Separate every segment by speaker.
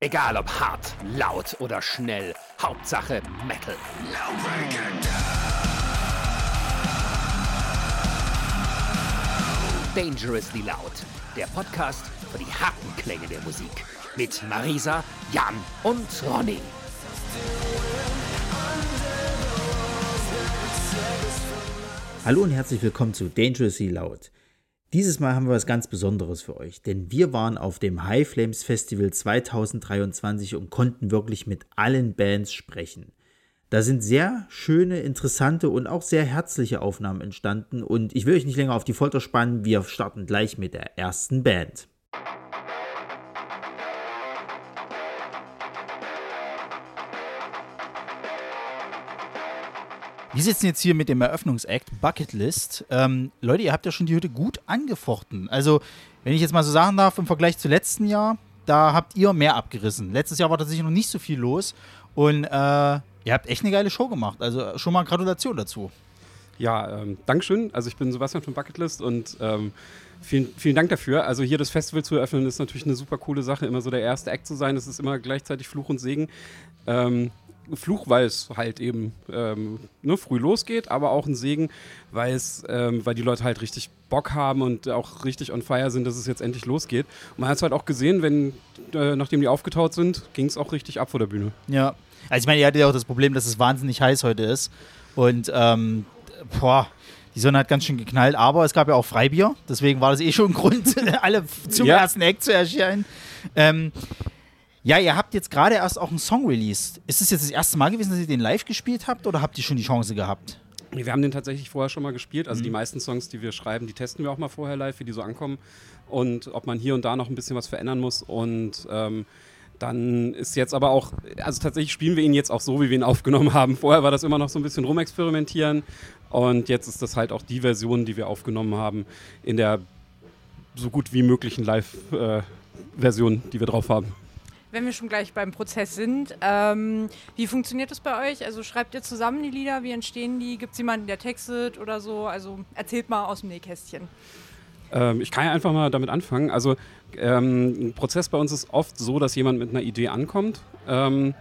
Speaker 1: Egal ob hart, laut oder schnell, Hauptsache Metal. Dangerously Loud, der Podcast für die harten Klänge der Musik. Mit Marisa, Jan und Ronny.
Speaker 2: Hallo und herzlich willkommen zu Dangerously Loud. Dieses Mal haben wir was ganz Besonderes für euch, denn wir waren auf dem High Flames Festival 2023 und konnten wirklich mit allen Bands sprechen. Da sind sehr schöne, interessante und auch sehr herzliche Aufnahmen entstanden und ich will euch nicht länger auf die Folter spannen, wir starten gleich mit der ersten Band. Wir sitzen jetzt hier mit dem Eröffnungsakt Bucketlist. Ähm, Leute, ihr habt ja schon die Hütte gut angefochten. Also, wenn ich jetzt mal so sagen darf, im Vergleich zu letzten Jahr, da habt ihr mehr abgerissen. Letztes Jahr war tatsächlich noch nicht so viel los und äh, ihr habt echt eine geile Show gemacht. Also schon mal Gratulation dazu.
Speaker 3: Ja, ähm, Dankeschön. Also ich bin Sebastian von Bucketlist und ähm, vielen, vielen Dank dafür. Also hier das Festival zu eröffnen ist natürlich eine super coole Sache, immer so der erste Act zu sein. Das ist immer gleichzeitig Fluch und Segen. Ähm, Fluch, weil es halt eben ähm, ne, früh losgeht, aber auch ein Segen, weil es, ähm, weil die Leute halt richtig Bock haben und auch richtig on fire sind, dass es jetzt endlich losgeht. Und man hat es halt auch gesehen, wenn, äh, nachdem die aufgetaut sind, ging es auch richtig ab vor der Bühne.
Speaker 2: Ja. Also ich meine, ihr hattet ja auch das Problem, dass es wahnsinnig heiß heute ist. Und ähm, boah, die Sonne hat ganz schön geknallt, aber es gab ja auch Freibier, deswegen war das eh schon ein Grund, alle zum ja. ersten Eck zu erscheinen. Ähm, ja, ihr habt jetzt gerade erst auch einen Song released. Ist es jetzt das erste Mal gewesen, dass ihr den live gespielt habt oder habt ihr schon die Chance gehabt?
Speaker 3: Wir haben den tatsächlich vorher schon mal gespielt. Also mhm. die meisten Songs, die wir schreiben, die testen wir auch mal vorher live, wie die so ankommen und ob man hier und da noch ein bisschen was verändern muss. Und ähm, dann ist jetzt aber auch, also tatsächlich spielen wir ihn jetzt auch so, wie wir ihn aufgenommen haben. Vorher war das immer noch so ein bisschen rumexperimentieren und jetzt ist das halt auch die Version, die wir aufgenommen haben, in der so gut wie möglichen Live-Version, äh, die wir drauf haben
Speaker 4: wenn wir schon gleich beim Prozess sind, ähm, wie funktioniert das bei euch? Also schreibt ihr zusammen die Lieder, wie entstehen die? Gibt es jemanden, der textet oder so? Also erzählt mal aus dem Nähkästchen.
Speaker 3: Ähm, ich kann ja einfach mal damit anfangen. Also ähm, ein Prozess bei uns ist oft so, dass jemand mit einer Idee ankommt. Ähm,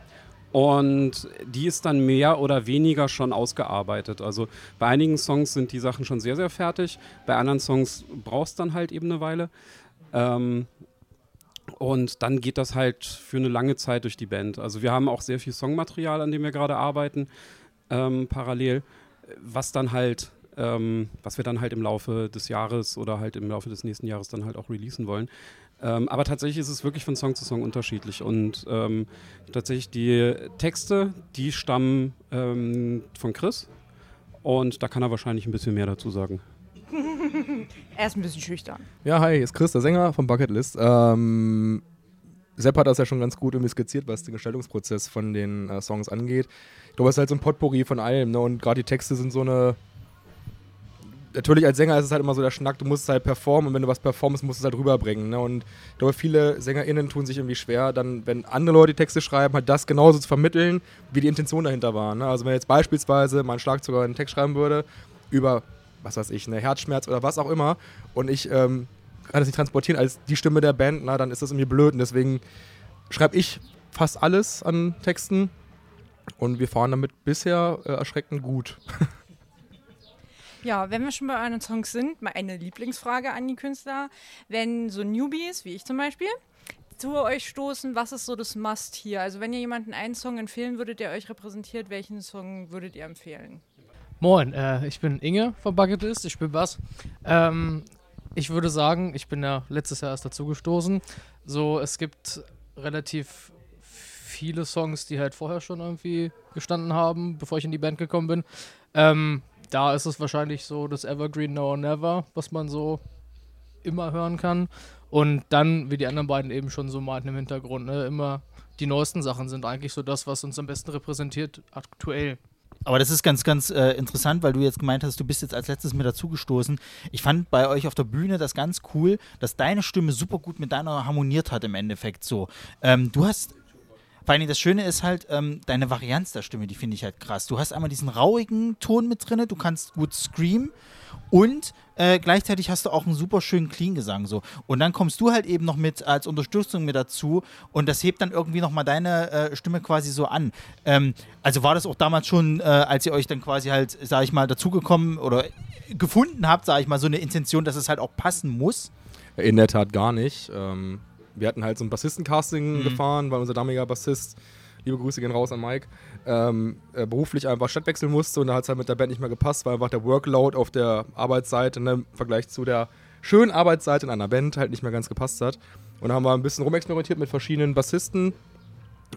Speaker 3: und die ist dann mehr oder weniger schon ausgearbeitet. Also bei einigen Songs sind die Sachen schon sehr, sehr fertig. Bei anderen Songs brauchst dann halt eben eine Weile. Ähm, und dann geht das halt für eine lange Zeit durch die Band. Also wir haben auch sehr viel Songmaterial, an dem wir gerade arbeiten, ähm, parallel, was dann halt, ähm, was wir dann halt im Laufe des Jahres oder halt im Laufe des nächsten Jahres dann halt auch releasen wollen. Ähm, aber tatsächlich ist es wirklich von Song zu Song unterschiedlich. Und ähm, tatsächlich die Texte, die stammen ähm, von Chris. Und da kann er wahrscheinlich ein bisschen mehr dazu sagen.
Speaker 4: er ist ein bisschen schüchtern.
Speaker 5: Ja, hi, hier ist Chris, der Sänger von Bucketlist. Ähm, Sepp hat das ja schon ganz gut irgendwie skizziert, was den Gestaltungsprozess von den äh, Songs angeht. Ich glaube, es ist halt so ein Potpourri von allem, ne? Und gerade die Texte sind so eine. Natürlich als Sänger ist es halt immer so der Schnack, du musst es halt performen und wenn du was performst, musst du es halt rüberbringen. Ne? Und ich glaube, viele SängerInnen tun sich irgendwie schwer, dann, wenn andere Leute Texte schreiben, halt das genauso zu vermitteln, wie die Intention dahinter war. Ne? Also wenn jetzt beispielsweise mein Schlagzeuger einen Text schreiben würde über was weiß ich, eine Herzschmerz oder was auch immer und ich ähm, kann das nicht transportieren als die Stimme der Band, na, dann ist das irgendwie blöd und deswegen schreibe ich fast alles an Texten und wir fahren damit bisher äh, erschreckend gut.
Speaker 4: Ja, wenn wir schon bei euren Songs sind, mal eine Lieblingsfrage an die Künstler. Wenn so Newbies, wie ich zum Beispiel, zu euch stoßen, was ist so das Must hier? Also wenn ihr jemanden einen Song empfehlen würdet, der euch repräsentiert, welchen Song würdet ihr empfehlen?
Speaker 6: Moin, äh, ich bin Inge von Bucketlist, ich spiele Bass. Ähm, ich würde sagen, ich bin ja letztes Jahr erst dazugestoßen. So, es gibt relativ viele Songs, die halt vorher schon irgendwie gestanden haben, bevor ich in die Band gekommen bin. Ähm, da ist es wahrscheinlich so das Evergreen Now or Never, was man so immer hören kann. Und dann, wie die anderen beiden eben schon so meinten im Hintergrund, ne, immer die neuesten Sachen sind eigentlich so das, was uns am besten repräsentiert aktuell.
Speaker 2: Aber das ist ganz, ganz äh, interessant, weil du jetzt gemeint hast, du bist jetzt als letztes mit dazugestoßen. Ich fand bei euch auf der Bühne das ganz cool, dass deine Stimme super gut mit deiner harmoniert hat im Endeffekt so. Ähm, du hast Vor allem das Schöne ist halt, ähm, deine Varianz der Stimme, die finde ich halt krass. Du hast einmal diesen rauigen Ton mit drin, du kannst gut screamen und äh, gleichzeitig hast du auch einen super schönen Clean-Gesang so. Und dann kommst du halt eben noch mit als Unterstützung mit dazu und das hebt dann irgendwie nochmal deine äh, Stimme quasi so an. Ähm, also war das auch damals schon, äh, als ihr euch dann quasi halt, sag ich mal, dazugekommen oder gefunden habt, sag ich mal, so eine Intention, dass es halt auch passen muss?
Speaker 5: In der Tat gar nicht. Ähm, wir hatten halt so ein Bassistencasting
Speaker 2: Mhm.
Speaker 5: gefahren, weil unser damaliger Bassist, liebe Grüße gehen raus an Mike, ähm, äh, beruflich einfach Stadt wechseln musste und da hat es halt mit der Band nicht mehr gepasst, weil einfach der Workload auf der Arbeitsseite ne, im Vergleich zu der schönen Arbeitsseite in einer Band halt nicht mehr ganz gepasst hat. Und da haben wir ein bisschen rumexperimentiert mit verschiedenen Bassisten.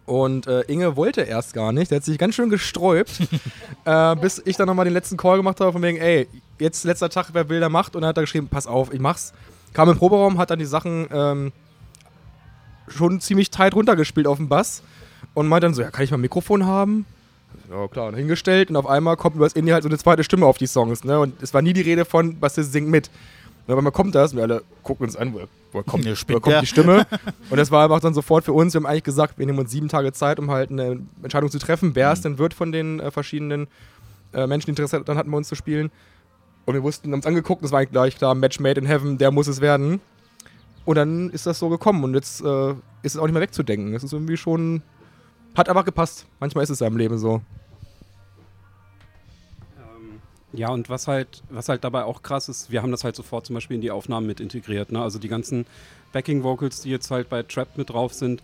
Speaker 5: Und äh, Inge wollte erst gar nicht, der hat sich ganz schön gesträubt, äh, bis ich dann nochmal den letzten Call gemacht habe, von wegen, ey, jetzt letzter Tag, wer will, der macht. Und dann hat er geschrieben, pass auf, ich mach's. Kam im Proberaum, hat dann die Sachen ähm, schon ziemlich tight runtergespielt auf dem Bass und meinte dann so, ja, kann ich mal ein Mikrofon haben? Ja, klar, und hingestellt und auf einmal kommt über das Indie halt so eine zweite Stimme auf die Songs, ne? Und es war nie die Rede von, Bassist singt mit. Und auf einmal kommt das und wir alle gucken uns an, woher, woher kommt,
Speaker 2: Ja, spinnt
Speaker 5: kommt die Stimme? und das war einfach dann sofort für uns, wir haben eigentlich gesagt, wir nehmen uns sieben Tage Zeit, um halt eine Entscheidung zu treffen, wer es denn wird von den äh, verschiedenen äh, Menschen, die Interesse dann hatten, bei uns zu spielen. Und wir wussten, haben uns angeguckt, das war eigentlich gleich klar, Match made in heaven, der muss es werden. Und dann ist das so gekommen und jetzt äh, ist es auch nicht mehr wegzudenken. Es ist irgendwie schon. Hat einfach gepasst. Manchmal ist es ja im Leben so.
Speaker 3: Ja, und was halt, was halt dabei auch krass ist, wir haben das halt sofort zum Beispiel in die Aufnahmen mit integriert. Ne? Also die ganzen Backing-Vocals, die jetzt halt bei Trap mit drauf sind,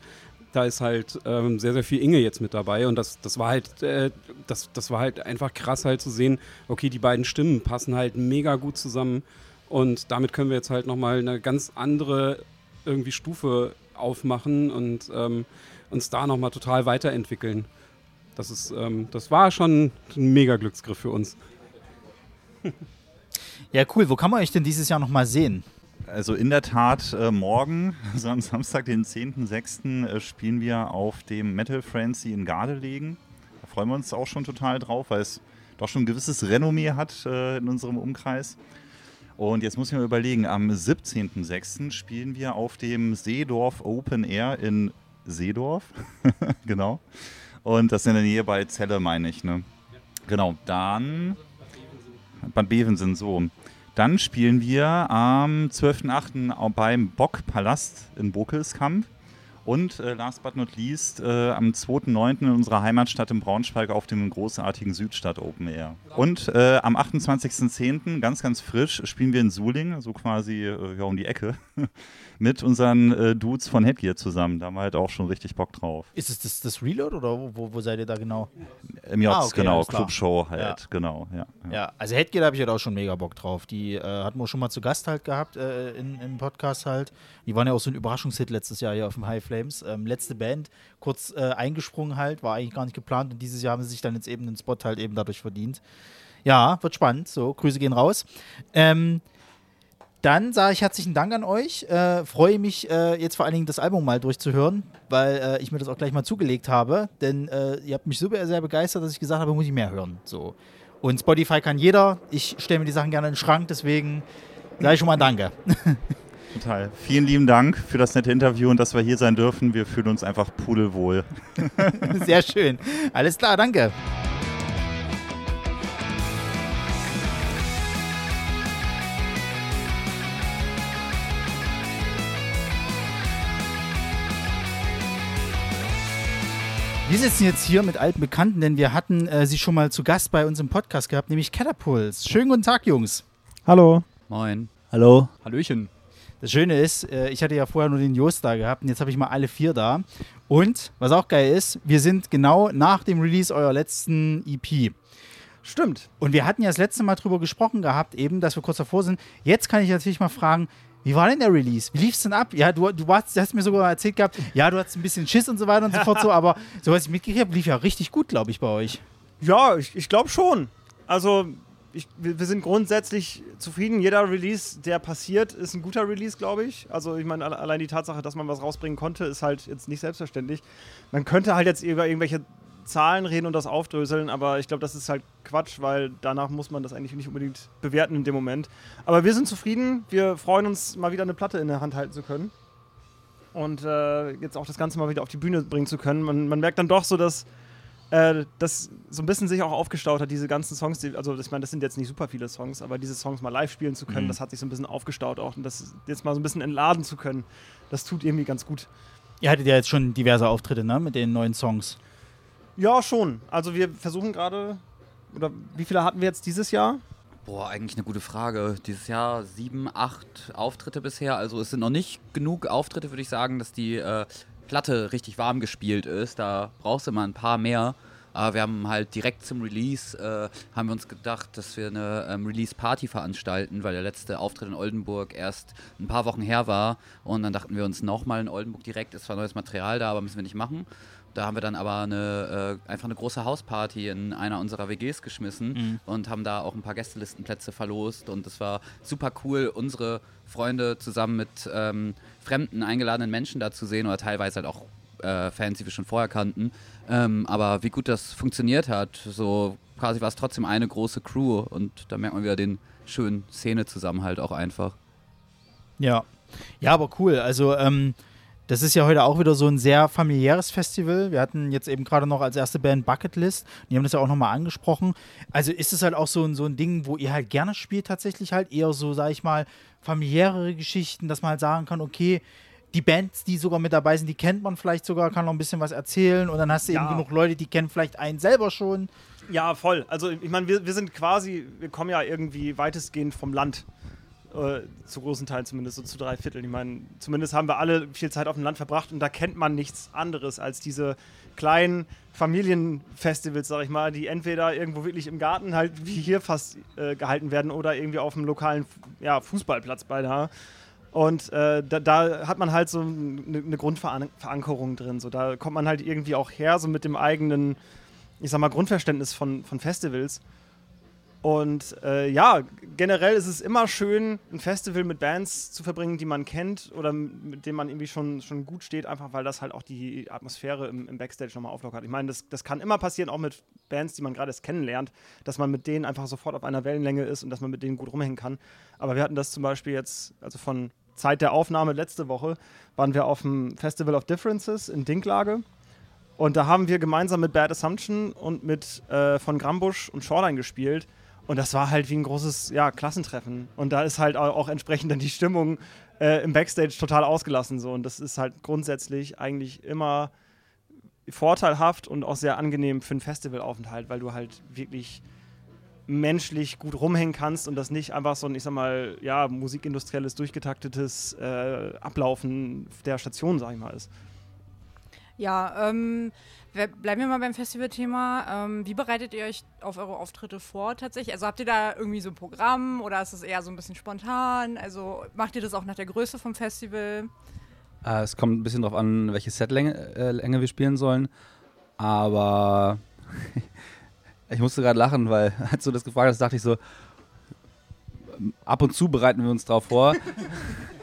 Speaker 3: da ist halt ähm, sehr, sehr viel Inge jetzt mit dabei. Und das, das war halt, äh, das, das war halt einfach krass halt zu sehen, okay, die beiden Stimmen passen halt mega gut zusammen. Und damit können wir jetzt halt nochmal eine ganz andere irgendwie Stufe aufmachen und ähm, uns da nochmal total weiterentwickeln. Das ist, ähm, das war schon ein mega Glücksgriff für uns.
Speaker 2: Ja, cool. Wo kann man euch denn dieses Jahr nochmal sehen?
Speaker 7: Also in der Tat, äh, morgen, also am Samstag, den 10.06., äh, spielen wir auf dem Metal Frenzy in Gardelegen. Da freuen wir uns auch schon total drauf, weil es doch schon ein gewisses Renommee hat äh, in unserem Umkreis. Und jetzt muss ich mir überlegen, am 17.06. spielen wir auf dem Seedorf Open Air in Seedorf. genau. Und das in der Nähe bei Celle, meine ich. Ne? Genau, dann Bad Bevensen, so. Dann spielen wir am 12.08. auch beim Bockpalast in Bokelskamp. Und äh, last but not least, äh, am 2.9. in unserer Heimatstadt in Braunschweig auf dem großartigen Südstadt Open Air. Und äh, am 28.10. ganz, ganz frisch spielen wir in Suling, so quasi äh, ja, um die Ecke, mit unseren äh, Dudes von Headgear zusammen. Da haben wir halt auch schon richtig Bock drauf.
Speaker 2: Ist es das, das Reload oder wo, wo, seid ihr da genau?
Speaker 7: Im Jotz,
Speaker 2: Ah, okay,
Speaker 7: genau. Clubshow halt,
Speaker 2: Ja.
Speaker 7: genau. Ja, ja.
Speaker 2: Ja, also Headgear habe ich halt auch schon mega Bock drauf. Die äh, hatten wir schon mal zu Gast halt gehabt in, im Podcast halt. Die waren ja auch so ein Überraschungshit letztes Jahr hier auf dem High Flames. Ähm, letzte Band, kurz äh, eingesprungen halt, war eigentlich gar nicht geplant und dieses Jahr haben sie sich dann jetzt eben den Spot halt eben dadurch verdient. Ja, wird spannend. So, Grüße gehen raus. Ähm, dann sage ich herzlichen Dank an euch. Äh, freue mich äh, jetzt vor allen Dingen das Album mal durchzuhören, weil äh, ich mir das auch gleich mal zugelegt habe. Denn äh, ihr habt mich so sehr begeistert, dass ich gesagt habe, muss ich mehr hören. So. Und Spotify kann jeder. Ich stelle mir die Sachen gerne in den Schrank, deswegen sage ich schon mal Danke.
Speaker 7: Total. Vielen lieben Dank für das nette Interview und dass wir hier sein dürfen. Wir fühlen uns einfach pudelwohl.
Speaker 2: Sehr schön. Alles klar, danke. Wir sitzen jetzt hier mit alten Bekannten, denn wir hatten äh, sie schon mal zu Gast bei uns im Podcast gehabt, nämlich Catapults. Schönen guten Tag, Jungs.
Speaker 8: Hallo.
Speaker 9: Moin.
Speaker 8: Hallo.
Speaker 9: Hallöchen.
Speaker 2: Das Schöne ist, äh, ich hatte ja vorher nur den Jost da gehabt und jetzt habe ich mal alle vier da. Und was auch geil ist, wir sind genau nach dem Release eurer letzten EP.
Speaker 8: Stimmt.
Speaker 2: Und wir hatten ja das letzte Mal drüber gesprochen gehabt, eben, dass wir kurz davor sind. Jetzt kann ich natürlich mal fragen, wie war denn der Release? Wie lief es denn ab? Ja, du, du warst, hast mir sogar erzählt gehabt, ja, du hattest ein bisschen Schiss und so weiter und so fort, so, aber so was ich mitgekriegt habe, lief ja richtig gut, glaube ich, bei euch.
Speaker 8: Ja, ich, ich glaube schon. Also, ich, wir, sind grundsätzlich zufrieden. Jeder Release, der passiert, ist ein guter Release, glaube ich. Also, ich meine, alle- allein die Tatsache, dass man was rausbringen konnte, ist halt jetzt nicht selbstverständlich. Man könnte halt jetzt über irgendwelche Zahlen reden und das aufdröseln, aber ich glaube, das ist halt Quatsch, weil danach muss man das eigentlich nicht unbedingt bewerten in dem Moment. Aber wir sind zufrieden. Wir freuen uns, mal wieder eine Platte in der Hand halten zu können. und äh, jetzt auch das Ganze mal wieder auf die Bühne bringen zu können. Man, man merkt dann doch so, dass äh, das so ein bisschen sich auch aufgestaut hat, diese ganzen Songs, die, also ich meine, das sind jetzt nicht super viele Songs, aber diese Songs mal live spielen zu können,
Speaker 2: Mhm.
Speaker 8: das hat sich so ein bisschen aufgestaut auch und das jetzt mal so ein bisschen entladen zu können, das tut irgendwie ganz gut.
Speaker 2: Ihr hattet ja jetzt schon diverse Auftritte, ne, mit den neuen Songs.
Speaker 8: Ja, schon. Also wir versuchen gerade, oder wie viele hatten wir jetzt dieses Jahr?
Speaker 9: Boah, eigentlich eine gute Frage. Dieses Jahr sieben, acht Auftritte bisher. Also es sind noch nicht genug Auftritte, würde ich sagen, dass die äh, Platte richtig warm gespielt ist. Da brauchst du immer ein paar mehr. Aber wir haben halt direkt zum Release, äh, haben wir uns gedacht, dass wir eine ähm, Release-Party veranstalten, weil der letzte Auftritt in Oldenburg erst ein paar Wochen her war. Und dann dachten wir uns nochmal in Oldenburg direkt, ist zwar neues Material da, aber müssen wir nicht machen. Da haben wir dann aber eine, äh, einfach eine große Hausparty in einer unserer WGs geschmissen
Speaker 2: Mhm.
Speaker 9: und haben da auch ein paar Gästelistenplätze verlost. Und es war super cool, unsere Freunde zusammen mit ähm, fremden, eingeladenen Menschen da zu sehen oder teilweise halt auch äh, Fans, die wir schon vorher kannten. Ähm, aber wie gut das funktioniert hat, so quasi war es trotzdem eine große Crew und da merkt man wieder den schönen Szene-Zusammenhalt auch einfach.
Speaker 2: Ja. Ja, aber cool. Also, ähm, das ist ja heute auch wieder so ein sehr familiäres Festival. Wir hatten jetzt eben gerade noch als erste Band Bucketlist. Die haben das ja auch nochmal angesprochen. Also ist es halt auch so ein, so ein Ding, wo ihr halt gerne spielt, tatsächlich halt eher so, sag ich mal, familiärere Geschichten, dass man halt sagen kann, okay, die Bands, die sogar mit dabei sind, die kennt man vielleicht sogar, kann noch ein bisschen was erzählen und dann hast du
Speaker 8: Ja.
Speaker 2: eben genug Leute, die kennen vielleicht einen selber schon.
Speaker 8: Ja, voll. Also ich meine, wir, wir sind quasi, wir kommen ja irgendwie weitestgehend vom Land. Äh, zu großen Teilen zumindest, so zu drei Vierteln. Ich meine, zumindest haben wir alle viel Zeit auf dem Land verbracht und da kennt man nichts anderes als diese kleinen Familienfestivals, sag ich mal, die entweder irgendwo wirklich im Garten halt wie hier fast äh, gehalten werden oder irgendwie auf dem lokalen ja, Fußballplatz beinahe. Und äh, da, da hat man halt so eine, eine Grundverankerung drin. So, da kommt man halt irgendwie auch her, so mit dem eigenen, ich sag mal, Grundverständnis von, von Festivals. Und äh, ja, generell ist es immer schön, ein Festival mit Bands zu verbringen, die man kennt oder mit denen man irgendwie schon, schon gut steht, einfach weil das halt auch die Atmosphäre im, im Backstage nochmal auflockert. Ich meine, das, das kann immer passieren, auch mit Bands, die man gerade erst kennenlernt, dass man mit denen einfach sofort auf einer Wellenlänge ist und dass man mit denen gut rumhängen kann. Aber wir hatten das zum Beispiel jetzt, also von Zeit der Aufnahme letzte Woche, waren wir auf dem Festival of Differences in Dinklage. Und da haben wir gemeinsam mit Bad Assumption und mit äh, von Grambusch und Shoreline gespielt. Und das war halt wie ein großes ja, Klassentreffen. Und da ist halt auch, entsprechend dann die Stimmung äh, im Backstage total ausgelassen. So. Und das ist halt grundsätzlich eigentlich immer vorteilhaft und auch sehr angenehm für einen Festivalaufenthalt, weil du halt wirklich menschlich gut rumhängen kannst und das nicht einfach so ein, ich sag mal, ja, musikindustrielles, durchgetaktetes äh, Ablaufen der Station, sag ich mal, ist.
Speaker 4: Ja, ähm, bleiben wir mal beim Festivalthema. Ähm, wie bereitet ihr euch auf eure Auftritte vor tatsächlich? Also habt ihr da irgendwie so ein Programm oder ist es eher so ein bisschen spontan? Also macht ihr das auch nach der Größe vom Festival?
Speaker 10: Äh, es kommt ein bisschen darauf an, welche Setlänge äh, Länge wir spielen sollen. Aber ich musste gerade lachen, weil als du das gefragt hast, dachte ich so, ähm, ab und zu bereiten wir uns drauf vor.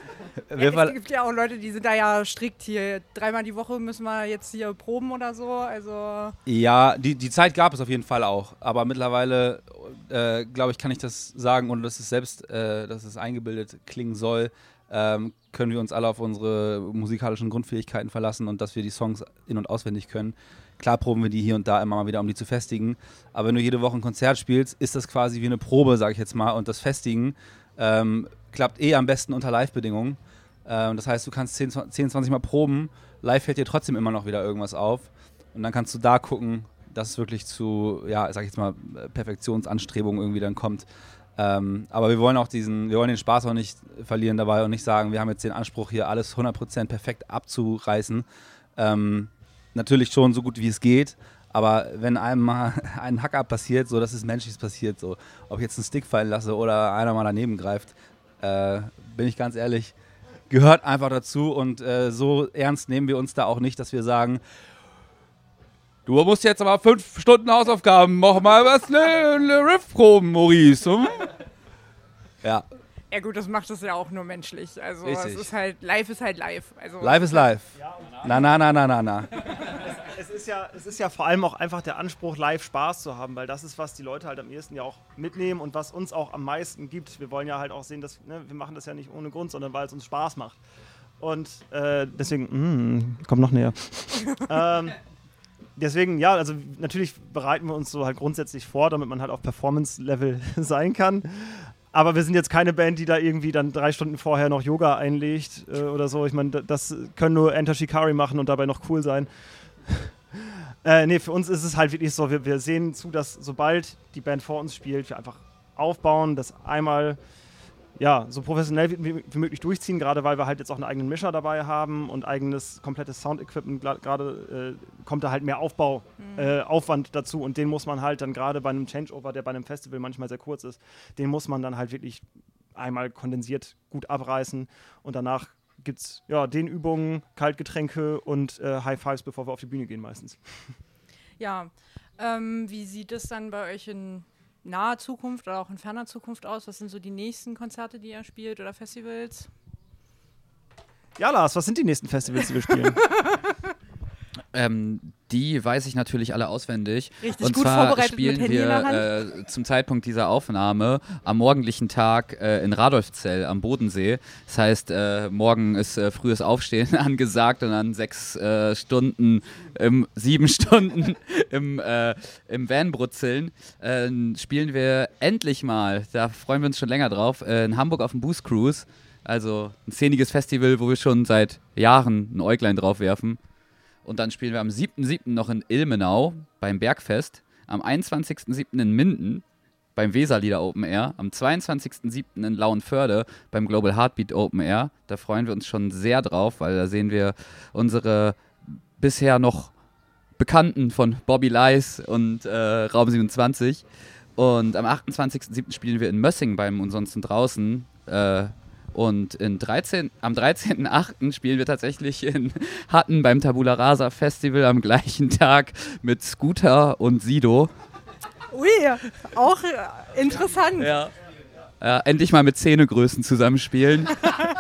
Speaker 4: Ja, es gibt ja auch Leute, die sind da ja strikt hier. Dreimal die Woche müssen wir jetzt hier proben oder so. Also
Speaker 10: Ja, die, die Zeit gab es auf jeden Fall auch. Aber mittlerweile, äh, glaube ich, kann ich das sagen, ohne dass es selbst, äh, dass es eingebildet klingen soll, ähm, können wir uns alle auf unsere musikalischen Grundfähigkeiten verlassen und dass wir die Songs in- und auswendig können. Klar proben wir die hier und da immer mal wieder, um die zu festigen. Aber wenn du jede Woche ein Konzert spielst, ist das quasi wie eine Probe, sage ich jetzt mal. Und das Festigen ähm, klappt eh am besten unter Live-Bedingungen. Ähm, das heißt, du kannst 10, 20 10, 20 Mal proben, live fällt dir trotzdem immer noch wieder irgendwas auf. Und dann kannst du da gucken, dass es wirklich zu, ja, sag ich jetzt mal, Perfektionsanstrebungen irgendwie dann kommt. Ähm, aber wir wollen auch diesen, wir wollen den Spaß auch nicht verlieren dabei und nicht sagen, wir haben jetzt den Anspruch, hier alles 100% perfekt abzureißen. Ähm, natürlich schon so gut wie es geht, aber wenn einem mal ein Hacker passiert, so dass es menschliches passiert, so ob ich jetzt einen Stick fallen lasse oder einer mal daneben greift, äh, bin ich ganz ehrlich, gehört einfach dazu und äh, so ernst nehmen wir uns da auch nicht, dass wir sagen, du musst jetzt aber fünf Stunden Hausaufgaben, mach mal was, ne, ne Riff proben, Maurice. Hm? Ja,
Speaker 4: ja gut, das macht es ja auch nur menschlich. Also
Speaker 10: Richtig.
Speaker 4: es ist halt, live ist halt live. Also
Speaker 10: live ist live. Na, na, na, na, na, na.
Speaker 8: Es ist, ja, es ist ja vor allem auch einfach der Anspruch, live Spaß zu haben, weil das ist, was die Leute halt am ehesten ja auch mitnehmen und was uns auch am meisten gibt. Wir wollen ja halt auch sehen, dass ne, wir machen das ja nicht ohne Grund, sondern weil es uns Spaß macht. Und äh, deswegen, mm, komm noch näher. ähm, deswegen, ja, also natürlich bereiten wir uns so halt grundsätzlich vor, damit man halt auf Performance-Level sein kann. Aber wir sind jetzt keine Band, die da irgendwie dann drei Stunden vorher noch Yoga einlegt äh, oder so. Ich meine, da- das können nur Enter Shikari machen und dabei noch cool sein. Äh, nee, für uns ist es halt wirklich so, wir, wir sehen zu, dass sobald die Band vor uns spielt, wir einfach aufbauen, das einmal ja, so professionell wie, wie, möglich durchziehen, gerade weil wir halt jetzt auch einen eigenen Mischer dabei haben und eigenes komplettes Sound-Equipment. Gerade äh, kommt da halt mehr Aufbau, äh, Aufwand dazu und den muss man halt dann gerade bei einem Changeover, der bei einem Festival manchmal sehr kurz ist, den muss man dann halt wirklich einmal kondensiert gut abreißen und danach gibt es ja, den Übungen, Kaltgetränke und äh, High Fives, bevor wir auf die Bühne gehen meistens.
Speaker 4: Ja, ähm, wie sieht es dann bei euch in naher Zukunft oder auch in ferner Zukunft aus? Was sind so die nächsten Konzerte, die ihr spielt oder Festivals?
Speaker 8: Ja, Lars, was sind die nächsten Festivals, die wir spielen?
Speaker 9: Ähm, die weiß ich natürlich alle auswendig.
Speaker 4: Richtig
Speaker 9: Und
Speaker 4: gut
Speaker 9: zwar
Speaker 4: vorbereitet
Speaker 9: spielen
Speaker 4: mit
Speaker 9: wir äh, zum Zeitpunkt dieser Aufnahme am morgendlichen Tag äh, in Radolfzell am Bodensee. Das heißt, äh, morgen ist äh, frühes Aufstehen angesagt und dann sechs äh, Stunden, ähm, sieben Stunden im, äh, im Van brutzeln. Äh, spielen wir endlich mal, da freuen wir uns schon länger drauf, in Hamburg auf dem Boost Cruise. Also ein szeniges Festival, wo wir schon seit Jahren ein Äuglein drauf werfen. Und dann spielen wir am 7.7. noch in Ilmenau beim Bergfest, am 21.7. in Minden beim Weserlieder Open Air, am 22.7. in Lauenförde beim Global Heartbeat Open Air. Da freuen wir uns schon sehr drauf, weil da sehen wir unsere bisher noch Bekannten von Bobby Lies und äh, Raum 27. Und am 28.7. spielen wir in Mössing beim Ansonsten draußen. Äh, und in 13, am 13.8. spielen wir tatsächlich in Hatten beim Tabula Rasa Festival am gleichen Tag mit Scooter und Sido.
Speaker 4: Ui, auch äh, interessant.
Speaker 9: Ja. Ja, endlich mal mit Zähnegrößen zusammenspielen.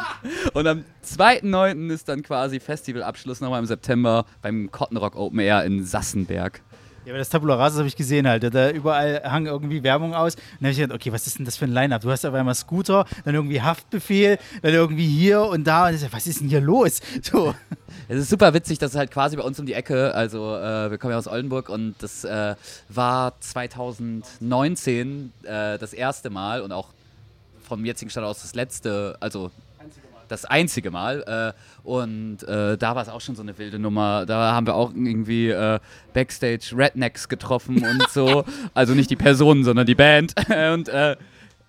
Speaker 9: und am 2.9. ist dann quasi Festivalabschluss nochmal im September beim Cotton Rock Open Air in Sassenberg.
Speaker 2: Ja, aber das Tabula Rasa habe ich gesehen halt. Da überall hang irgendwie Werbung aus. Und dann habe ich gedacht, okay, was ist denn das für ein Line-Up? Du hast auf einmal Scooter, dann irgendwie Haftbefehl, dann irgendwie hier und da. Und ich sag, was ist denn hier los? So.
Speaker 9: Es ist super witzig, das ist halt quasi bei uns um die Ecke. Also, äh, wir kommen ja aus Oldenburg und das äh, war 2019 äh, das erste Mal und auch vom jetzigen Stand aus das letzte, also das einzige Mal. Äh, und äh, da war es auch schon so eine wilde Nummer. Da haben wir auch irgendwie äh, Backstage Rednecks getroffen und so. Also nicht die Personen, sondern die Band. und äh,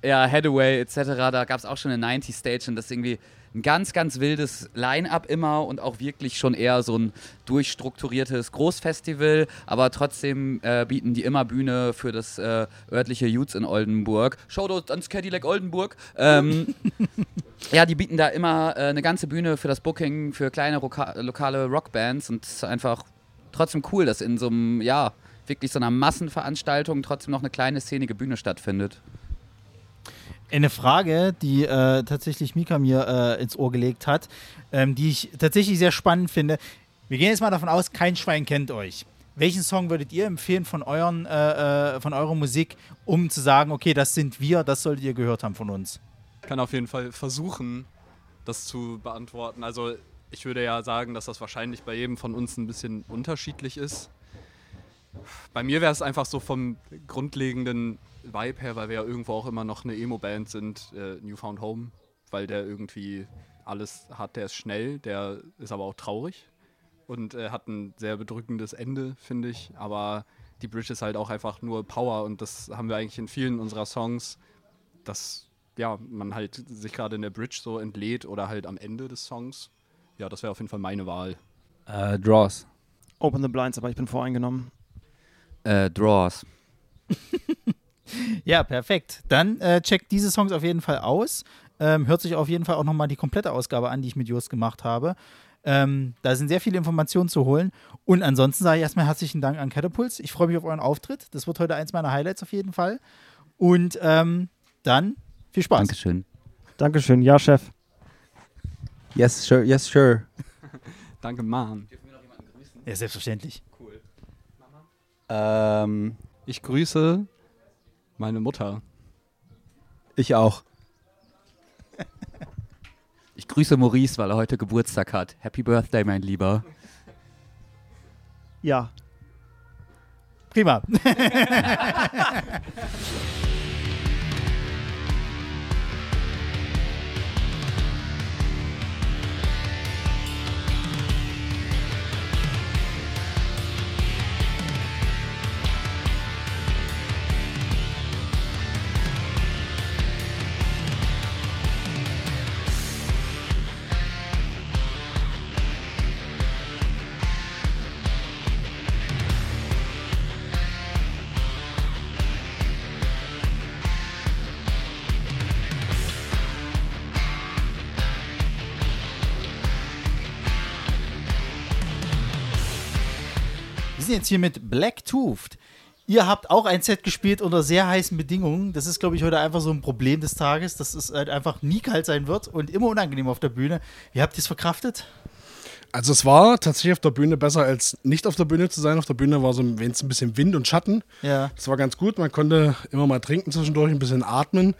Speaker 9: ja, Hathaway etc. Da gab es auch schon eine 90 Stage und das irgendwie ein ganz, ganz wildes Line-up immer und auch wirklich schon eher so ein durchstrukturiertes Großfestival, aber trotzdem äh, bieten die immer Bühne für das äh, örtliche Youths in Oldenburg. Shoutout ans Cadillac Oldenburg. Ähm, ja, die bieten da immer äh, eine ganze Bühne für das Booking für kleine Roka lokale Rockbands und es ist einfach trotzdem cool, dass in so einem, ja, wirklich so einer Massenveranstaltung trotzdem noch eine kleine szenige Bühne stattfindet.
Speaker 2: Eine Frage, die äh, tatsächlich Mika mir äh, ins Ohr gelegt hat, ähm, die ich tatsächlich sehr spannend finde. Wir gehen jetzt mal davon aus, kein Schwein kennt euch. Welchen Song würdet ihr empfehlen von, euren, äh, äh, von eurer Musik, um zu sagen, okay, das sind wir, das solltet ihr gehört haben von uns?
Speaker 3: Ich kann auf jeden Fall versuchen, das zu beantworten. Also ich würde ja sagen, dass das wahrscheinlich bei jedem von uns ein bisschen unterschiedlich ist. Bei mir wäre es einfach so vom grundlegenden Vibe her, weil wir ja irgendwo auch immer noch eine Emo-Band sind, äh, Newfound Home, weil der irgendwie alles hat, der ist schnell, der ist aber auch traurig und äh, hat ein sehr bedrückendes Ende, finde ich. Aber die Bridge ist halt auch einfach nur Power und das haben wir eigentlich in vielen unserer Songs, dass ja, man halt sich gerade in der Bridge so entlädt oder halt am Ende des Songs. Ja, das wäre auf jeden Fall meine Wahl.
Speaker 10: Äh, Draws.
Speaker 8: Open the Blinds, aber ich bin voreingenommen.
Speaker 9: Äh, Draws.
Speaker 2: Ja, perfekt. Dann äh, checkt diese Songs auf jeden Fall aus. Ähm, hört sich auf jeden Fall auch nochmal die komplette Ausgabe an, die ich mit Just gemacht habe. Ähm, da sind sehr viele Informationen zu holen. Und ansonsten sage ich erstmal herzlichen Dank an Catapults. Ich freue mich auf euren Auftritt. Das wird heute eins meiner Highlights auf jeden Fall. Und ähm, dann viel Spaß.
Speaker 9: Dankeschön.
Speaker 8: Dankeschön, ja, Chef.
Speaker 10: Yes, sure, yes, sure.
Speaker 3: Danke, Mann.
Speaker 2: Ja, selbstverständlich.
Speaker 10: Ähm,
Speaker 3: Ich grüße meine Mutter.
Speaker 10: ich auch.
Speaker 9: Ich grüße Maurice, weil er heute Geburtstag hat. Happy Birthday, mein Lieber.
Speaker 8: Ja.
Speaker 2: Prima. jetzt hier mit Black Toothed. Ihr habt auch ein Set gespielt unter sehr heißen Bedingungen. Das ist, glaube ich, heute einfach so ein Problem des Tages, dass es halt einfach nie kalt sein wird und immer unangenehm auf der Bühne. Wie habt ihr es verkraftet?
Speaker 11: Also es war tatsächlich auf der Bühne besser als nicht auf der Bühne zu sein. Auf der Bühne war so ein, bisschen Wind und Schatten.
Speaker 2: Ja.
Speaker 11: Das war ganz gut. Man konnte immer mal trinken zwischendurch, ein bisschen atmen.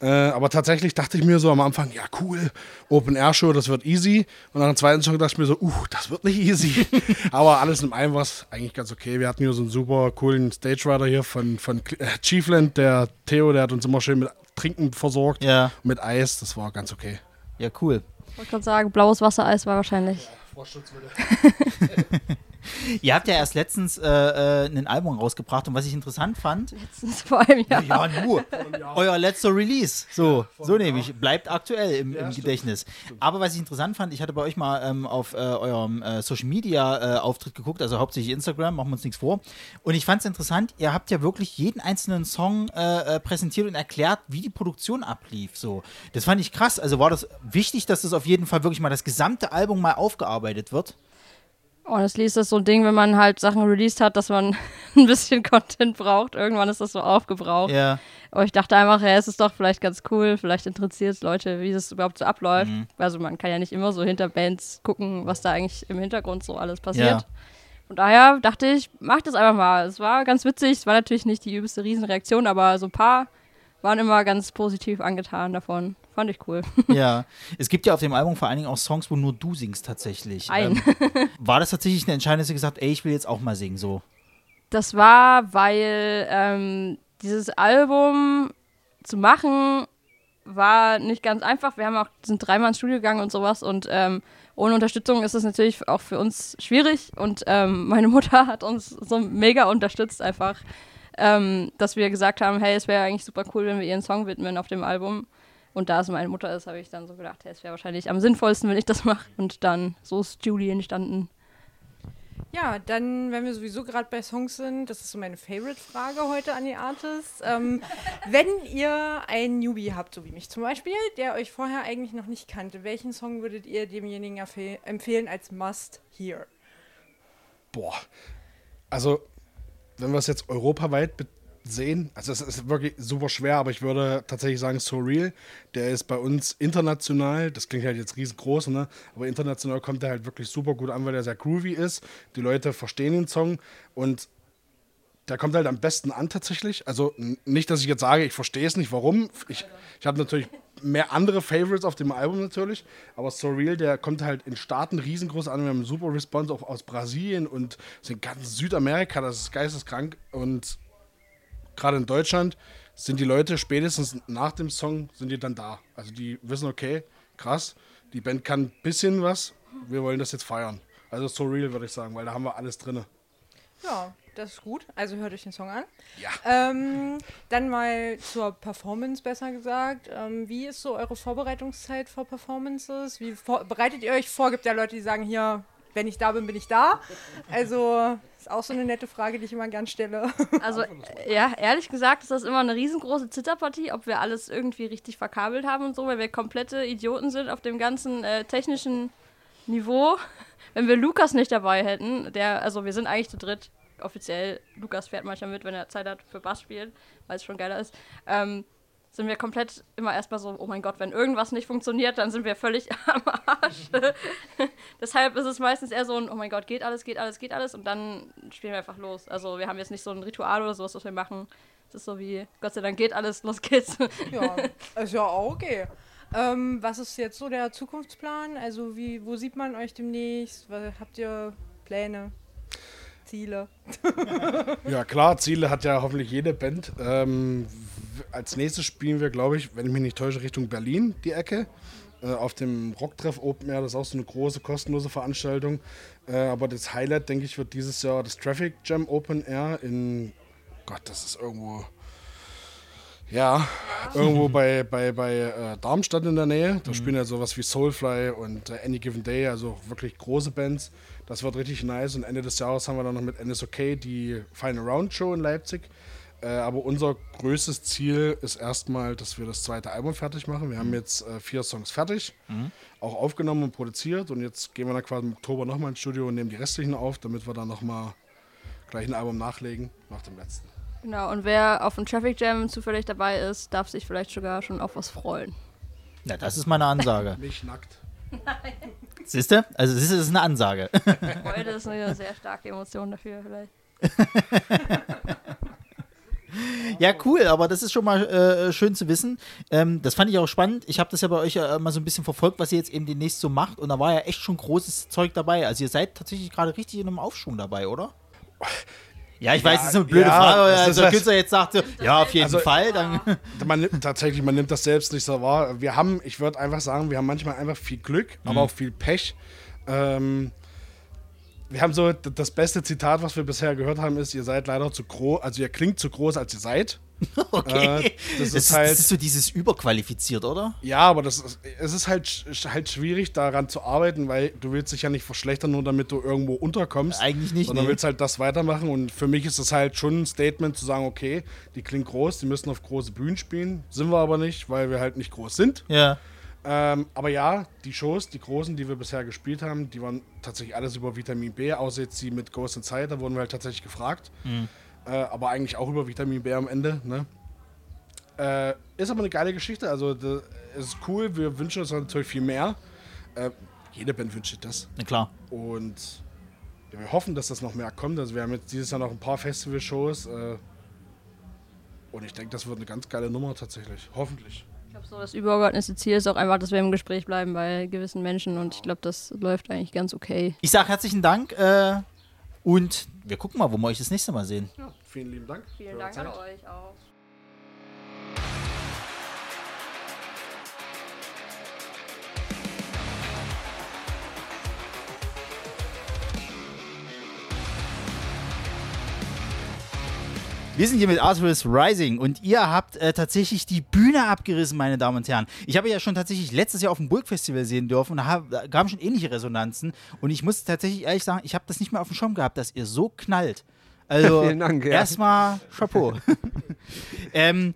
Speaker 11: Äh, aber tatsächlich dachte ich mir so am Anfang, ja cool, Open Air Show, das wird easy. Und nach dem zweiten Song dachte ich mir so, uh, das wird nicht easy. aber alles in allem war es eigentlich ganz okay. Wir hatten hier so einen super coolen Stage Rider hier von, von äh, Chiefland, der Theo, der hat uns immer schön mit Trinken versorgt,
Speaker 2: Ja.
Speaker 11: mit Eis. Das war ganz okay.
Speaker 2: Ja, cool.
Speaker 12: Ich wollte gerade sagen, blaues Wassereis war wahrscheinlich.
Speaker 2: Ihr habt ja erst letztens äh, äh, ein Album rausgebracht und was ich interessant fand.
Speaker 12: Letztens vor einem Jahr.
Speaker 2: Ja, nur. Euer letzter Release. So, so nehme ich. Bleibt aktuell im, im Gedächtnis. Aber was ich interessant fand, ich hatte bei euch mal ähm, auf äh, eurem äh, Social Media äh, Auftritt geguckt, also hauptsächlich Instagram, machen wir uns nichts vor. Und ich fand es interessant, ihr habt ja wirklich jeden einzelnen Song äh, präsentiert und erklärt, wie die Produktion ablief. So. Das fand ich krass. Also war das wichtig, dass das auf jeden Fall wirklich mal das gesamte Album mal aufgearbeitet wird?
Speaker 12: Honestly ist das so ein Ding, wenn man halt Sachen released hat, dass man ein bisschen Content braucht. Irgendwann ist das so aufgebraucht.
Speaker 2: Ja.
Speaker 12: Aber ich dachte einfach, ja, es ist doch vielleicht ganz cool, vielleicht interessiert es Leute, wie das überhaupt so abläuft.
Speaker 2: Mhm.
Speaker 12: Also man kann ja nicht immer so hinter Bands gucken, was da eigentlich im Hintergrund so alles passiert.
Speaker 2: Ja.
Speaker 12: Von daher dachte ich, mach das einfach mal. Es war ganz witzig, es war natürlich nicht die übelste Riesenreaktion, aber so ein paar waren immer ganz positiv angetan davon. Fand ich cool.
Speaker 2: Ja, es gibt ja auf dem Album vor allen Dingen auch Songs, wo nur du singst tatsächlich.
Speaker 12: Ein.
Speaker 2: Ähm, war das tatsächlich eine Entscheidung, dass ihr gesagt ey, ich will jetzt auch mal singen, so?
Speaker 12: Das war, weil ähm, dieses Album zu machen war nicht ganz einfach. Wir haben auch sind dreimal ins Studio gegangen und sowas und ähm, ohne Unterstützung ist es natürlich auch für uns schwierig und ähm, meine Mutter hat uns so mega unterstützt einfach, ähm, dass wir gesagt haben, hey, es wäre eigentlich super cool, wenn wir ihren Song widmen auf dem Album. Und da es meine Mutter ist, habe ich dann so gedacht, hey, es wäre wahrscheinlich am sinnvollsten, wenn ich das mache. Und dann so ist Julie entstanden.
Speaker 4: Ja, dann, wenn wir sowieso gerade bei Songs sind, das ist so meine Favorite-Frage heute an die Artists. Ähm, wenn ihr einen Newbie habt, so wie mich zum Beispiel, der euch vorher eigentlich noch nicht kannte, welchen Song würdet ihr demjenigen empfehlen als Must-Hear?
Speaker 11: Boah. Also, wenn wir es jetzt europaweit be- sehen, also es ist wirklich super schwer, aber ich würde tatsächlich sagen, So Real, der ist bei uns international, das klingt halt jetzt riesengroß, ne? aber international kommt er halt wirklich super gut an, weil er sehr groovy ist. Die Leute verstehen den Song und der kommt halt am besten an tatsächlich. Also nicht, dass ich jetzt sage, ich verstehe es nicht, warum. Ich, ich habe natürlich mehr andere Favorites auf dem Album natürlich, aber So Real, der kommt halt in Staaten riesengroß an. Wir haben einen super Response auch aus Brasilien und in ganz Südamerika, das ist geisteskrank. Und gerade in Deutschland sind die Leute spätestens nach dem Song sind die dann da. Also die wissen, okay, krass, die Band kann ein bisschen was, wir wollen das jetzt feiern. Also So Real würde ich sagen, weil da haben wir alles drin.
Speaker 4: Ja, das ist gut. Also hört euch den Song an.
Speaker 11: Ja.
Speaker 4: Ähm, dann mal zur Performance, besser gesagt. Ähm, wie ist so eure Vorbereitungszeit vor Performances? Wie bereitet ihr euch vor? Gibt ja Leute, die sagen, hier, wenn ich da bin, bin ich da. Also ist auch so eine nette Frage, die ich immer gern stelle.
Speaker 12: Also, ja, ehrlich gesagt ist das immer eine riesengroße Zitterpartie, ob wir alles irgendwie richtig verkabelt haben und so, weil wir komplette Idioten sind auf dem ganzen äh, technischen Niveau. Wenn wir Lukas nicht dabei hätten, der, also wir sind eigentlich zu dritt offiziell. Lukas fährt manchmal mit, wenn er Zeit hat für Bass spielen, weil es schon geiler ist. Ähm, sind wir komplett immer erstmal so, oh mein Gott, wenn irgendwas nicht funktioniert, dann sind wir völlig am Arsch. Deshalb ist es meistens eher so ein, oh mein Gott, geht alles, geht alles, geht alles und dann spielen wir einfach los. Also wir haben jetzt nicht so ein Ritual oder sowas, was wir machen. Es ist so wie, Gott sei Dank geht alles, los geht's.
Speaker 4: ja, ist ja auch okay. Ähm, was ist jetzt so der Zukunftsplan? Also wie, wo sieht man euch demnächst? Was, habt ihr Pläne? Ziele?
Speaker 11: Ja, klar, Ziele hat ja hoffentlich jede Band. Ähm, als nächstes spielen wir, glaube ich, wenn ich mich nicht täusche, Richtung Berlin, die Ecke. Äh, auf dem Rocktreff Open Air, das ist auch so eine große, kostenlose Veranstaltung. Äh, aber das Highlight, denke ich, wird dieses Jahr das Traffic Jam Open Air in. Gott, das ist irgendwo. Ja, irgendwo bei, bei, bei äh, Darmstadt in der Nähe. Da spielen ja sowas wie Soulfly und äh, Any Given Day, also wirklich große Bands. Das wird richtig nice. Und Ende des Jahres haben wir dann noch mit NSOK die Final Round Show in Leipzig. Äh, aber unser größtes Ziel ist erstmal, dass wir das zweite Album fertig machen. Wir haben jetzt äh, vier Songs fertig,
Speaker 2: Mhm.
Speaker 11: auch aufgenommen und produziert. Und jetzt gehen wir dann quasi im Oktober nochmal ins Studio und nehmen die restlichen auf, damit wir dann nochmal gleich ein Album nachlegen nach dem letzten.
Speaker 12: Genau, und wer auf dem Traffic Jam zufällig dabei ist, darf sich vielleicht sogar schon auf was freuen.
Speaker 2: Na, das ist meine Ansage.
Speaker 11: Nicht nackt.
Speaker 2: Siehst du? Also, siehst du, das ist eine Ansage.
Speaker 12: Freude ist eine sehr starke Emotion dafür vielleicht.
Speaker 2: Ja, cool, aber das ist schon mal äh, schön zu wissen. Ähm, das fand ich auch spannend. Ich habe das ja bei euch ja mal so ein bisschen verfolgt, was ihr jetzt eben demnächst so macht. Und da war ja echt schon großes Zeug dabei. Also ihr seid tatsächlich gerade richtig in einem Aufschwung dabei, oder? Ja, ich weiß, das ist eine blöde
Speaker 11: ja,
Speaker 2: Frage, aber also
Speaker 11: ist
Speaker 2: der Künstler jetzt sagt, so, ja, auf jeden
Speaker 11: Also,
Speaker 2: Fall. Dann,
Speaker 11: Man nimmt, tatsächlich, man nimmt das selbst nicht so wahr. Wir haben, ich würde einfach sagen, wir haben manchmal einfach viel Glück,
Speaker 2: Mhm.
Speaker 11: aber auch viel Pech. Ähm, wir haben so, das beste Zitat, was wir bisher gehört haben, ist, ihr seid leider zu groß, also ihr klingt zu groß, als ihr seid.
Speaker 2: okay.
Speaker 11: Äh, das,
Speaker 2: das,
Speaker 11: ist halt,
Speaker 2: das ist so dieses überqualifiziert, oder?
Speaker 11: ja, aber das ist, es ist halt, halt schwierig, daran zu arbeiten, weil du willst dich ja nicht verschlechtern, nur damit du irgendwo unterkommst.
Speaker 2: Eigentlich nicht,
Speaker 11: Sondern
Speaker 2: nee.
Speaker 11: willst halt das weitermachen. Und für mich ist es halt schon ein Statement zu sagen, okay, die klingt groß, die müssen auf große Bühnen spielen. Sind wir aber nicht, weil wir halt nicht groß sind.
Speaker 2: Ja.
Speaker 11: Ähm, aber ja, die Shows, die großen, die wir bisher gespielt haben, die waren tatsächlich alles über Vitamin B, außer jetzt die mit Ghost Inside, da wurden wir halt tatsächlich gefragt.
Speaker 2: Mhm.
Speaker 11: Äh, aber eigentlich auch über Vitamin B am Ende. Ne? Äh, ist aber eine geile Geschichte. Also, das ist cool. Wir wünschen uns natürlich viel mehr. Äh, jede Band wünscht sich das.
Speaker 2: Na klar.
Speaker 11: Und ja, wir hoffen, dass das noch mehr kommt. Also, wir haben jetzt dieses Jahr noch ein paar Festival-Shows. Äh, und ich denke, das wird eine ganz geile Nummer tatsächlich. Hoffentlich.
Speaker 12: Ich glaube, so das übergeordnete Ziel ist auch einfach, dass wir im Gespräch bleiben bei gewissen Menschen und ich glaube, das läuft eigentlich ganz okay.
Speaker 2: Ich sage herzlichen Dank äh, und wir gucken mal, wo wir euch das nächste Mal sehen.
Speaker 11: Ja, vielen lieben Dank.
Speaker 12: Vielen
Speaker 11: für eure
Speaker 12: Dank an
Speaker 11: Zeit.
Speaker 12: euch auch.
Speaker 2: Wir sind hier mit Artemis Rising und ihr habt äh, tatsächlich die Bühne abgerissen, meine Damen und Herren. Ich habe ja schon tatsächlich letztes Jahr auf dem Burg-Festival sehen dürfen und da, hab, da gaben schon ähnliche Resonanzen. Und ich muss tatsächlich ehrlich sagen, ich habe das nicht mehr auf dem Schirm gehabt, dass ihr so knallt. Also
Speaker 13: Dank, ja.
Speaker 2: erstmal Chapeau. ähm,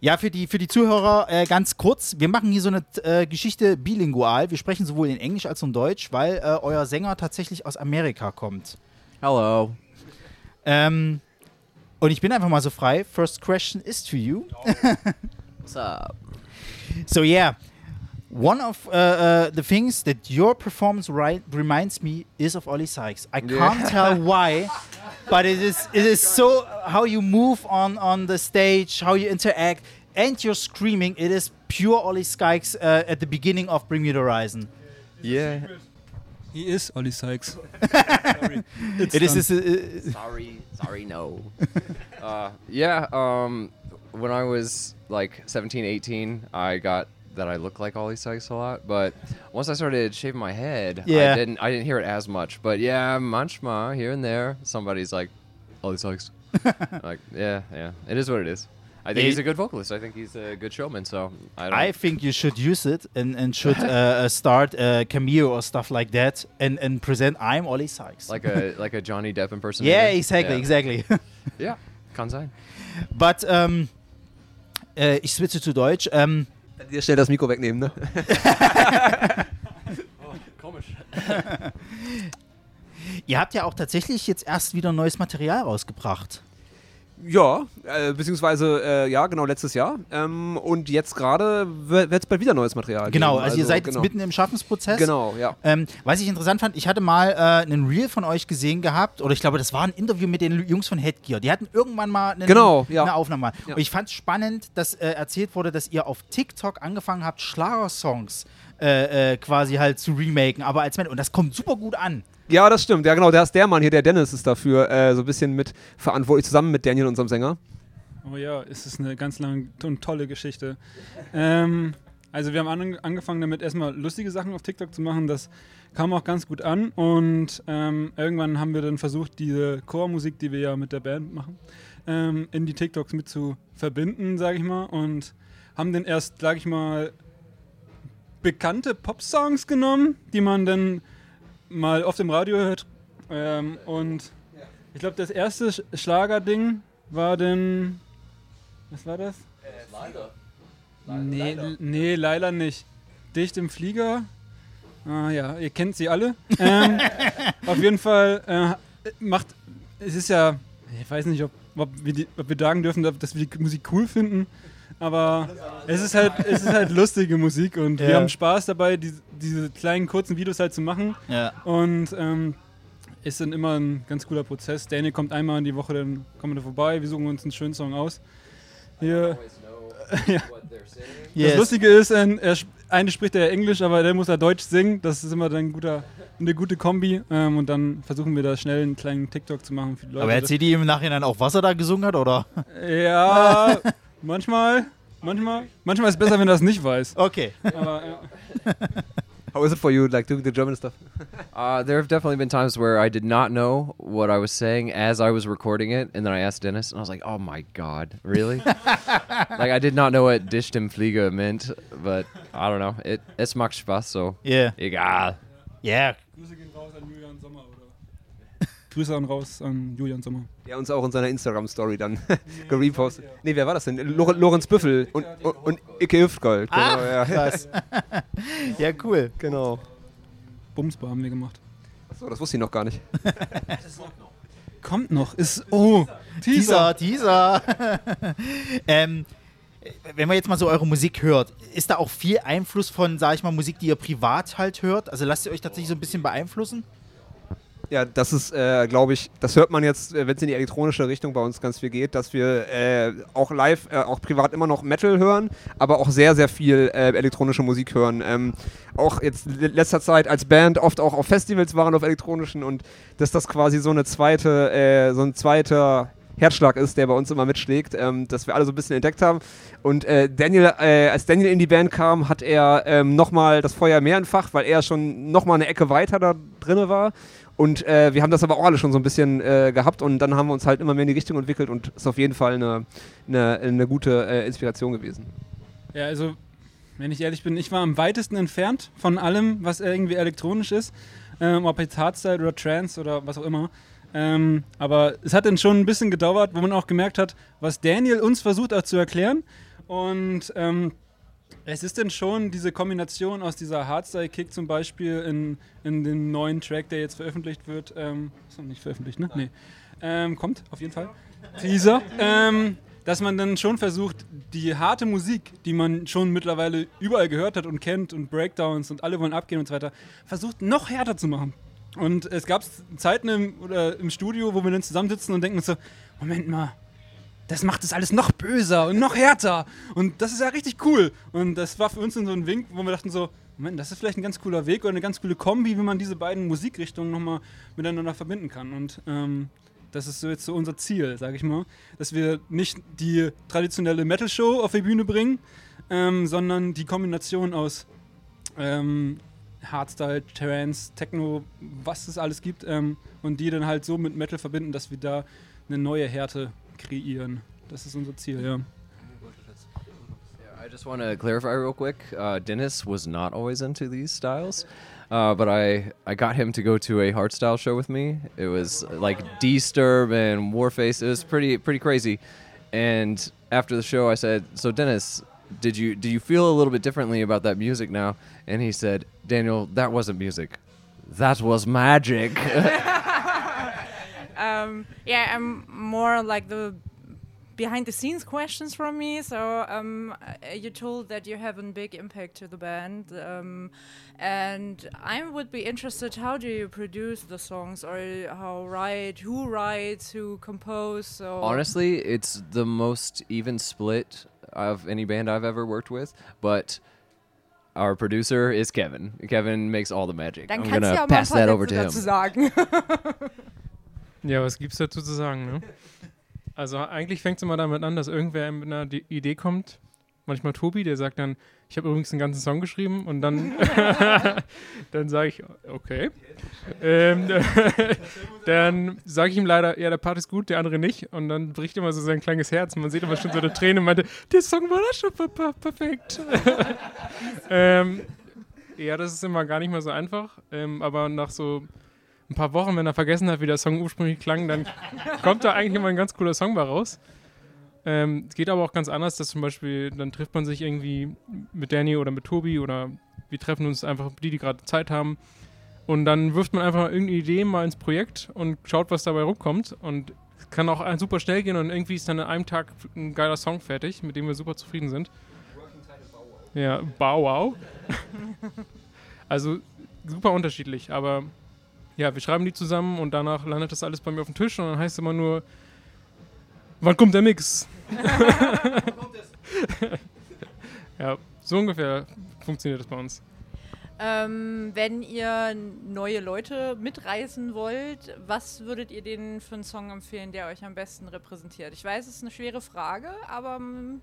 Speaker 2: ja, für die, für die Zuhörer äh, ganz kurz. Wir machen hier so eine äh, Geschichte bilingual. Wir sprechen sowohl in Englisch als auch in Deutsch, weil äh, euer Sänger tatsächlich aus Amerika kommt.
Speaker 13: Hello.
Speaker 2: Ähm, und ich bin einfach mal so frei. First question is to you.
Speaker 13: What's up?
Speaker 2: So yeah, one of uh, uh, the things that your performance right reminds me is of Ollie Sykes. I can't
Speaker 13: Yeah.
Speaker 2: tell why, but it is it is so how you move on on the stage, how you interact, and your screaming. It is pure Ollie Sykes uh, at the beginning of Bring Me the Horizon.
Speaker 13: Yeah.
Speaker 14: He is Ollie Sykes.
Speaker 2: It is. is- is-
Speaker 13: sorry, sorry, no. uh, yeah, um, when I was like 17, 18, I got that I look like Ollie Sykes a lot. But once I started shaving my head,
Speaker 2: Yeah.
Speaker 13: I didn't I didn't hear it as much. But yeah, manchmal here and there, somebody's like, Ollie Sykes. like, yeah, yeah, it is what it is. I think
Speaker 2: Yeah,
Speaker 13: he's a good vocalist. I think he's a good showman. So I don't.
Speaker 2: I think you should use it and, and should uh, uh, start a cameo or stuff like that and, and present I'm Ollie Sykes.
Speaker 13: like a like a Johnny Depp impersonator.
Speaker 2: yeah, exactly,
Speaker 13: Yeah.
Speaker 2: exactly.
Speaker 13: Yeah, kann sein.
Speaker 2: But ähm, äh, ich switche zu Deutsch. Ähm,
Speaker 13: Kann dir schnell das Mikro wegnehmen, ne?
Speaker 3: Komisch.
Speaker 2: ihr habt ja auch tatsächlich jetzt erst wieder neues Material rausgebracht.
Speaker 15: Ja, äh, beziehungsweise, äh, ja, genau, letztes Jahr. Ähm, und jetzt gerade wird es bald wieder neues Material
Speaker 2: Genau,
Speaker 15: geben.
Speaker 2: also, ihr seid
Speaker 15: genau.
Speaker 2: jetzt mitten im Schaffensprozess.
Speaker 15: Genau, ja.
Speaker 2: Ähm, was ich interessant fand, ich hatte mal äh, einen Reel von euch gesehen gehabt, oder ich glaube, das war ein Interview mit den Jungs von Headgear. Die hatten irgendwann mal einen,
Speaker 15: Genau, ja.
Speaker 2: eine Aufnahme.
Speaker 15: Ja.
Speaker 2: Und ich fand es spannend, dass äh, erzählt wurde, dass ihr auf TikTok angefangen habt, Schlagersongs äh, äh, quasi halt zu remaken, aber als Band. Und das kommt super gut an.
Speaker 15: Ja, das stimmt. Ja, genau, der ist der Mann hier, der Dennis ist dafür äh, so ein bisschen mit verantwortlich, zusammen mit Daniel, unserem Sänger.
Speaker 14: Oh ja, es ist eine ganz lange und tolle Geschichte. Ähm, also wir haben an, angefangen damit erstmal lustige Sachen auf TikTok zu machen. Das kam auch ganz gut an und ähm, irgendwann haben wir dann versucht, diese Chormusik, die wir ja mit der Band machen, ähm, in die TikToks mit zu verbinden, sage ich mal. Und haben dann erst, sage ich mal, bekannte Pop-Songs genommen, die man dann mal auf dem Radio hört. Ähm, und ich glaube, das erste Sch Schlagerding war dann. Was war das? Nee, l- nee, leider nicht. Dicht im Flieger. Ah ja, ihr kennt sie alle. ähm, auf jeden Fall äh, macht. Es ist ja. Ich weiß nicht, ob, ob, wir, die, ob wir sagen dürfen, dass wir die Musik cool finden. Aber es ist halt, es ist halt lustige Musik und wir
Speaker 2: Ja.
Speaker 14: haben Spaß dabei, die, diese kleinen kurzen Videos halt zu machen.
Speaker 2: Ja.
Speaker 14: Und ähm, ist dann immer ein ganz cooler Prozess. Daniel kommt einmal in die Woche, dann kommen wir vorbei, wir suchen uns einen schönen Song aus. Hier. ja.
Speaker 2: Yes.
Speaker 14: Das Lustige ist, er, eine spricht er Englisch, aber der muss er Deutsch singen. Das ist immer dann ein guter, eine gute Kombi. Ähm, und dann versuchen wir da schnell einen kleinen TikTok zu machen für die Leute.
Speaker 2: aber erzählt ihr im Nachhinein auch, was er da gesungen hat, oder?
Speaker 14: Ja, manchmal. Manchmal. Manchmal ist es besser, wenn er das nicht weiß.
Speaker 2: Okay.
Speaker 14: Aber, ja.
Speaker 15: How is it for you, like doing the German stuff?
Speaker 13: Uh, there have definitely been times where I did not know what I was saying as I was recording it, and then I asked Dennis, and I was like, "Oh my God, really?" like I did not know what Dish dem Flieger meant, but I don't know. It es macht Spaß, so
Speaker 2: Yeah.
Speaker 13: egal.
Speaker 2: Yeah.
Speaker 14: Grüße an raus an Julian Sommer.
Speaker 15: Der uns auch in seiner Instagram-Story dann gerepostet. Nee, wer war das denn? Lor Lorenz Büffel und, und, und Icke Hüftgold. Genau,
Speaker 2: Ah,
Speaker 15: ja.
Speaker 2: krass. ja, cool.
Speaker 15: Genau.
Speaker 14: Bumsbar haben wir gemacht.
Speaker 15: Achso, das wusste ich noch gar nicht.
Speaker 14: Kommt noch. Ist. Oh,
Speaker 2: Teaser, Teaser. ähm, wenn man jetzt mal so eure Musik hört, ist da auch viel Einfluss von, sag ich mal, Musik, die ihr privat halt hört? Also lasst ihr euch tatsächlich so ein bisschen beeinflussen?
Speaker 15: Ja, das ist, äh, glaube ich, das hört man jetzt, äh, wenn es in die elektronische Richtung bei uns ganz viel geht, dass wir äh, auch live, äh, auch privat immer noch Metal hören, aber auch sehr, sehr viel äh, elektronische Musik hören. Ähm, auch jetzt in letzter Zeit als Band oft auch auf Festivals waren auf elektronischen und dass das quasi so eine zweite, äh, so ein zweiter Herzschlag ist, der bei uns immer mitschlägt, ähm, dass wir alle so ein bisschen entdeckt haben. Und äh, Daniel, äh, als Daniel in die Band kam, hat er ähm, nochmal das Feuer mehr entfacht, weil er schon nochmal eine Ecke weiter da drinne war. Und äh, wir haben das aber auch alle schon so ein bisschen äh, gehabt und dann haben wir uns halt immer mehr in die Richtung entwickelt und ist auf jeden Fall eine, eine, eine gute äh, Inspiration gewesen.
Speaker 14: Ja, also, wenn ich ehrlich bin, ich war am weitesten entfernt von allem, was irgendwie elektronisch ist. Ähm, ob jetzt Hardstyle oder Trance oder was auch immer. Ähm, aber es hat dann schon ein bisschen gedauert, wo man auch gemerkt hat, was Daniel uns versucht hat zu erklären. Und ähm, es ist denn schon diese Kombination aus dieser Hardstyle-Kick zum Beispiel in, in den neuen Track, der jetzt veröffentlicht wird. Ähm, ist noch nicht veröffentlicht, ne? Nee. Ähm, kommt, auf jeden Fall. Teaser. Ähm, dass man dann schon versucht, die harte Musik, die man schon mittlerweile überall gehört hat und kennt und Breakdowns und alle wollen abgehen und so weiter, versucht noch härter zu machen. Und es gab Zeiten im, oder im Studio, wo wir dann zusammensitzen und denken uns so, Moment mal, das macht das alles noch böser und noch härter. Und das ist ja richtig cool. Und das war für uns so ein Wink, wo wir dachten so, Moment, das ist vielleicht ein ganz cooler Weg oder eine ganz coole Kombi, wie man diese beiden Musikrichtungen nochmal miteinander verbinden kann. Und ähm, das ist so jetzt so unser Ziel, sage ich mal, dass wir nicht die traditionelle Metal-Show auf die Bühne bringen, ähm, sondern die Kombination aus ähm, Hardstyle, Trance, Techno, was es alles gibt, ähm, und die dann halt so mit Metal verbinden, dass wir da eine neue Härte kreieren. Das ist unser Ziel, ja.
Speaker 13: I just want to clarify real quick. Uh, Dennis was not always into these styles, uh, but I I got him to go to a hardstyle show with me. It was like Disturb and Warface. It was pretty pretty crazy. And after the show, I said, "So Dennis, did you do you feel a little bit differently about that music now?" And he said, "Daniel, that wasn't music. That was magic."
Speaker 4: um, yeah, I'm more like the behind the scenes questions from me. So um, uh, you told that you have a big impact to the band, um, and I would be interested. How do you produce the songs, or how write? Who writes? Who compose? So
Speaker 13: Honestly, it's the most even split of any band I've ever worked with, but our producer is Kevin. Kevin makes all the magic.
Speaker 4: dann
Speaker 13: I'm
Speaker 4: kannst du
Speaker 13: gonna
Speaker 4: ja
Speaker 13: pass that over to him.
Speaker 4: sagen.
Speaker 6: Ja, was gibt's dazu zu sagen, ne? Also eigentlich fängt es immer damit an, dass irgendwer mit einer D- Idee kommt. Manchmal Tobi, der sagt dann, ich habe übrigens einen ganzen Song geschrieben und dann, dann sage ich, okay. Ähm, dann sage ich ihm leider, ja, der Part ist gut, der andere nicht. Und dann bricht immer so sein kleines Herz. Man sieht immer schon so eine Träne und meinte, der Song war doch schon per per perfekt. ähm, ja, das ist immer gar nicht mal so einfach. Ähm, aber nach so ein paar Wochen, wenn er vergessen hat, wie der Song ursprünglich klang, dann kommt da eigentlich immer ein ganz cooler Song bei raus. Ähm, es geht aber auch ganz anders, dass zum Beispiel, dann trifft man sich irgendwie mit Danny oder mit Tobi oder wir treffen uns einfach die, die gerade Zeit haben. Und dann wirft man einfach irgendeine Idee mal ins Projekt und schaut, was dabei rumkommt. Und es kann auch super schnell gehen und irgendwie ist dann an einem Tag ein geiler Song fertig, mit dem wir super zufrieden sind. Ja, Bow Wow. also super unterschiedlich, aber ja, wir schreiben die zusammen und danach landet das alles bei mir auf dem Tisch und dann heißt es immer nur, wann kommt der Mix? ja, so ungefähr funktioniert das bei uns.
Speaker 4: Ähm, wenn ihr neue Leute mitreißen wollt, was würdet ihr denen für einen Song empfehlen, der euch am besten repräsentiert? Ich weiß, es ist eine schwere Frage, aber mm,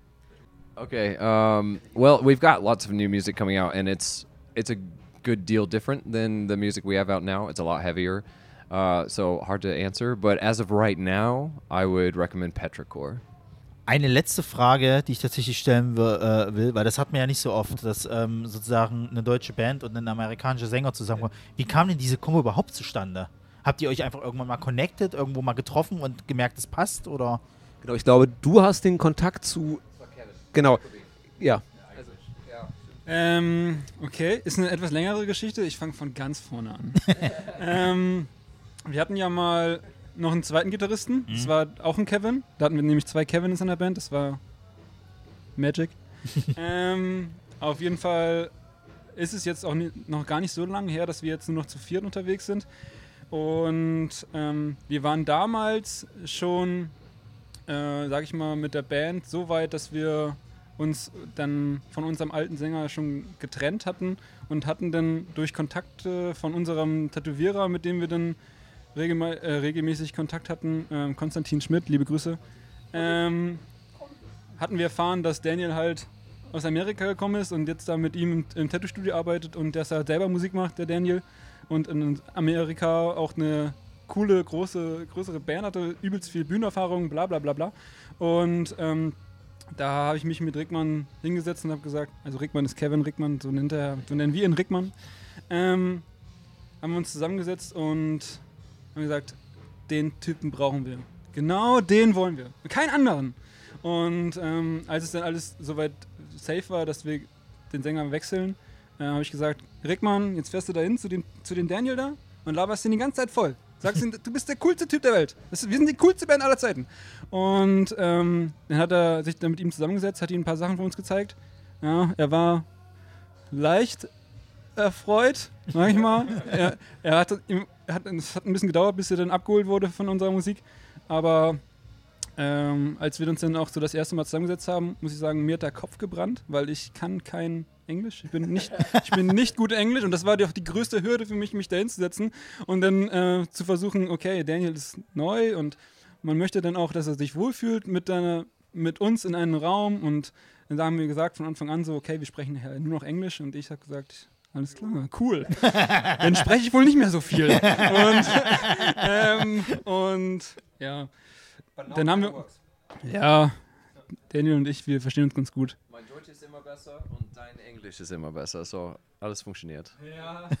Speaker 13: Okay. Um, well, we've got lots of new music coming out, and it's it's a good deal different than the music we have out now. It's a lot heavier, uh, so hard to answer. But as of right now, I would recommend Petrichor.
Speaker 2: Eine letzte Frage, die ich tatsächlich stellen will, äh, will weil das hat man ja nicht so oft, dass ähm, sozusagen eine deutsche Band und ein amerikanischer Sänger zusammenkommen. Wie kam denn diese Kombo überhaupt zustande? Habt ihr euch einfach irgendwann mal connected, irgendwo mal getroffen und gemerkt, es passt? Oder?
Speaker 15: Genau, ich glaube, du hast den Kontakt zu. Genau. Ja.
Speaker 14: Ähm, okay, ist eine etwas längere Geschichte. Ich fange von ganz vorne an. ähm, wir hatten ja mal noch einen zweiten Gitarristen. Das
Speaker 16: Mhm.
Speaker 14: war auch ein Kevin. Da hatten wir nämlich zwei Kevins in der Band. Das war Magic. ähm, auf jeden Fall ist es jetzt auch noch gar nicht so lange her, dass wir jetzt nur noch zu viert unterwegs sind. Und ähm, wir waren damals schon, äh, sag ich mal, mit der Band so weit, dass wir uns dann von unserem alten Sänger schon getrennt hatten und hatten dann durch Kontakte von unserem Tätowierer, mit dem wir dann regema- äh, regelmäßig Kontakt hatten, ähm, Konstantin Schmidt, liebe Grüße, ähm, hatten wir erfahren, dass Daniel halt aus Amerika gekommen ist und jetzt da mit ihm im, im Tattoo-Studio arbeitet und dass er selber Musik macht, der Daniel, und in Amerika auch eine coole, große, größere Band hatte, übelst viel Bühnenerfahrung, bla bla bla bla. Und ähm, da habe ich mich mit Rickmann hingesetzt und habe gesagt, also Rickmann ist Kevin Rickmann, so nennt er, so nennen wir ihn Rickmann. Ähm, haben wir uns zusammengesetzt und haben gesagt, den Typen brauchen wir. Genau den wollen wir. Keinen anderen. Und ähm, als es dann alles soweit safe war, dass wir den Sänger wechseln, äh, habe ich gesagt, Rickmann, jetzt fährst du dahin zu, dem, zu den Daniel da und laberst ihn die ganze Zeit voll. Sagst ihm, du bist der coolste Typ der Welt. Das, wir sind die coolste Band aller Zeiten. Und ähm, dann hat er sich dann mit ihm zusammengesetzt, hat ihm ein paar Sachen von uns gezeigt. Ja, er war leicht erfreut, sag ich mal. er, er hat, ihm- hat, es hat ein bisschen gedauert, bis er dann abgeholt wurde von unserer Musik. Aber ähm, als wir uns dann auch so das erste Mal zusammengesetzt haben, muss ich sagen, mir hat der Kopf gebrannt, weil ich kann kein Englisch. Ich bin nicht, ich bin nicht gut Englisch und das war auch die größte Hürde für mich, mich da hinzusetzen und dann äh, zu versuchen, okay, Daniel ist neu und man möchte dann auch, dass er sich wohlfühlt mit, deiner, mit uns in einem Raum und dann haben wir gesagt von Anfang an so, okay, wir sprechen nur noch Englisch und ich habe gesagt, alles klar, cool. Dann spreche ich wohl nicht mehr so viel. Und, ähm, und ja, dann haben wir. Ja, Daniel und ich, wir verstehen uns ganz gut.
Speaker 13: Mein Deutsch ist immer besser und dein Englisch ist immer besser, so alles funktioniert.
Speaker 14: Ja,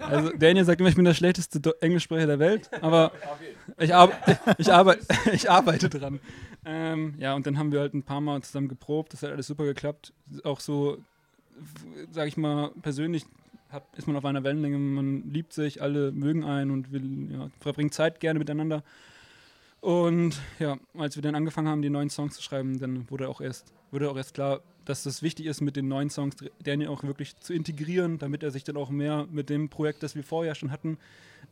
Speaker 14: Also Daniel sagt immer, ich bin der schlechteste Do- Englischsprecher der Welt, aber ich, arbe ich, arbeite, ich arbeite dran. Ähm, ja, und dann haben wir halt ein paar Mal zusammen geprobt, das hat alles super geklappt. Auch so, sag ich mal, persönlich hat, ist man auf einer Wellenlänge, man liebt sich, alle mögen einen und will, ja, verbringt Zeit gerne miteinander. Und ja, als wir dann angefangen haben, die neuen Songs zu schreiben, dann wurde auch erst, wurde auch erst klar, dass es wichtig ist, mit den neuen Songs Daniel auch wirklich zu integrieren, damit er sich dann auch mehr mit dem Projekt, das wir vorher schon hatten,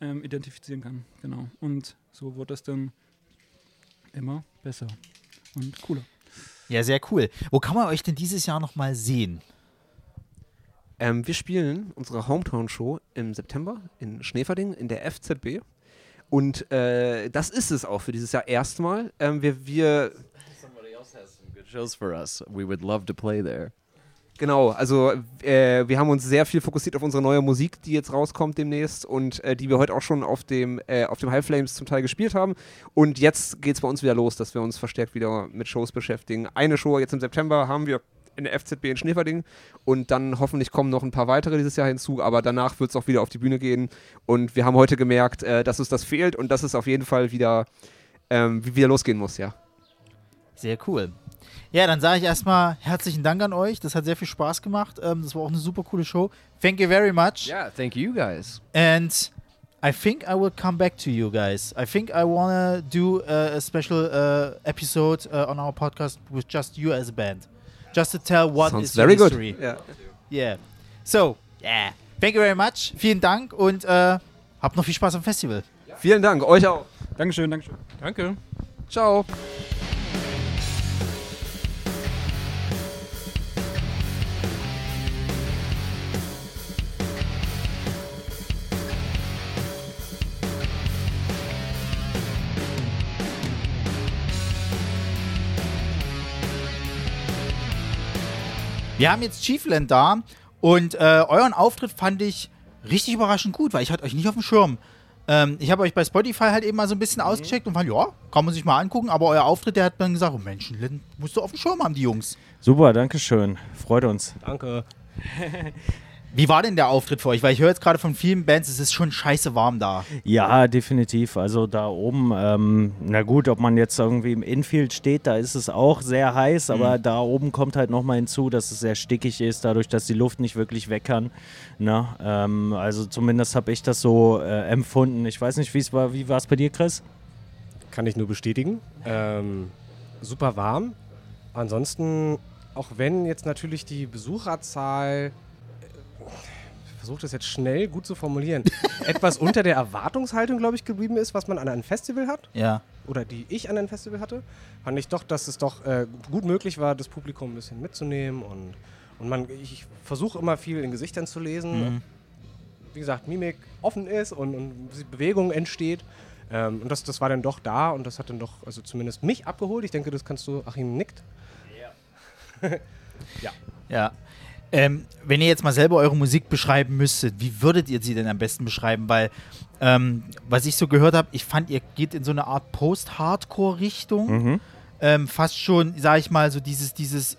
Speaker 14: ähm, identifizieren kann. Genau. Und so wurde das dann immer besser und cooler.
Speaker 2: Ja, sehr cool. Wo kann man euch denn dieses Jahr nochmal sehen?
Speaker 15: Ähm, wir spielen unsere Hometown-Show im September in Schneverding in der FZB. Und äh, das ist es auch für dieses Jahr erstmal. Ähm, wir, wir
Speaker 13: Somebody else has some good shows for us. We would love to play there.
Speaker 15: Genau, also äh, wir haben uns sehr viel fokussiert auf unsere neue Musik, die jetzt rauskommt demnächst und äh, die wir heute auch schon auf dem, äh, auf dem High Flames zum Teil gespielt haben. Und jetzt geht es bei uns wieder los, dass wir uns verstärkt wieder mit Shows beschäftigen. Eine Show jetzt im September haben wir in der FZB in Schneverding und dann hoffentlich kommen noch ein paar weitere dieses Jahr hinzu, aber danach wird es auch wieder auf die Bühne gehen. Und wir haben heute gemerkt, äh, dass uns das fehlt und dass es auf jeden Fall wieder, ähm, wieder losgehen muss, ja.
Speaker 2: Sehr cool. Ja, dann sage ich erstmal herzlichen Dank an euch. Das hat sehr viel Spaß gemacht. Ähm, das war auch eine super coole Show. Thank you very much.
Speaker 13: Yeah, thank you guys.
Speaker 2: And I think I will come back to you guys. I think I want to do a, a special uh, episode uh, on our podcast with just you as a band. Just to tell what
Speaker 15: Sounds
Speaker 2: is
Speaker 15: very
Speaker 2: your
Speaker 15: good.
Speaker 2: history.
Speaker 15: Yeah.
Speaker 2: Yeah. So, yeah. Thank you very much. Vielen Dank und äh, habt noch viel Spaß am Festival.
Speaker 15: Vielen Dank, euch auch.
Speaker 14: Dankeschön, Dankeschön.
Speaker 6: Danke.
Speaker 15: Ciao.
Speaker 2: Wir haben jetzt Chiefland da und äh, euren Auftritt fand ich richtig überraschend gut, weil ich hatte euch nicht auf dem Schirm. Ähm, ich habe euch bei Spotify halt eben mal so ein bisschen ausgecheckt und fand, ja, kann man sich mal angucken, aber euer Auftritt, der hat dann gesagt, oh Mensch, musst du auf dem Schirm haben, die Jungs.
Speaker 16: Super, danke schön. Freut uns.
Speaker 6: Danke.
Speaker 2: Wie war denn der Auftritt für euch? Weil ich höre jetzt gerade von vielen Bands, es ist schon scheiße warm da.
Speaker 16: Ja, definitiv. Also da oben, ähm, na gut, ob man jetzt irgendwie im Infield steht, da ist es auch sehr heiß, aber
Speaker 2: Mhm.
Speaker 16: da oben kommt halt nochmal hinzu, dass es sehr stickig ist, dadurch, dass die Luft nicht wirklich weg kann. Ne? Ähm, also zumindest habe ich das so äh, empfunden. Ich weiß nicht, wie es war. Wie war es bei dir, Chris?
Speaker 17: Kann ich nur bestätigen. Ähm, super warm. Ansonsten, auch wenn jetzt natürlich die Besucherzahl, versuche das jetzt schnell gut zu formulieren, etwas unter der Erwartungshaltung, glaube ich, geblieben ist, was man an einem Festival hat.
Speaker 2: Ja.
Speaker 17: Oder die ich an einem Festival hatte, fand ich doch, dass es doch äh, gut möglich war, das Publikum ein bisschen mitzunehmen und, und man, ich versuche immer viel in Gesichtern zu lesen.
Speaker 2: Mhm.
Speaker 17: Wie gesagt, Mimik offen ist und, und Bewegung entsteht. Ähm, und das, das war dann doch da und das hat dann doch, also zumindest mich abgeholt. Ich denke, das kannst du, Achim nickt. ja.
Speaker 2: Ja. Ähm, wenn ihr jetzt mal selber eure Musik beschreiben müsstet, wie würdet ihr sie denn am besten beschreiben? Weil, ähm, was ich so gehört habe, ich fand, ihr geht in so eine Art Post-Hardcore-Richtung.
Speaker 16: Mhm.
Speaker 2: Ähm, fast schon, sag ich mal, so dieses, dieses,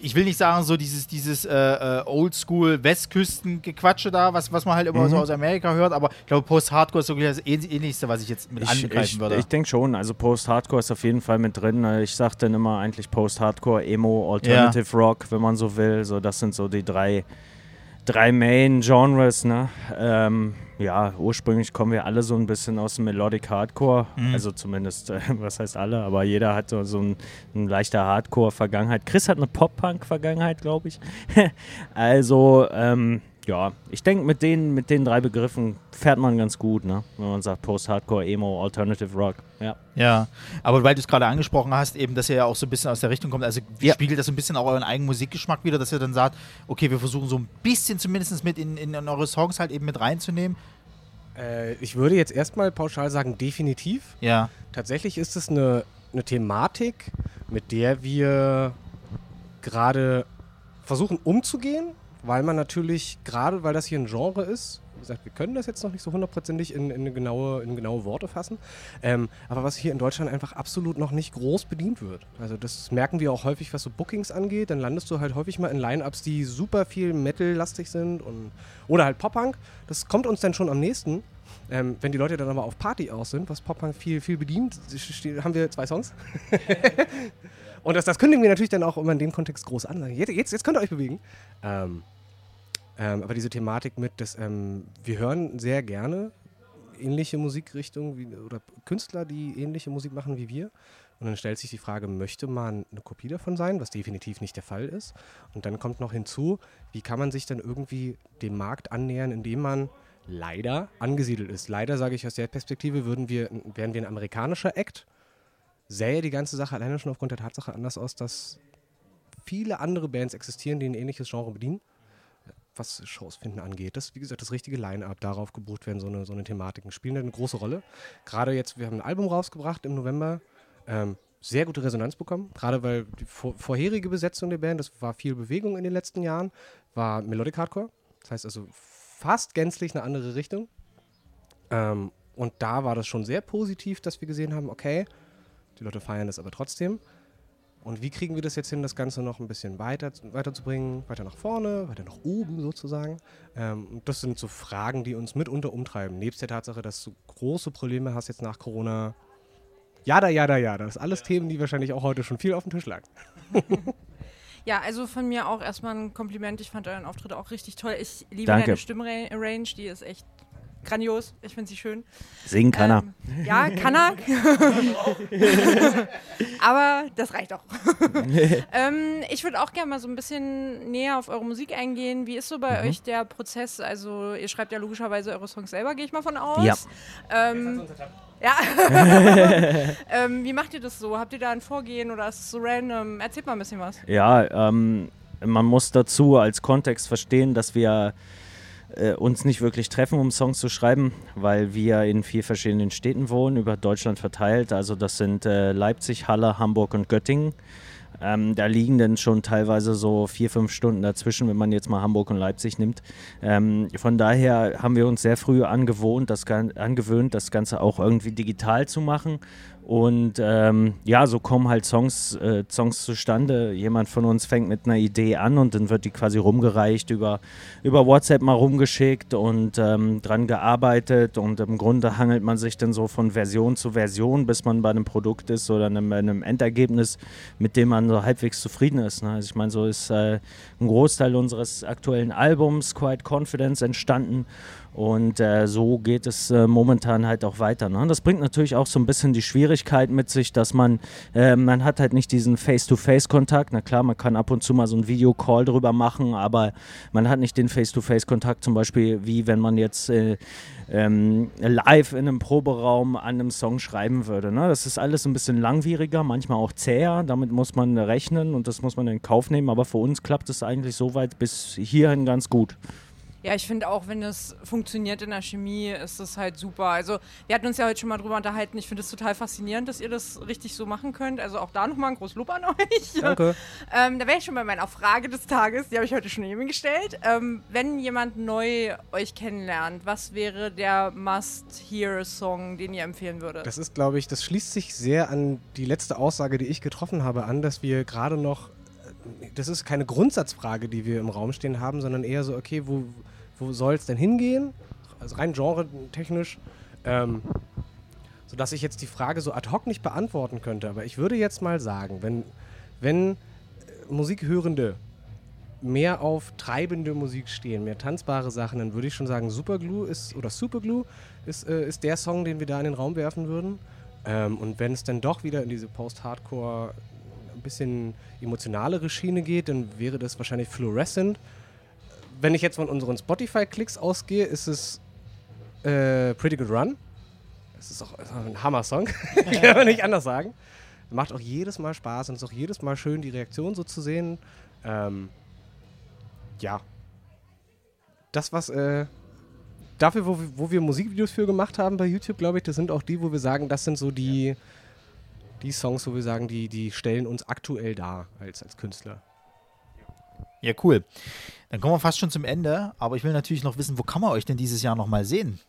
Speaker 2: ich will nicht sagen, so dieses, dieses äh, äh, Oldschool-Westküsten-Gequatsche da, was, was man halt immer
Speaker 16: Mhm.
Speaker 2: so aus Amerika hört, aber ich glaube, Post-Hardcore ist so das ähn- ähnlichste, was ich jetzt mit
Speaker 16: Ich,
Speaker 2: angreifen
Speaker 16: ich,
Speaker 2: würde.
Speaker 16: ich denke schon, also Post-Hardcore ist auf jeden Fall mit drin. Äh, Ich sage dann immer eigentlich Post-Hardcore, Emo, Alternative Rock, wenn man so will. So, das sind so die drei, drei Main-Genres. Ne? Ähm, ja, ursprünglich kommen wir alle so ein bisschen aus dem Melodic Hardcore.
Speaker 2: Mhm.
Speaker 16: Also zumindest, äh, was heißt alle, aber jeder hat so, so ein, ein leichter Hardcore-Vergangenheit. Chris hat eine Pop-Punk-Vergangenheit, glaube ich. also, ähm, ja, ich denke, mit den, mit den drei Begriffen fährt man ganz gut, ne? wenn man sagt Post-Hardcore, Emo, Alternative Rock. Ja.
Speaker 2: Ja, aber weil du es gerade angesprochen hast, eben, dass ihr ja auch so ein bisschen aus der Richtung kommt, also spiegelt das so ein bisschen auch euren eigenen Musikgeschmack wieder, dass ihr dann sagt, okay, wir versuchen so ein bisschen zumindest mit in, in, in eure Songs halt eben mit reinzunehmen.
Speaker 17: Äh, ich würde jetzt erstmal pauschal sagen, definitiv.
Speaker 2: Ja.
Speaker 17: Tatsächlich ist es eine, eine Thematik, mit der wir gerade versuchen umzugehen, weil man natürlich, gerade weil das hier ein Genre ist, wie gesagt, wir können das jetzt noch nicht so hundertprozentig in, in, genaue, in genaue Worte fassen, ähm, aber was hier in Deutschland einfach absolut noch nicht groß bedient wird. Also das merken wir auch häufig, was so Bookings angeht, dann landest du halt häufig mal in Line-Ups, die super viel Metal-lastig sind und, oder halt Pop-Punk. Das kommt uns dann schon am nächsten. Ähm, wenn die Leute dann aber auf Party aus sind, was Pop-Punk viel, viel bedient, haben wir zwei Songs. Und das, das kündigen wir natürlich dann auch immer in dem Kontext groß an. Jetzt, jetzt, jetzt könnt ihr euch bewegen. Ähm, Ähm, aber diese Thematik mit, dass ähm, wir hören sehr gerne ähnliche Musikrichtungen wie, oder Künstler, die ähnliche Musik machen wie wir. Und dann stellt sich die Frage, möchte man eine Kopie davon sein, was definitiv nicht der Fall ist. Und dann kommt noch hinzu, wie kann man sich dann irgendwie dem Markt annähern, indem man leider angesiedelt ist. Leider sage ich aus der Perspektive, würden wir, wären wir ein amerikanischer Act, sähe die ganze Sache alleine schon aufgrund der Tatsache anders aus, dass viele andere Bands existieren, die ein ähnliches Genre bedienen, was Shows finden angeht. Das, wie gesagt, das richtige Line-Up, darauf gebucht werden, so eine, so eine Thematiken, spielen eine große Rolle. Gerade jetzt, wir haben ein Album rausgebracht im November, ähm, sehr gute Resonanz bekommen, gerade weil die vor, vorherige Besetzung der Band, das war viel Bewegung in den letzten Jahren, war Melodic Hardcore. Das heißt also fast gänzlich eine andere Richtung. Ähm, und da war das schon sehr positiv, dass wir gesehen haben, okay, die Leute feiern das aber trotzdem. Und wie kriegen wir das jetzt hin, das Ganze noch ein bisschen weiter, weiterzubringen, weiter nach vorne, weiter nach oben sozusagen? Ähm, das sind so Fragen, die uns mitunter umtreiben. Nebst der Tatsache, dass du große Probleme hast jetzt nach Corona. Jada, jada, jada. Das sind alles Themen, die wahrscheinlich auch heute schon viel auf dem Tisch lagen.
Speaker 4: Ja, also von mir auch erstmal ein Kompliment. Ich fand euren Auftritt auch richtig toll. Ich liebe
Speaker 16: Danke.
Speaker 4: deine Stimmrange, die ist echt grandios. Ich finde sie schön.
Speaker 16: Singen kann er.
Speaker 4: Ähm, ja, kann er. Aber das reicht auch. ähm, ich würde auch gerne mal so ein bisschen näher auf eure Musik eingehen. Wie ist so bei
Speaker 16: Mhm.
Speaker 4: euch der Prozess? Also ihr schreibt ja logischerweise eure Songs selber, gehe ich mal von aus.
Speaker 16: Ja.
Speaker 4: Ähm, ja. ähm, wie macht ihr das so? Habt ihr da ein Vorgehen oder ist es so random? Erzählt mal ein bisschen was.
Speaker 16: Ja, ähm, man muss dazu als Kontext verstehen, dass wir äh, uns nicht wirklich treffen, um Songs zu schreiben, weil wir in vier verschiedenen Städten wohnen, über Deutschland verteilt. Also das sind äh, Leipzig, Halle, Hamburg und Göttingen. Ähm, da liegen dann schon teilweise so vier, fünf Stunden dazwischen, wenn man jetzt mal Hamburg und Leipzig nimmt. Ähm, von daher haben wir uns sehr früh angewohnt, das, angewöhnt, das Ganze auch irgendwie digital zu machen. Und ähm, ja, so kommen halt Songs, äh, Songs zustande. Jemand von uns fängt mit einer Idee an und dann wird die quasi rumgereicht, über, über WhatsApp mal rumgeschickt und ähm, dran gearbeitet. Und im Grunde hangelt man sich dann so von Version zu Version, bis man bei einem Produkt ist oder einem, einem Endergebnis, mit dem man so halbwegs zufrieden ist. Ne? Also ich meine, so ist äh, ein Großteil unseres aktuellen Albums, Quiet Confidence, entstanden. Und äh, so geht es äh, momentan halt auch weiter. Ne? Das bringt natürlich auch so ein bisschen die Schwierigkeit mit sich, dass man, äh, man hat halt nicht diesen Face-to-Face-Kontakt. Na klar, man kann ab und zu mal so einen Videocall drüber machen, aber man hat nicht den Face-to-Face-Kontakt zum Beispiel, wie wenn man jetzt äh, ähm, live in einem Proberaum an einem Song schreiben würde. Ne? Das ist alles ein bisschen langwieriger, manchmal auch zäher. Damit muss man rechnen und das muss man in Kauf nehmen. Aber für uns klappt es eigentlich soweit bis hierhin ganz gut.
Speaker 4: Ja, ich finde auch, wenn es funktioniert in der Chemie, ist das halt super. Also, wir hatten uns ja heute schon mal drüber unterhalten. Ich finde es total faszinierend, dass ihr das richtig so machen könnt. Also auch da nochmal ein großes Lob an euch.
Speaker 17: Danke.
Speaker 4: ähm, da wäre ich schon bei meiner Frage des Tages, die habe ich heute schon eben gestellt. Ähm, wenn jemand neu euch kennenlernt, was wäre der Must-Hear-Song, den ihr empfehlen würdet?
Speaker 17: Das ist, glaube ich, das schließt sich sehr an die letzte Aussage, die ich getroffen habe, an, dass wir gerade noch, äh, das ist keine Grundsatzfrage, die wir im Raum stehen haben, sondern eher so, okay, wo, wo soll es denn hingehen? Also rein genre-technisch. Ähm, sodass ich jetzt die Frage so ad hoc nicht beantworten könnte. Aber ich würde jetzt mal sagen, wenn, wenn äh, Musikhörende mehr auf treibende Musik stehen, mehr tanzbare Sachen, dann würde ich schon sagen, Superglue ist oder Superglue ist, äh, ist der Song, den wir da in den Raum werfen würden. Ähm, und wenn es dann doch wieder in diese Post-Hardcore ein bisschen emotionalere Schiene geht, dann wäre das wahrscheinlich Fluorescent. Wenn ich jetzt von unseren Spotify-Klicks ausgehe, ist es äh, Pretty Good Run. Das ist auch, ein Hammer-Song, kann man nicht anders sagen. Macht auch jedes Mal Spaß und ist auch jedes Mal schön, die Reaktion so zu sehen. Ähm, ja. Das, was äh, dafür, wo, wir- wo wir Musikvideos für gemacht haben bei YouTube, glaube ich, das sind auch die, wo wir sagen, das sind so die, die Songs, wo wir sagen, die, die stellen uns aktuell dar als, als Künstler.
Speaker 2: Ja, cool. Dann kommen wir fast schon zum Ende, aber ich will natürlich noch wissen, wo kann man euch denn dieses Jahr nochmal sehen?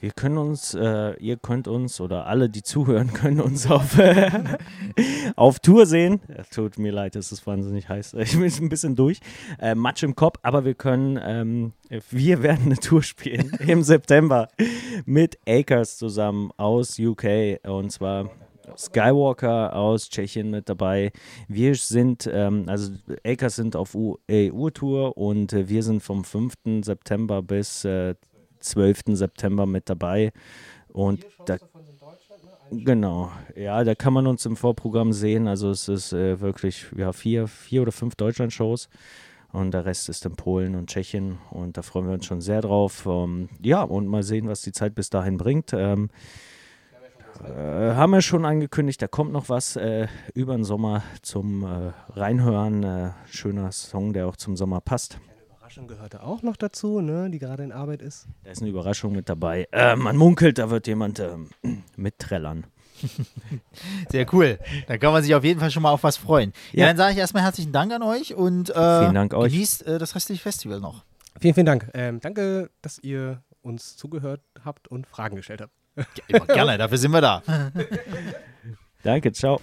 Speaker 16: Wir können uns, äh, ihr könnt uns oder alle, die zuhören, können uns auf, äh, auf Tour sehen. Tut mir leid, es ist wahnsinnig heiß. Ich bin ein bisschen durch. Äh, Matsch im Kopf, aber wir können, ähm, wir werden eine Tour spielen im September mit Acres zusammen aus UK und zwar Skywalker aus Tschechien mit dabei. Wir sind, ähm, also Akers sind auf EU-Tour und äh, wir sind vom 5. September bis äh, 12. September mit dabei. Und da, Genau, ja, da kann man uns im Vorprogramm sehen. Also es ist äh, wirklich ja, vier, vier oder fünf Deutschland-Shows und der Rest ist in Polen und Tschechien und da freuen wir uns schon sehr drauf. Ähm, ja, und mal sehen, was die Zeit bis dahin bringt. Ähm, äh, haben wir schon angekündigt, da kommt noch was äh, über den Sommer zum äh, Reinhören. Äh, schöner Song, der auch zum Sommer passt.
Speaker 17: Überraschung gehörte auch noch dazu, ne, die gerade in Arbeit ist.
Speaker 16: Da ist eine Überraschung mit dabei. Äh, man munkelt, da wird jemand ähm, mitträllern.
Speaker 2: Sehr cool. Da kann man sich auf jeden Fall schon mal auf was freuen. Ja,
Speaker 16: Ja.
Speaker 2: dann sage ich erstmal herzlichen Dank an euch und äh,
Speaker 17: Vielen Dank euch.
Speaker 2: genießt äh, das restliche Festival noch.
Speaker 17: Vielen, vielen Dank. Ähm, danke, dass ihr uns zugehört habt und Fragen gestellt habt.
Speaker 2: Immer gerne, dafür sind wir da.
Speaker 16: Danke, ciao.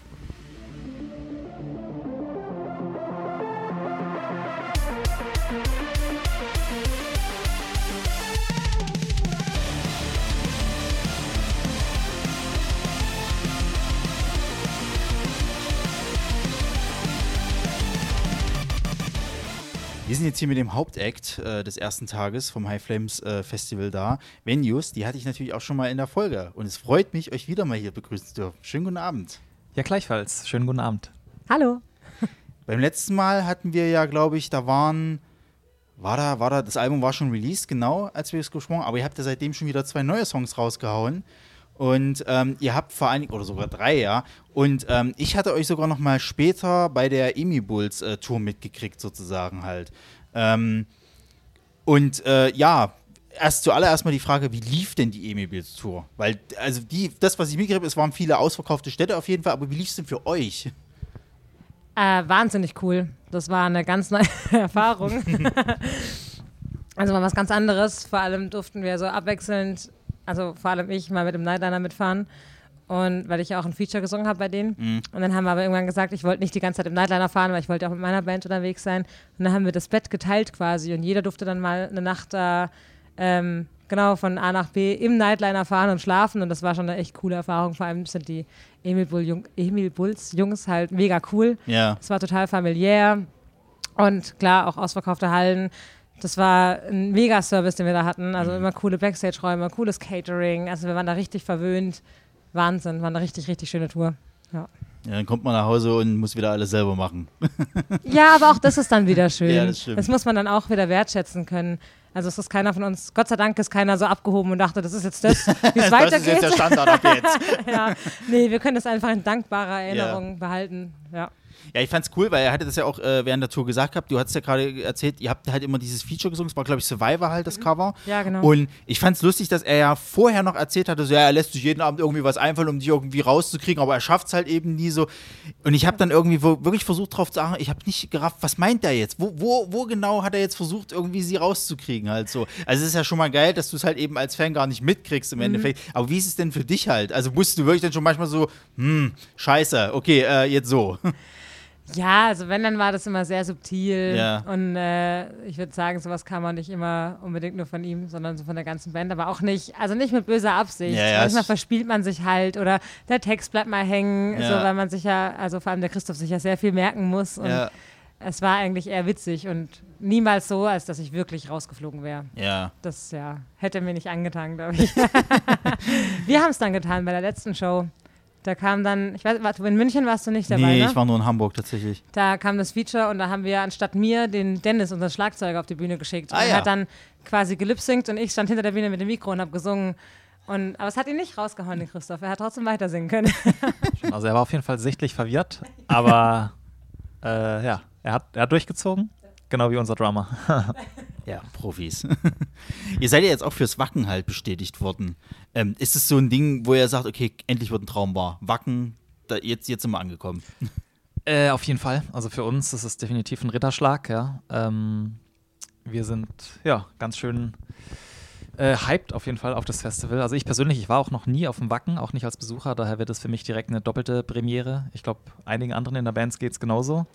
Speaker 2: Wir sind jetzt hier mit dem Hauptakt äh, des ersten Tages vom High Flames äh, Festival da. Venues, die hatte ich natürlich auch schon mal in der Folge. Und es freut mich, euch wieder mal hier begrüßen zu dürfen. Schönen guten Abend.
Speaker 9: Ja, gleichfalls. Schönen guten Abend.
Speaker 18: Hallo.
Speaker 2: Beim letzten Mal hatten wir ja, glaube ich, da waren. War da, war da, das Album war schon released, genau, als wir es gesprochen haben, aber ihr habt ja seitdem schon wieder zwei neue Songs rausgehauen. Und ähm, ihr habt vor allen Dingen, oder sogar drei, ja. Und ähm, ich hatte euch sogar noch mal später bei der Emi Bulls äh, Tour mitgekriegt, sozusagen halt. Ähm, und äh, ja, erst zuallererst mal die Frage, wie lief denn die Emi Bulls Tour? Weil, also die, das, was ich mitgekriegt habe, es waren viele ausverkaufte Städte auf jeden Fall, aber wie lief es denn für euch?
Speaker 19: Äh, wahnsinnig cool. Das war eine ganz neue Erfahrung. also mal was ganz anderes. Vor allem durften wir so abwechselnd, also vor allem ich, mal mit dem Nightliner mitfahren. Und weil ich ja auch ein Feature gesungen habe bei denen.
Speaker 2: Mhm.
Speaker 19: Und dann haben wir aber irgendwann gesagt, ich wollte nicht die ganze Zeit im Nightliner fahren, weil ich wollte auch mit meiner Band unterwegs sein. Und dann haben wir das Bett geteilt quasi. Und jeder durfte dann mal eine Nacht da ähm, genau von A nach B im Nightliner fahren und schlafen. Und das war schon eine echt coole Erfahrung. Vor allem sind die Emil, Bull Jung, Emil Bulls Jungs halt mega cool.
Speaker 2: Ja.
Speaker 19: Es war total familiär. Und klar, auch ausverkaufte Hallen. Das war ein Mega-Service, den wir da hatten. Also immer coole Backstage-Räume, cooles Catering. Also wir waren da richtig verwöhnt. Wahnsinn, war eine richtig, richtig schöne Tour. Ja.
Speaker 2: Ja, dann kommt man nach Hause und muss wieder alles selber machen.
Speaker 19: Ja, aber auch das ist dann wieder schön.
Speaker 2: Ja, das stimmt.
Speaker 19: muss man dann auch wieder wertschätzen können. Also es ist keiner von uns, Gott sei Dank ist keiner so abgehoben und dachte, das ist jetzt das, wie es
Speaker 2: Das
Speaker 19: weitergeht.
Speaker 2: ist jetzt der Standard ab jetzt.
Speaker 19: ja, nee, wir können das einfach in dankbarer Erinnerung behalten. Ja.
Speaker 2: Ja, ich fand's cool, weil er hatte das ja auch äh, während der Tour gesagt gehabt. Du hattest ja gerade erzählt, ihr habt halt immer dieses Feature gesungen. Es war, glaube ich, Survivor halt das Cover.
Speaker 19: Ja, genau.
Speaker 2: Und ich fand's lustig, dass er ja vorher noch erzählt hatte, so, ja, er lässt sich jeden Abend irgendwie was einfallen, um dich irgendwie rauszukriegen, aber er schafft's halt eben nie so. Und ich habe dann irgendwie wirklich versucht drauf zu achten, ich habe nicht gerafft, was meint er jetzt? Wo, wo, wo genau hat er jetzt versucht, irgendwie sie rauszukriegen halt so? Also es ist ja schon mal geil, dass du es halt eben als Fan gar nicht mitkriegst im
Speaker 19: Mhm.
Speaker 2: Endeffekt. Aber wie ist es denn für dich halt? Also musst du wirklich dann schon manchmal so, hm, scheiße, okay, äh, jetzt so.
Speaker 19: Ja, also wenn, dann war das immer sehr subtil.
Speaker 2: Ja.
Speaker 19: Und äh, ich würde sagen, sowas kam auch nicht immer unbedingt nur von ihm, sondern so von der ganzen Band. Aber auch nicht, also nicht mit böser Absicht.
Speaker 2: Ja, ja,
Speaker 19: Manchmal verspielt man sich halt oder der Text bleibt mal hängen, so weil man sich ja, also vor allem der Christoph sich ja sehr viel merken muss. Und
Speaker 2: Ja.
Speaker 19: es war eigentlich eher witzig und niemals so, als dass ich wirklich rausgeflogen wäre.
Speaker 2: Ja.
Speaker 19: Das ja, hätte mir nicht angetan, glaube ich. Wir haben es dann getan bei der letzten Show. Da kam dann, ich weiß, warte, in München warst du nicht dabei,
Speaker 2: nee,
Speaker 19: ne?
Speaker 2: ich war nur in Hamburg tatsächlich.
Speaker 19: Da kam das Feature und da haben wir anstatt mir den Dennis, unseren Schlagzeuger, auf die Bühne geschickt.
Speaker 2: Ah,
Speaker 19: und er
Speaker 2: ja.
Speaker 19: hat dann quasi gelipsingt und ich stand hinter der Bühne mit dem Mikro und habe gesungen. Und, aber es hat ihn nicht rausgehauen, den Christoph. Er hat trotzdem weiter singen können.
Speaker 9: Also er war auf jeden Fall sichtlich verwirrt, aber äh, ja, er hat, er hat durchgezogen, genau wie unser Drummer.
Speaker 2: Ja, Profis. ihr seid ja jetzt auch fürs Wacken halt bestätigt worden. Ähm, ist es so ein Ding, wo ihr sagt, okay, endlich wird ein Traum wahr? Wacken, da, jetzt, jetzt sind wir angekommen.
Speaker 9: Äh, auf jeden Fall. Also für uns ist es definitiv ein Ritterschlag, ja. Ähm, wir sind ja ganz schön äh, hyped auf jeden Fall auf das Festival. Also ich persönlich, ich war auch noch nie auf dem Wacken, auch nicht als Besucher, daher wird es für mich direkt eine doppelte Premiere. Ich glaube, einigen anderen in der Band geht es genauso.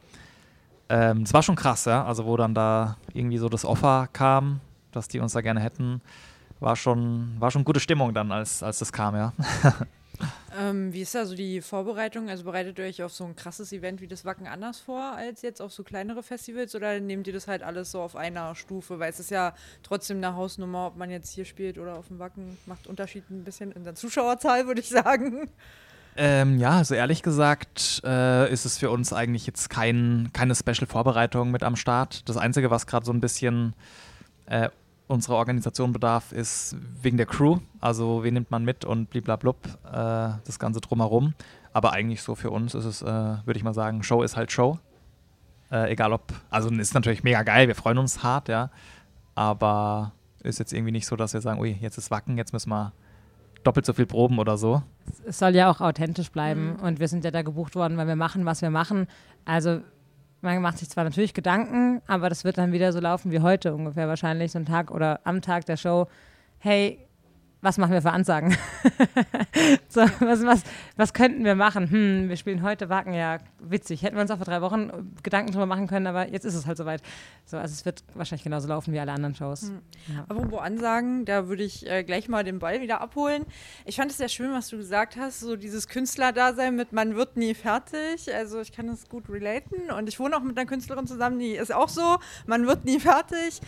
Speaker 9: Ähm, es war schon krass, ja. Also wo dann da irgendwie so das Offer kam, dass die uns da gerne hätten, war schon, war schon gute Stimmung dann, als, als das kam, ja.
Speaker 4: Ähm, wie ist da so die Vorbereitung? Also bereitet ihr euch auf so ein krasses Event wie das Wacken anders vor als jetzt auf so kleinere Festivals oder nehmt ihr das halt alles so auf einer Stufe? Weil es ist ja trotzdem eine Hausnummer, ob man jetzt hier spielt oder auf dem Wacken. Macht Unterschied ein bisschen in der Zuschauerzahl, würde ich sagen.
Speaker 20: Ähm, ja, also ehrlich gesagt äh, ist es für uns eigentlich jetzt kein, keine Special-Vorbereitung mit am Start. Das Einzige, was gerade so ein bisschen äh, unserer Organisation bedarf, ist wegen der Crew. Also wen nimmt man mit und bliblablub, äh, das Ganze drumherum. Aber eigentlich so für uns ist es, äh, würde ich mal sagen, Show ist halt Show. Äh, egal ob, also ist natürlich mega geil, wir freuen uns hart, ja. Aber ist jetzt irgendwie nicht so, dass wir sagen, ui, jetzt ist Wacken, jetzt müssen wir doppelt so viel proben oder so.
Speaker 19: Es soll ja auch authentisch bleiben und wir sind ja da gebucht worden, weil wir machen, was wir machen. Also man macht sich zwar natürlich Gedanken, aber das wird dann wieder so laufen wie heute ungefähr wahrscheinlich, so ein Tag oder am Tag der Show. Hey, was machen wir für Ansagen? so, was, was, was könnten wir machen? Hm, wir spielen heute Wacken, ja, witzig. Hätten wir uns auch vor drei Wochen Gedanken drüber machen können, aber jetzt ist es halt soweit. So, also es wird wahrscheinlich genauso laufen wie alle anderen Shows.
Speaker 4: Hm.
Speaker 19: Ja.
Speaker 4: Apropos Ansagen, da würde ich äh, gleich mal den Ball wieder abholen. Ich fand es sehr schön, was du gesagt hast, so dieses Künstlerdasein mit man wird nie fertig. Also ich kann das gut relaten und ich wohne auch mit einer Künstlerin zusammen, die ist auch so, man wird nie fertig.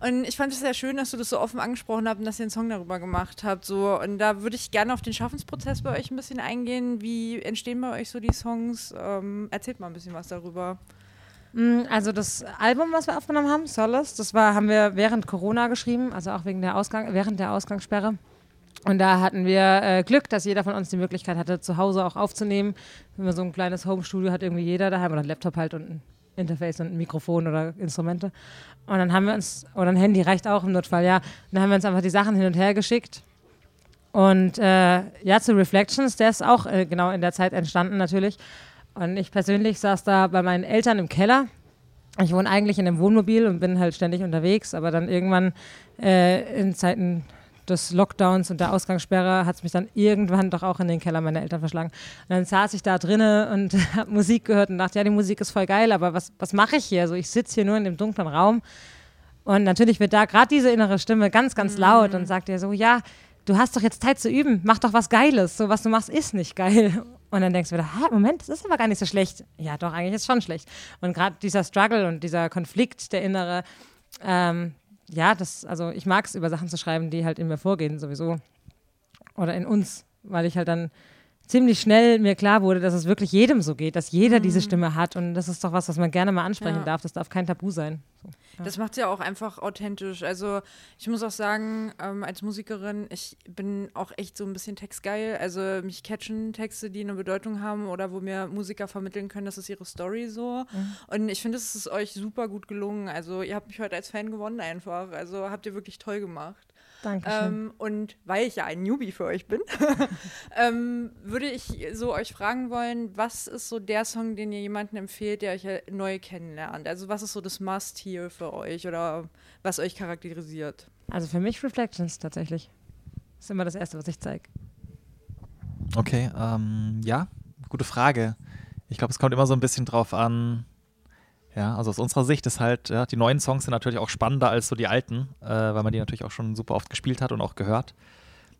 Speaker 4: Und ich fand es sehr schön, dass du das so offen angesprochen hast und dass ihr einen Song darüber gemacht habt. So. Und da würde ich gerne auf den Schaffensprozess bei euch ein bisschen eingehen. Wie entstehen bei euch so die Songs? Ähm, erzählt mal ein bisschen was darüber.
Speaker 19: Mm, Also das Album, was wir aufgenommen haben, Solace, das war, haben wir während Corona geschrieben, also auch wegen der Ausgang, während der Ausgangssperre. Und da hatten wir äh, Glück, dass jeder von uns die Möglichkeit hatte, zu Hause auch aufzunehmen. Wenn man so ein kleines Home-Studio hat, irgendwie jeder daheim oder ein Laptop halt und ein Interface und ein Mikrofon oder Instrumente. Und dann haben wir uns, oder ein Handy reicht auch im Notfall, ja. Und dann haben wir uns einfach die Sachen hin und her geschickt. Und äh, ja, zu Reflections, der ist auch äh, genau in der Zeit entstanden natürlich. Und ich persönlich saß da bei meinen Eltern im Keller. Ich wohne eigentlich in einem Wohnmobil und bin halt ständig unterwegs, aber dann irgendwann äh, in Zeiten des Lockdowns und der Ausgangssperre hat es mich dann irgendwann doch auch in den Keller meiner Eltern verschlagen. Und dann saß ich da drinnen und habe Musik gehört und dachte, ja, die Musik ist voll geil, aber was, was mache ich hier? So, ich sitze hier nur in dem dunklen Raum und natürlich wird da gerade diese innere Stimme ganz, ganz laut und sagt dir so, ja, du hast doch jetzt Zeit zu üben, mach doch was Geiles. So, was du machst, ist nicht geil. Und dann denkst du wieder, Hä, Moment, das ist aber gar nicht so schlecht. Ja, doch, eigentlich ist es schon schlecht. Und gerade dieser Struggle und dieser Konflikt, der innere, ähm, ja, das, also ich mag es, über Sachen zu schreiben, die halt in mir vorgehen, sowieso. Oder in uns, weil ich halt dann ziemlich schnell mir klar wurde, dass es wirklich jedem so geht, dass jeder diese Stimme hat. Und das ist doch was, was man gerne mal ansprechen
Speaker 4: Ja.
Speaker 19: darf. Das darf kein Tabu sein. So.
Speaker 4: Das macht ja auch einfach authentisch. Also ich muss auch sagen, ähm, als Musikerin, ich bin auch echt so ein bisschen textgeil. Also mich catchen Texte, die eine Bedeutung haben oder wo mir Musiker vermitteln können, das ist ihre Story so.
Speaker 19: Mhm.
Speaker 4: Und ich finde, es ist euch super gut gelungen. Also ihr habt mich heute als Fan gewonnen einfach. Also habt ihr wirklich toll gemacht.
Speaker 19: Dankeschön.
Speaker 4: Ähm, und weil ich ja ein Newbie für euch bin, ähm, würde ich so euch fragen wollen, was ist so der Song, den ihr jemandem empfehlt, der euch ja neu kennenlernt? Also was ist so das Must hier für euch oder was euch charakterisiert?
Speaker 19: Also für mich Reflections tatsächlich. Das ist immer das Erste, was ich zeige.
Speaker 20: Okay, ähm, ja, gute Frage. Ich glaube, es kommt immer so ein bisschen drauf an. Ja, also aus unserer Sicht ist halt, ja, die neuen Songs sind natürlich auch spannender als so die alten, äh, weil man die natürlich auch schon super oft gespielt hat und auch gehört.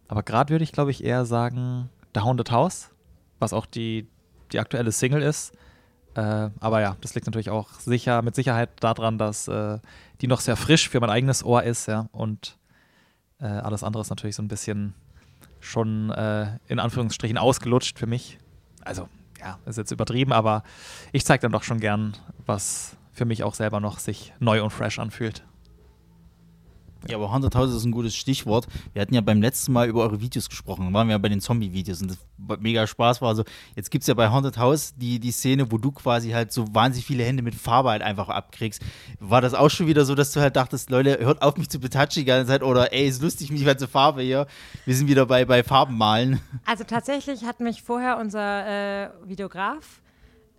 Speaker 20: Aber gerade würde ich, glaube ich, eher sagen The Haunted House, was auch die, die aktuelle Single ist. Äh, aber ja, das liegt natürlich auch sicher, mit Sicherheit daran, dass äh, die noch sehr frisch für mein eigenes Ohr ist, ja. Und äh, alles andere ist natürlich so ein bisschen schon äh, in Anführungsstrichen ausgelutscht für mich. Also, ja, ist jetzt übertrieben, aber ich zeige dann doch schon gern, was für mich auch selber noch sich neu und fresh anfühlt.
Speaker 2: Ja, aber 100.000 ist ein gutes Stichwort. Wir hatten ja beim letzten Mal über eure Videos gesprochen. Da waren wir ja bei den Zombie-Videos und das mega Spaß war. Also, jetzt gibt es ja bei 100 House die, die Szene, wo du quasi halt so wahnsinnig viele Hände mit Farbe halt einfach abkriegst. War das auch schon wieder so, dass du halt dachtest, Leute, hört auf mich zu betatschen die ganze Zeit oder ey, ist lustig, mich ganze Farbe hier. Wir sind wieder bei, bei Farbenmalen.
Speaker 19: Also tatsächlich hat mich vorher unser äh, Videograf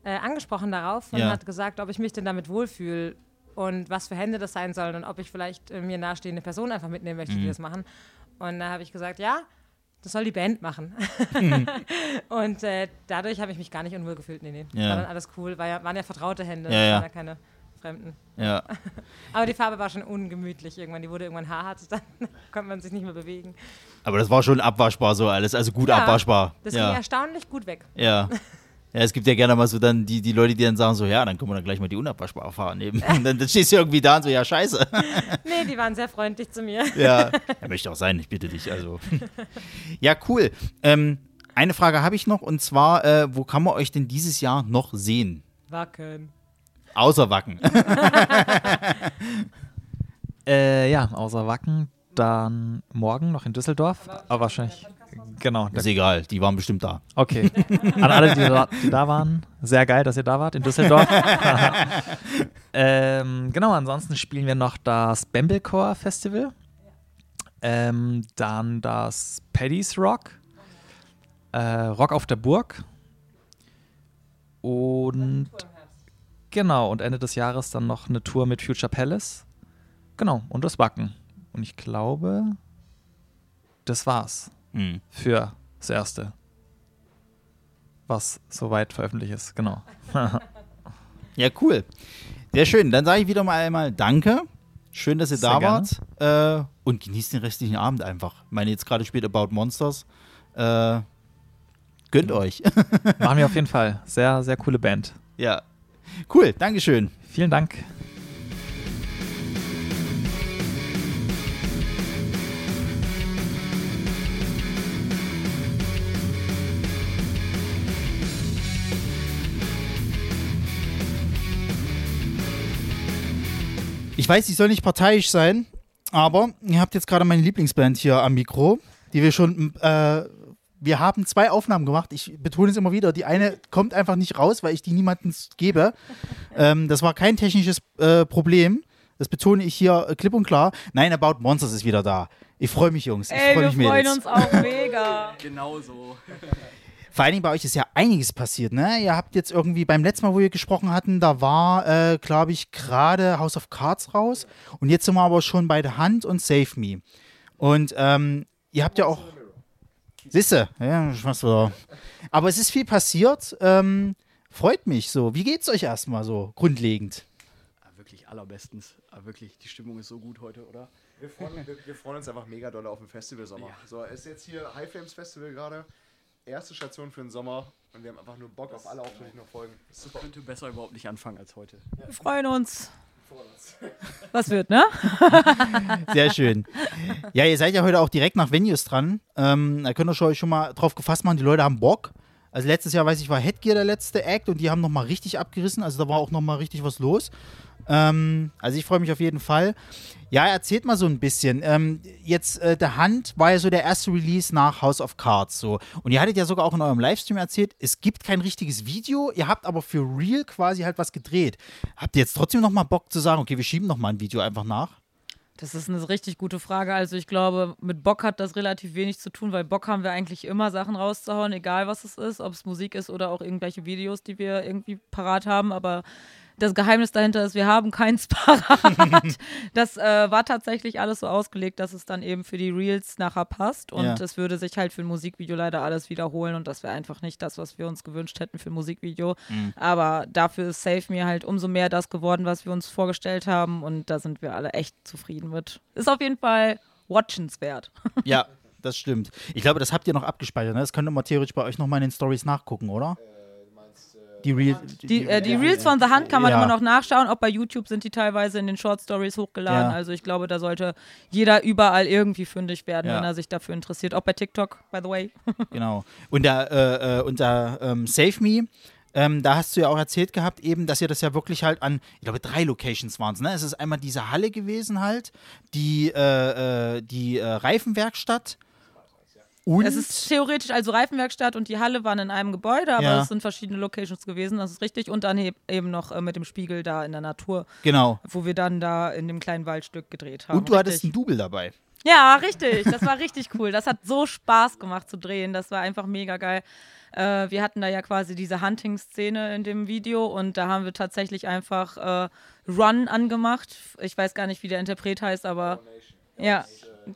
Speaker 19: äh, angesprochen darauf und
Speaker 2: Ja.
Speaker 19: hat gesagt, ob ich mich denn damit wohlfühle und was für Hände das sein sollen und ob ich vielleicht äh, mir nahestehende Personen einfach mitnehmen möchte, die
Speaker 2: Mhm.
Speaker 19: das machen. Und da habe ich gesagt, ja, das soll die Band machen.
Speaker 2: Mhm.
Speaker 19: und äh, dadurch habe ich mich gar nicht unwohl gefühlt. Nee, nee.
Speaker 2: Ja.
Speaker 19: War dann alles cool, war ja, waren ja vertraute Hände,
Speaker 2: Ja, ja.
Speaker 19: waren ja keine Fremden.
Speaker 2: Ja.
Speaker 19: Aber die Farbe war schon ungemütlich irgendwann. Die wurde irgendwann haarhart, dann konnte man sich nicht mehr bewegen.
Speaker 2: Aber das war schon abwaschbar so alles, also gut
Speaker 19: Ja,
Speaker 2: abwaschbar.
Speaker 19: Das
Speaker 2: ja.
Speaker 19: ging erstaunlich gut weg.
Speaker 2: Ja. Ja, es gibt ja gerne mal so dann die, die Leute, die dann sagen so, ja, dann können wir dann gleich mal die unabwaschbare fahren nehmen. Und dann, dann stehst du irgendwie da und so, ja, scheiße.
Speaker 19: nee, die waren sehr freundlich zu mir.
Speaker 2: Ja, er möchte auch sein, ich bitte dich. Also. Ja, cool. Ähm, eine Frage habe ich noch und zwar, äh, wo kann man euch denn dieses Jahr noch sehen?
Speaker 19: Wacken.
Speaker 2: Außer Wacken.
Speaker 20: Äh, ja, außer Wacken, dann morgen noch in Düsseldorf, aber wahrscheinlich, genau.
Speaker 2: Ist egal, die waren bestimmt da.
Speaker 20: Okay. An alle, die da, die da waren, sehr geil, dass ihr da wart in Düsseldorf. ähm, genau, ansonsten spielen wir noch das Bamblecore Festival, ähm, dann das Paddy's Rock, äh, Rock auf der Burg und genau, und Ende des Jahres dann noch eine Tour mit Future Palace. Genau, und das Wacken. Und ich glaube, das war's
Speaker 2: Mhm.
Speaker 20: für das Erste. Was soweit veröffentlicht ist, genau.
Speaker 2: Ja, cool. Sehr schön. Dann sage ich wieder mal einmal Danke. Schön, dass ihr
Speaker 20: Sehr
Speaker 2: da
Speaker 20: gerne.
Speaker 2: wart. Äh, und genießt den restlichen Abend einfach. Ich meine, jetzt gerade spielt About Monsters. Äh, gönnt euch.
Speaker 20: Machen wir auf jeden Fall. Sehr, sehr coole Band.
Speaker 2: Ja. Cool, Dankeschön.
Speaker 20: Vielen Dank.
Speaker 2: Ich weiß, ich soll nicht parteiisch sein, aber ihr habt jetzt gerade meine Lieblingsband hier am Mikro, die wir schon. Äh, wir haben zwei Aufnahmen gemacht. Ich betone es immer wieder. Die eine kommt einfach nicht raus, weil ich die niemandem gebe. Ähm, das war kein technisches äh, Problem. Das betone ich hier äh, klipp und klar. Nein, About Monsters ist wieder da. Ich freue mich, Jungs. Ich
Speaker 21: Ey,
Speaker 2: freue
Speaker 21: wir
Speaker 2: mich
Speaker 21: freuen
Speaker 2: Mädels.
Speaker 21: uns auch mega.
Speaker 22: Genau so.
Speaker 2: Vor allen Dingen bei euch ist ja einiges passiert, ne? Ihr habt jetzt irgendwie beim letzten Mal, wo wir gesprochen hatten, da war, äh, glaube ich, gerade House of Cards raus. Und jetzt sind wir aber schon bei The Hand und Save Me. Und ähm, ihr habt ja auch. Sisse, ja, was wieder. Aber es ist viel passiert. Ähm, freut mich so. Wie geht's euch erstmal so grundlegend?
Speaker 23: Wirklich allerbestens. Aber wirklich, die Stimmung ist so gut heute, oder?
Speaker 24: Wir freuen, wir, wir freuen uns einfach mega doll auf den Festivalsommer. So, es ist jetzt hier High Flames Festival gerade. Erste Station für den Sommer. Und wir haben einfach nur Bock auf alle Auftritte, die noch folgen.
Speaker 23: Das könnte besser überhaupt nicht anfangen als heute.
Speaker 21: Wir freuen uns. Was wird, ne?
Speaker 2: Sehr schön. Ja, ihr seid ja heute auch direkt nach Venues dran. Ähm, da könnt ihr euch schon mal drauf gefasst machen, die Leute haben Bock. Also letztes Jahr, weiß ich, war Headgear der letzte Act und die haben nochmal richtig abgerissen. Also da war auch nochmal richtig was los. Ähm, also ich freue mich auf jeden Fall. Ja, erzählt mal so ein bisschen. Ähm, jetzt, äh, der Hand war ja so der erste Release nach House of Cards. So. Und ihr hattet ja sogar auch in eurem Livestream erzählt, es gibt kein richtiges Video, ihr habt aber für Real quasi halt was gedreht. Habt ihr jetzt trotzdem nochmal Bock zu sagen, okay, wir schieben nochmal ein Video einfach nach?
Speaker 21: Das ist eine richtig gute Frage. Also ich glaube, mit Bock hat das relativ wenig zu tun, weil Bock haben wir eigentlich immer Sachen rauszuhauen, egal was es ist, ob es Musik ist oder auch irgendwelche Videos, die wir irgendwie parat haben. Aber das Geheimnis dahinter ist, wir haben keins parat. das äh, war tatsächlich alles so ausgelegt, dass es dann eben für die Reels nachher passt. Und
Speaker 2: Ja.
Speaker 21: es würde sich halt für ein Musikvideo leider alles wiederholen. Und das wäre einfach nicht das, was wir uns gewünscht hätten für ein Musikvideo.
Speaker 2: Mhm.
Speaker 21: Aber dafür ist Save Me halt umso mehr das geworden, was wir uns vorgestellt haben. Und da sind wir alle echt zufrieden mit. Ist auf jeden Fall watchenswert.
Speaker 2: Ja, das stimmt. Ich glaube, das habt ihr noch abgespeichert. Ne? Das könnt ihr mal theoretisch bei euch nochmal in den Stories nachgucken, oder? Die, Real,
Speaker 21: Die, äh, die Reels von The Hand kann man
Speaker 2: Ja.
Speaker 21: immer noch nachschauen. Auch bei YouTube sind die teilweise in den Short Stories hochgeladen.
Speaker 2: Ja.
Speaker 21: Also ich glaube, da sollte jeder überall irgendwie fündig werden,
Speaker 2: Ja.
Speaker 21: wenn er sich dafür interessiert. Auch bei TikTok, by the way.
Speaker 2: Genau. Und der, äh, äh, und der ähm, Save Me, ähm, da hast du ja auch erzählt gehabt, eben, dass ihr das ja wirklich halt an, ich glaube, drei Locations waren es. Ne? Es ist einmal diese Halle gewesen halt, die, äh, äh, die äh, Reifenwerkstatt. Und
Speaker 21: Es ist theoretisch, also Reifenwerkstatt und die Halle waren in einem Gebäude, aber
Speaker 2: Ja.
Speaker 21: es sind verschiedene Locations gewesen, das ist richtig. Und dann eben noch äh, mit dem Spiegel da in der Natur.
Speaker 2: Genau.
Speaker 21: Wo wir dann da in dem kleinen Waldstück gedreht haben.
Speaker 2: und du hattest
Speaker 21: Richtig.
Speaker 2: ein Double dabei.
Speaker 21: Ja, richtig. Das war richtig cool. Das hat so Spaß gemacht zu drehen. Das war einfach mega geil. Äh, wir hatten da ja quasi diese Hunting-Szene in dem Video und da haben wir tatsächlich einfach äh, Run angemacht. Ich weiß gar nicht, wie der Interpret heißt, aber ja. Dö,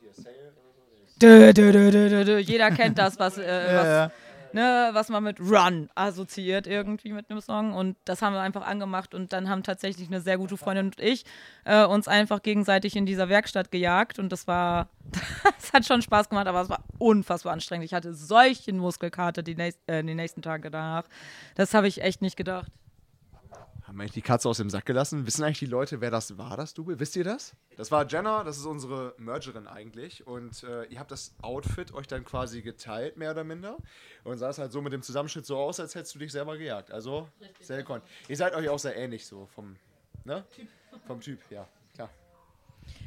Speaker 21: dö, dö, dö. Jeder kennt das, was, äh,
Speaker 2: Ja,
Speaker 21: was
Speaker 2: ja.
Speaker 21: ne, was man mit Run assoziiert irgendwie mit einem Song. Und das haben wir einfach angemacht und dann haben tatsächlich eine sehr gute Freundin und ich äh, uns einfach gegenseitig in dieser Werkstatt gejagt und das war, das hat schon Spaß gemacht, aber es war unfassbar anstrengend. Ich hatte solche Muskelkater die, nächst, äh, die nächsten Tage danach. Das habe ich echt nicht gedacht.
Speaker 24: Haben wir eigentlich die Katze aus dem Sack gelassen? Wissen eigentlich die Leute, wer das war, das Double? Wisst ihr das? Das war Jenna, das ist unsere Mergerin eigentlich. Und äh, ihr habt das Outfit euch dann quasi geteilt, mehr oder minder. Und sah es halt so mit dem Zusammenschnitt so aus, als hättest du dich selber gejagt. Also, sehr gekonnt. Ihr seid euch auch sehr ähnlich so vom, ne? Vom Typ, ja, klar.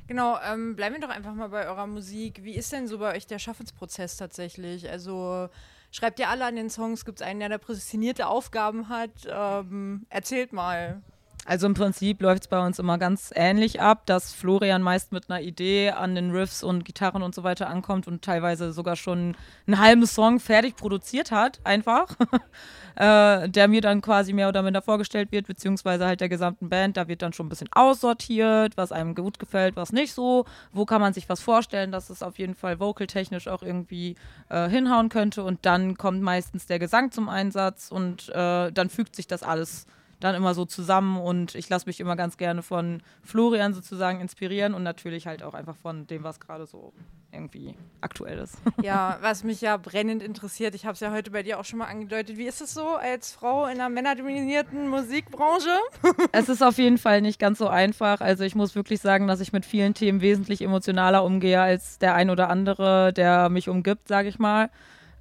Speaker 4: Genau, ähm, bleiben wir doch einfach mal bei eurer Musik. Wie ist denn so bei euch der Schaffensprozess tatsächlich? Also schreibt ihr alle an den Songs? Gibt es einen, der da prädestinierte Aufgaben hat? Ähm, erzählt mal.
Speaker 21: Also im Prinzip läuft es bei uns immer ganz ähnlich ab, dass Florian meist mit einer Idee an den Riffs und Gitarren und so weiter ankommt und teilweise sogar schon einen halben Song fertig produziert hat, einfach. äh, der mir dann quasi mehr oder minder vorgestellt wird, beziehungsweise halt der gesamten Band. Da wird dann schon ein bisschen aussortiert, was einem gut gefällt, was nicht so. Wo kann man sich was vorstellen, dass es auf jeden Fall vocaltechnisch auch irgendwie äh, hinhauen könnte. Und dann kommt meistens der Gesang zum Einsatz und äh, dann fügt sich das alles dann immer so zusammen und ich lasse mich immer ganz gerne von Florian sozusagen inspirieren und natürlich halt auch einfach von dem, was gerade so irgendwie aktuell ist.
Speaker 4: Ja, was mich ja brennend interessiert, ich habe es ja heute bei dir auch schon mal angedeutet, wie ist es so als Frau in einer männerdominierten Musikbranche?
Speaker 21: es ist auf jeden Fall nicht ganz so einfach. Also ich muss wirklich sagen, dass ich mit vielen Themen wesentlich emotionaler umgehe als der ein oder andere, der mich umgibt, sage ich mal.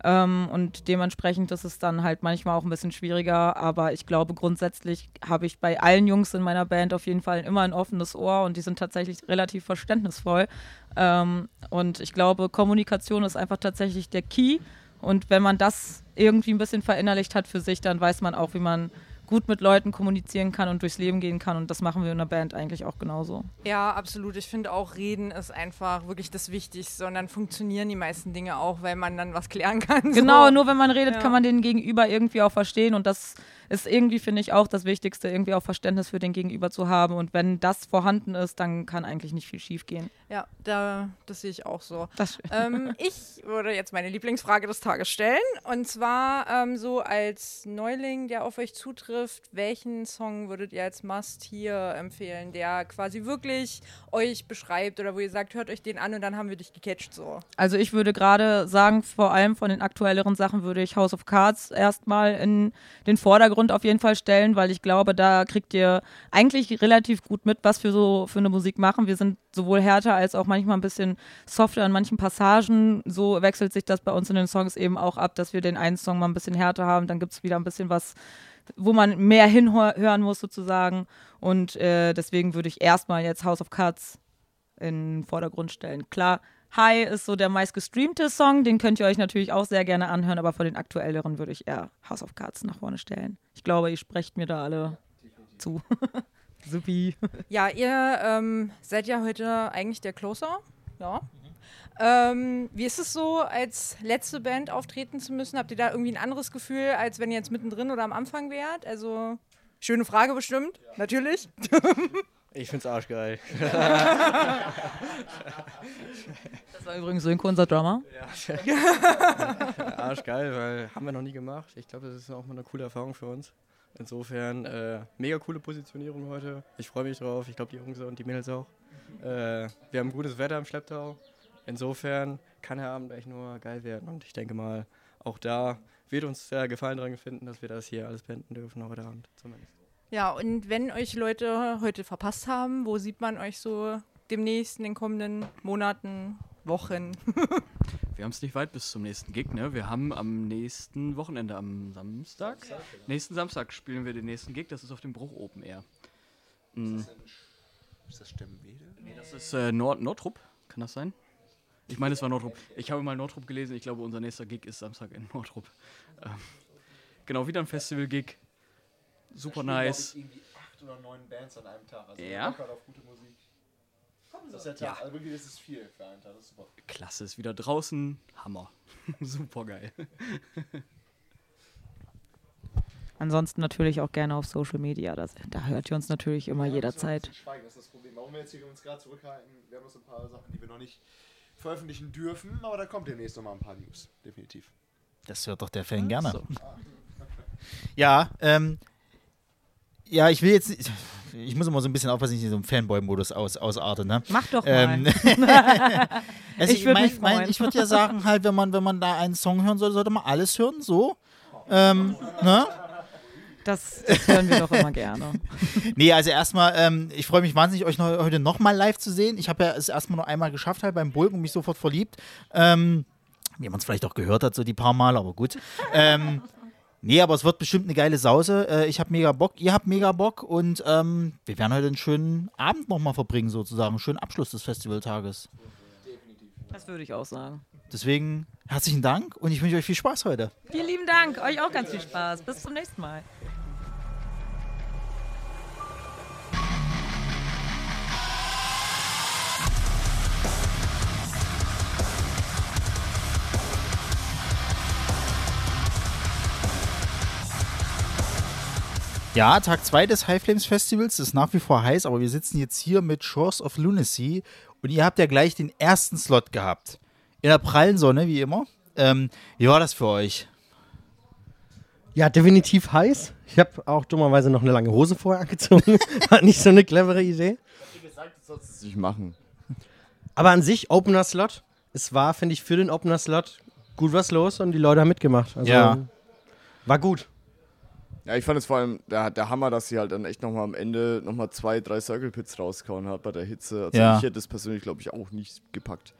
Speaker 21: Ähm, und dementsprechend ist es dann halt manchmal auch ein bisschen schwieriger. Aber ich glaube, grundsätzlich habe ich bei allen Jungs in meiner Band auf jeden Fall immer ein offenes Ohr und die sind tatsächlich relativ verständnisvoll. Ähm, und ich glaube, Kommunikation ist einfach tatsächlich der Key. Und wenn man das irgendwie ein bisschen verinnerlicht hat für sich, dann weiß man auch, wie man gut mit Leuten kommunizieren kann und durchs Leben gehen kann. Und das machen wir in der Band eigentlich auch genauso.
Speaker 4: Ja, absolut. Ich finde auch, reden ist einfach wirklich das Wichtigste. Und dann funktionieren die meisten Dinge auch, weil man dann was klären kann.
Speaker 21: Genau,
Speaker 4: so.
Speaker 21: nur wenn man redet,
Speaker 4: Ja.
Speaker 21: kann man den Gegenüber irgendwie auch verstehen. Und das ist irgendwie, finde ich, auch das Wichtigste, irgendwie auch Verständnis für den Gegenüber zu haben. Und wenn das vorhanden ist, dann kann eigentlich nicht viel schief gehen.
Speaker 4: Ja, da, das sehe ich auch so. Ähm, ich würde jetzt meine Lieblingsfrage des Tages stellen. Und zwar ähm, so als Neuling, der auf euch zutrifft, welchen Song würdet ihr als Must hier empfehlen, der quasi wirklich euch beschreibt oder wo ihr sagt, hört euch den an und dann haben wir dich gecatcht so.
Speaker 21: Also ich würde gerade sagen, vor allem von den aktuelleren Sachen würde ich House of Cards erstmal in den Vordergrund auf jeden Fall stellen, weil ich glaube, da kriegt ihr eigentlich relativ gut mit, was wir so für eine Musik machen. Wir sind sowohl härter als auch manchmal ein bisschen softer in manchen Passagen. So wechselt sich das bei uns in den Songs eben auch ab, dass wir den einen Song mal ein bisschen härter haben, dann gibt es wieder ein bisschen was, wo man mehr hinhören muss sozusagen. Und äh, deswegen würde ich erstmal jetzt House of Cards in den Vordergrund stellen. Klar, High ist so der meistgestreamte Song, den könnt ihr euch natürlich auch sehr gerne anhören, aber von den aktuelleren würde ich eher House of Cards nach vorne stellen. Ich glaube, ihr sprecht mir da alle zu. Supi.
Speaker 4: Ja, ihr ähm, seid ja heute eigentlich der Closer. Ja. Ähm, wie ist es so, als letzte Band auftreten zu müssen? Habt ihr da irgendwie ein anderes Gefühl, als wenn ihr jetzt mittendrin oder am Anfang wärt? Also, schöne Frage bestimmt, natürlich.
Speaker 23: Ich find's arschgeil.
Speaker 21: Das war übrigens Sönko, unser Drummer.
Speaker 23: Ja. arschgeil, weil haben wir noch nie gemacht. Ich glaube, das ist auch mal eine coole Erfahrung für uns. Insofern, äh, mega coole Positionierung heute. Ich freue mich drauf. Ich glaube, die Jungs und die Mädels auch. Äh, wir haben gutes Wetter im Schlepptau. Insofern kann der Abend echt nur geil werden. Und ich denke mal, auch da wird uns der Gefallen daran finden, dass wir das hier alles beenden dürfen heute Abend zumindest.
Speaker 4: Ja, und wenn euch Leute heute verpasst haben, wo sieht man euch so demnächst in den kommenden Monaten, Wochen?
Speaker 25: Wir haben es nicht weit bis zum nächsten Gig, ne? Wir haben am nächsten Wochenende, am Samstag, nächsten Samstag spielen wir den nächsten Gig, das ist auf dem Bruch Open Air. Mm.
Speaker 24: Ist das Stemmenwede?
Speaker 25: Nee, das ist äh, Nord Nordrup, kann das sein? Ich meine, es war Nordrup. Ich habe mal Nordrup gelesen, ich glaube, unser nächster Gig ist Samstag in Nordrup. Ähm, genau, wieder ein Festival-Gig. Super
Speaker 24: Da
Speaker 25: nice.
Speaker 24: ich, irgendwie acht oder neun Bands an einem Tag. Also
Speaker 25: Ja?
Speaker 24: locker auf gute Musik. Das ist der Tag.
Speaker 25: Ja.
Speaker 24: Also wirklich, das ist viel für einen Tag. Das ist super.
Speaker 25: Klasse, ist wieder draußen. Hammer. Super geil.
Speaker 21: Ansonsten natürlich auch gerne auf Social Media. Das, da hört ihr uns natürlich immer
Speaker 24: Ja,
Speaker 21: jederzeit.
Speaker 24: Schweigen, das ist das Problem. Warum wir jetzt hier uns gerade zurückhalten, wir haben noch so ein paar Sachen, die wir noch nicht veröffentlichen dürfen, aber da kommt demnächst noch mal ein paar News. Definitiv.
Speaker 2: Das hört doch der Fan gerne. Ja, ähm, ja, ich will jetzt, ich muss immer so ein bisschen aufpassen, dass ich in so einem Fanboy-Modus aus, ausarte, ne?
Speaker 21: Mach doch
Speaker 2: Ähm,
Speaker 21: mal.
Speaker 2: also
Speaker 21: Ich würd
Speaker 2: mein- mein-. Ich würde ja sagen, halt, wenn man, wenn man da einen Song hören soll, sollte man alles hören, so. Ähm, ne?
Speaker 21: Das, das hören wir doch immer gerne.
Speaker 2: Nee, also erstmal, ähm, ich freue mich wahnsinnig, euch noch, heute nochmal live zu sehen. Ich habe ja es erstmal nur einmal geschafft halt beim Bulk und mich sofort verliebt. Ähm, wie man es vielleicht auch gehört hat, so die paar Mal, aber gut. ähm, nee, aber es wird bestimmt eine geile Sause. Äh, ich habe mega Bock, ihr habt mega Bock und ähm, wir werden heute einen schönen Abend nochmal verbringen, sozusagen. Einen schönen Abschluss des Festivaltages.
Speaker 21: Das würde ich auch sagen.
Speaker 2: Deswegen herzlichen Dank und ich wünsche euch viel Spaß heute.
Speaker 21: Vielen lieben Dank. Euch auch ganz viel Spaß. Bis zum nächsten Mal.
Speaker 2: Ja, Tag 2 des High Flames Festivals ist nach wie vor heiß, aber wir sitzen jetzt hier mit Shores of Lunacy und ihr habt ja gleich den ersten Slot gehabt. In der prallen Sonne, wie immer. Ähm, wie war das für euch?
Speaker 26: Ja, definitiv heiß. Ich habe auch dummerweise noch eine lange Hose vorher angezogen. War nicht so eine clevere Idee.
Speaker 27: gesagt, das sollst du nicht machen.
Speaker 26: Aber an sich, Opener-Slot. Es war, finde ich, für den Opener-Slot gut was los und die Leute haben mitgemacht. Also,
Speaker 27: Ja.
Speaker 26: War gut.
Speaker 27: Ja, ich fand es vor allem der, der Hammer, dass sie halt dann echt nochmal am Ende nochmal zwei, drei Circle Pits rausgehauen hat bei der Hitze. Also
Speaker 2: Ja.
Speaker 27: ich hätte das persönlich, glaube ich, auch nicht gepackt.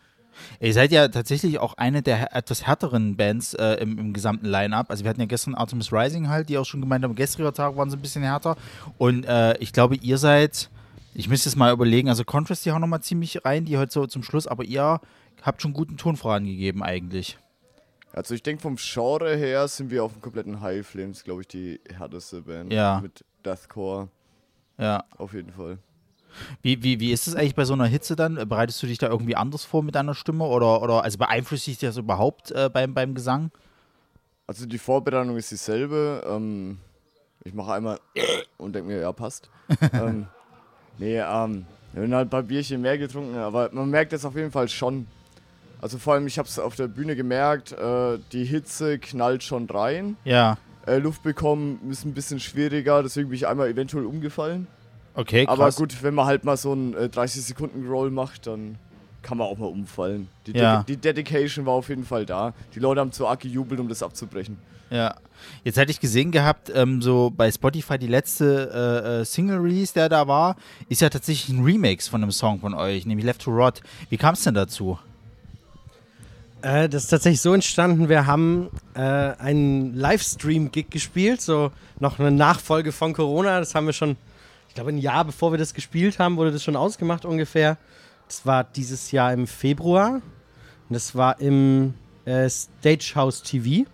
Speaker 2: Ihr seid ja tatsächlich auch eine der etwas härteren Bands äh, im, im gesamten Line-Up. Also wir hatten ja gestern Artemis Rising halt, die auch schon gemeint haben, gestriger Tag waren sie ein bisschen härter. Und äh, ich glaube, ihr seid, ich müsste es mal überlegen, also Contrast, die hauen nochmal ziemlich rein, die heute so zum Schluss, aber ihr habt schon guten Ton vorangegeben eigentlich.
Speaker 27: Also ich denke vom Genre her sind wir auf dem kompletten High Flames, glaube ich, die härteste Band.
Speaker 2: Ja.
Speaker 27: Mit Deathcore.
Speaker 2: Ja.
Speaker 27: Auf jeden Fall.
Speaker 2: Wie, wie, wie ist es eigentlich bei so einer Hitze dann? Bereitest du dich da irgendwie anders vor mit deiner Stimme oder, oder also beeinflusst dich das überhaupt äh, beim, beim Gesang?
Speaker 27: Also die Vorbereitung ist dieselbe. Ähm, ich mache einmal und denke mir, ja, passt. ähm, nee, ähm, wir haben halt ein paar Bierchen mehr getrunken, aber man merkt es auf jeden Fall schon. Also vor allem, ich habe es auf der Bühne gemerkt, äh, die Hitze knallt schon rein.
Speaker 2: Ja.
Speaker 27: Äh, Luft bekommen ist ein bisschen schwieriger, deswegen bin ich einmal eventuell umgefallen.
Speaker 2: Okay,
Speaker 27: Aber
Speaker 2: krass.
Speaker 27: gut, wenn man halt mal so einen äh, 30-Sekunden-Roll macht, dann kann man auch mal umfallen. Die,
Speaker 2: Ja.
Speaker 27: Dedi- die Dedication war auf jeden Fall da. Die Leute haben zu arg gejubelt, um das abzubrechen.
Speaker 2: Ja. Jetzt hatte ich gesehen gehabt, ähm, so bei Spotify die letzte äh, äh, Single-Release, der da war, ist ja tatsächlich ein Remix von einem Song von euch, nämlich Left to Rot. Wie kam es denn dazu?
Speaker 26: Äh, das ist tatsächlich so entstanden, wir haben äh, einen Livestream-Gig gespielt, so noch eine Nachfolge von Corona. Das haben wir schon, ich glaube, ein Jahr bevor wir das gespielt haben, wurde das schon ausgemacht ungefähr. Das war dieses Jahr im Februar. Und das war im äh, Stagehouse TV.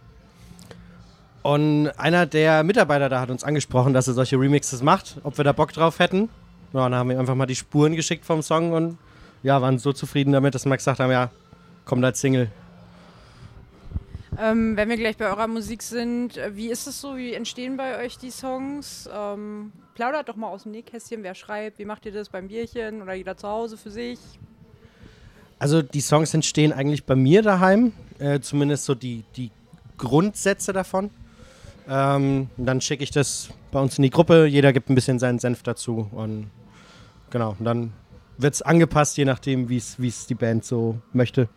Speaker 26: Und einer der Mitarbeiter da hat uns angesprochen, dass er solche Remixes macht, ob wir da Bock drauf hätten. Ja, dann haben wir einfach mal die Spuren geschickt vom Song und ja, waren so zufrieden damit, dass wir gesagt haben, ja, kommt als Single.
Speaker 4: Ähm, wenn wir gleich bei eurer Musik sind, äh, wie ist es so? Wie entstehen bei euch die Songs? Ähm, plaudert doch mal aus dem Nähkästchen, wer schreibt, wie macht ihr das beim Bierchen oder jeder zu Hause für sich?
Speaker 26: Also die Songs entstehen eigentlich bei mir daheim, äh, zumindest so die, die Grundsätze davon. Ähm, dann schicke ich das bei uns in die Gruppe, jeder gibt ein bisschen seinen Senf dazu und genau, und dann wird es angepasst, je nachdem, wie es die Band so möchte.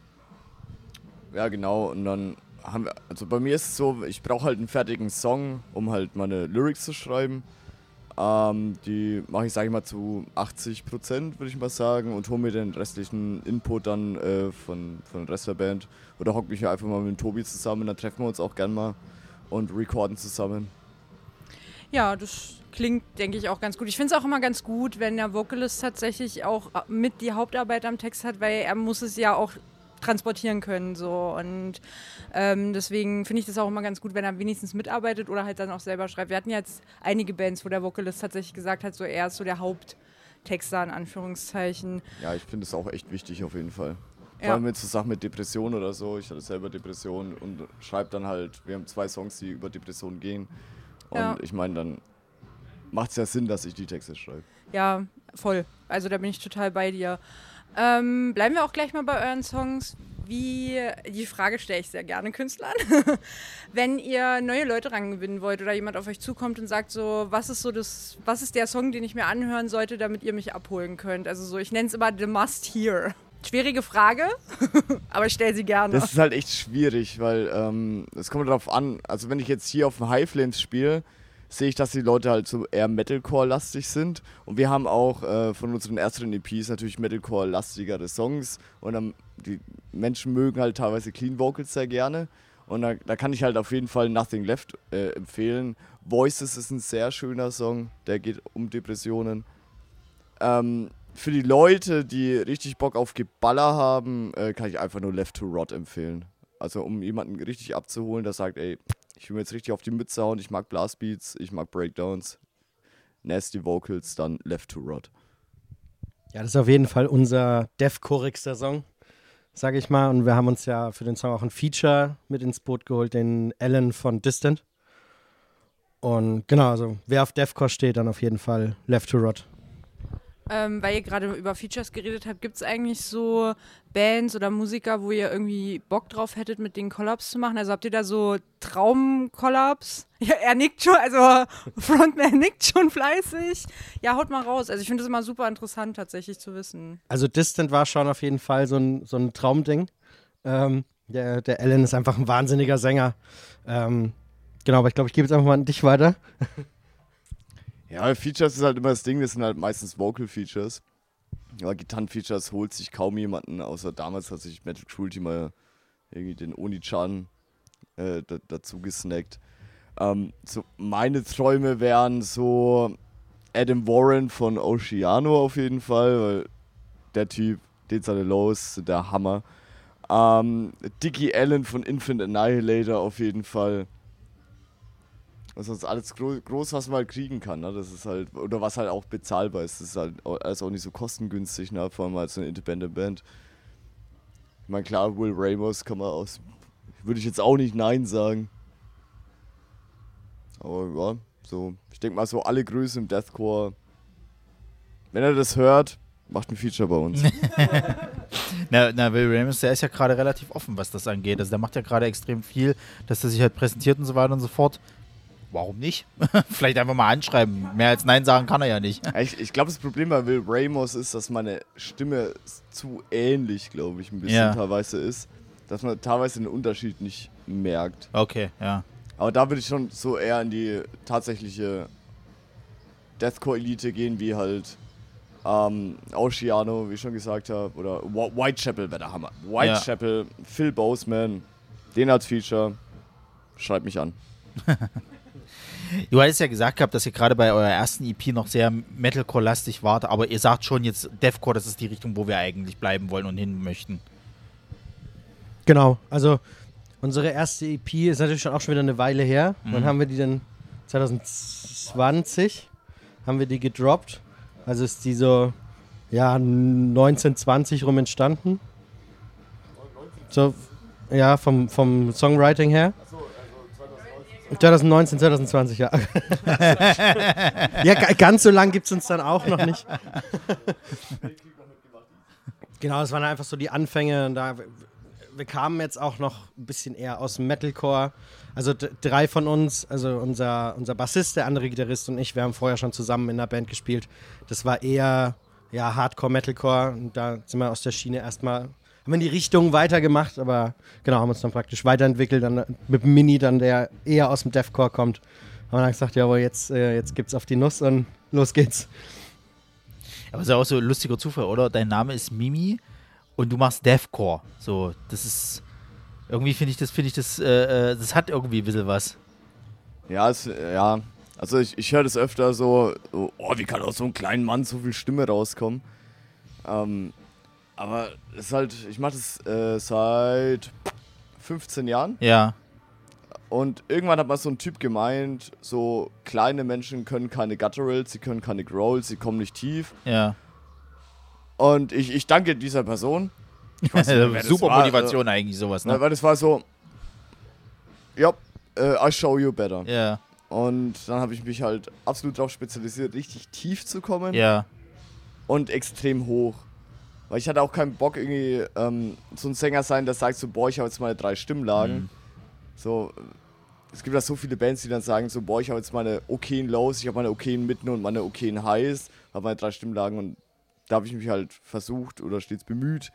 Speaker 27: Ja, genau. Und dann haben wir, also bei mir ist es so, ich brauche halt einen fertigen Song, um halt meine Lyrics zu schreiben. Ähm, die mache ich, sage ich mal, zu 80 Prozent, würde ich mal sagen, und hole mir den restlichen Input dann äh, von, von der Rest der Band. Oder hocke mich einfach mal mit Tobi zusammen, dann treffen wir uns auch gern mal und recorden zusammen.
Speaker 4: Ja, das klingt, denke ich, auch ganz gut. Ich finde es auch immer ganz gut, wenn der Vocalist tatsächlich auch äh, mit die Hauptarbeit am Text hat, weil er muss es ja auch transportieren können. So. Und ähm, deswegen finde ich das auch immer ganz gut, wenn er wenigstens mitarbeitet oder halt dann auch selber schreibt. Wir hatten jetzt einige Bands, wo der Vocalist tatsächlich gesagt hat, so er ist so der Haupttexter in Anführungszeichen.
Speaker 27: Ja, ich finde es auch echt wichtig auf jeden Fall. Vor
Speaker 4: Ja.
Speaker 27: allem mit so Sachen mit Depression oder so. Ich hatte selber Depression und schreibe dann halt, wir haben zwei Songs, die über Depression gehen. Und
Speaker 4: Ja.
Speaker 27: ich meine, dann macht es ja Sinn, dass ich die Texte schreibe.
Speaker 4: Ja, voll. Also da bin ich total bei dir. Ähm, bleiben wir auch gleich mal bei euren Songs. wie, die Frage stelle ich sehr gerne Künstlern, wenn ihr neue Leute rangewinnen wollt oder jemand auf euch zukommt und sagt so, was ist so das, was ist der Song, den ich mir anhören sollte, damit ihr mich abholen könnt? Also so, ich nenne es immer The Must Hear. Schwierige Frage, aber ich stelle sie gerne.
Speaker 27: Das ist halt echt schwierig, weil ähm, es kommt darauf an, also wenn ich jetzt hier auf dem High Flames spiele, sehe ich, dass die Leute halt so eher Metalcore-lastig sind. Und wir haben auch äh, von unseren ersten EPs natürlich Metalcore-lastigere Songs. Und dann, die Menschen mögen halt teilweise Clean Vocals sehr gerne. Und da, da kann ich halt auf jeden Fall Nothing Left äh, empfehlen. Voices ist ein sehr schöner Song, der geht um Depressionen. Ähm, für die Leute, die richtig Bock auf Geballer haben, äh, kann ich einfach nur Left to Rot empfehlen. Also um jemanden richtig abzuholen, der sagt, ey, ich will mir jetzt richtig auf die Mütze hauen, ich mag Blastbeats, ich mag Breakdowns, Nasty Vocals, dann Left to Rot.
Speaker 26: Ja, das ist auf jeden Fall unser deathcore-igster Song, sage ich mal. Und wir haben uns ja für den Song auch ein Feature mit ins Boot geholt, den Alan von Distant. Und genau, also wer auf Deathcore steht, dann auf jeden Fall Left to Rot.
Speaker 4: Ähm, weil ihr gerade über Features geredet habt, gibt es eigentlich so Bands oder Musiker, wo ihr irgendwie Bock drauf hättet, mit denen Collabs zu machen? Also habt ihr da so Traum-Collabs? Ja, er nickt schon, also Frontman nickt schon fleißig. Ja, haut mal raus. Also ich finde es immer super interessant tatsächlich zu wissen.
Speaker 26: Also Distant war schon auf jeden Fall so ein, so ein Traumding. Ähm, der, der Alan ist einfach ein wahnsinniger Sänger. Ähm, genau, aber ich glaube, ich gebe jetzt einfach mal an dich weiter.
Speaker 27: Ja, Features ist halt immer das Ding, das sind halt meistens Vocal-Features. Aber Gitarren-Features holt sich kaum jemanden, außer damals hat sich Metal Cruelty mal irgendwie den Oni-Chan äh, da, dazu gesnackt. Ähm, so meine Träume wären so Adam Warren von Oceano auf jeden Fall, weil der Typ, den seine Lows sind der Hammer. Ähm, Dickie Allen von Infant Annihilator auf jeden Fall. Das ist alles gro groß, was man halt kriegen kann. Ne? Das ist halt, oder was halt auch bezahlbar ist. Das ist halt alles auch nicht so kostengünstig, ne? vor allem als eine Independent Band. Ich meine, klar, Will Ramos kann man aus. Würde ich jetzt auch nicht Nein sagen. Aber ja, so, ich denke mal, so alle Größen im Deathcore. Wenn er das hört, macht ein Feature bei uns.
Speaker 2: na, na, Will Ramos, der ist ja gerade relativ offen, was das angeht. Also der macht ja gerade extrem viel, dass er sich halt präsentiert und so weiter und so fort. Warum nicht? Vielleicht einfach mal anschreiben. Mehr als Nein sagen kann er ja nicht.
Speaker 27: Ich, ich glaube, das Problem bei Will Ramos ist, dass meine Stimme zu ähnlich, glaube ich, ein bisschen
Speaker 2: Ja.
Speaker 27: teilweise ist. Dass man teilweise den Unterschied nicht merkt.
Speaker 2: Okay, ja.
Speaker 27: Aber da würde ich schon so eher in die tatsächliche Deathcore-Elite gehen, wie halt ähm, Oceano, wie ich schon gesagt habe, oder Wh- Whitechapel wäre der Hammer. Whitechapel, Phil Boseman, den als Feature. Schreibt mich an.
Speaker 2: Du hattest ja gesagt gehabt, dass ihr gerade bei eurer ersten EP noch sehr Metalcore-lastig wart, aber ihr sagt schon jetzt, Deathcore, das ist die Richtung, wo wir eigentlich bleiben wollen und hin möchten.
Speaker 26: Genau, also unsere erste EP ist natürlich schon auch schon wieder eine Weile her.
Speaker 2: Mhm.
Speaker 26: Wann haben wir die denn? 2020 haben wir die gedroppt. Also ist die so, ja, 1920 rum entstanden. So, ja, vom, vom Songwriting her. 2019, 2020, ja. ja, ga- ganz so lang gibt es uns dann auch noch nicht. genau, das waren einfach so die Anfänge. Und da, wir kamen jetzt auch noch ein bisschen eher aus dem Metalcore. Also drei von uns, also unser, unser Bassist, der andere Gitarrist und ich, wir haben vorher schon zusammen in einer Band gespielt. Das war eher ja, Hardcore, Metalcore. Und da sind wir aus der Schiene erstmal, haben wir in die Richtung weitergemacht, aber genau, haben uns dann praktisch weiterentwickelt. Dann mit dem Mini, dann der eher aus dem Deathcore kommt. Haben wir dann gesagt, jawohl, jetzt, äh, jetzt gibt's auf die Nuss und los geht's.
Speaker 2: Aber ist ja auch so ein lustiger Zufall, oder? Dein Name ist Mimi und du machst Deathcore. So, das ist. Irgendwie finde ich das, finde ich das, äh, äh, das hat irgendwie ein bisschen was.
Speaker 27: Ja, es, ja. Also ich, ich höre das öfter so, so, oh, wie kann aus so einem kleinen Mann so viel Stimme rauskommen? Ähm, aber es ist halt, ich mache das äh, seit 15 Jahren.
Speaker 2: Ja.
Speaker 27: Und irgendwann hat mal so ein Typ gemeint, so kleine Menschen können keine Gutturals, sie können keine Growls, sie kommen nicht tief.
Speaker 2: Ja.
Speaker 27: Und ich, ich danke dieser Person. Ich weiß nicht
Speaker 2: Super
Speaker 27: war,
Speaker 2: Motivation eigentlich, sowas, ne?
Speaker 27: Weil das war so, ja, äh, I show you better.
Speaker 2: Ja.
Speaker 27: Und dann habe ich mich halt absolut darauf spezialisiert, richtig tief zu kommen.
Speaker 2: Ja.
Speaker 27: Und extrem hoch. Weil ich hatte auch keinen Bock, irgendwie ähm, so ein Sänger sein, der sagt so, boah, ich habe jetzt meine drei Stimmlagen.
Speaker 2: Mhm.
Speaker 27: So, es gibt ja so viele Bands, die dann sagen so, boah, ich habe jetzt meine okayen Lows, ich habe meine okayen Mitten und meine okayen Highs, habe meine drei Stimmlagen und da habe ich mich halt versucht oder stets bemüht,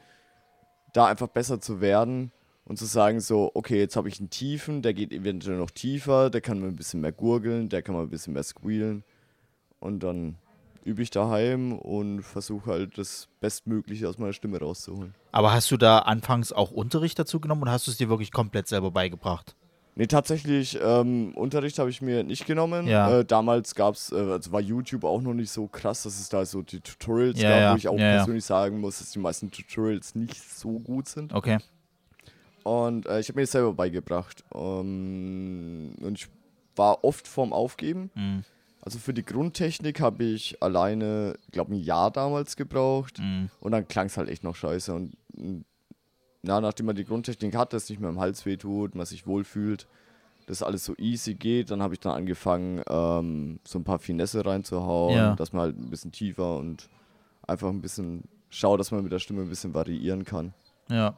Speaker 27: da einfach besser zu werden und zu sagen so, okay, jetzt habe ich einen Tiefen, der geht eventuell noch tiefer, der kann mal ein bisschen mehr gurgeln, der kann mal ein bisschen mehr squealen und dann übe ich daheim und versuche halt das Bestmögliche aus meiner Stimme rauszuholen.
Speaker 2: Aber hast du da anfangs auch Unterricht dazu genommen oder hast du es dir wirklich komplett selber beigebracht?
Speaker 27: Nee, tatsächlich, ähm, Unterricht habe ich mir nicht genommen.
Speaker 2: Ja.
Speaker 27: Äh, damals gab es, äh, also war YouTube auch noch nicht so krass, dass es da so die Tutorials
Speaker 2: Ja,
Speaker 27: gab,
Speaker 2: ja.
Speaker 27: wo ich auch persönlich sagen muss, dass die meisten Tutorials nicht so gut sind.
Speaker 2: Okay.
Speaker 27: Und äh, ich habe mir das selber beigebracht. Ähm, und ich war oft vorm Aufgeben.
Speaker 2: Mhm.
Speaker 27: Also für die Grundtechnik habe ich alleine, glaube ein Jahr damals gebraucht.
Speaker 2: Mhm.
Speaker 27: Und dann klang es halt echt noch scheiße. Und mm, na, nachdem man die Grundtechnik hat, dass nicht mehr im Hals wehtut, man sich wohlfühlt, dass alles so easy geht, dann habe ich dann angefangen, ähm, so ein paar Finesse reinzuhauen,
Speaker 2: Ja.
Speaker 27: dass man halt ein bisschen tiefer und einfach ein bisschen schaut, dass man mit der Stimme ein bisschen variieren kann.
Speaker 2: Ja.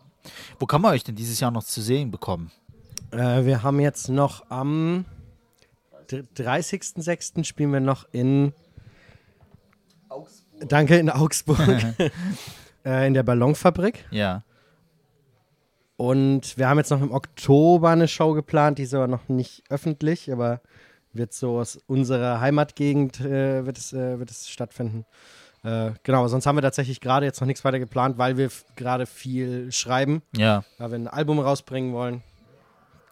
Speaker 2: Wo kann man euch denn dieses Jahr noch zu sehen bekommen?
Speaker 26: Äh, wir haben jetzt noch am dr- 30.06. spielen wir noch in Augsburg. Danke, in Augsburg. äh, in der Ballonfabrik.
Speaker 2: Ja.
Speaker 26: Und wir haben jetzt noch im Oktober eine Show geplant, die ist aber noch nicht öffentlich, aber wird so aus unserer Heimatgegend äh, wird, es, äh, wird es stattfinden. Äh, genau, sonst haben wir tatsächlich gerade jetzt noch nichts weiter geplant, weil wir gerade viel schreiben.
Speaker 2: Ja.
Speaker 26: Weil wir ein Album rausbringen wollen.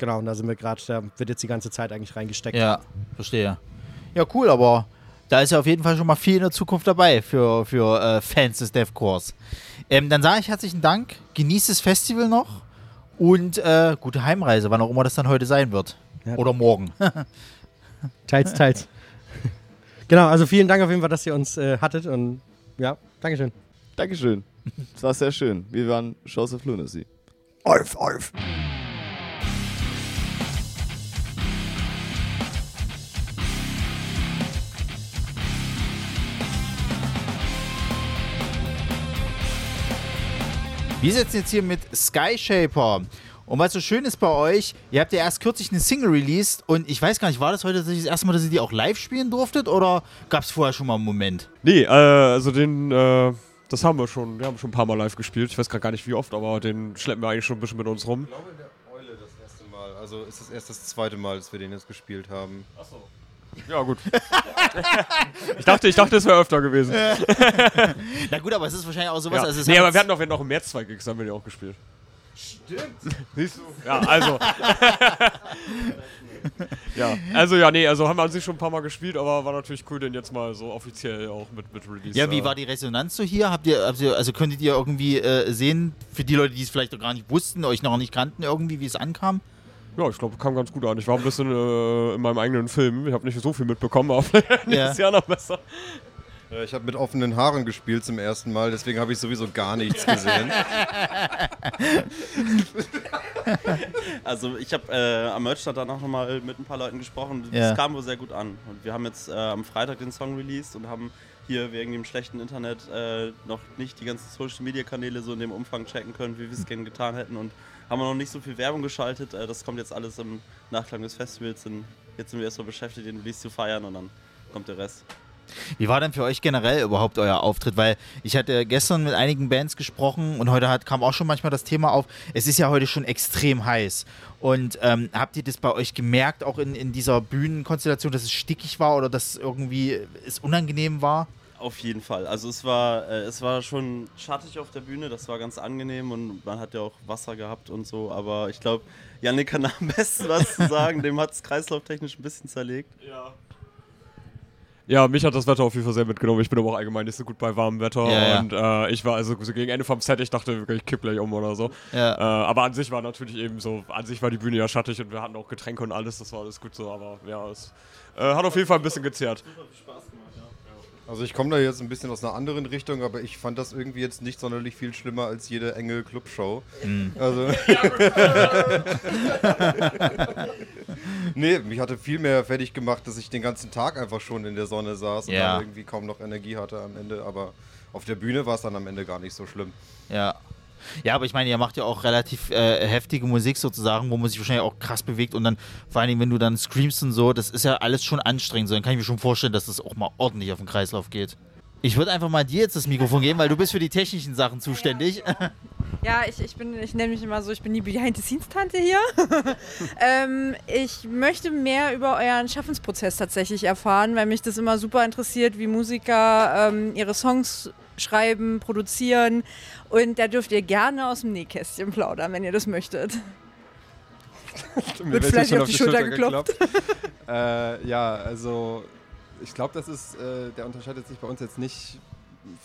Speaker 26: Genau, und da sind wir gerade, da wird jetzt die ganze Zeit eigentlich reingesteckt.
Speaker 2: Ja, verstehe. Ja, cool, aber da ist ja auf jeden Fall schon mal viel in der Zukunft dabei für, für äh, Fans des Deathcores. Ähm, dann sage ich herzlichen Dank, genießt das Festival noch und äh, gute Heimreise, wann auch immer das dann heute sein wird. Oder morgen.
Speaker 26: Teils, teils. genau, also vielen Dank auf jeden Fall, dass ihr uns äh, hattet und ja, Dankeschön.
Speaker 27: Dankeschön. Es war sehr schön. Wir waren Shows of Lunacy.
Speaker 28: Auf, auf.
Speaker 2: Wir sitzen jetzt hier mit Skyshaper. Und was so schön ist bei euch, ihr habt ja erst kürzlich eine Single released und ich weiß gar nicht, war das heute das erste Mal, dass ihr die auch live spielen durftet oder gab es vorher schon mal einen Moment?
Speaker 29: Nee, äh, also den, äh, das haben wir schon, wir haben schon ein paar Mal live gespielt. Ich weiß gerade gar nicht wie oft, aber den schleppen wir eigentlich schon ein bisschen mit uns rum.
Speaker 24: Ich glaube in der Eule das erste Mal. Also ist das erst das zweite Mal, dass wir den jetzt gespielt haben.
Speaker 29: Achso. Ja, gut. ich dachte, ich dachte, es wäre öfter gewesen.
Speaker 2: Na gut, aber es ist wahrscheinlich auch sowas.
Speaker 29: Ja.
Speaker 2: Also es
Speaker 29: nee,
Speaker 2: hat
Speaker 29: aber wir hatten auch, wir hatten auch im März zwei Gigs, haben wir die auch gespielt.
Speaker 2: Stimmt.
Speaker 29: Siehst du? Ja, also. ja, also ja, nee, also haben wir an sich schon ein paar Mal gespielt, aber war natürlich cool, den jetzt mal so offiziell auch mit, mit Release.
Speaker 2: Ja, wie
Speaker 29: äh,
Speaker 2: war die Resonanz so hier? Habt ihr, habt ihr also könntet ihr irgendwie äh, sehen, für die Leute, die es vielleicht noch gar nicht wussten, euch noch nicht kannten, irgendwie, wie es ankam?
Speaker 29: Ja, ich glaube, kam ganz gut an. Ich war ein bisschen äh, in meinem eigenen Film. Ich habe nicht so viel mitbekommen, aber vielleicht nächstes Jahr noch besser.
Speaker 24: Äh, Ich habe mit offenen Haaren gespielt zum ersten Mal, deswegen habe ich sowieso gar nichts gesehen.
Speaker 30: Also ich habe äh, am Merchstand danach nochmal mit ein paar Leuten gesprochen. Das
Speaker 2: Ja.
Speaker 30: kam wohl sehr gut an. Und wir haben jetzt äh, am Freitag den Song released und haben hier wegen dem schlechten Internet äh, noch nicht die ganzen Social Media Kanäle so in dem Umfang checken können, wie wir es gerne getan hätten. Und haben wir noch nicht so viel Werbung geschaltet. Äh, das kommt jetzt alles im Nachklang des Festivals. Jetzt sind wir erst so beschäftigt, den Release zu feiern und dann kommt der Rest.
Speaker 2: Wie war denn für euch generell überhaupt euer Auftritt? Weil ich hatte gestern mit einigen Bands gesprochen und heute hat, kam auch schon manchmal das Thema auf. Es ist ja heute schon extrem heiß. Und ähm, habt ihr das bei euch gemerkt, auch in, in dieser Bühnenkonstellation, dass es stickig war oder dass irgendwie es unangenehm war?
Speaker 30: Auf jeden Fall. Also es war, äh, es war schon schattig auf der Bühne, das war ganz angenehm und man hat ja auch Wasser gehabt und so, aber ich glaube, Yannick kann am besten was zu sagen, dem hat es kreislauftechnisch ein bisschen zerlegt.
Speaker 29: Ja. Ja, mich hat das Wetter auf jeden Fall sehr mitgenommen. Ich bin aber auch allgemein nicht so gut bei warmem Wetter.
Speaker 2: Ja, ja.
Speaker 29: und äh, ich war also so gegen Ende vom Set, ich dachte wirklich, ich kipp gleich um oder so.
Speaker 2: Ja.
Speaker 29: Äh, aber an sich war natürlich eben so, an sich war die Bühne ja schattig und wir hatten auch Getränke und alles, das war alles gut so. Aber ja, es äh, hat auf jeden Fall ein bisschen gezehrt.
Speaker 24: Also ich komme da jetzt ein bisschen aus einer anderen Richtung, aber ich fand das irgendwie jetzt nicht sonderlich viel schlimmer als jede enge Clubshow.
Speaker 2: Mhm.
Speaker 24: Also nee, mich hatte viel mehr fertig gemacht, dass ich den ganzen Tag einfach schon in der Sonne saß und
Speaker 2: Ja.
Speaker 24: dann irgendwie kaum noch Energie hatte am Ende. Aber
Speaker 31: auf der Bühne war es dann am Ende gar nicht so schlimm.
Speaker 2: Ja. Ja, aber ich meine, ihr macht ja auch relativ äh, heftige Musik sozusagen, wo man sich wahrscheinlich auch krass bewegt und dann, vor allem, wenn du dann screamst und so, das ist ja alles schon anstrengend. So, dann kann ich mir schon vorstellen, dass das auch mal ordentlich auf den Kreislauf geht. Ich würde einfach mal dir jetzt das Mikrofon geben, weil du bist für die technischen Sachen zuständig.
Speaker 4: Ja, ich, ich bin, ich nenne mich immer so, ich bin die Behind-the-Scenes-Tante hier. ähm, ich möchte mehr über euren Schaffensprozess tatsächlich erfahren, weil mich das immer super interessiert, wie Musiker ähm, ihre Songs schreiben, produzieren. Und da dürft ihr gerne aus dem Nähkästchen plaudern, wenn ihr das möchtet. Wird vielleicht
Speaker 32: schon
Speaker 4: auf die Schulter geklopft.
Speaker 32: äh, ja, also ich glaube, das ist, äh, der unterscheidet sich bei uns jetzt nicht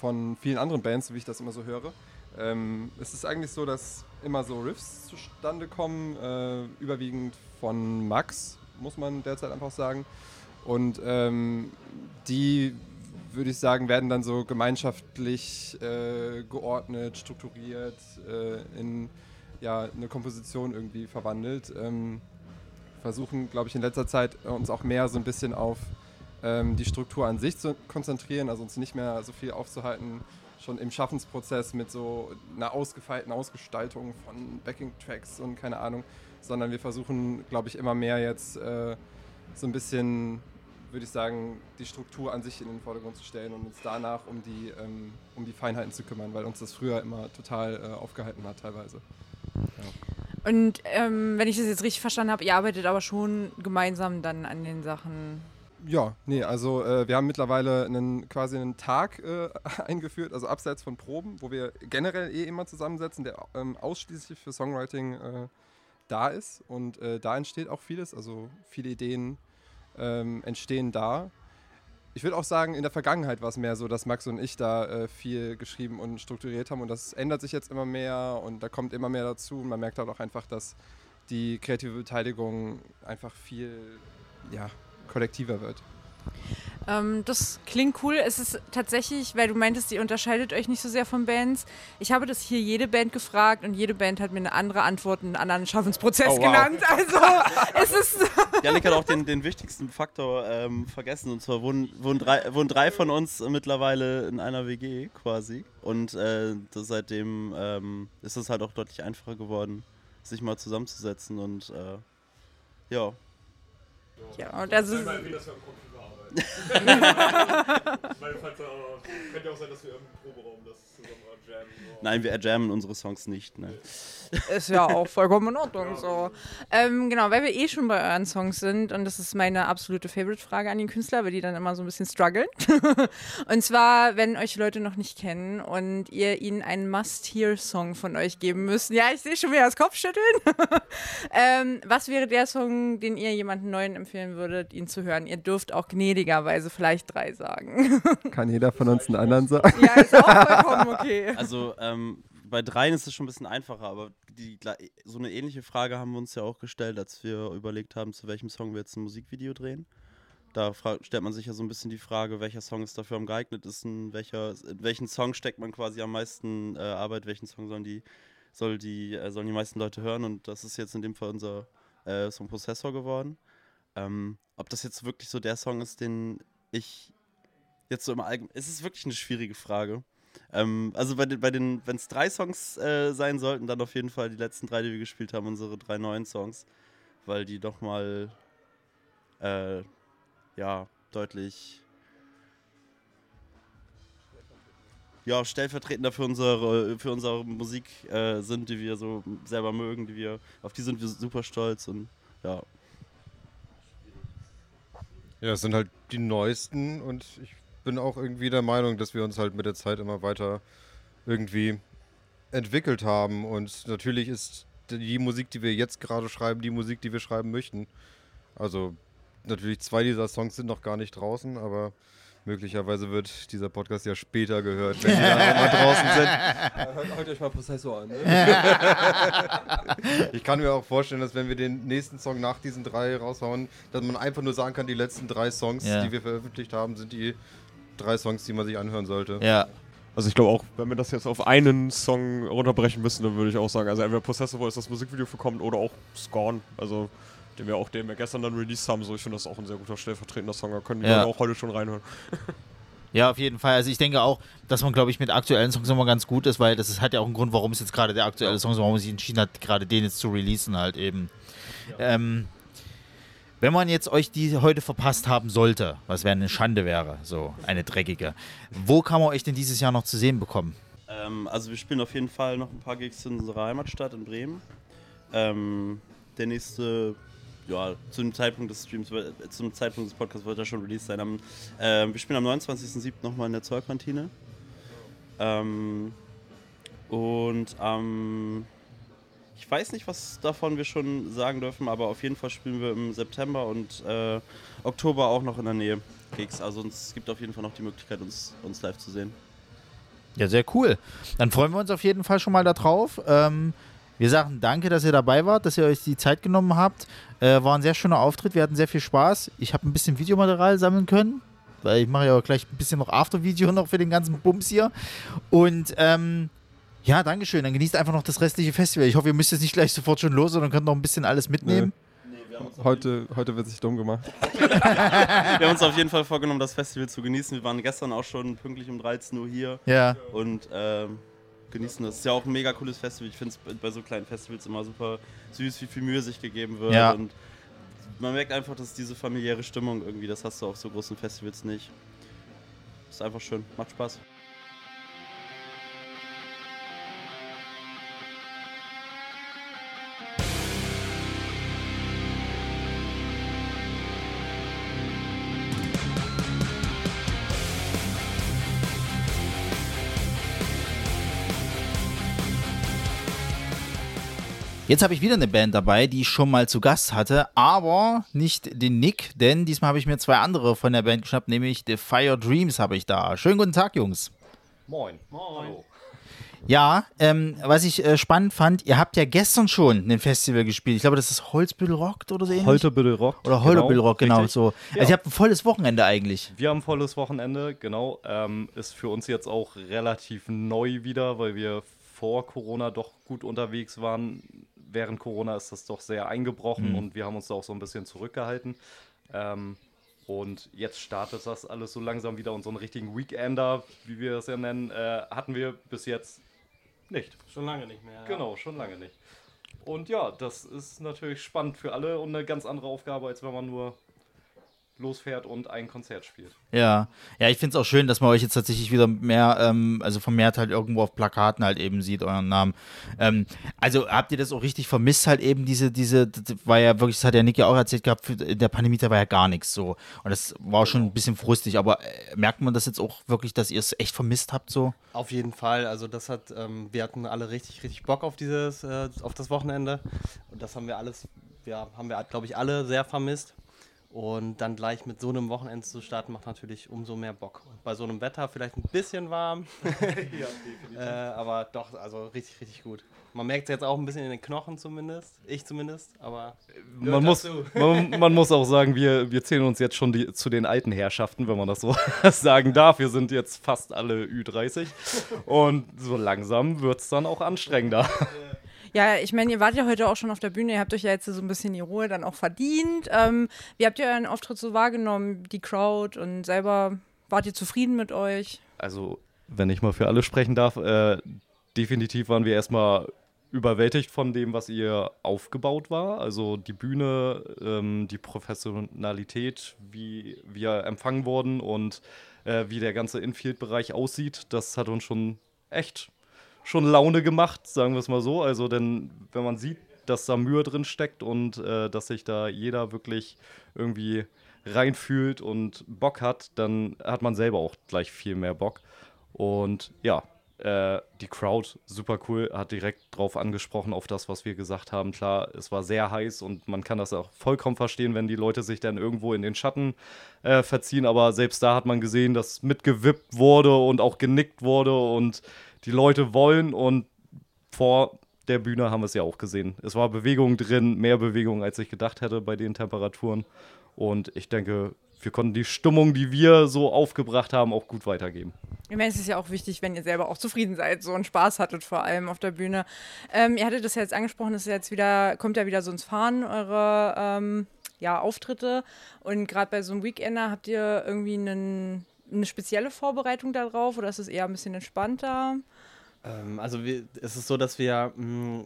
Speaker 32: von vielen anderen Bands, wie ich das immer so höre. Ähm, es ist eigentlich so, dass immer so Riffs zustande kommen, äh, überwiegend von Max, muss man derzeit einfach sagen. Und ähm, die, würde ich sagen, werden dann so gemeinschaftlich äh, geordnet, strukturiert, äh, in ja, eine Komposition irgendwie verwandelt. Ähm, versuchen, glaube ich, in letzter Zeit uns auch mehr so ein bisschen auf ähm, die Struktur an sich zu konzentrieren, also uns nicht mehr so viel aufzuhalten, schon im Schaffensprozess mit so einer ausgefeilten Ausgestaltung von Backing-Tracks und keine Ahnung, sondern wir versuchen, glaube ich, immer mehr jetzt äh, so ein bisschen, würde ich sagen, die Struktur an sich in den Vordergrund zu stellen und uns danach um die, ähm, um die Feinheiten zu kümmern, weil uns das früher immer total äh, aufgehalten hat teilweise. Ja.
Speaker 4: Und ähm, wenn ich das jetzt richtig verstanden habe, ihr arbeitet aber schon gemeinsam dann an den Sachen.
Speaker 32: Ja, nee, also äh, wir haben mittlerweile einen, quasi einen Tag äh, eingeführt, also abseits von Proben, wo wir generell eh immer zusammensetzen, der ähm, ausschließlich für Songwriting äh, da ist. Und äh, da entsteht auch vieles, also viele Ideen ähm, entstehen da. Ich würde auch sagen, in der Vergangenheit war es mehr so, dass Max und ich da äh, viel geschrieben und strukturiert haben und das ändert sich jetzt immer mehr und da kommt immer mehr dazu und man merkt halt auch einfach, dass die kreative Beteiligung einfach viel ja, kollektiver wird.
Speaker 4: Ähm, das klingt cool. Es ist tatsächlich, weil du meintest, ihr unterscheidet euch nicht so sehr von Bands. Ich habe das hier jede Band gefragt und jede Band hat mir eine andere Antwort, einen anderen Schaffensprozess
Speaker 33: Oh, wow.
Speaker 4: genannt. Also es ist.
Speaker 33: Janik hat auch den, den wichtigsten Faktor ähm, vergessen. Und zwar wohnen, wohnen, drei, wohnen drei von uns mittlerweile in einer WG quasi. Und äh, das, seitdem ähm, ist es halt auch deutlich einfacher geworden, sich mal zusammenzusetzen. Und äh, ja.
Speaker 4: Ja, und das
Speaker 34: ich meine, falls, äh, könnte auch sein, dass wir im Proberaum das zusammen. So.
Speaker 33: Nein, wir jammen unsere Songs nicht. Ne?
Speaker 4: Ist ja auch vollkommen in Ordnung so. Ähm, genau, weil wir eh schon bei euren Songs sind und das ist meine absolute Favorite-Frage an den Künstler, weil die dann immer so ein bisschen strugglen. und zwar, wenn euch Leute noch nicht kennen und ihr ihnen einen Must-Hear-Song von euch geben müsst. Ja, ich sehe schon wieder das Kopfschütteln. ähm, was wäre der Song, den ihr jemandem Neuen empfehlen würdet, ihn zu hören? Ihr dürft auch gnädigerweise vielleicht drei sagen.
Speaker 32: Kann jeder von uns einen anderen sagen?
Speaker 4: ja, ist auch vollkommen okay.
Speaker 33: Also ähm, bei dreien ist es schon ein bisschen einfacher, aber die, so eine ähnliche Frage haben wir uns ja auch gestellt, als wir überlegt haben, zu welchem Song wir jetzt ein Musikvideo drehen. Da stellt man sich ja so ein bisschen die Frage, welcher Song ist dafür am geeignetsten, welcher, in welchen Song steckt man quasi am meisten äh, Arbeit, welchen Song sollen die, soll die, äh, sollen die meisten Leute hören und das ist jetzt in dem Fall unser äh, so ein Prozessor geworden. Ähm, ob das jetzt wirklich so der Song ist, den ich jetzt so im Allgemeinen. Es ist wirklich eine schwierige Frage. Ähm, also bei den, bei den wenn es drei Songs äh, sein sollten, dann auf jeden Fall die letzten drei, die wir gespielt haben, unsere drei neuen Songs, weil die doch mal äh, ja deutlich ja stellvertretender für unsere für unsere Musik äh, sind, die wir so selber mögen, die wir auf die sind wir super stolz und ja.
Speaker 31: Ja, es sind halt die neuesten und ich bin auch irgendwie der Meinung, dass wir uns halt mit der Zeit immer weiter irgendwie entwickelt haben. Und natürlich ist die Musik, die wir jetzt gerade schreiben, die Musik, die wir schreiben möchten. Also natürlich zwei dieser Songs sind noch gar nicht draußen, aber möglicherweise wird dieser Podcast ja später gehört, wenn die dann mal draußen sind.
Speaker 32: Hört, hört euch mal Prozessor an. Ne?
Speaker 31: ich kann mir auch vorstellen, dass wenn wir den nächsten Song nach diesen drei raushauen, dass man einfach nur sagen kann, die letzten drei Songs,
Speaker 2: Ja.
Speaker 31: die wir veröffentlicht haben, sind die drei Songs, die man sich anhören sollte.
Speaker 2: Ja.
Speaker 34: Also ich glaube auch, wenn wir das jetzt auf einen Song runterbrechen müssen, dann würde ich auch sagen, also entweder Possessor, wo ist das Musikvideo für kommt, oder auch Scorn, also den wir auch, den wir gestern dann released haben, so ich finde das auch ein sehr guter stellvertretender Song, da können die
Speaker 2: Ja.
Speaker 34: Auch heute schon reinhören.
Speaker 2: Ja, auf jeden Fall. Also ich denke auch, dass man, glaube ich, mit aktuellen Songs immer ganz gut ist, weil das ist, hat ja auch einen Grund, warum es jetzt gerade der aktuelle Song ist, warum man sich entschieden hat, gerade den jetzt zu releasen halt eben. Ähm, wenn man jetzt euch die heute verpasst haben sollte, was wäre eine Schande wäre, so eine dreckige, wo kann man euch denn dieses Jahr noch zu sehen bekommen?
Speaker 33: Ähm, also wir spielen auf jeden Fall noch ein paar Gigs in unserer Heimatstadt in Bremen. Ähm, der nächste, ja, zu dem Zeitpunkt des Streams, äh, zum Zeitpunkt des Podcasts wird er schon released sein. Am, ähm, wir spielen am 29.07. nochmal in der Zollkantine. Ähm, und am, ich weiß nicht, was davon wir schon sagen dürfen, aber auf jeden Fall spielen wir im September und äh, Oktober auch noch in der Nähe Gigs. Also es gibt auf jeden Fall noch die Möglichkeit, uns, uns live zu sehen.
Speaker 2: Ja, sehr cool. Dann freuen wir uns auf jeden Fall schon mal darauf. Ähm, wir sagen danke, dass ihr dabei wart, dass ihr euch die Zeit genommen habt. Äh, war ein sehr schöner Auftritt, wir hatten sehr viel Spaß. Ich habe ein bisschen Videomaterial sammeln können, weil ich mache ja auch gleich ein bisschen noch After-Video noch für den ganzen Bums hier. Und ähm, ja, Dankeschön. Dann genießt einfach noch das restliche Festival. Ich hoffe, ihr müsst jetzt nicht gleich sofort schon los, sondern könnt noch ein bisschen alles mitnehmen.
Speaker 32: Heute, heute wird sich dumm gemacht.
Speaker 33: wir haben uns auf jeden Fall vorgenommen, das Festival zu genießen. Wir waren gestern auch schon pünktlich um 13 Uhr hier.
Speaker 2: Ja.
Speaker 33: Und ähm, genießen das. Ist ja auch ein mega cooles Festival. Ich finde es bei so kleinen Festivals immer super süß, wie viel Mühe sich gegeben wird.
Speaker 2: Ja.
Speaker 33: Und man merkt einfach, dass diese familiäre Stimmung irgendwie, das hast du auf so großen Festivals nicht. Ist einfach schön, macht Spaß.
Speaker 2: Jetzt habe ich wieder eine Band dabei, die ich schon mal zu Gast hatte, aber nicht den Nick, denn diesmal habe ich mir zwei andere von der Band geschnappt, nämlich The Fire Dreams habe ich da. Schönen guten Tag, Jungs.
Speaker 17: Moin. Moin.
Speaker 2: Ja, ähm, was ich äh, spannend fand, ihr habt ja gestern schon ein Festival gespielt. Ich glaube, das ist Holzbüttel Rockt oder so ähnlich.
Speaker 35: Holterbüttel Rock.
Speaker 2: Oder Holterbüttel Rock, genau,
Speaker 35: richtig.
Speaker 2: so.
Speaker 35: Ja.
Speaker 2: Also ihr habt ein volles Wochenende eigentlich.
Speaker 35: Wir haben ein volles Wochenende, genau. Ähm, ist für uns jetzt auch relativ neu wieder, weil wir vor Corona doch gut unterwegs waren. Während Corona ist das doch sehr eingebrochen
Speaker 2: Mhm.
Speaker 35: und wir haben uns da auch so ein bisschen zurückgehalten. Ähm, und jetzt startet das alles so langsam wieder und so einen richtigen Weekender, wie wir es ja nennen, äh, hatten wir bis jetzt nicht.
Speaker 17: Schon lange nicht mehr. ja.
Speaker 35: Genau, schon lange nicht. Und ja, das ist natürlich spannend für alle und eine ganz andere Aufgabe, als wenn man nur losfährt und ein Konzert spielt.
Speaker 2: Ja, ja, ich finde es auch schön, dass man euch jetzt tatsächlich wieder mehr, ähm, also vermehrt halt irgendwo auf Plakaten halt eben sieht, euren Namen. Ähm, also habt ihr das auch richtig vermisst, halt eben diese, diese, das war ja wirklich, das hat ja Nick ja auch erzählt gehabt, für, in der Pandemie da war ja gar nichts so. Und das war schon ein bisschen frustig, aber äh, merkt man das jetzt auch wirklich, dass ihr es echt vermisst habt so?
Speaker 17: Auf jeden Fall. Also das hat, ähm, wir hatten alle richtig, richtig Bock auf dieses, äh, auf das Wochenende. Und das haben wir alles, ja, haben wir, glaube ich, alle sehr vermisst. Und dann gleich mit so einem Wochenende zu starten, macht natürlich umso mehr Bock. Und bei so einem Wetter vielleicht ein bisschen warm. äh, aber doch, also richtig, richtig gut. Man merkt es jetzt auch ein bisschen in den Knochen zumindest. Ich zumindest, aber.
Speaker 35: Man
Speaker 17: gehört
Speaker 35: muss, man, man muss auch sagen, wir, wir zählen uns jetzt schon die, zu den alten Herrschaften, wenn man das so sagen darf. Wir sind jetzt fast alle Ü30 und so langsam wird es dann auch anstrengender.
Speaker 4: Ja, ich meine, ihr wart ja heute auch schon auf der Bühne, ihr habt euch ja jetzt so ein bisschen die Ruhe dann auch verdient. Ähm, wie habt ihr euren Auftritt so wahrgenommen, die Crowd und selber, wart ihr zufrieden mit euch?
Speaker 35: Also, wenn ich mal für alle sprechen darf, äh, definitiv waren wir erstmal überwältigt von dem, was ihr aufgebaut war. Also die Bühne, ähm, die Professionalität, wie wir empfangen wurden und äh, wie der ganze Infield-Bereich aussieht, das hat uns schon echt schon Laune gemacht, sagen wir es mal so. Also, denn wenn man sieht, dass da Mühe drin steckt und äh, dass sich da jeder wirklich irgendwie reinfühlt und Bock hat, dann hat man selber auch gleich viel mehr Bock. Und ja, äh, die Crowd, super cool, hat direkt drauf angesprochen, auf das, was wir gesagt haben. Klar, es war sehr heiß und man kann das auch vollkommen verstehen, wenn die Leute sich dann irgendwo in den Schatten äh, verziehen. Aber selbst da hat man gesehen, dass mitgewippt wurde und auch genickt wurde und die Leute wollen und vor der Bühne haben wir es ja auch gesehen. Es war Bewegung drin, mehr Bewegung, als ich gedacht hätte bei den Temperaturen. Und ich denke, wir konnten die Stimmung, die wir so aufgebracht haben, auch gut weitergeben.
Speaker 4: Ich meine, es ist ja auch wichtig, wenn ihr selber auch zufrieden seid, so einen Spaß hattet, vor allem auf der Bühne. Ähm, ihr hattet das ja jetzt angesprochen, es ist jetzt wieder, kommt ja wieder so ins Fahren, eure ähm, ja, Auftritte. Und gerade bei so einem Weekender habt ihr irgendwie einen eine spezielle Vorbereitung darauf oder ist es eher ein bisschen entspannter?
Speaker 23: Ähm, also wir, es ist so, dass wir mh,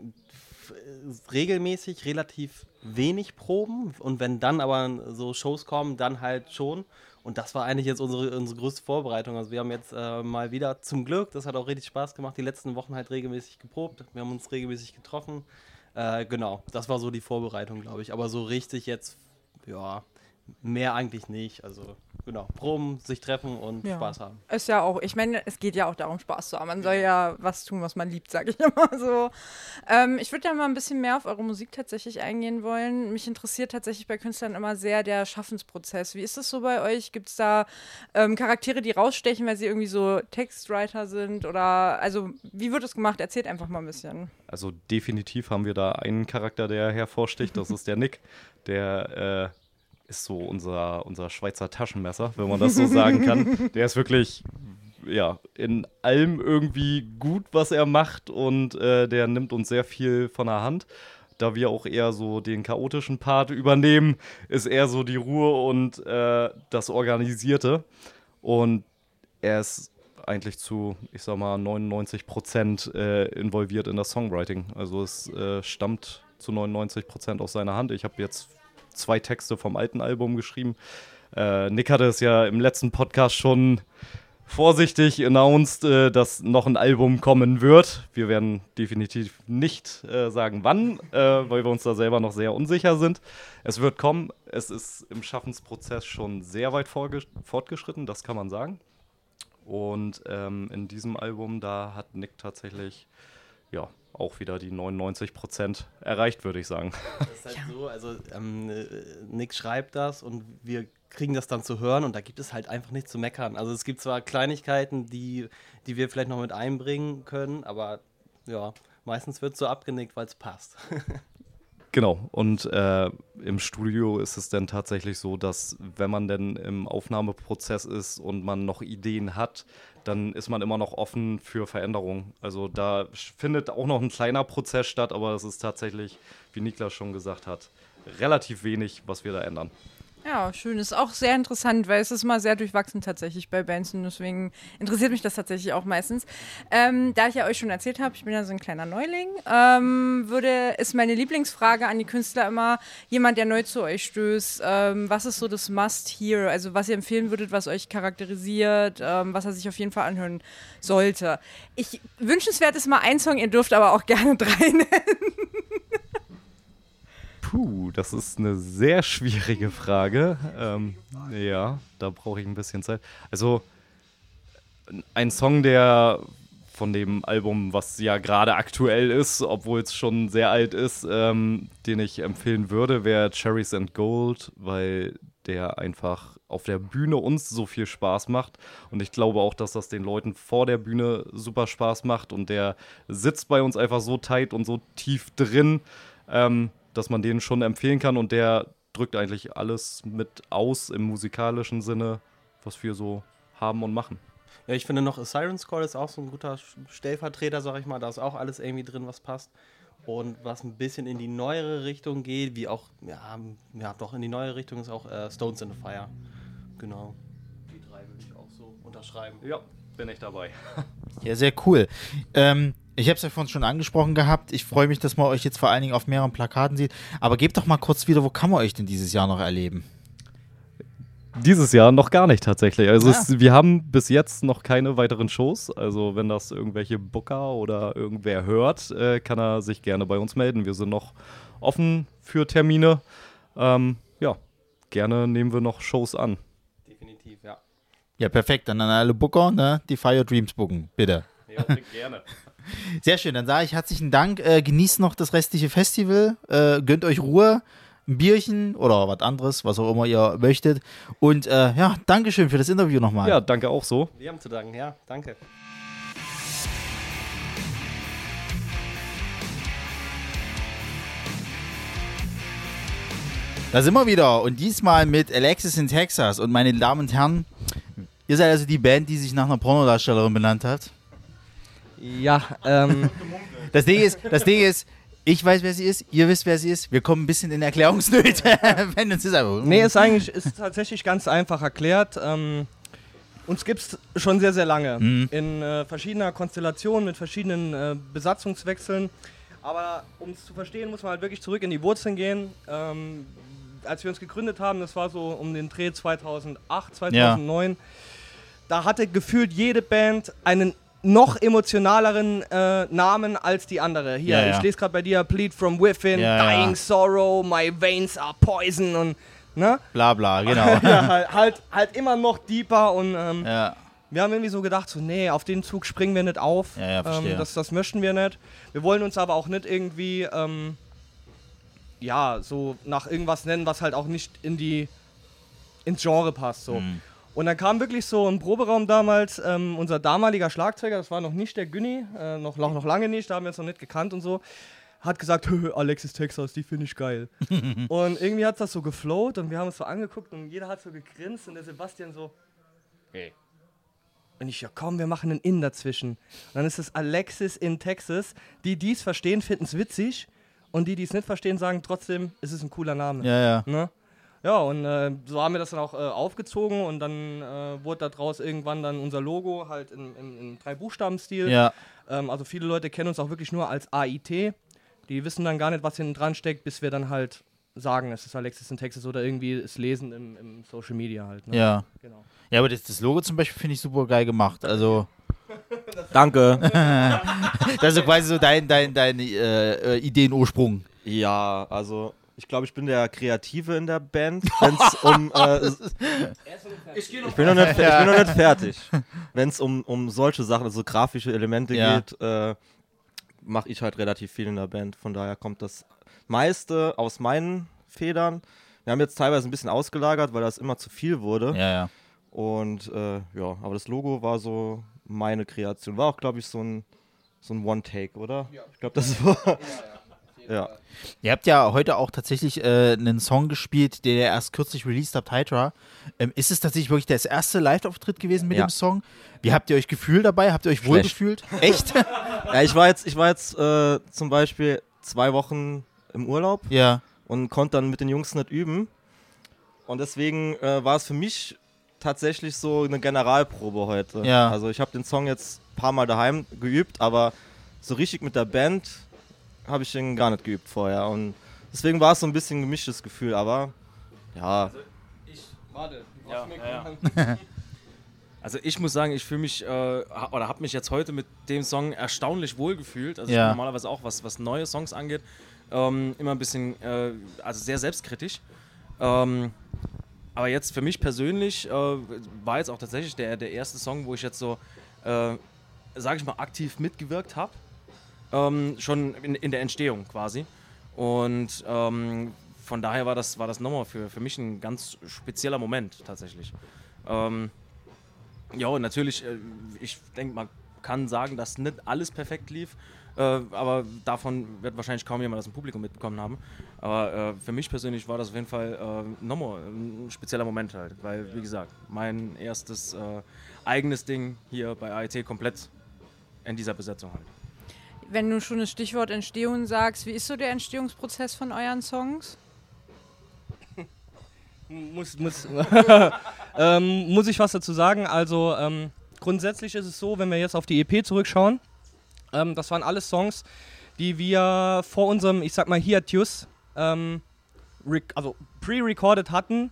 Speaker 23: f- regelmäßig relativ wenig proben und wenn dann aber so Shows kommen, dann halt schon. Und das war eigentlich jetzt unsere, unsere größte Vorbereitung. Also wir haben jetzt äh, mal wieder zum Glück, das hat auch richtig Spaß gemacht, die letzten Wochen halt regelmäßig geprobt. Wir haben uns regelmäßig getroffen. Äh, genau, das war so die Vorbereitung, glaube ich. Aber so richtig jetzt, ja, mehr eigentlich nicht. Also genau, proben, sich treffen und
Speaker 4: Ja.
Speaker 23: Spaß haben.
Speaker 4: Ist ja auch, ich meine, es geht ja auch darum, Spaß zu haben. Man soll ja was tun, was man liebt, sage ich immer so. Ähm, ich würde ja mal ein bisschen mehr auf eure Musik tatsächlich eingehen wollen. Mich interessiert tatsächlich bei Künstlern immer sehr der Schaffensprozess. Wie ist das so bei euch? Gibt es da ähm, Charaktere, die rausstechen, weil sie irgendwie so Textwriter sind? Oder also, wie wird das gemacht? Erzählt einfach mal ein bisschen.
Speaker 35: Also definitiv haben wir da einen Charakter, der hervorsticht. Das ist der Nick. Der äh, ist so unser, unser Schweizer Taschenmesser, wenn man das so sagen kann. Der ist wirklich ja, in allem irgendwie gut, was er macht und äh, der nimmt uns sehr viel von der Hand. Da wir auch eher so den chaotischen Part übernehmen, ist eher so die Ruhe und äh, das Organisierte. Und er ist eigentlich zu, ich sag mal, 99 Prozent äh, involviert in das Songwriting. Also es äh, stammt zu 99 Prozent aus seiner Hand. Ich habe jetzt zwei Texte vom alten Album geschrieben. Äh, Nick hatte es ja im letzten Podcast schon vorsichtig announced, äh, dass noch ein Album kommen wird. Wir werden definitiv nicht äh, sagen, wann, äh, weil wir uns da selber noch sehr unsicher sind. Es wird kommen. Es ist im Schaffensprozess schon sehr weit fortgeschritten, das kann man sagen. Und ähm, in diesem Album, da hat Nick tatsächlich ja auch wieder die 99 Prozent erreicht, würde ich sagen.
Speaker 23: Das ist halt so, also ähm, äh, Nick schreibt das und wir kriegen das dann zu hören und da gibt es halt einfach nichts zu meckern. Also es gibt zwar Kleinigkeiten, die, die wir vielleicht noch mit einbringen können, aber ja, meistens wird so abgenickt, weil es passt.
Speaker 35: Genau, und äh, im Studio ist es dann tatsächlich so, dass wenn man denn im Aufnahmeprozess ist und man noch Ideen hat, dann ist man immer noch offen für Veränderungen. Also da findet auch noch ein kleiner Prozess statt, aber es ist tatsächlich, wie Niklas schon gesagt hat, relativ wenig, was wir da ändern.
Speaker 4: Ja, schön. Ist auch sehr interessant, weil es ist mal sehr durchwachsen tatsächlich bei Bands und deswegen interessiert mich das tatsächlich auch meistens. Ähm, da ich ja euch schon erzählt habe, ich bin ja so ein kleiner Neuling, ähm, würde, ist meine Lieblingsfrage an die Künstler immer, jemand, der neu zu euch stößt, ähm, was ist so das Must-Hear? Also was ihr empfehlen würdet, was euch charakterisiert, ähm, was er sich auf jeden Fall anhören sollte. Ich, wünschenswert ist mal ein Song, ihr dürft aber auch gerne drei nennen.
Speaker 35: Puh, das ist eine sehr schwierige Frage. Ähm, ja, da brauche ich ein bisschen Zeit. Also, ein Song, der von dem Album, was ja gerade aktuell ist, obwohl es schon sehr alt ist, ähm, den ich empfehlen würde, wäre Cherries and Gold, weil der einfach auf der Bühne uns so viel Spaß macht. Und ich glaube auch, dass das den Leuten vor der Bühne super Spaß macht. Und der sitzt bei uns einfach so tight und so tief drin, ähm, dass man den schon empfehlen kann. Und der drückt eigentlich alles mit aus im musikalischen Sinne, was wir so haben und machen.
Speaker 23: Ja, ich finde noch A Siren Score ist auch so ein guter Stellvertreter, sag ich mal. Da ist auch alles irgendwie drin, was passt. Und was ein bisschen in die neuere Richtung geht, wie auch, ja, ja doch, in die neue Richtung ist auch äh, Stones in the Fire. Genau. Die drei würde ich auch so unterschreiben.
Speaker 35: Ja, bin ich dabei.
Speaker 2: Ja, sehr cool. Ähm, ich habe es ja vorhin schon angesprochen gehabt. Ich freue mich, dass man euch jetzt vor allen Dingen auf mehreren Plakaten sieht. Aber gebt doch mal kurz wieder, wo kann man euch denn dieses Jahr noch erleben?
Speaker 35: Dieses Jahr noch gar nicht tatsächlich. Also
Speaker 2: Ah.
Speaker 35: es, wir haben bis jetzt noch keine weiteren Shows. Also wenn das irgendwelche Booker oder irgendwer hört, äh, kann er sich gerne bei uns melden. Wir sind noch offen für Termine. Ähm, ja, gerne nehmen wir noch Shows an.
Speaker 23: Definitiv, ja.
Speaker 2: Ja, perfekt. Dann an alle Booker, ne? Die Fire Dreams booken, bitte.
Speaker 35: Ja, gerne.
Speaker 2: Sehr schön, dann sage ich herzlichen Dank. Äh, genießt noch das restliche Festival. Äh, gönnt euch Ruhe, ein Bierchen oder was anderes, was auch immer ihr möchtet. Und äh, ja, Dankeschön für das Interview nochmal.
Speaker 35: Ja, danke auch so.
Speaker 23: Wir haben zu danken, ja, danke.
Speaker 2: Da sind wir wieder und diesmal mit Alexis in Texas. Und meine Damen und Herren, ihr seid also die Band, die sich nach einer Pornodarstellerin benannt hat.
Speaker 36: Ja, ähm.
Speaker 2: Das Ding ist, das Ding ist, ich weiß, wer sie ist, ihr wisst, wer sie ist. Wir kommen ein bisschen in Erklärungsnöte, wenn uns das einfach.
Speaker 36: Nee, ist eigentlich ist tatsächlich ganz einfach erklärt. Ähm, uns gibt es schon sehr, sehr lange.
Speaker 2: Mhm.
Speaker 36: In äh, verschiedener Konstellation, mit verschiedenen äh, Besatzungswechseln. Aber um es zu verstehen, muss man halt wirklich zurück in die Wurzeln gehen. Ähm, als wir uns gegründet haben, das war so um den Dreh 2008, 2009, da hatte gefühlt jede Band einen noch emotionaleren äh, Namen als die andere. Hier,
Speaker 2: Ja,
Speaker 36: ich lese gerade bei dir Bleed from Within. Dying Sorrow, My Veins are Poison und ne?
Speaker 2: Bla bla, genau.
Speaker 36: ja, halt, halt, halt immer noch deeper und ähm,
Speaker 2: Ja.
Speaker 36: wir haben irgendwie so gedacht, so nee, auf den Zug springen wir nicht auf.
Speaker 2: Ja, ja, verstehe.
Speaker 36: ähm, das, das möchten wir nicht. Wir wollen uns aber auch nicht irgendwie ähm, ja, so nach irgendwas nennen, was halt auch nicht in die ins Genre passt. So.
Speaker 2: Mhm.
Speaker 36: Und dann kam wirklich so im Proberaum damals ähm, unser damaliger Schlagzeuger, das war noch nicht der Günni, äh, noch, noch, noch lange nicht, da haben wir uns noch nicht gekannt und so, hat gesagt, "Hö, Alexis Texas, die finde ich geil. und irgendwie hat das so geflowt und wir haben uns so angeguckt und jeder hat so gegrinst und der Sebastian so, hey. Und ich, ja komm, wir machen einen In dazwischen. Und dann ist es Alexis in Texas. Die, die es verstehen, finden es witzig. Und die, die es nicht verstehen, sagen trotzdem, es ist ein cooler Name.
Speaker 2: Ja, ja.
Speaker 36: Ne? Ja, und äh, so haben wir das dann auch äh, aufgezogen und dann äh, wurde daraus irgendwann dann unser Logo halt in, in, in drei Buchstaben-Stil.
Speaker 2: Ja.
Speaker 36: Ähm, also viele Leute kennen uns auch wirklich nur als AIT. Die wissen dann gar nicht, was hinten dran steckt, bis wir dann halt sagen, es ist Alexis in Texas oder irgendwie es lesen im, im Social Media halt. Ne?
Speaker 2: Ja.
Speaker 36: Genau.
Speaker 2: Ja, aber das, das Logo zum Beispiel finde ich super geil gemacht. Also.
Speaker 23: Danke.
Speaker 2: das ist quasi so dein, dein, dein äh, äh, Ideenursprung.
Speaker 23: Ja, also ich glaube, ich bin der Kreative in der Band, wenn es um. Äh,
Speaker 16: Ich
Speaker 23: bin noch nicht, ich bin noch nicht fertig. Wenn es um, um solche Sachen, also grafische Elemente
Speaker 2: Ja.
Speaker 23: geht, äh, mache ich halt relativ viel in der Band. Von daher kommt das meiste aus meinen Federn. Wir haben jetzt teilweise ein bisschen ausgelagert, weil das immer zu viel wurde.
Speaker 2: Ja, ja.
Speaker 23: Und äh, ja, aber das Logo war so meine Kreation. War auch, glaube ich, so ein, so ein One-Take, oder? Ich glaube, das war. Ja.
Speaker 2: Ihr habt ja heute auch tatsächlich äh, einen Song gespielt, den ihr erst kürzlich released habt, Hydra. Ähm, ist es tatsächlich wirklich das erste Live-Auftritt gewesen mit
Speaker 23: Ja.
Speaker 2: dem Song? Wie habt ihr euch gefühlt dabei? Habt ihr euch wohl gefühlt? Echt?
Speaker 23: ja, ich war jetzt, ich war jetzt äh, zum Beispiel zwei Wochen im Urlaub
Speaker 2: Ja.
Speaker 23: und konnte dann mit den Jungs nicht üben. Und deswegen äh, war es für mich tatsächlich so eine Generalprobe heute.
Speaker 2: Ja.
Speaker 23: Also ich habe den Song jetzt ein paar Mal daheim geübt, aber so richtig mit der Band habe ich den gar nicht geübt vorher. Und deswegen war es so ein bisschen ein gemischtes Gefühl, aber ja.
Speaker 36: Warte,
Speaker 16: Ja, ja, ja. Also ich muss sagen, ich fühle mich äh, oder habe mich jetzt heute mit dem Song erstaunlich wohl gefühlt. Also ich
Speaker 2: Ja.
Speaker 16: normalerweise auch, was, was neue Songs angeht, ähm, immer ein bisschen, äh, also sehr selbstkritisch. Ähm, aber jetzt für mich persönlich äh, war jetzt auch tatsächlich der, der erste Song, wo ich jetzt so, äh, sage ich mal, aktiv mitgewirkt habe. Ähm, schon in, in der Entstehung quasi. Und ähm, von daher war das, war das nochmal für, für mich ein ganz spezieller Moment tatsächlich. Ähm, ja, und natürlich, äh, ich denke, man kann sagen, dass nicht alles perfekt lief, äh, aber davon wird wahrscheinlich kaum jemand aus dem Publikum mitbekommen haben. Aber äh, für mich persönlich war das auf jeden Fall äh, nochmal ein spezieller Moment halt, weil, wie gesagt, mein erstes äh, eigenes Ding hier bei AIT komplett in dieser Besetzung halt.
Speaker 4: Wenn du schon das Stichwort Entstehung sagst, wie ist so der Entstehungsprozess von euren Songs?
Speaker 36: muss, muss, ähm, muss ich was dazu sagen. Also ähm, grundsätzlich ist es so, wenn wir jetzt auf die EP zurückschauen, ähm, das waren alles Songs, die wir vor unserem, ich sag mal, Hiatus, ähm, also pre-recorded hatten.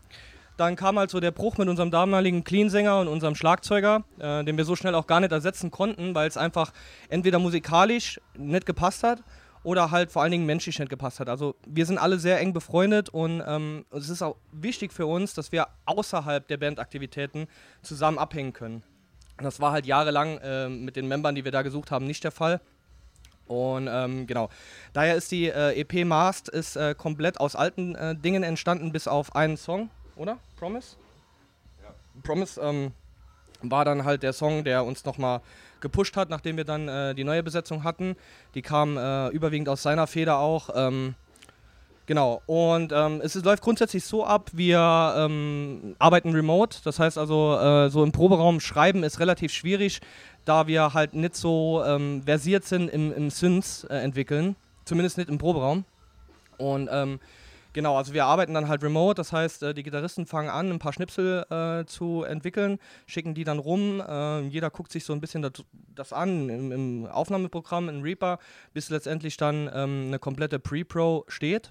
Speaker 36: Dann kam halt so der Bruch mit unserem damaligen Clean-Sänger und unserem Schlagzeuger, äh, den wir so schnell auch gar nicht ersetzen konnten, weil es einfach entweder musikalisch nicht gepasst hat oder halt vor allen Dingen menschlich nicht gepasst hat. Also wir sind alle sehr eng befreundet und ähm, es ist auch wichtig für uns, dass wir außerhalb der Bandaktivitäten zusammen abhängen können. Das war halt jahrelang ähm, mit den Membern, die wir da gesucht haben, nicht der Fall. Und ähm, genau, daher ist die äh, EP Mast ist äh, komplett aus alten äh, Dingen entstanden, bis auf einen Song, oder? Promise? Promise ähm, war dann halt der Song, der uns nochmal gepusht hat, nachdem wir dann äh, die neue Besetzung hatten. Die kam äh, überwiegend aus seiner Feder auch. Ähm, genau, und ähm, es ist, läuft grundsätzlich so ab, wir ähm, arbeiten remote, das heißt also, äh, so im Proberaum schreiben ist relativ schwierig, da wir halt nicht so ähm, versiert sind im, im Synths äh, entwickeln, zumindest nicht im Proberaum. Und ähm, Genau, also wir arbeiten dann halt remote, das heißt, äh, die Gitarristen fangen an, ein paar Schnipsel äh, zu entwickeln, schicken die dann rum. Äh, jeder guckt sich so ein bisschen das, an im, im Aufnahmeprogramm, in Reaper, bis letztendlich dann ähm, eine komplette Pre-Pro steht.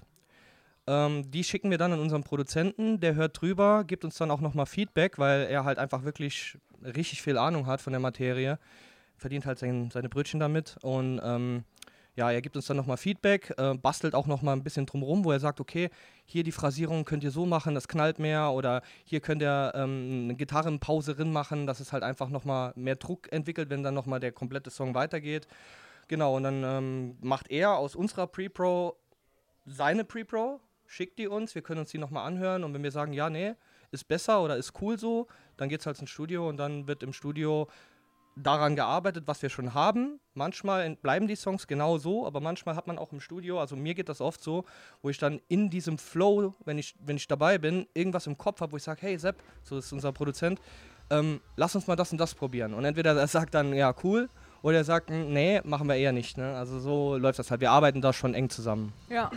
Speaker 36: Ähm, die schicken wir dann an unseren Produzenten, der hört drüber, gibt uns dann auch nochmal Feedback, weil er halt einfach wirklich richtig viel Ahnung hat von der Materie, verdient halt sein, seine Brötchen damit und ähm, ja, er gibt uns dann nochmal Feedback, äh, bastelt auch nochmal ein bisschen drumherum, wo er sagt, okay, hier die Phrasierung könnt ihr so machen, das knallt mehr oder hier könnt ihr ähm, eine Gitarrenpause drin machen, dass es halt einfach nochmal mehr Druck entwickelt, wenn dann nochmal der komplette Song weitergeht. Genau, und dann ähm, macht er aus unserer Pre-Pro seine Pre-Pro, schickt die uns, wir können uns die nochmal anhören und wenn wir sagen, ja, nee, ist besser oder ist cool so, dann geht es halt ins Studio und dann wird im Studio daran gearbeitet, was wir schon haben. Manchmal bleiben die Songs genau so, aber manchmal hat man auch im Studio, also mir geht das oft so, wo ich dann in diesem Flow, wenn ich, wenn ich dabei bin, irgendwas im Kopf habe, wo ich sage, hey Sepp, so ist unser Produzent, ähm, lass uns mal das und das probieren. Und entweder er sagt dann, ja, cool, oder er sagt, nee, machen wir eher nicht. Ne? Also so läuft das halt. Wir arbeiten da schon eng zusammen.
Speaker 4: Ja.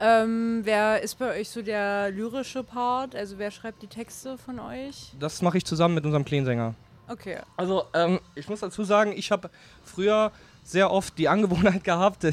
Speaker 4: Ähm, wer ist bei euch so der lyrische Part? Also wer schreibt die Texte von euch?
Speaker 36: Das mache ich zusammen mit unserem Cleansänger.
Speaker 4: Okay.
Speaker 36: Also, ähm, ich muss dazu sagen, ich habe früher sehr oft die Angewohnheit gehabt,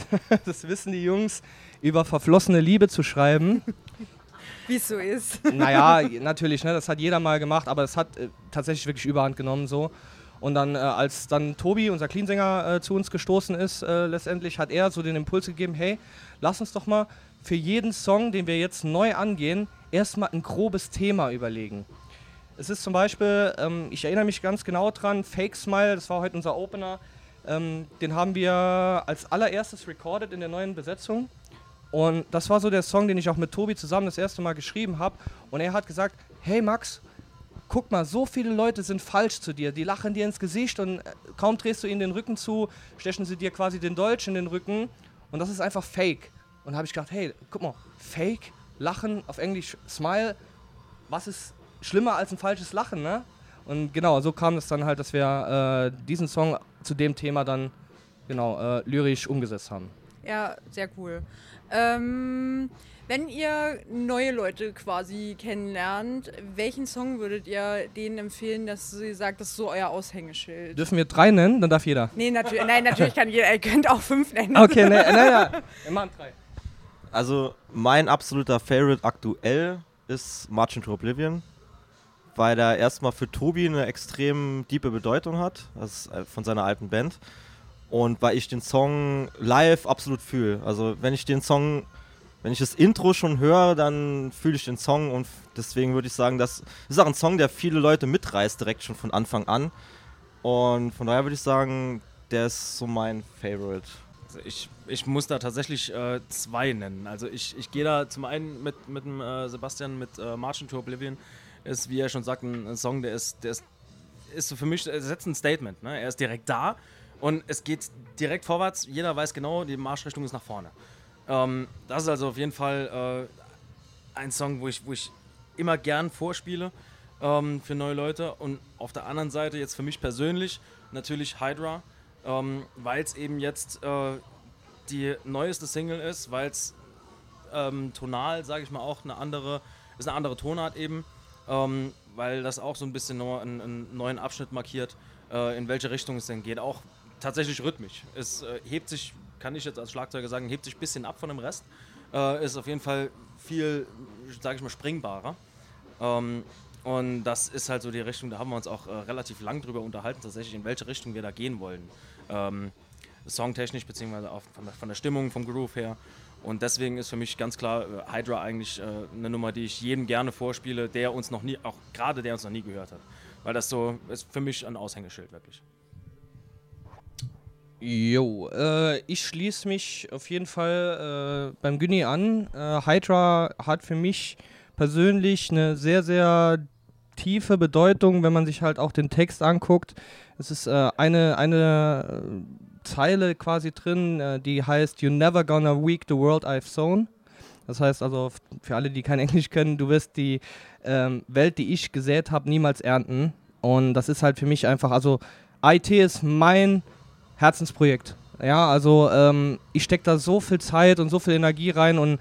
Speaker 36: das wissen die Jungs, über verflossene Liebe zu schreiben.
Speaker 4: Wie es so ist.
Speaker 36: Naja, natürlich, ne, das hat jeder mal gemacht, aber es hat äh, tatsächlich wirklich Überhand genommen so. Und dann, äh, als dann Tobi, unser Cleansänger, äh, zu uns gestoßen ist, äh, letztendlich hat er so den Impuls gegeben, hey, lass uns doch mal für jeden Song, den wir jetzt neu angehen, erstmal ein grobes Thema überlegen. Es ist zum Beispiel, ähm, ich erinnere mich ganz genau dran, Fake Smile, das war heute unser Opener. Ähm, den haben wir als allererstes recorded in der neuen Besetzung. Und das war so der Song, den ich auch mit Tobi zusammen das erste Mal geschrieben habe. Und er hat gesagt, hey Max, guck mal, so viele Leute sind falsch zu dir. Die lachen dir ins Gesicht und äh, kaum drehst du ihnen den Rücken zu, stechen sie dir quasi den Dolch in den Rücken. Und das ist einfach Fake. Und habe ich gedacht, hey, guck mal, Fake, Lachen, auf Englisch Smile, was ist schlimmer als ein falsches Lachen, ne? Und genau, so kam es dann halt, dass wir äh, diesen Song zu dem Thema dann genau äh, lyrisch umgesetzt haben.
Speaker 4: Ja, sehr cool. Ähm, wenn ihr neue Leute quasi kennenlernt, welchen Song würdet ihr denen empfehlen, dass sie sagt, das ist so euer Aushängeschild?
Speaker 36: Dürfen wir drei nennen? Dann darf jeder.
Speaker 4: Nee, natür nein, natürlich kann jeder. Ihr könnt auch fünf nennen.
Speaker 36: Okay, nein, nein, nein. Wir machen drei.
Speaker 37: Also, mein absoluter Favorite aktuell ist March into Oblivion weil er erstmal für Tobi eine extrem diepe Bedeutung hat, das ist von seiner alten Band. Und weil ich den Song live absolut fühle. Also wenn ich den Song, wenn ich das Intro schon höre, dann fühle ich den Song und deswegen würde ich sagen, das ist auch ein Song, der viele Leute mitreißt, direkt schon von Anfang an. Und von daher würde ich sagen, der ist so mein Favorite.
Speaker 16: Also ich, ich muss da tatsächlich äh, zwei nennen. Also ich, ich gehe da zum einen mit, mit dem äh, Sebastian mit äh, March to Oblivion ist, wie er schon sagt, ein Song, der ist, der ist, ist für mich, er setzt ein Statement. Ne? Er ist direkt da und es geht direkt vorwärts. Jeder weiß genau, die Marschrichtung ist nach vorne. Ähm, das ist also auf jeden Fall äh, ein Song, wo ich, wo ich immer gern vorspiele ähm, für neue Leute. Und auf der anderen Seite jetzt für mich persönlich natürlich Hydra, ähm, weil es eben jetzt äh, die neueste Single ist, weil es ähm, tonal, sage ich mal, auch eine andere, ist eine andere Tonart eben ähm, weil das auch so ein bisschen noch einen, einen neuen Abschnitt markiert, äh, in welche Richtung es denn geht. Auch tatsächlich rhythmisch. Es äh, hebt sich, kann ich jetzt als Schlagzeuger sagen, hebt sich ein bisschen ab von dem Rest. Äh, ist auf jeden Fall viel, sage ich mal, springbarer. Ähm, und das ist halt so die Richtung, da haben wir uns auch äh, relativ lang drüber unterhalten, tatsächlich, in welche Richtung wir da gehen wollen. Ähm, songtechnisch, beziehungsweise auch von der, von der Stimmung, vom Groove her. Und deswegen ist für mich ganz klar äh, Hydra eigentlich äh, eine Nummer, die ich jedem gerne vorspiele, der uns noch nie, auch gerade der uns noch nie gehört hat. Weil das so ist für mich ein Aushängeschild wirklich.
Speaker 36: Jo, äh, ich schließe mich auf jeden Fall äh, beim Günni an. Äh, Hydra hat für mich persönlich eine sehr, sehr tiefe Bedeutung, wenn man sich halt auch den Text anguckt. Es ist äh, eine, eine Zeile quasi drin, äh, die heißt You never gonna weak the world I've sown. Das heißt also, für alle, die kein Englisch können, du wirst die ähm, Welt, die ich gesät habe, niemals ernten. Und das ist halt für mich einfach, also IT ist mein Herzensprojekt. Ja, also ähm, ich stecke da so viel Zeit und so viel Energie rein und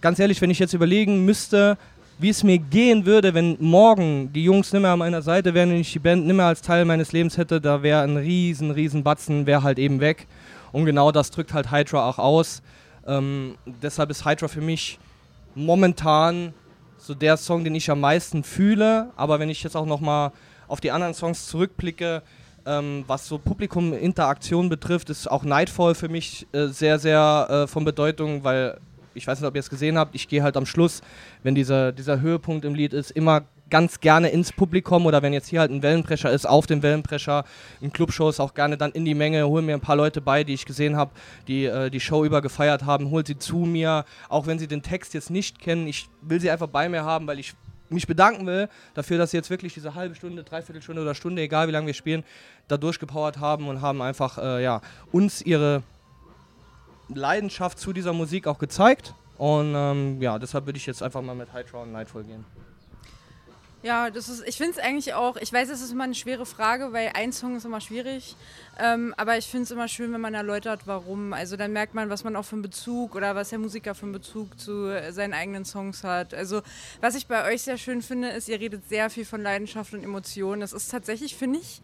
Speaker 36: ganz ehrlich, wenn ich jetzt überlegen müsste, wie es mir gehen würde, wenn morgen die Jungs nicht mehr an meiner Seite wären und ich die Band nicht mehr als Teil meines Lebens hätte, da wäre ein riesen, riesen Batzen, wäre halt eben weg. Und genau das drückt halt Hydra auch aus. Ähm, deshalb ist Hydra für mich momentan so der Song, den ich am meisten fühle. Aber wenn ich jetzt auch nochmal auf die anderen Songs zurückblicke, ähm, was so Publikum-Interaktion betrifft, ist auch Nightfall für mich äh, sehr, sehr äh, von Bedeutung, weil ich weiß nicht, ob ihr es gesehen habt, ich gehe halt am Schluss, wenn dieser, dieser Höhepunkt im Lied ist, immer ganz gerne ins Publikum oder wenn jetzt hier halt ein Wellenbrecher ist, auf dem Wellenbrecher, in Clubshows auch gerne dann in die Menge, hol mir ein paar Leute bei, die ich gesehen habe, die äh, die Show über gefeiert haben, hol sie zu mir, auch wenn sie den Text jetzt nicht kennen, ich will sie einfach bei mir haben, weil ich mich bedanken will dafür, dass sie jetzt wirklich diese halbe Stunde, dreiviertel Stunde oder Stunde, egal wie lange wir spielen, da durchgepowert haben und haben einfach äh, ja, uns ihre Leidenschaft zu dieser Musik auch gezeigt. Und ähm, ja, deshalb würde ich jetzt einfach mal mit Hydra und Nightfall gehen.
Speaker 4: Ja, das ist, ich finde es eigentlich auch, ich weiß, es ist immer eine schwere Frage, weil ein Song ist immer schwierig, ähm, aber ich finde es immer schön, wenn man erläutert, warum. Also dann merkt man, was man auch für einen Bezug oder was der Musiker für einen Bezug zu seinen eigenen Songs hat. Also was ich bei euch sehr schön finde, ist, ihr redet sehr viel von Leidenschaft und Emotionen. Das ist tatsächlich, finde ich,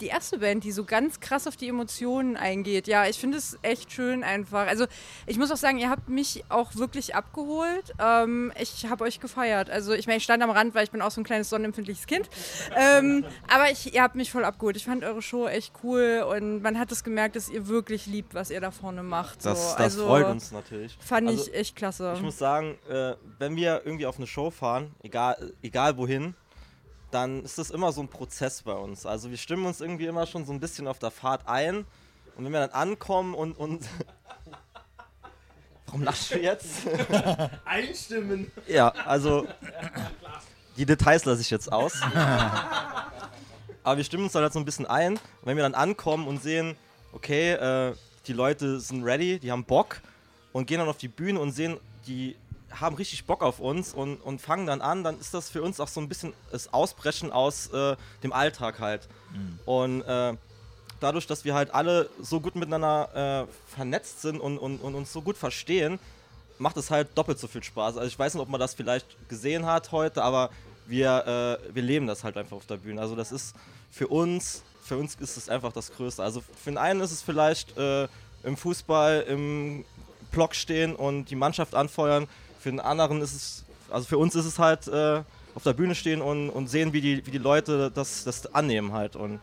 Speaker 4: die erste Band, die so ganz krass auf die Emotionen eingeht. Ja, ich finde es echt schön einfach. Also ich muss auch sagen, ihr habt mich auch wirklich abgeholt. Ähm, ich habe euch gefeiert. Also ich meine, ich stand am Rand, weil ich bin auch so ein kleines sonnenempfindliches Kind. Ähm, aber ich, ihr habt mich voll abgeholt. Ich fand eure Show echt cool und man hat es gemerkt, dass ihr wirklich liebt, was ihr da vorne macht. So.
Speaker 16: Das, das
Speaker 4: also,
Speaker 16: freut uns natürlich.
Speaker 4: Fand
Speaker 16: Also,
Speaker 4: ich echt klasse.
Speaker 16: Ich muss sagen, äh, wenn wir irgendwie auf eine Show fahren, egal, egal wohin, dann ist das immer so ein Prozess bei uns. Also wir stimmen uns irgendwie immer schon so ein bisschen auf der Fahrt ein. Und wenn wir dann ankommen und. und Warum lachst du jetzt?
Speaker 24: Einstimmen.
Speaker 16: Ja, also die Details lasse ich jetzt aus. Aber wir stimmen uns dann halt so ein bisschen ein. Und wenn wir dann ankommen und sehen, okay, äh, die Leute sind ready, die haben Bock und gehen dann auf die Bühne und sehen, die haben richtig Bock auf uns und, und fangen dann an, dann ist das für uns auch so ein bisschen das Ausbrechen aus äh, dem Alltag halt.
Speaker 2: Mhm.
Speaker 16: Und äh, dadurch, dass wir halt alle so gut miteinander äh, vernetzt sind und, und, und uns so gut verstehen, macht es halt doppelt so viel Spaß. Also ich weiß nicht, ob man das vielleicht gesehen hat heute, aber wir, äh, wir leben das halt einfach auf der Bühne. Also das ist für uns, für uns ist es einfach das Größte. Also für den einen ist es vielleicht äh, im Fußball im Block stehen und die Mannschaft anfeuern. Für den anderen ist es, also für uns ist es halt äh, auf der Bühne stehen und, und sehen, wie die, wie die Leute das, das annehmen halt. Und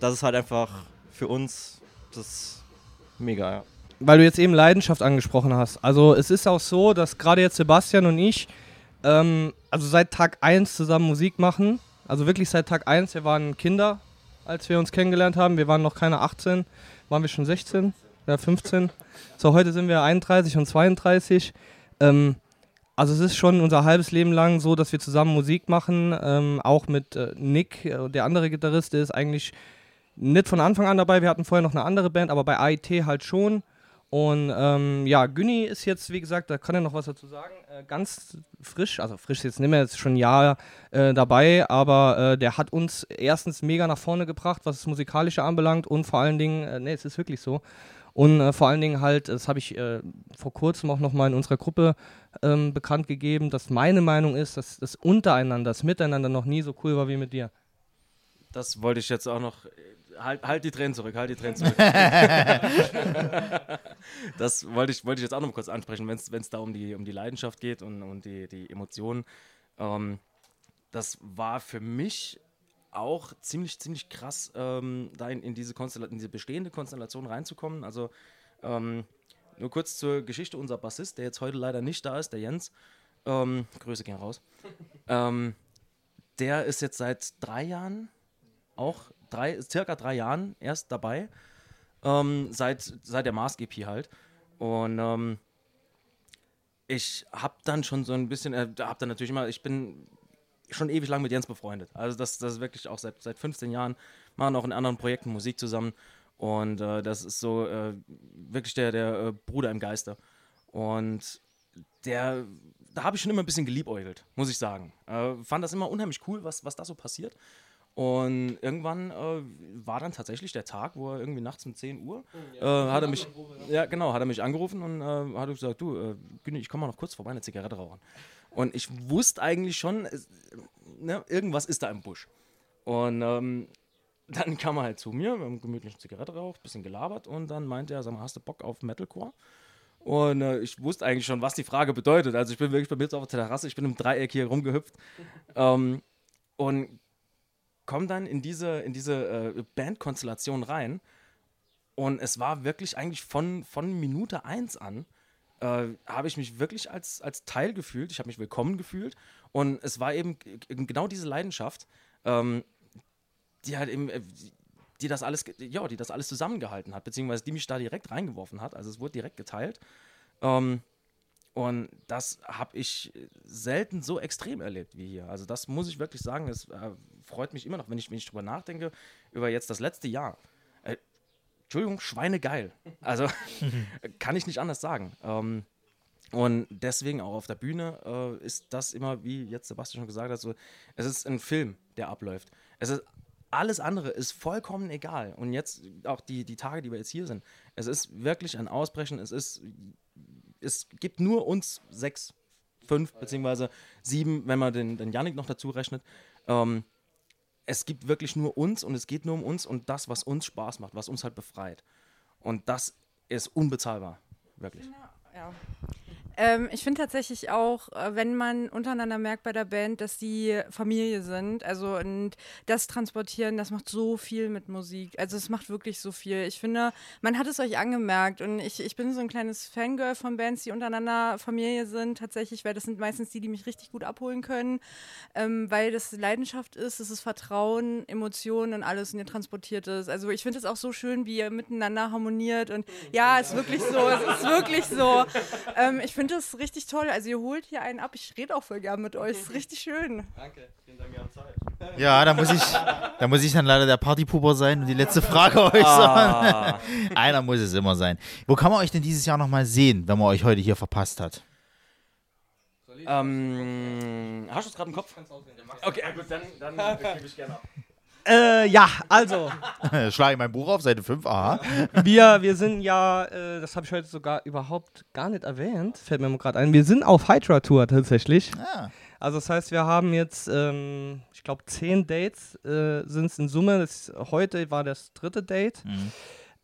Speaker 16: das ist halt einfach für uns das mega, ja.
Speaker 36: weil du jetzt eben Leidenschaft angesprochen hast. Also es ist auch so, dass gerade jetzt Sebastian und ich, ähm, also seit Tag 1 zusammen Musik machen. Also wirklich seit Tag 1, wir waren Kinder, als wir uns kennengelernt haben. Wir waren noch keine 18, waren wir schon 16, ja 15. So, heute sind wir 31 und 32. Ähm, also es ist schon unser halbes Leben lang so, dass wir zusammen Musik machen. Ähm, auch mit äh, Nick, äh, der andere Gitarrist, der ist eigentlich nicht von Anfang an dabei. Wir hatten vorher noch eine andere Band, aber bei AIT halt schon. Und ähm, ja, Günni ist jetzt, wie gesagt, da kann er noch was dazu sagen, äh, ganz frisch, also frisch jetzt nicht mehr, jetzt schon ein Jahr äh, dabei, aber äh, der hat uns erstens mega nach vorne gebracht, was das Musikalische anbelangt und vor allen Dingen, nee, es ist wirklich so. Und äh, vor allen Dingen halt, das habe ich äh, vor kurzem auch nochmal in unserer Gruppe ähm, bekannt gegeben, dass meine Meinung ist, dass das untereinander, das Miteinander noch nie so cool war wie mit dir.
Speaker 25: Das wollte ich jetzt auch noch. Halt, halt die Tränen zurück, halt die Tränen zurück. das wollte ich, wollte ich jetzt auch noch mal kurz ansprechen, wenn es da um die, um die Leidenschaft geht und, und die, die Emotionen. Ähm, das war für mich auch ziemlich, ziemlich krass, ähm, da in, in, diese in diese bestehende Konstellation reinzukommen. Also ähm, nur kurz zur Geschichte, unser Bassist, der jetzt heute leider nicht da ist, der Jens, ähm, Grüße gehen raus, ähm, der ist jetzt seit drei Jahren, auch drei, circa drei Jahren erst dabei, ähm, seit, seit der Mask EP halt. Und ähm, ich habe dann schon so ein bisschen, äh, habe dann natürlich immer, ich bin schon ewig lang mit Jens befreundet. Also das, das ist wirklich auch seit, seit 15 Jahren, machen auch in anderen Projekten Musik zusammen. Und äh, das ist so äh, wirklich der, der äh, Bruder im Geiste. Und der, da habe ich schon immer ein bisschen geliebäugelt, muss ich sagen. Äh, fand das immer unheimlich cool, was, was da so passiert. Und irgendwann äh, war dann tatsächlich der Tag, wo er irgendwie nachts um 10 Uhr äh, hat er mich, ja genau, hat er mich angerufen und äh, hat gesagt, du, äh, Günni, ich komme mal noch kurz vorbei, eine Zigarette rauchen. Und ich wusste eigentlich schon, es, ne, irgendwas ist da im Busch. Und ähm, dann kam er halt zu mir, wir haben gemütlich eine Zigarette geraucht, bisschen gelabert und dann meinte er, sag mal, hast du Bock auf Metalcore? Und äh, ich wusste eigentlich schon, was die Frage bedeutet. Also ich bin wirklich bei mir auf der Terrasse, ich bin im Dreieck hier rumgehüpft ähm, und komme dann in diese, in diese äh, Bandkonstellation rein. Und es war wirklich eigentlich von, von Minute 1 an, äh, habe ich mich wirklich als, als Teil gefühlt. Ich habe mich willkommen gefühlt. Und es war eben genau diese Leidenschaft, ähm, die halt eben, äh, die das alles, ja, die das alles zusammengehalten hat, beziehungsweise die mich da direkt reingeworfen hat. Also es wurde direkt geteilt. Ähm, und das habe ich selten so extrem erlebt wie hier. Also das muss ich wirklich sagen, es äh, freut mich immer noch, wenn ich, wenn ich drüber nachdenke, über jetzt das letzte Jahr. Äh, Entschuldigung, schweinegeil. Also kann ich nicht anders sagen. Ähm, und deswegen auch auf der Bühne äh, ist das immer, wie jetzt Sebastian schon gesagt hat, so, es ist ein Film, der abläuft. Es ist alles andere ist vollkommen egal. Und jetzt auch die, die Tage, die wir jetzt hier sind, es ist wirklich ein Ausbrechen. Es ist, es gibt nur uns sechs, fünf beziehungsweise sieben, wenn man den, den Yannick noch dazu rechnet. Ähm, es gibt wirklich nur uns und es geht nur um uns und das, was uns Spaß macht, was uns halt befreit. Und das ist unbezahlbar, wirklich.
Speaker 4: Ja. Ähm, ich finde tatsächlich auch, äh, wenn man untereinander merkt bei der Band, dass die Familie sind, also und das Transportieren, das macht so viel mit Musik. Also es macht wirklich so viel. Ich finde, man hat es euch angemerkt und ich, ich bin so ein kleines Fangirl von Bands, die untereinander Familie sind, tatsächlich, weil das sind meistens die, die mich richtig gut abholen können, ähm, weil das Leidenschaft ist, es ist Vertrauen, Emotionen und alles und ihr transportiert es. Also ich finde es auch so schön, wie ihr miteinander harmoniert und ja, es ist wirklich so, es ist wirklich so. Ähm, ich finde es richtig toll. Also ihr holt hier einen ab. Ich rede auch voll gern mit euch. Es ist richtig schön.
Speaker 25: Danke, vielen Dank, haben Zeit.
Speaker 2: Ja, da muss ich, da muss ich dann leider der Partypuber sein und die letzte Frage äußern.
Speaker 25: Ah.
Speaker 2: Einer muss es immer sein. Wo kann man euch denn dieses Jahr nochmal sehen, wenn man euch heute hier verpasst hat?
Speaker 25: Ähm, hast du es gerade im Kopf? Okay, gut, dann, dann gebe ich gerne ab.
Speaker 36: Äh, ja, also.
Speaker 2: Schlage ich mein Buch auf, Seite 5, aha.
Speaker 36: wir, wir sind ja, äh, das habe ich heute sogar überhaupt gar nicht erwähnt, fällt mir gerade ein. Wir sind auf Hydra Tour tatsächlich.
Speaker 2: Ah.
Speaker 36: Also das heißt, wir haben jetzt, ähm, ich glaube, zehn Dates äh, sind es in Summe. Das, heute war das dritte Date.
Speaker 2: Mhm.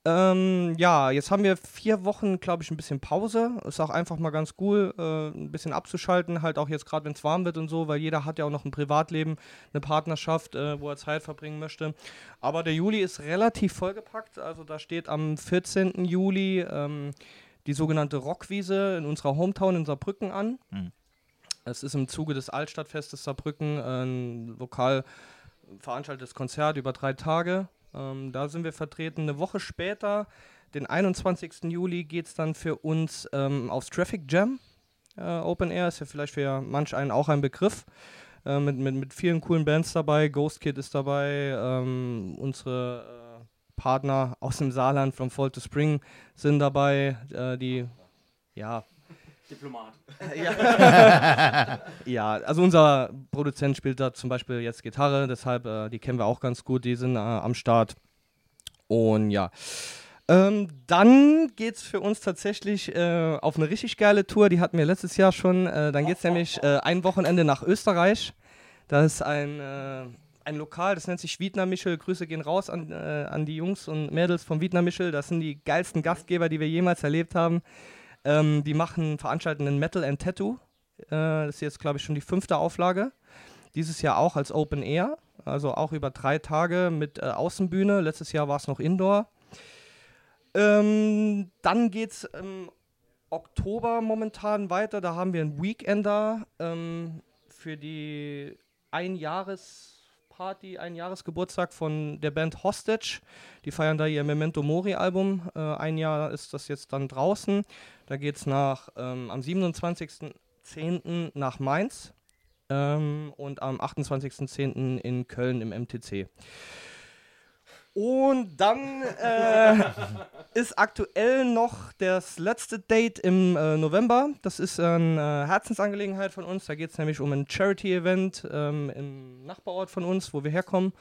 Speaker 36: Ähm, ja, jetzt haben wir vier Wochen, glaube ich, ein bisschen Pause. Ist auch einfach mal ganz cool, äh, ein bisschen abzuschalten, halt auch jetzt gerade, wenn es warm wird und so, weil jeder hat ja auch noch ein Privatleben, eine Partnerschaft, äh, wo er Zeit verbringen möchte. Aber der Juli ist relativ vollgepackt. Also da steht am 14. Juli ähm, die sogenannte Rockwiese in unserer Hometown in Saarbrücken an.
Speaker 2: Mhm.
Speaker 36: Es ist im Zuge des Altstadtfestes Saarbrücken ein lokal veranstaltetes Konzert über drei Tage. Ähm, da sind wir vertreten. Eine Woche später, den 21. Juli, geht es dann für uns ähm, aufs Traffic Jam. Äh, Open Air ist ja vielleicht für manch einen auch ein Begriff. Äh, mit, mit, mit vielen coolen Bands dabei. Ghost Kid ist dabei. Ähm, unsere äh, Partner aus dem Saarland, From Fall to Spring, sind dabei. Äh, die, ja,
Speaker 25: Diplomat.
Speaker 36: ja. ja, also unser Produzent spielt da zum Beispiel jetzt Gitarre, deshalb, äh, die kennen wir auch ganz gut, die sind äh, am Start. Und ja. Ähm, dann geht es für uns tatsächlich äh, auf eine richtig geile Tour, die hatten wir letztes Jahr schon. Äh, dann geht es nämlich äh, ein Wochenende nach Österreich. Da ist ein, äh, ein Lokal, das nennt sich Wiedner Michel. Grüße gehen raus an, äh, an die Jungs und Mädels vom Wiedner Michel. Das sind die geilsten Gastgeber, die wir jemals erlebt haben. Ähm, die machen, veranstalten ein Metal and Tattoo. Äh, das ist jetzt, glaube ich, schon die fünfte Auflage. Dieses Jahr auch als Open Air, also auch über drei Tage mit äh, Außenbühne. Letztes Jahr war es noch Indoor. Ähm, dann geht es im Oktober momentan weiter. Da haben wir einen Weekender ähm, für die Einjahresparty, Einjahresgeburtstag von der Band Hostage. Die feiern da ihr Memento Mori Album. Äh, ein Jahr ist das jetzt dann draußen. Da geht es ähm, am 27.10. nach Mainz ähm, und am 28.10. in Köln im MTC. Und dann äh, ist aktuell noch das letzte Date im äh, November. Das ist eine äh, Herzensangelegenheit von uns. Da geht es nämlich um ein Charity-Event ähm, im Nachbarort von uns, wo wir herkommen.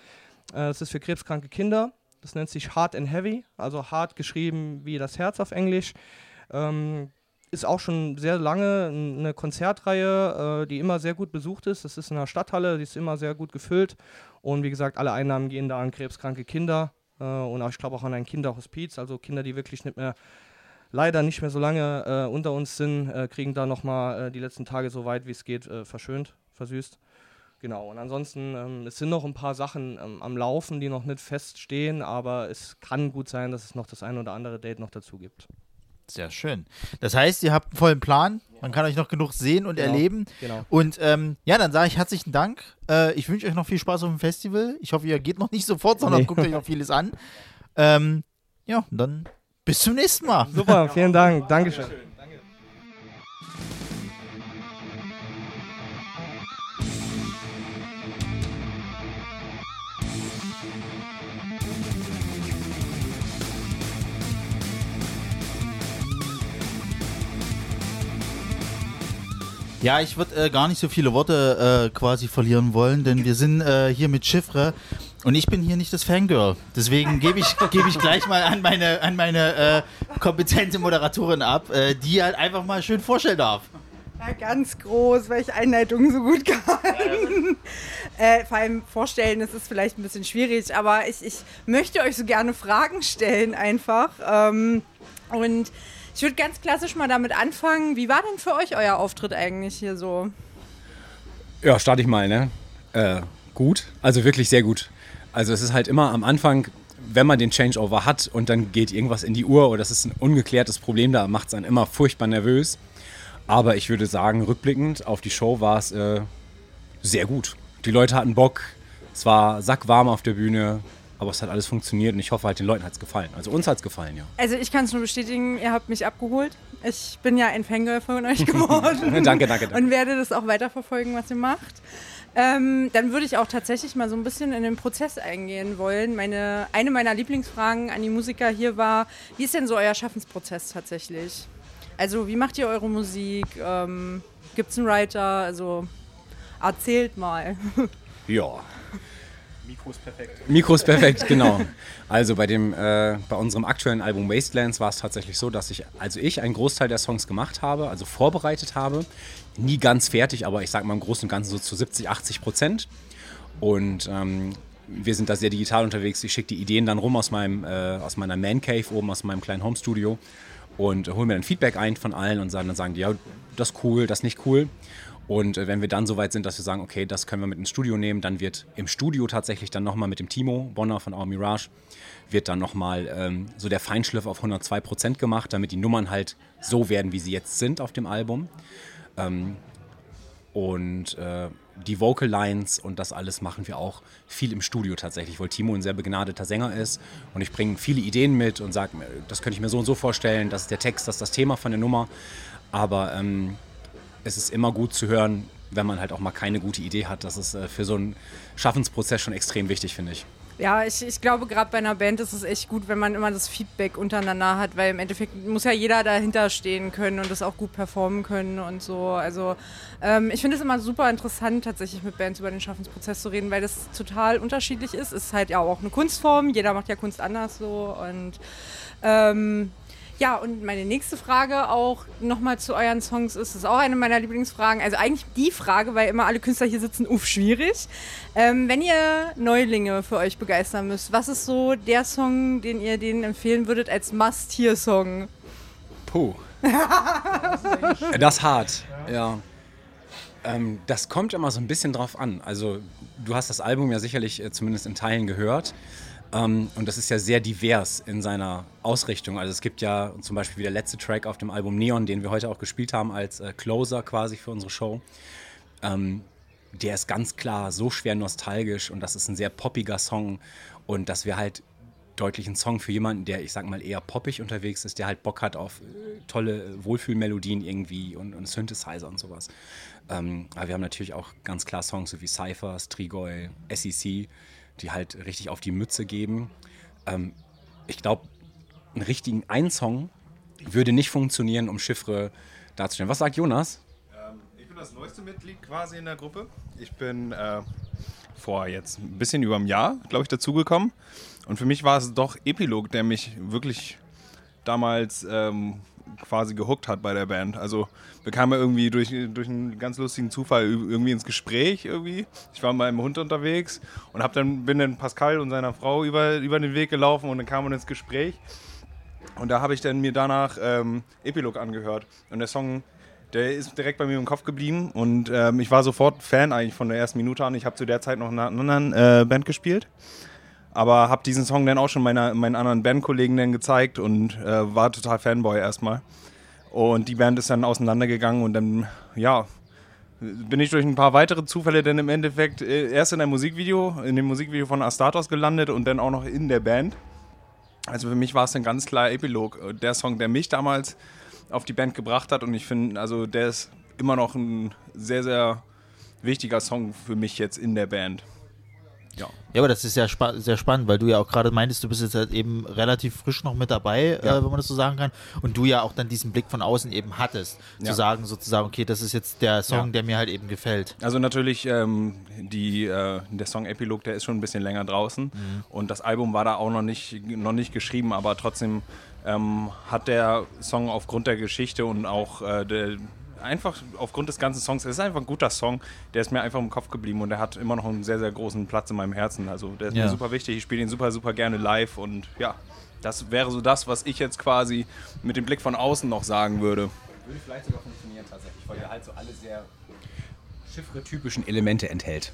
Speaker 36: Äh, das ist für krebskranke Kinder. Das nennt sich Hard and Heavy, also hart geschrieben wie das Herz auf Englisch. Ähm, ist auch schon sehr lange eine Konzertreihe, äh, die immer sehr gut besucht ist. Das ist in der Stadthalle, die ist immer sehr gut gefüllt. Und wie gesagt, alle Einnahmen gehen da an krebskranke Kinder äh, und auch, ich glaube auch an ein Kinderhospiz, also Kinder, die wirklich nicht mehr leider nicht mehr so lange äh, unter uns sind, äh, kriegen da nochmal äh, die letzten Tage so weit wie es geht äh, verschönt, versüßt. Genau, und ansonsten, ähm, es sind noch ein paar Sachen ähm, am Laufen, die noch nicht feststehen, aber es kann gut sein, dass es noch das ein oder andere Date noch dazu gibt.
Speaker 2: Sehr schön. Das heißt, ihr habt einen vollen Plan. Man kann euch noch genug sehen und
Speaker 36: Genau,
Speaker 2: erleben.
Speaker 36: genau.
Speaker 2: Und ähm, ja, dann sage ich herzlichen Dank. Äh, ich wünsche euch noch viel Spaß auf dem Festival. Ich hoffe, ihr geht noch nicht sofort, sondern
Speaker 36: Nee.
Speaker 2: guckt euch noch vieles an. Ähm, ja, und dann bis zum nächsten Mal.
Speaker 36: Super, vielen Dank. Dankeschön.
Speaker 2: Ja, ich würde äh, gar nicht so viele Worte äh, quasi verlieren wollen, denn wir sind äh, hier mit Chiffre und ich bin hier nicht das Fangirl. Deswegen gebe ich, gebe ich gleich mal an meine, an meine äh, kompetente Moderatorin ab, äh, die halt einfach mal schön vorstellen darf.
Speaker 4: Ja, ganz groß, weil ich Einleitungen so gut kann. äh, vor allem vorstellen, das ist vielleicht ein bisschen schwierig, aber ich, ich möchte euch so gerne Fragen stellen einfach. Ähm, und ich würde ganz klassisch mal damit anfangen. Wie war denn für euch euer Auftritt eigentlich hier so?
Speaker 38: Ja, starte ich mal, ne? Äh, gut, also wirklich sehr gut. Also es ist halt immer am Anfang, wenn man den Changeover hat und dann geht irgendwas in die Uhr oder das ist ein ungeklärtes Problem, da macht es einen immer furchtbar nervös. Aber ich würde sagen, rückblickend auf die Show war es äh, sehr gut. Die Leute hatten Bock, es war sackwarm auf der Bühne, aber es hat alles funktioniert und ich hoffe halt, den Leuten hat es gefallen. Also uns hat es gefallen, ja.
Speaker 4: Also ich kann es nur bestätigen, ihr habt mich abgeholt. Ich bin ja ein Fangirl von euch geworden.
Speaker 38: Danke, danke, danke.
Speaker 4: Und werde das auch weiterverfolgen, was ihr macht. Ähm, dann würde ich auch tatsächlich mal so ein bisschen in den Prozess eingehen wollen. Meine, eine meiner Lieblingsfragen an die Musiker hier war, wie ist denn so euer Schaffensprozess tatsächlich? Also wie macht ihr eure Musik? Ähm, Gibt es einen Writer? Also erzählt mal.
Speaker 38: Ja.
Speaker 39: Mikro ist perfekt.
Speaker 38: Mikro ist perfekt, genau. Also bei dem, äh, bei unserem aktuellen Album Wastelands war es tatsächlich so, dass ich, also ich einen Großteil der Songs gemacht habe, also vorbereitet habe. Nie ganz fertig, aber ich sag mal im Großen und Ganzen so zu 70, 80 Prozent. Und ähm, wir sind da sehr digital unterwegs. Ich schicke die Ideen dann rum aus, meinem, äh, aus meiner Man Cave oben, aus meinem kleinen Home Studio und hole mir dann Feedback ein von allen und sagen, dann sagen die, ja, das ist cool, das ist nicht cool. Und äh, wenn wir dann soweit sind, dass wir sagen, okay, das können wir mit ins Studio nehmen, dann wird im Studio tatsächlich dann nochmal mit dem Timo Bonner von Our Mirage, wird dann nochmal ähm, so der Feinschliff auf 102 Prozent gemacht, damit die Nummern halt so werden, wie sie jetzt sind auf dem Album. Ähm, und äh, die Vocal Lines und das alles machen wir auch viel im Studio tatsächlich, weil Timo ein sehr begnadeter Sänger ist und ich bringe viele Ideen mit und sage, das könnte ich mir so und so vorstellen, das ist der Text, das ist das Thema von der Nummer. Aber ähm, es ist immer gut zu hören, wenn man halt auch mal keine gute Idee hat. Das ist äh, für so einen Schaffensprozess schon extrem wichtig, finde ich.
Speaker 4: Ja, ich, ich glaube, gerade bei einer Band ist es echt gut, wenn man immer das Feedback untereinander hat, weil im Endeffekt muss ja jeder dahinter stehen können und das auch gut performen können und so. Also ähm, ich finde es immer super interessant, tatsächlich mit Bands über den Schaffensprozess zu reden, weil das total unterschiedlich ist. Es ist halt ja auch eine Kunstform, jeder macht ja Kunst anders so und ähm, ja, und meine nächste Frage auch nochmal zu euren Songs ist, ist auch eine meiner Lieblingsfragen. Also eigentlich die Frage, weil immer alle Künstler hier sitzen, uff, schwierig. Ähm, wenn ihr Neulinge für euch begeistern müsst, was ist so der Song, den ihr denen empfehlen würdet als Must-Hear-Song?
Speaker 38: Puh. Das ist hart, ja. Ähm, das kommt immer so ein bisschen drauf an. Also, du hast das Album ja sicherlich äh, zumindest in Teilen gehört. Ähm, und das ist ja sehr divers in seiner Ausrichtung. Also, es gibt ja zum Beispiel wie der letzte Track auf dem Album Neon, den wir heute auch gespielt haben als äh, Closer quasi für unsere Show. Ähm, der ist ganz klar so schwer nostalgisch und das ist ein sehr poppiger Song. Und dass wir halt deutlich ein Song für jemanden, der, ich sag mal, eher poppig unterwegs ist, der halt Bock hat auf äh, tolle Wohlfühlmelodien irgendwie und, und Synthesizer und sowas. Ähm, aber wir haben natürlich auch ganz klar Songs so wie Cypher, Strigoi, SEC, die halt richtig auf die Mütze geben. ähm, ich glaube, einen richtigen Einsong würde nicht funktionieren, um Chiffre darzustellen. Was sagt Jonas?
Speaker 5: Ähm, ich bin das neueste Mitglied quasi in der Gruppe. Ich bin äh, vor jetzt ein bisschen über einem Jahr, glaube ich, dazugekommen. Und für mich war es doch Epilog, der mich wirklich damals ähm, quasi gehuckt hat bei der Band. Also wir kamen irgendwie durch, durch einen ganz lustigen Zufall irgendwie ins Gespräch irgendwie. Ich war mit meinem Hund unterwegs und hab dann, bin dann Pascal und seiner Frau über, über den Weg gelaufen und dann kamen wir ins Gespräch. Und da habe ich dann mir danach ähm, Epilog angehört. Und der Song, der ist direkt bei mir im Kopf geblieben. Und ähm, ich war sofort Fan eigentlich von der ersten Minute an. Ich habe zu der Zeit noch in einer anderen äh, Band gespielt. Aber habe diesen Song dann auch schon meiner, meinen anderen Bandkollegen dann gezeigt und äh, war total Fanboy erstmal. Und die Band ist dann auseinandergegangen und dann, ja, bin ich durch ein paar weitere Zufälle dann im Endeffekt äh, erst in einem Musikvideo, in dem Musikvideo von Astartos gelandet und dann auch noch in der Band. Also für mich war es ein ganz klar Epilog. Der Song, der mich damals auf die Band gebracht hat und ich finde, also der ist immer noch ein sehr, sehr wichtiger Song für mich jetzt in der Band. Ja.
Speaker 2: Ja, aber das ist ja spa sehr spannend, weil du ja auch gerade meintest, du bist jetzt halt eben relativ frisch noch mit dabei,
Speaker 5: Ja.
Speaker 2: äh, wenn man das so sagen kann. Und du ja auch dann diesen Blick von außen eben hattest,
Speaker 5: Ja.
Speaker 2: zu sagen sozusagen, okay, das ist jetzt der Song,
Speaker 5: Ja.
Speaker 2: der mir halt eben gefällt.
Speaker 5: Also natürlich, ähm, die, äh, der Song Epilog, der ist schon ein bisschen länger draußen.
Speaker 2: Mhm.
Speaker 5: Und das Album war da auch noch nicht, noch nicht geschrieben, aber trotzdem ähm, hat der Song aufgrund der Geschichte und auch äh, der, einfach aufgrund des ganzen Songs, es ist einfach ein guter Song, der ist mir einfach im Kopf geblieben und der hat immer noch einen sehr, sehr großen Platz in meinem Herzen. Also der ist
Speaker 2: Ja.
Speaker 5: mir super wichtig, ich spiele ihn super, super gerne live und ja, das wäre so das, was ich jetzt quasi mit dem Blick von außen noch sagen würde.
Speaker 38: Würde vielleicht sogar funktionieren tatsächlich, weil er halt so alle sehr Chiffre-typischen Elemente enthält.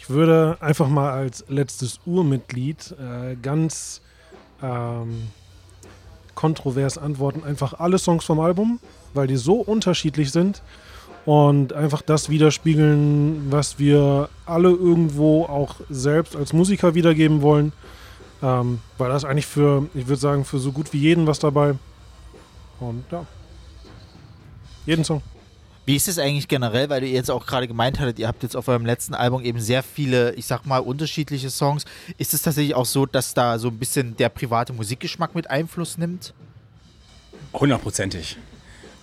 Speaker 40: Ich würde einfach mal als letztes Urmitglied äh, ganz ähm, kontrovers antworten, einfach alle Songs vom Album, weil die so unterschiedlich sind und einfach das widerspiegeln, was wir alle irgendwo auch selbst als Musiker wiedergeben wollen. Ähm, weil das eigentlich für, ich würde sagen, für so gut wie jeden was dabei. Und ja. Jeden Song.
Speaker 2: Wie ist es eigentlich generell, weil du jetzt auch gerade gemeint hattet, ihr habt jetzt auf eurem letzten Album eben sehr viele, ich sag mal, unterschiedliche Songs. Ist es tatsächlich auch so, dass da so ein bisschen der private Musikgeschmack mit Einfluss nimmt?
Speaker 38: Hundertprozentig.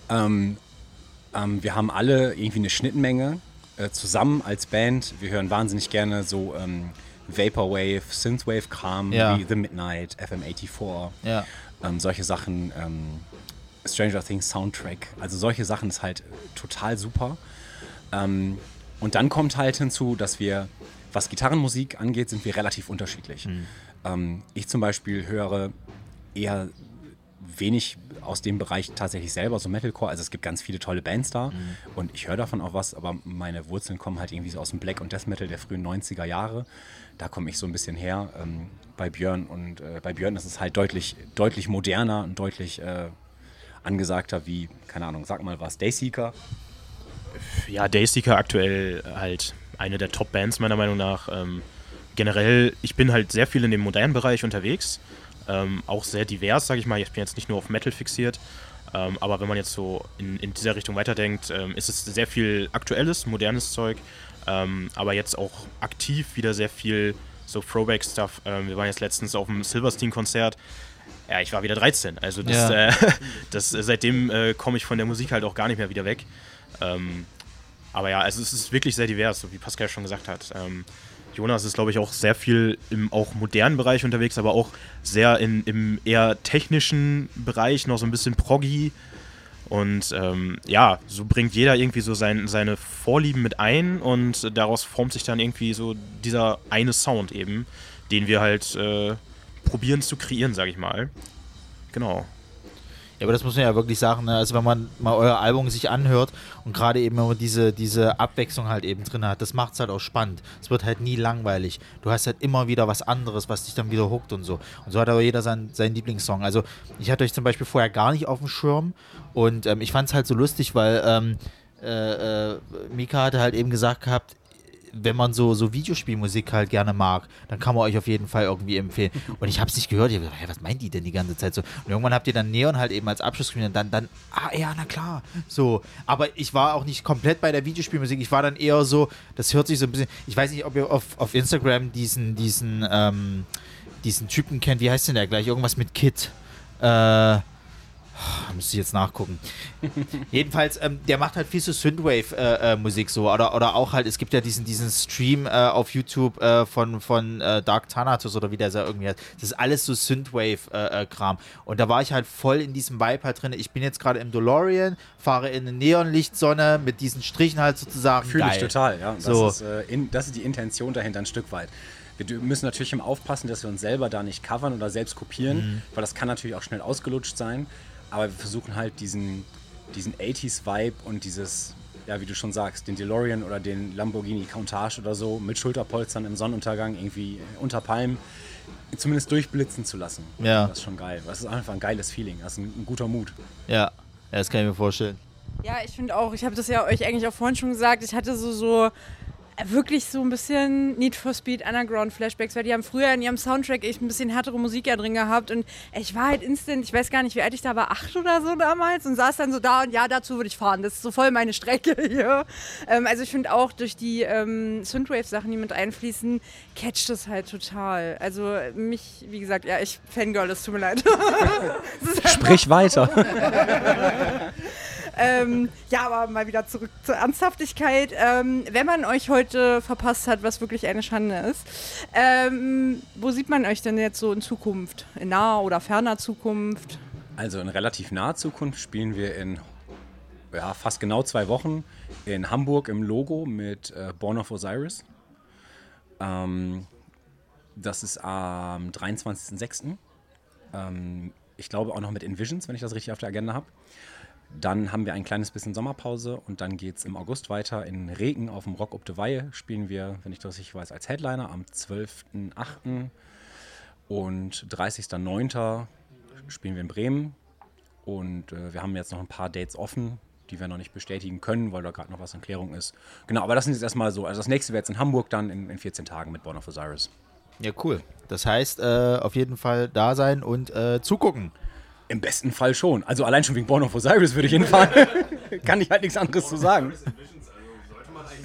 Speaker 38: Ähm, ähm, wir haben alle irgendwie eine Schnittmenge äh, zusammen als Band. Wir hören wahnsinnig gerne so ähm, Vaporwave, Synthwave-Kram
Speaker 2: Ja.
Speaker 38: wie The Midnight, FM84.
Speaker 2: Ja.
Speaker 38: Ähm, solche Sachen, ähm, Stranger Things Soundtrack. Also solche Sachen ist halt total super. Ähm, und dann kommt halt hinzu, dass wir, was Gitarrenmusik angeht, sind wir relativ unterschiedlich. Ähm, ich zum Beispiel höre eher wenig aus dem Bereich tatsächlich selber, so Metalcore. Also es gibt ganz viele tolle Bands da und ich höre davon auch was, aber meine Wurzeln kommen halt irgendwie so aus dem Black und Death Metal der frühen 90er Jahre. Da komme ich so ein bisschen her ähm, bei Björn und äh, bei Björn ist es halt deutlich, deutlich moderner und deutlich äh, angesagter wie, keine Ahnung, sag mal was, Dayseeker.
Speaker 41: Ja, Dayseeker aktuell halt eine der Top-Bands meiner Meinung nach. Ähm, generell, ich bin halt sehr viel in dem modernen Bereich unterwegs. Ähm, auch sehr divers, sage ich mal. Ich bin jetzt nicht nur auf Metal fixiert. Ähm, aber wenn man jetzt so in, in dieser Richtung weiterdenkt, ähm, ist es sehr viel aktuelles, modernes Zeug. Ähm, aber jetzt auch aktiv wieder sehr viel so Throwback-Stuff. Ähm, wir waren jetzt letztens auf dem Silverstein-Konzert. Ja, ich war wieder 13. Also das,
Speaker 2: Ja.
Speaker 41: äh, das äh, seitdem äh, komme ich von der Musik halt auch gar nicht mehr wieder weg. Ähm, aber ja, also es ist wirklich sehr divers, so wie Pascal schon gesagt hat. Jonas ist, glaube ich, auch sehr viel im auch modernen Bereich unterwegs, aber auch sehr in, im eher technischen Bereich, noch so ein bisschen proggy. Und ähm, ja, so bringt jeder irgendwie so sein, seine Vorlieben mit ein und daraus formt sich dann irgendwie so dieser eine Sound eben, den wir halt äh, probieren zu kreieren, sage ich mal. Genau.
Speaker 2: Ja, aber das muss man ja wirklich sagen, ne? also wenn man mal euer Album sich anhört und gerade eben immer diese, diese Abwechslung halt eben drin hat, das macht es halt auch spannend. Es wird halt nie langweilig. Du hast halt immer wieder was anderes, was dich dann wieder huckt und so. Und so hat aber jeder sein, seinen Lieblingssong. Also ich hatte euch zum Beispiel vorher gar nicht auf dem Schirm und ähm, ich fand es halt so lustig, weil ähm, äh, äh, Mika hatte halt eben gesagt gehabt, wenn man so, so Videospielmusik halt gerne mag, dann kann man euch auf jeden Fall irgendwie empfehlen. Und ich habe es nicht gehört. Ich hab gedacht, hä, was meint die denn die ganze Zeit so? Und irgendwann habt ihr dann Neon halt eben als Abschluss gespielt und dann, dann, ah ja, na klar. So. Aber ich war auch nicht komplett bei der Videospielmusik. Ich war dann eher so, das hört sich so ein bisschen, ich weiß nicht, ob ihr auf, auf Instagram diesen, diesen, ähm, diesen Typen kennt. Wie heißt denn der gleich? Irgendwas mit Kit. Äh, Müsste ich jetzt nachgucken. Jedenfalls, ähm, der macht halt viel so Synthwave-Musik äh, äh, so. Oder, oder auch halt, es gibt ja diesen, diesen Stream äh, auf YouTube äh, von, von äh, Dark Thanatos oder wie der so irgendwie heißt. Das ist alles so Synthwave-Kram. Und da war ich halt voll in diesem Vibe halt drin. Ich bin jetzt gerade im DeLorean, fahre in eine Neonlichtsonne mit diesen Strichen halt sozusagen.
Speaker 38: Fühle ich total, ja. Das,
Speaker 2: So.
Speaker 38: ist, äh, in, das ist die Intention dahinter ein Stück weit. Wir müssen natürlich immer aufpassen, dass wir uns selber da nicht covern oder selbst kopieren,
Speaker 2: Mhm.
Speaker 38: weil das kann natürlich auch schnell ausgelutscht sein. Aber wir versuchen halt diesen, diesen 80s-Vibe und dieses, ja, wie du schon sagst, den DeLorean oder den Lamborghini Countach oder so mit Schulterpolstern im Sonnenuntergang irgendwie unter Palmen zumindest durchblitzen zu lassen.
Speaker 2: Ja.
Speaker 38: Das ist schon geil. Das ist einfach ein geiles Feeling. Das ist ein, ein guter Mut.
Speaker 2: Ja, ja, das kann ich mir vorstellen.
Speaker 4: Ja, ich finde auch, ich habe das ja euch eigentlich auch vorhin schon gesagt, ich hatte so, so wirklich so ein bisschen Need for Speed Underground Flashbacks, weil die haben früher in ihrem Soundtrack echt ein bisschen härtere Musik ja drin gehabt und ich war halt instant, ich weiß gar nicht, wie alt ich da war, acht oder so damals und saß dann so da und ja, dazu würde ich fahren, das ist so voll meine Strecke hier. Ähm, also ich finde auch durch die ähm, Synthwave-Sachen, die mit einfließen, catcht das halt total. Also mich, wie gesagt, ja, ich Fangirl, es tut mir leid. Es
Speaker 38: Sprich weiter.
Speaker 4: ähm, ja, aber mal wieder zurück zur Ernsthaftigkeit. Ähm, wenn man euch heute verpasst hat, was wirklich eine Schande ist, ähm, wo sieht man euch denn jetzt so in Zukunft? In naher oder ferner Zukunft?
Speaker 38: Also in relativ naher Zukunft spielen wir in ja, fast genau zwei Wochen in Hamburg im Logo mit äh, Born of Osiris. Ähm, das ist am 23.06. Ähm, ich glaube auch noch mit Envisions, wenn ich das richtig auf der Agenda habe. Dann haben wir ein kleines bisschen Sommerpause und dann geht es im August weiter. In Regen auf dem Rock Up the Weihe spielen wir, wenn ich das richtig weiß, als Headliner am 12.08. Und 30.09. spielen wir in Bremen. Und äh, wir haben jetzt noch ein paar Dates offen, die wir noch nicht bestätigen können, weil da gerade noch was in Klärung ist. Genau, aber das sind jetzt erstmal so. Also das nächste wäre jetzt in Hamburg dann in, in 14 Tagen mit Born of Osiris.
Speaker 2: Ja, cool. Das heißt, äh, auf jeden Fall da sein und äh, zugucken.
Speaker 38: Im besten Fall schon. Also allein schon wegen Born of Osiris würde ich hinfahren. Kann ich halt nichts anderes zu sagen.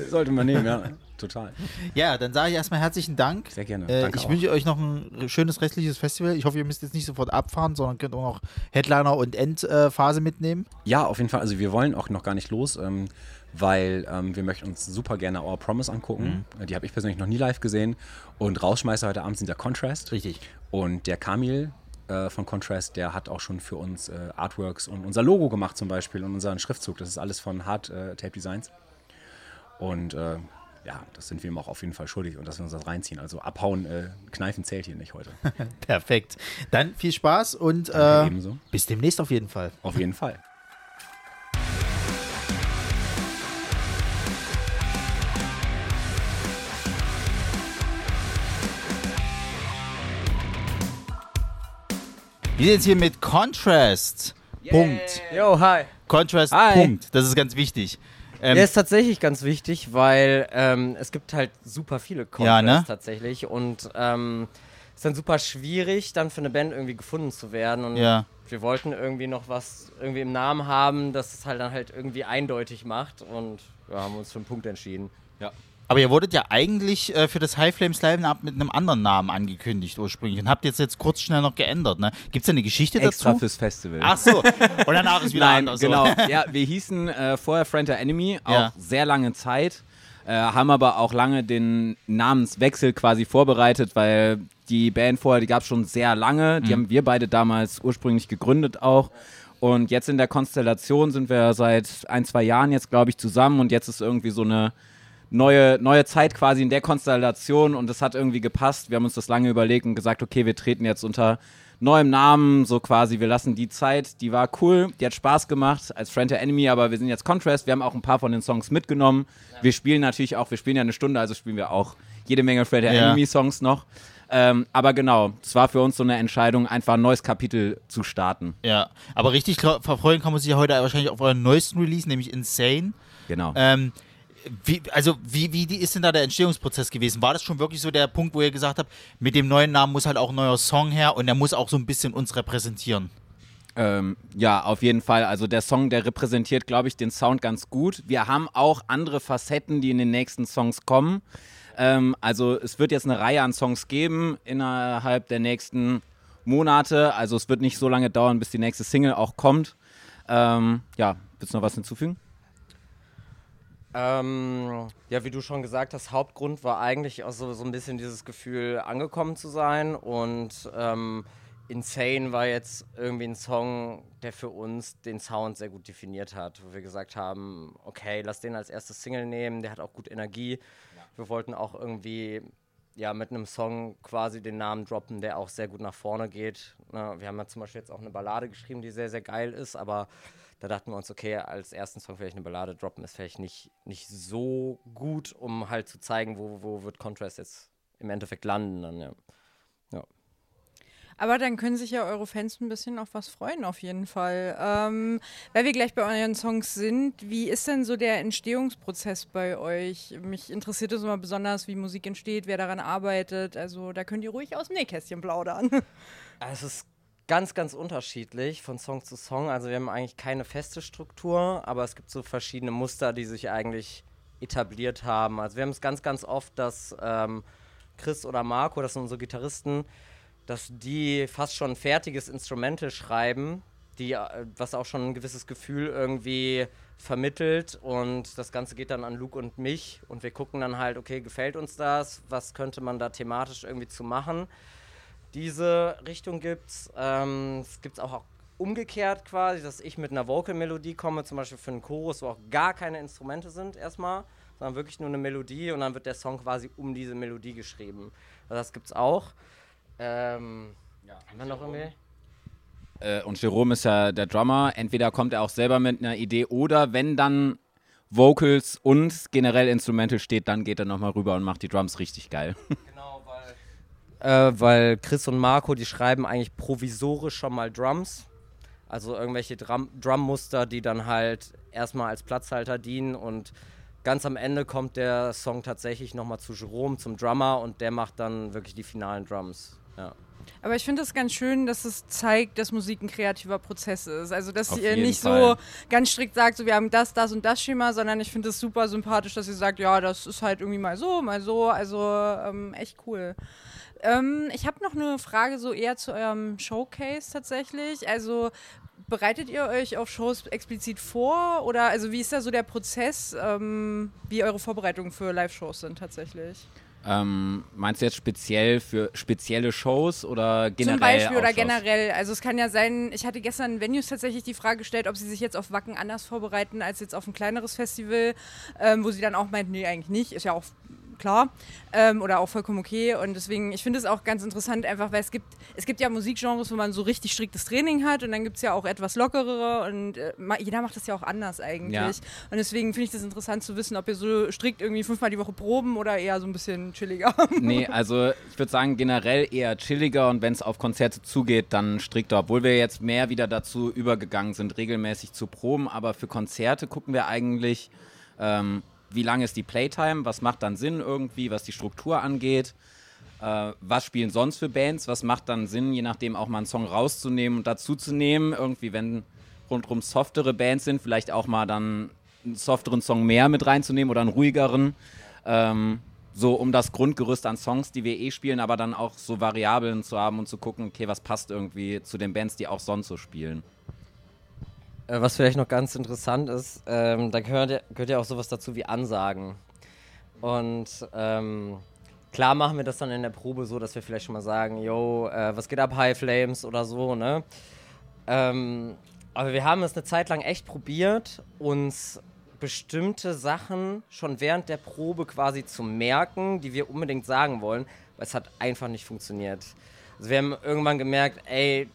Speaker 38: Sollte man nehmen, ja. Total.
Speaker 2: Ja, dann sage ich erstmal herzlichen Dank.
Speaker 38: Sehr gerne.
Speaker 2: Äh, ich
Speaker 38: auch.
Speaker 2: wünsche euch noch ein schönes restliches Festival. Ich hoffe, ihr müsst jetzt nicht sofort abfahren, sondern könnt auch noch Headliner und Endphase mitnehmen.
Speaker 38: Ja, auf jeden Fall. Also wir wollen auch noch gar nicht los, ähm, weil ähm, wir möchten uns super gerne Our Promise angucken. Äh, Die habe ich persönlich noch nie live gesehen. Und Rausschmeißer heute Abend sind der Contrast.
Speaker 2: Richtig.
Speaker 38: Und der Kamil äh, von Contrast, der hat auch schon für uns äh, Artworks und unser Logo gemacht zum Beispiel und unseren Schriftzug. Das ist alles von Hard äh, Tape Designs. Und äh, ja, das sind wir ihm auch auf jeden Fall schuldig und dass wir uns das reinziehen. Also abhauen, kneifen zählt hier nicht heute.
Speaker 2: Perfekt. Dann viel Spaß und bis demnächst auf jeden Fall.
Speaker 38: Auf jeden Fall.
Speaker 2: Wir sind jetzt hier mit Contrast. Punkt.
Speaker 42: Yo, hi.
Speaker 2: Contrast.
Speaker 42: Hi.
Speaker 2: Punkt. Das ist ganz wichtig. Ähm,
Speaker 42: der ist tatsächlich ganz wichtig, weil ähm, es gibt halt super viele Contrasts
Speaker 2: Ja, ne?
Speaker 42: tatsächlich und ähm, ist dann super schwierig, dann für eine Band irgendwie gefunden zu werden und
Speaker 2: Ja.
Speaker 42: wir wollten irgendwie noch was irgendwie im Namen haben, das es halt dann halt irgendwie eindeutig macht und ja, haben uns für einen Punkt entschieden.
Speaker 38: Ja.
Speaker 2: Aber ihr wurdet ja eigentlich äh, für das High Flames Live Up mit einem anderen Namen angekündigt ursprünglich und habt jetzt jetzt kurz schnell noch geändert, ne? Gibt es da eine Geschichte
Speaker 9: Extra
Speaker 2: dazu?
Speaker 9: fürs Festival.
Speaker 2: Ach so. Und danach ist wieder
Speaker 9: Nein,
Speaker 2: anders.
Speaker 9: genau. Ja, wir hießen äh, vorher Friend Enemy, auch
Speaker 2: Ja.
Speaker 9: sehr lange Zeit, äh, haben aber auch lange den Namenswechsel quasi vorbereitet, weil die Band vorher, die gab es schon sehr lange. Die
Speaker 2: Mhm.
Speaker 9: haben wir beide damals ursprünglich gegründet auch. Und jetzt in der Konstellation sind wir seit ein, zwei Jahren jetzt, glaube ich, zusammen und jetzt ist irgendwie so eine neue, neue Zeit quasi in der Konstellation und das hat irgendwie gepasst. Wir haben uns das lange überlegt und gesagt, okay, wir treten jetzt unter neuem Namen, so quasi, wir lassen die Zeit, die war cool, die hat Spaß gemacht als Friend der Enemy, aber wir sind jetzt Contrast, wir haben auch ein paar von den Songs mitgenommen. Wir spielen natürlich auch, wir spielen ja eine Stunde, also spielen wir auch jede Menge Friend der
Speaker 2: Ja.
Speaker 9: Enemy Songs noch. Ähm, aber genau, es war für uns so eine Entscheidung, einfach ein neues Kapitel zu starten.
Speaker 2: Ja, aber richtig verfreuen kann man sich ja heute wahrscheinlich auf euren neuesten Release, nämlich Insane.
Speaker 9: Genau.
Speaker 2: Ähm, Wie, also, wie, wie ist denn da der Entstehungsprozess gewesen? War das schon wirklich so der Punkt, wo ihr gesagt habt, mit dem neuen Namen muss halt auch ein neuer Song her und der muss auch so ein bisschen uns repräsentieren?
Speaker 9: Ähm, ja, auf jeden Fall. Also der Song, der repräsentiert, glaube ich, den Sound ganz gut. Wir haben auch andere Facetten, die in den nächsten Songs kommen. Ähm, also es wird jetzt eine Reihe an Songs geben innerhalb der nächsten Monate. Also es wird nicht so lange dauern, bis die nächste Single auch kommt. Ähm, ja, willst du noch was hinzufügen?
Speaker 42: Ähm, ja, wie du schon gesagt hast, Hauptgrund war eigentlich auch so, so ein bisschen dieses Gefühl, angekommen zu sein. Und ähm, Insane war jetzt irgendwie ein Song, der für uns den Sound sehr gut definiert hat, wo wir gesagt haben, okay, lass den als erstes Single nehmen, der hat auch gut Energie. Wir wollten auch irgendwie ja, mit einem Song quasi den Namen droppen, der auch sehr gut nach vorne geht. Ne, wir haben ja zum Beispiel jetzt auch eine Ballade geschrieben, die sehr, sehr geil ist, aber da dachten wir uns, okay, als ersten Song vielleicht eine Ballade droppen ist vielleicht nicht, nicht so gut, um halt zu zeigen, wo, wo wird Contrast jetzt im Endeffekt landen. Dann, ja. ja.
Speaker 4: Aber dann können sich ja eure Fans ein bisschen auf was freuen, auf jeden Fall. Ähm, weil wir gleich bei euren Songs sind, wie ist denn so der Entstehungsprozess bei euch? Mich interessiert es immer besonders, wie Musik entsteht, wer daran arbeitet. Also da könnt ihr ruhig aus dem Nähkästchen plaudern.
Speaker 42: Es ist ganz, ganz unterschiedlich von Song zu Song. Also wir haben eigentlich keine feste Struktur, aber es gibt so verschiedene Muster, die sich eigentlich etabliert haben. Also wir haben es ganz, ganz oft, dass ähm, Chris oder Marco, das sind unsere Gitarristen, dass die fast schon fertiges Instrumental schreiben, die, äh, was auch schon ein gewisses Gefühl irgendwie vermittelt und das Ganze geht dann an Luke und mich und wir gucken dann halt, okay, gefällt uns das, was könnte man da thematisch irgendwie zu machen. Diese Richtung gibt's. Ähm, es gibt auch umgekehrt quasi, dass ich mit einer Vocal-Melodie komme, zum Beispiel für einen Chorus, wo auch gar keine Instrumente sind erstmal, sondern wirklich nur eine Melodie und dann wird der Song quasi um diese Melodie geschrieben. Also das gibt's auch. Ähm, ja, haben wir noch irgendwie?
Speaker 9: Äh, und Jerome ist ja der Drummer. Entweder kommt er auch selber mit einer Idee oder wenn dann Vocals und generell Instrumental steht, dann geht er nochmal rüber und macht die Drums richtig geil.
Speaker 42: Weil, äh, weil Chris und Marco, die schreiben eigentlich provisorisch schon mal Drums. Also irgendwelche Drum Drummuster, die dann halt erstmal als Platzhalter dienen und ganz am Ende kommt der Song tatsächlich nochmal zu Jerome, zum Drummer und der macht dann wirklich die finalen Drums. Ja.
Speaker 4: Aber ich finde es ganz schön, dass es zeigt, dass Musik ein kreativer Prozess ist. Also, dass
Speaker 42: Auf
Speaker 4: ihr nicht
Speaker 42: Fall.
Speaker 4: so ganz strikt sagt, so wir haben das, das und das Schema, sondern ich finde es super sympathisch, dass ihr sagt, ja, das ist halt irgendwie mal so, mal so. Also, ähm, echt cool. Ähm, ich habe noch eine Frage so eher zu eurem Showcase tatsächlich. Also, bereitet ihr euch auf Shows explizit vor? Oder also wie ist da so der Prozess, ähm, wie eure Vorbereitungen für Live-Shows sind tatsächlich?
Speaker 9: Ähm, meinst du jetzt speziell für spezielle Shows oder generell?
Speaker 4: Zum Beispiel oder
Speaker 9: Shows?
Speaker 4: generell. Also es kann ja sein, ich hatte gestern Venues tatsächlich die Frage gestellt, ob sie sich jetzt auf Wacken anders vorbereiten als jetzt auf ein kleineres Festival, ähm, wo sie dann auch meinten, nee, eigentlich nicht, ist ja auch klar ähm, oder auch vollkommen okay und deswegen, ich finde es auch ganz interessant einfach, weil es gibt, es gibt ja Musikgenres, wo man so richtig striktes Training hat und dann gibt es ja auch etwas lockerere und äh, jeder macht das ja auch anders eigentlich
Speaker 9: Ja.
Speaker 4: und deswegen finde ich das interessant zu wissen, ob ihr so strikt irgendwie fünfmal die Woche proben oder eher so ein bisschen chilliger.
Speaker 9: Nee, also ich würde sagen generell eher chilliger und wenn es auf Konzerte zugeht, dann strikter. Obwohl wir jetzt mehr wieder dazu übergegangen sind, regelmäßig zu proben. Aber für Konzerte gucken wir eigentlich, ähm, wie lange ist die Playtime, was macht dann Sinn irgendwie, was die Struktur angeht. Äh, was spielen sonst für Bands? Was macht dann Sinn, je nachdem auch mal einen Song rauszunehmen und dazuzunehmen? Irgendwie, wenn rundherum softere Bands sind, vielleicht auch mal dann einen softeren Song mehr mit reinzunehmen oder einen ruhigeren. Ähm, so um das Grundgerüst an Songs, die wir eh spielen, aber dann auch so Variablen zu haben und zu gucken, okay, was passt irgendwie zu den Bands, die auch sonst so spielen.
Speaker 42: Äh, Was vielleicht noch ganz interessant ist, ähm, da gehört ja, gehört ja auch sowas dazu wie Ansagen. Und ähm, klar machen wir das dann in der Probe so, dass wir vielleicht schon mal sagen, yo, äh, was geht ab, High Flames oder so, ne? Ähm, aber wir haben es eine Zeit lang echt probiert, uns bestimmte Sachen schon während der Probe quasi zu merken, die wir unbedingt sagen wollen, weil es hat einfach nicht funktioniert. Also wir haben irgendwann gemerkt, ey,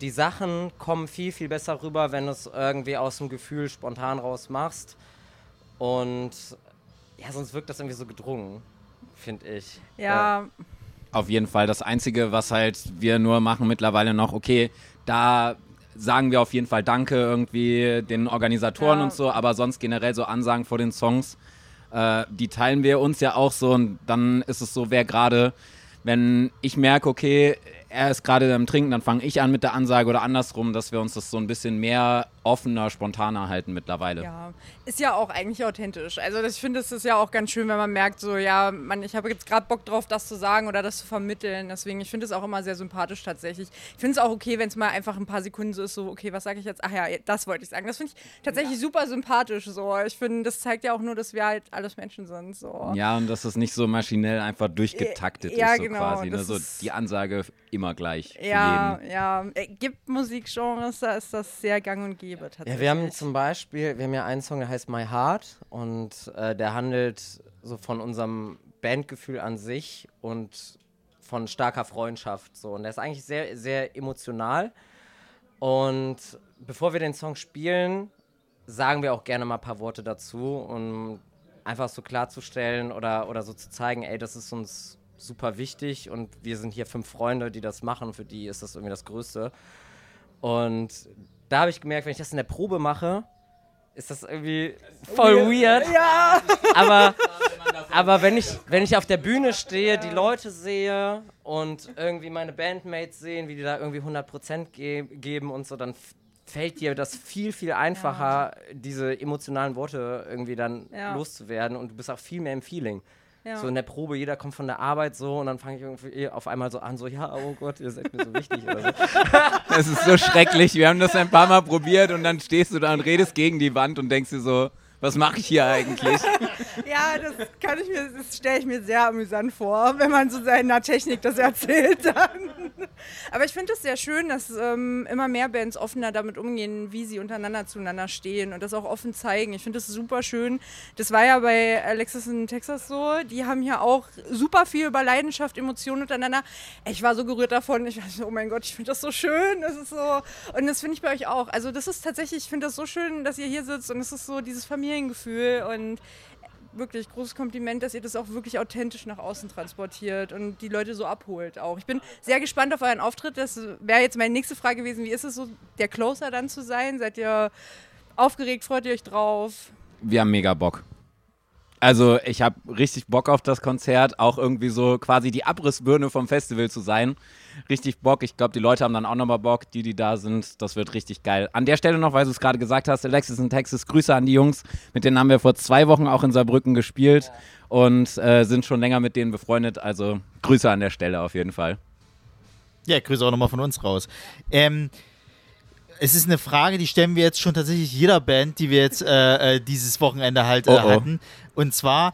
Speaker 42: die Sachen kommen viel, viel besser rüber, wenn du es irgendwie aus dem Gefühl spontan raus machst. Und ja, sonst wirkt das irgendwie so gedrungen, finde ich.
Speaker 4: Ja.
Speaker 9: Auf jeden Fall. Das Einzige, was halt wir nur machen mittlerweile noch, okay, da
Speaker 43: sagen wir auf jeden Fall Danke irgendwie den Organisatoren
Speaker 4: Ja.
Speaker 43: und so, aber sonst generell so Ansagen vor den Songs, äh, die teilen wir uns ja auch so und dann ist es so, wer gerade, wenn ich merke, okay, er ist gerade am Trinken, dann fange ich an mit der Ansage oder andersrum, dass wir uns das so ein bisschen mehr offener, spontaner halten mittlerweile.
Speaker 4: Ja, ist ja auch eigentlich authentisch. Also das, ich finde, es ist ja auch ganz schön, wenn man merkt, so ja, man, ich habe jetzt gerade Bock drauf, das zu sagen oder das zu vermitteln. Deswegen, ich finde es auch immer sehr sympathisch tatsächlich. Ich finde es auch okay, wenn es mal einfach ein paar Sekunden so ist, so okay, was sage ich jetzt? Ach ja, das wollte ich sagen. Das finde ich tatsächlich super sympathisch. So, ich finde, das zeigt ja auch nur, dass wir halt alles Menschen sind. So.
Speaker 43: Ja, und dass es nicht so maschinell einfach durchgetaktet
Speaker 4: Ja,
Speaker 43: ist, so
Speaker 4: genau,
Speaker 43: quasi. Ne? So die Ansage immer gleich. für
Speaker 4: Ja,
Speaker 43: jeden.
Speaker 4: ja. Äh, gibt Musikgenres, da ist das sehr gang und gäbe tatsächlich.
Speaker 42: Ja, wir haben zum Beispiel, wir haben ja einen Song, der heißt My Heart und äh, der handelt so von unserem Bandgefühl an sich und von starker Freundschaft so und der ist eigentlich sehr sehr emotional und bevor wir den Song spielen, sagen wir auch gerne mal ein paar Worte dazu, um einfach so klarzustellen oder oder so zu zeigen, ey, das ist uns super wichtig und wir sind hier fünf Freunde, die das machen, für die ist das irgendwie das Größte. Und da habe ich gemerkt, wenn ich das in der Probe mache, ist das irgendwie voll
Speaker 4: Weird.
Speaker 42: weird.
Speaker 4: Ja.
Speaker 42: Aber, aber wenn, ich, wenn ich auf der Bühne stehe, die Leute sehe und irgendwie meine Bandmates sehen, wie die da irgendwie 100% ge geben und so, dann fällt dir das viel, viel einfacher, diese emotionalen Worte irgendwie dann
Speaker 4: Ja.
Speaker 42: loszuwerden und du bist auch viel mehr im Feeling.
Speaker 4: Ja.
Speaker 42: So in der Probe, jeder kommt von der Arbeit so und dann fange ich irgendwie auf einmal so an, so, ja, oh Gott, ihr seid mir so wichtig oder so.
Speaker 43: Es ist so schrecklich. Wir haben das ein paar Mal probiert und dann stehst du da und redest gegen die Wand und denkst dir so, was mache ich hier eigentlich?
Speaker 4: Ja, das kann ich mir, das stelle ich mir sehr amüsant vor, wenn man so seiner Technik das erzählt dann. Aber ich finde es sehr schön, dass ähm, immer mehr Bands offener damit umgehen, wie sie untereinander zueinander stehen und das auch offen zeigen. Ich finde das super schön. Das war ja bei Alexis in Texas so. Die haben ja auch super viel über Leidenschaft, Emotionen untereinander. Ich war so gerührt davon. Ich so, oh mein Gott, ich finde das so schön. Das ist so. Und das finde ich bei euch auch. Also das ist tatsächlich, ich finde das so schön, dass ihr hier sitzt und es ist so dieses Familiengefühl und wirklich großes Kompliment, dass ihr das auch wirklich authentisch nach außen transportiert und die Leute so abholt auch. Ich bin sehr gespannt auf euren Auftritt. Das wäre jetzt meine nächste Frage gewesen. Wie ist es so, der Closer dann zu sein? Seid ihr aufgeregt? Freut ihr euch drauf?
Speaker 43: Wir haben mega Bock. Also ich habe richtig Bock auf das Konzert, auch irgendwie so quasi die Abrissbirne vom Festival zu sein. Richtig Bock. Ich glaube, die Leute haben dann auch nochmal Bock, die, die da sind. Das wird richtig geil. An der Stelle noch, weil du es gerade gesagt hast, Alexis in Texas, Grüße an die Jungs. Mit denen haben wir vor zwei Wochen auch in Saarbrücken gespielt und äh, sind schon länger mit denen befreundet. Also Grüße an der Stelle auf jeden Fall.
Speaker 2: Ja, Grüße auch nochmal von uns raus. Ähm, es ist eine Frage, die stellen wir jetzt schon tatsächlich jeder Band, die wir jetzt äh, äh, dieses Wochenende halt äh,
Speaker 43: Oh, oh.
Speaker 2: hatten. Und zwar,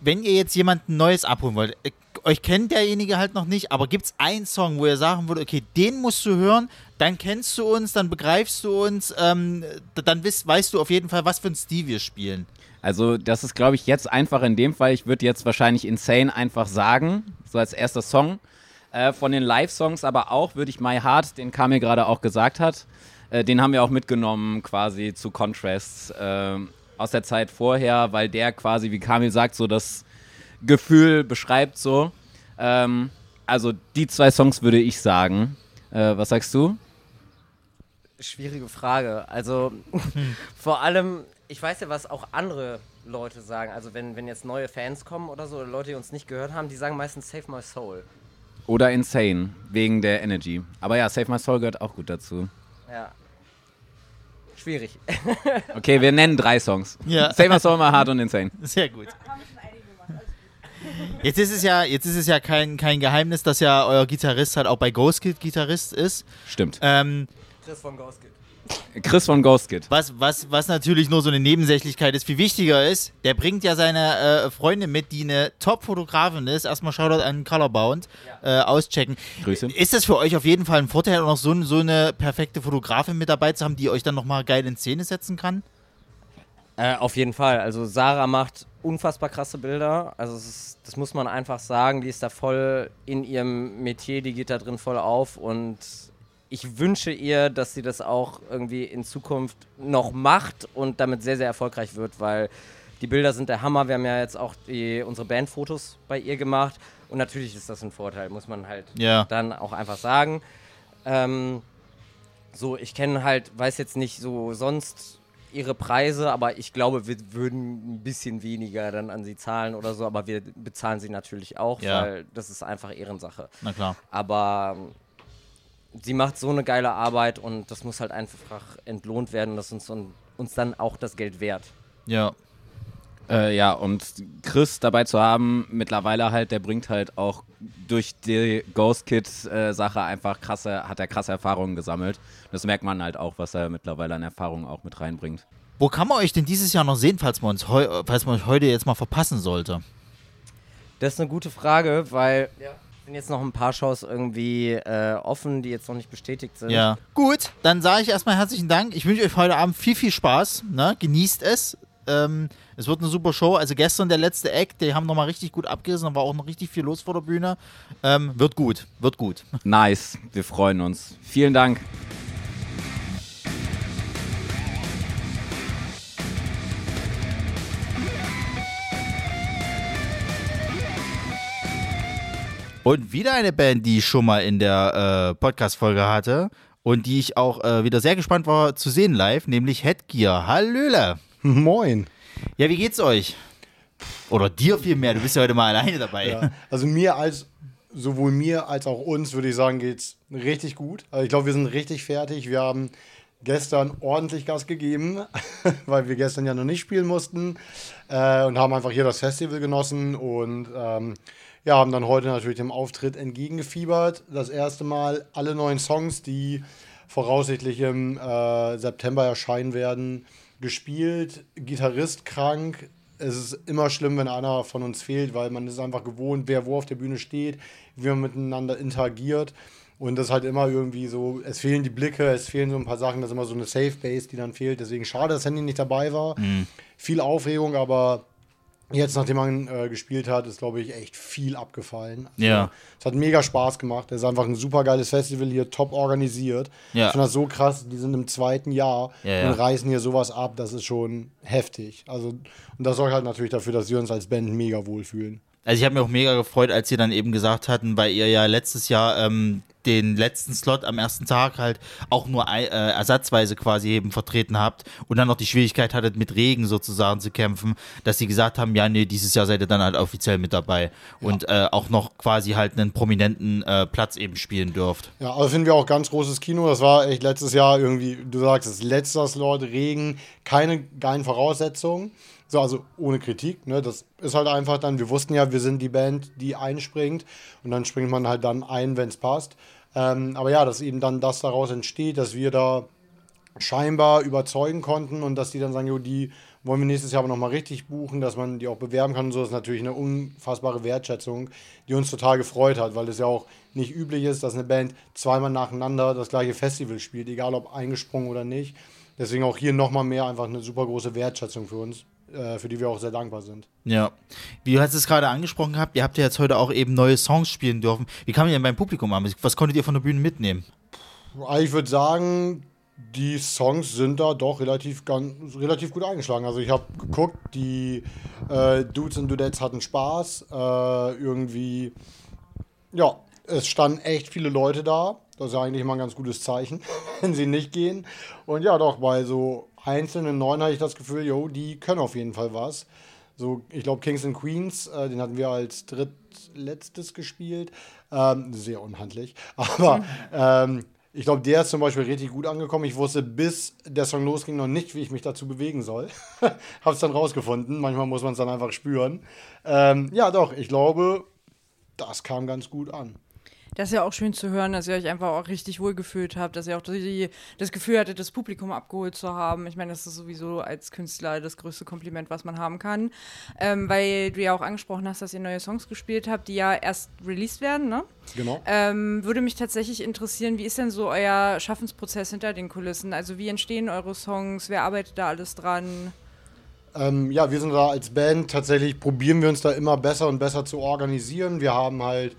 Speaker 2: wenn ihr jetzt jemanden Neues abholen wollt, äh, euch kennt derjenige halt noch nicht, aber gibt es einen Song, wo ihr sagen würdet, okay, den musst du hören, dann kennst du uns, dann begreifst du uns, ähm, dann wisst, weißt du auf jeden Fall, was für ein Stil wir spielen.
Speaker 43: Also das ist, glaube ich, jetzt einfach in dem Fall, ich würde jetzt wahrscheinlich Insane einfach sagen, so als erster Song. Äh, von den Live-Songs aber auch würde ich My Heart, den Kamil gerade auch gesagt hat, äh, den haben wir auch mitgenommen quasi zu Contrasts äh, aus der Zeit vorher, weil der quasi, wie Kamil sagt, so das Gefühl beschreibt so. Ähm, also die zwei Songs würde ich sagen. Äh, was sagst du?
Speaker 42: Schwierige Frage. Also vor allem, ich weiß ja, was auch andere Leute sagen. Also wenn, wenn jetzt neue Fans kommen oder so, oder Leute, die uns nicht gehört haben, die sagen meistens Save My Soul.
Speaker 43: Oder Insane, wegen der Energy. Aber ja, Save My Soul gehört auch gut dazu.
Speaker 42: Ja. Schwierig.
Speaker 43: Okay, wir nennen drei Songs.
Speaker 2: Ja.
Speaker 43: Save My Soul, My Heart und Insane.
Speaker 2: Sehr gut. Jetzt ist es ja, jetzt ist es ja kein, kein Geheimnis, dass ja euer Gitarrist halt auch bei Ghost Kid Gitarrist ist.
Speaker 43: Stimmt.
Speaker 2: Ähm,
Speaker 42: Chris von Ghost Kid.
Speaker 43: Chris von Ghost Kid.
Speaker 2: Was, was, was natürlich nur so eine Nebensächlichkeit ist, viel wichtiger ist, der bringt ja seine äh, Freundin mit, die eine Top-Fotografin ist. Erstmal Shoutout an Colorbound, äh, auschecken.
Speaker 43: Grüße.
Speaker 2: Ist das für euch auf jeden Fall ein Vorteil, auch noch so, so eine perfekte Fotografin mit dabei zu haben, die euch dann nochmal geil in Szene setzen kann?
Speaker 42: Äh, auf jeden Fall. Also Sarah macht unfassbar krasse Bilder. Also ist, das muss man einfach sagen. Die ist da voll in ihrem Metier, die geht da drin voll auf und ich wünsche ihr, dass sie das auch irgendwie in Zukunft noch macht und damit sehr, sehr erfolgreich wird, weil die Bilder sind der Hammer. Wir haben ja jetzt auch die, unsere Bandfotos bei ihr gemacht und natürlich ist das ein Vorteil, muss man halt
Speaker 2: Ja.
Speaker 42: dann auch einfach sagen. Ähm, so, ich kenne halt, weiß jetzt nicht so sonst ihre Preise, aber ich glaube, wir würden ein bisschen weniger dann an sie zahlen oder so, aber wir bezahlen sie natürlich auch,
Speaker 2: Ja.
Speaker 42: weil das ist einfach Ehrensache.
Speaker 2: Na klar.
Speaker 42: Aber ähm, sie macht so eine geile Arbeit und das muss halt einfach entlohnt werden, das ist uns, uns dann auch das Geld wert.
Speaker 2: Ja.
Speaker 43: Äh, ja, und Chris dabei zu haben, mittlerweile halt, der bringt halt auch durch die Ghost Kid-Sache einfach krasse, hat er krasse Erfahrungen gesammelt. Das merkt man halt auch, was er mittlerweile an Erfahrungen auch mit reinbringt.
Speaker 2: Wo kann man euch denn dieses Jahr noch sehen, falls man, uns heu falls man euch heute jetzt mal verpassen sollte?
Speaker 42: Das ist eine gute Frage, weil sind jetzt noch ein paar Shows irgendwie äh, offen, die jetzt noch nicht bestätigt sind.
Speaker 2: Ja. Gut, dann sage ich erstmal herzlichen Dank. Ich wünsche euch heute Abend viel, viel Spaß. Ne? Genießt es. Ähm, es wird eine super Show. Also gestern der letzte Act, die haben nochmal richtig gut abgerissen. Da war auch noch richtig viel los vor der Bühne. Ähm, wird gut, wird gut.
Speaker 43: Nice, wir freuen uns. Vielen Dank.
Speaker 2: Und wieder eine Band, die ich schon mal in der äh, Podcast-Folge hatte und die ich auch äh, wieder sehr gespannt war zu sehen live, nämlich Headgear. Hallöle.
Speaker 44: Moin.
Speaker 2: Ja, wie geht's euch? Oder dir vielmehr, du bist ja heute mal alleine dabei.
Speaker 44: Ja, also mir als sowohl mir als auch uns würde ich sagen, geht's richtig gut. Also ich glaube, wir sind richtig fertig. Wir haben gestern ordentlich Gas gegeben, weil wir gestern ja noch nicht spielen mussten äh, und haben einfach hier das Festival genossen und ähm, ja, haben dann heute natürlich dem Auftritt entgegengefiebert. Das erste Mal alle neuen Songs, die voraussichtlich im äh, September erscheinen werden, gespielt. Gitarrist krank. Es ist immer schlimm, wenn einer von uns fehlt, weil man ist einfach gewohnt, wer wo auf der Bühne steht, wie man miteinander interagiert. Und das ist halt immer irgendwie so, es fehlen die Blicke, es fehlen so ein paar Sachen, das ist immer so eine Safe Base, die dann fehlt. Deswegen schade, dass Handy nicht dabei war.
Speaker 2: Mhm.
Speaker 44: Viel Aufregung, aber jetzt, nachdem man äh, gespielt hat, ist, glaube ich, echt viel abgefallen. Also,
Speaker 2: Ja.
Speaker 44: Es hat mega Spaß gemacht. Es ist einfach ein super geiles Festival hier, top organisiert.
Speaker 2: Ja.
Speaker 44: Ich finde das so krass, die sind im zweiten Jahr
Speaker 2: Ja, ja.
Speaker 44: und reißen hier sowas ab, das ist schon heftig. Also, und das sorgt halt natürlich dafür, dass wir uns als Band mega wohlfühlen.
Speaker 2: Also ich habe mich auch mega gefreut, als sie dann eben gesagt hatten, weil ihr ja letztes Jahr ähm, den letzten Slot am ersten Tag halt auch nur äh, ersatzweise quasi eben vertreten habt und dann noch die Schwierigkeit hattet, mit Regen sozusagen zu kämpfen, dass sie gesagt haben, ja, nee, dieses Jahr seid ihr dann halt offiziell mit dabei und äh, auch noch quasi halt einen prominenten äh, Platz eben spielen dürft.
Speaker 44: Ja, also finden wir auch ganz großes Kino. Das war echt letztes Jahr irgendwie, du sagst es, letzter Slot, Regen, keine geilen Voraussetzungen. So, also ohne Kritik, ne? Das ist halt einfach dann, wir wussten ja, wir sind die Band, die einspringt und dann springt man halt dann ein, wenn es passt. Ähm, aber ja, dass eben dann das daraus entsteht, dass wir da scheinbar überzeugen konnten und dass die dann sagen, jo, die wollen wir nächstes Jahr aber nochmal richtig buchen, dass man die auch bewerben kann und so, ist natürlich eine unfassbare Wertschätzung, die uns total gefreut hat, weil es ja auch nicht üblich ist, dass eine Band zweimal nacheinander das gleiche Festival spielt, egal ob eingesprungen oder nicht. Deswegen auch hier nochmal mehr einfach eine super große Wertschätzung für uns, für die wir auch sehr dankbar sind.
Speaker 2: Ja. Wie du hast es gerade angesprochen gehabt, ihr habt ja jetzt heute auch eben neue Songs spielen dürfen. Wie kam ihr denn beim Publikum an? Was konntet ihr von der Bühne mitnehmen?
Speaker 44: Ich würde sagen, die Songs sind da doch relativ, ganz, relativ gut eingeschlagen. Also ich habe geguckt, die äh, Dudes und Dudettes hatten Spaß. Äh, irgendwie, ja, es standen echt viele Leute da. Das ist ja eigentlich immer ein ganz gutes Zeichen, wenn sie nicht gehen. Und ja, doch, bei so einzelnen Neuen hatte ich das Gefühl, jo, die können auf jeden Fall was. So, ich glaube, Kings and Queens, äh, den hatten wir als drittletztes gespielt. Ähm, sehr unhandlich. Aber ähm, ich glaube, der ist zum Beispiel richtig gut angekommen. Ich wusste, bis der Song losging, noch nicht, wie ich mich dazu bewegen soll. Hab's dann rausgefunden. Manchmal muss man es dann einfach spüren. Ähm, ja, doch, ich glaube, das kam ganz gut an.
Speaker 45: Das ist ja auch schön zu hören, dass ihr euch einfach auch richtig wohl gefühlt habt, dass ihr auch die, das Gefühl hattet, das Publikum abgeholt zu haben. Ich meine, das ist sowieso als Künstler das größte Kompliment, was man haben kann. Ähm, weil du ja auch angesprochen hast, dass ihr neue Songs gespielt habt, die ja erst released werden, ne?
Speaker 44: Genau.
Speaker 45: Ähm, würde mich tatsächlich interessieren, wie ist denn so euer Schaffensprozess hinter den Kulissen? Also wie entstehen eure Songs? Wer arbeitet da alles dran?
Speaker 44: Ähm, ja, wir sind da als Band tatsächlich, probieren wir uns da immer besser und besser zu organisieren. Wir haben halt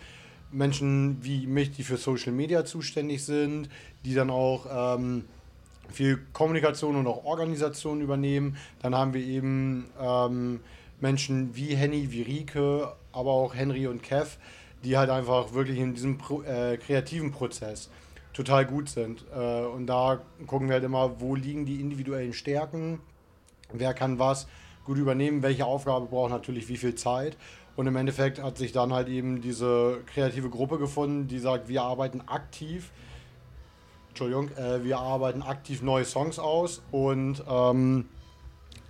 Speaker 44: Menschen wie mich, die für Social Media zuständig sind, die dann auch ähm, viel Kommunikation und auch Organisation übernehmen. Dann haben wir eben ähm, Menschen wie Henny, wie Rike, aber auch Henry und Kev, die halt einfach wirklich in diesem Pro äh, kreativen Prozess total gut sind. Äh, und da gucken wir halt immer, wo liegen die individuellen Stärken, wer kann was gut übernehmen, welche Aufgabe braucht natürlich wie viel Zeit. Und im Endeffekt hat sich dann halt eben diese kreative Gruppe gefunden, die sagt, wir arbeiten aktiv, Entschuldigung, äh, wir arbeiten aktiv neue Songs aus. Und ähm,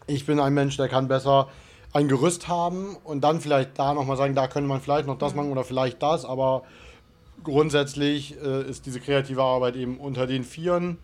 Speaker 44: ich bin ein Mensch, der kann besser ein Gerüst haben und dann vielleicht da nochmal sagen, da könnte man vielleicht noch das machen oder vielleicht das, aber grundsätzlich äh, ist diese kreative Arbeit eben unter den Vieren.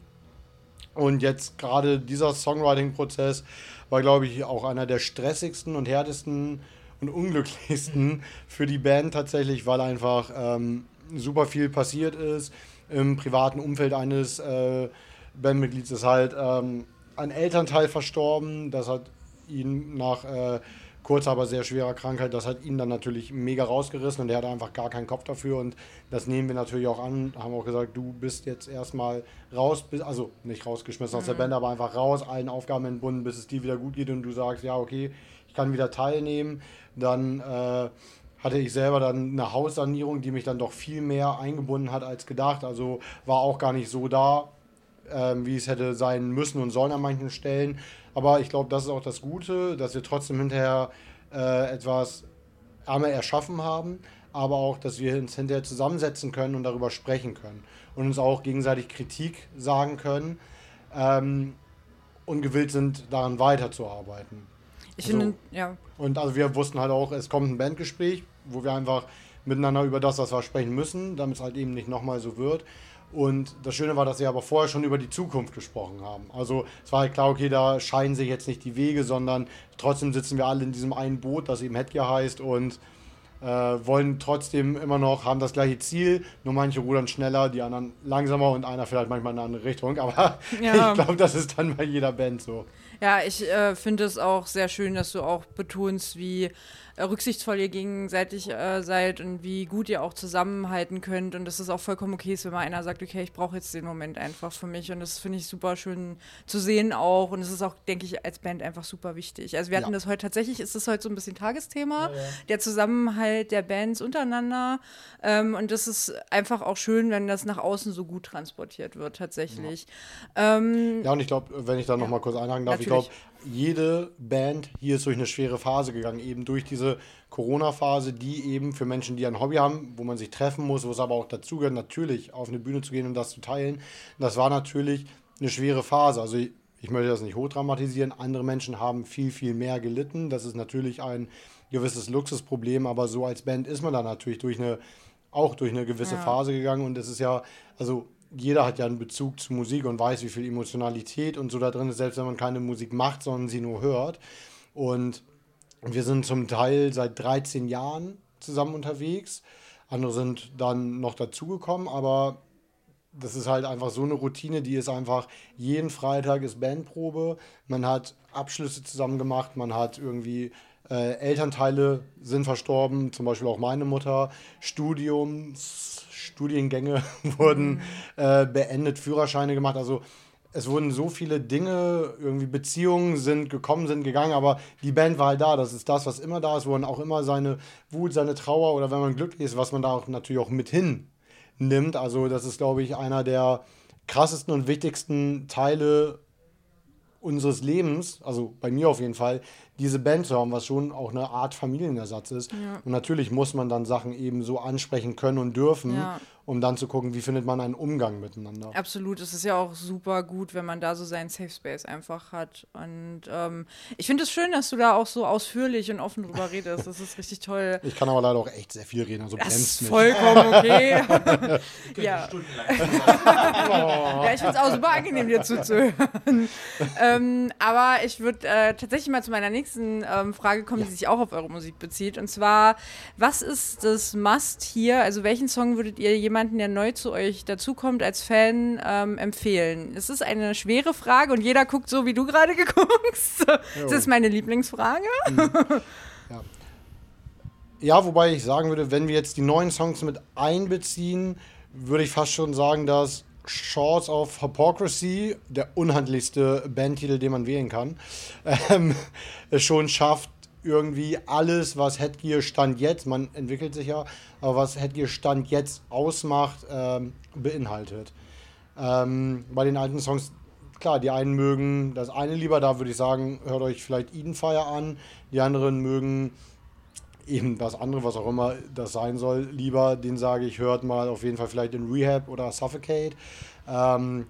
Speaker 44: Und jetzt gerade dieser Songwriting-Prozess war, glaube ich, auch einer der stressigsten und härtesten und unglücklichsten für die Band tatsächlich, weil einfach ähm, super viel passiert ist. Im privaten Umfeld eines äh, Bandmitglieds ist halt ähm, ein Elternteil verstorben. Das hat ihn nach äh, kurzer, aber sehr schwerer Krankheit, das hat ihn dann natürlich mega rausgerissen und er hatte einfach gar keinen Kopf dafür und das nehmen wir natürlich auch an, haben auch gesagt, du bist jetzt erstmal raus, also nicht rausgeschmissen mhm. aus der mhm. Band, aber einfach raus, allen Aufgaben entbunden, bis es dir wieder gut geht und du sagst, ja okay, kann wieder teilnehmen, dann äh, hatte ich selber dann eine Haussanierung, die mich dann doch viel mehr eingebunden hat als gedacht, also war auch gar nicht so da, äh, wie es hätte sein müssen und sollen an manchen Stellen. Aber ich glaube, das ist auch das Gute, dass wir trotzdem hinterher äh, etwas einmal erschaffen haben, aber auch, dass wir uns hinterher zusammensetzen können und darüber sprechen können und uns auch gegenseitig Kritik sagen können ähm, und gewillt sind, daran weiterzuarbeiten. Ich also, finde, ja. Und also wir wussten halt auch, es kommt ein Bandgespräch, wo wir einfach miteinander über das, was wir sprechen müssen, damit es halt eben nicht nochmal so wird. Und das Schöne war, dass wir aber vorher schon über die Zukunft gesprochen haben. Also es war halt klar, okay, da scheinen sich jetzt nicht die Wege, sondern trotzdem sitzen wir alle in diesem einen Boot, das eben Headgear heißt und äh, wollen trotzdem immer noch, haben das gleiche Ziel, nur manche rudern schneller, die anderen langsamer und einer vielleicht manchmal in eine andere Richtung. Aber ja. ich glaube, das ist dann bei jeder Band so.
Speaker 4: Ja, ich äh, finde es auch sehr schön, dass du auch betonst, wie rücksichtsvoll ihr gegenseitig äh, seid und wie gut ihr auch zusammenhalten könnt und dass es auch vollkommen okay ist, wenn mal einer sagt, okay, ich brauche jetzt den Moment einfach für mich und das finde ich super schön zu sehen auch und es ist auch, denke ich, als Band einfach super wichtig. Also wir hatten ja. das heute tatsächlich, ist das heute so ein bisschen Tagesthema, ja, ja. der Zusammenhalt der Bands untereinander ähm, und das ist einfach auch schön, wenn das nach außen so gut transportiert wird tatsächlich.
Speaker 44: Ja, ähm, und ich glaube, wenn ich da noch mal kurz einhaken darf, Natürlich. ich glaube, jede Band hier ist durch eine schwere Phase gegangen, eben durch diese Corona-Phase, die eben für Menschen, die ein Hobby haben, wo man sich treffen muss, wo es aber auch dazugehört, natürlich auf eine Bühne zu gehen und das zu teilen. Das war natürlich eine schwere Phase. Also ich, ich möchte das nicht hochdramatisieren. Andere Menschen haben viel, viel mehr gelitten. Das ist natürlich ein gewisses Luxusproblem, aber so als Band ist man da natürlich durch eine, auch durch eine gewisse ja. Phase gegangen und es ist ja, also jeder hat ja einen Bezug zu Musik und weiß, wie viel Emotionalität und so da drin ist, selbst wenn man keine Musik macht, sondern sie nur hört. Und wir sind zum Teil seit 13 Jahren zusammen unterwegs. Andere sind dann noch dazugekommen, aber das ist halt einfach so eine Routine, die ist einfach, jeden Freitag ist Bandprobe, man hat Abschlüsse zusammen gemacht, man hat irgendwie äh, Elternteile sind verstorben, zum Beispiel auch meine Mutter, Studiums, Studiengänge wurden mhm. äh, beendet, Führerscheine gemacht. Also es wurden so viele Dinge, irgendwie Beziehungen sind gekommen, sind gegangen, aber die Band war halt da. Das ist das, was immer da ist, wo man auch immer seine Wut, seine Trauer oder wenn man glücklich ist, was man da auch natürlich auch mit hin nimmt. Also das ist, glaube ich, einer der krassesten und wichtigsten Teile unseres Lebens, also bei mir auf jeden Fall, diese Band zu haben, was schon auch eine Art Familienersatz ist. Ja. Und natürlich muss man dann Sachen eben so ansprechen können und dürfen, ja. Um dann zu gucken, wie findet man einen Umgang miteinander.
Speaker 4: Absolut, es ist ja auch super gut, wenn man da so seinen Safe Space einfach hat. Und ähm, ich finde es schön, dass du da auch so ausführlich und offen drüber redest. Das ist richtig toll.
Speaker 44: Ich kann aber leider auch echt sehr viel reden, also
Speaker 4: das ist mich. vollkommen okay. ja. ja, ich finde es auch super angenehm, dir zuzuhören. ähm, aber ich würde äh, tatsächlich mal zu meiner nächsten ähm, Frage kommen, ja. die sich auch auf eure Musik bezieht. Und zwar, was ist das Must hier? Also welchen Song würdet ihr jemanden, der neu zu euch dazukommt, als Fan ähm, empfehlen? Es ist eine schwere Frage und jeder guckt so, wie du gerade guckst. das ist meine Lieblingsfrage. Mhm.
Speaker 44: Ja. ja, wobei ich sagen würde, wenn wir jetzt die neuen Songs mit einbeziehen, würde ich fast schon sagen, dass Shorts of Hypocrisy, der unhandlichste Bandtitel, den man wählen kann, ähm, es schon schafft, irgendwie alles, was Headgear Stand jetzt, man entwickelt sich ja, aber was Headgear Stand jetzt ausmacht, ähm, beinhaltet. Ähm, bei den alten Songs, klar, die einen mögen das eine lieber, da würde ich sagen, hört euch vielleicht Eden Fire an. Die anderen mögen eben das andere, was auch immer das sein soll, lieber. Den sage ich, hört mal auf jeden Fall vielleicht in Rehab oder Suffocate. Ähm,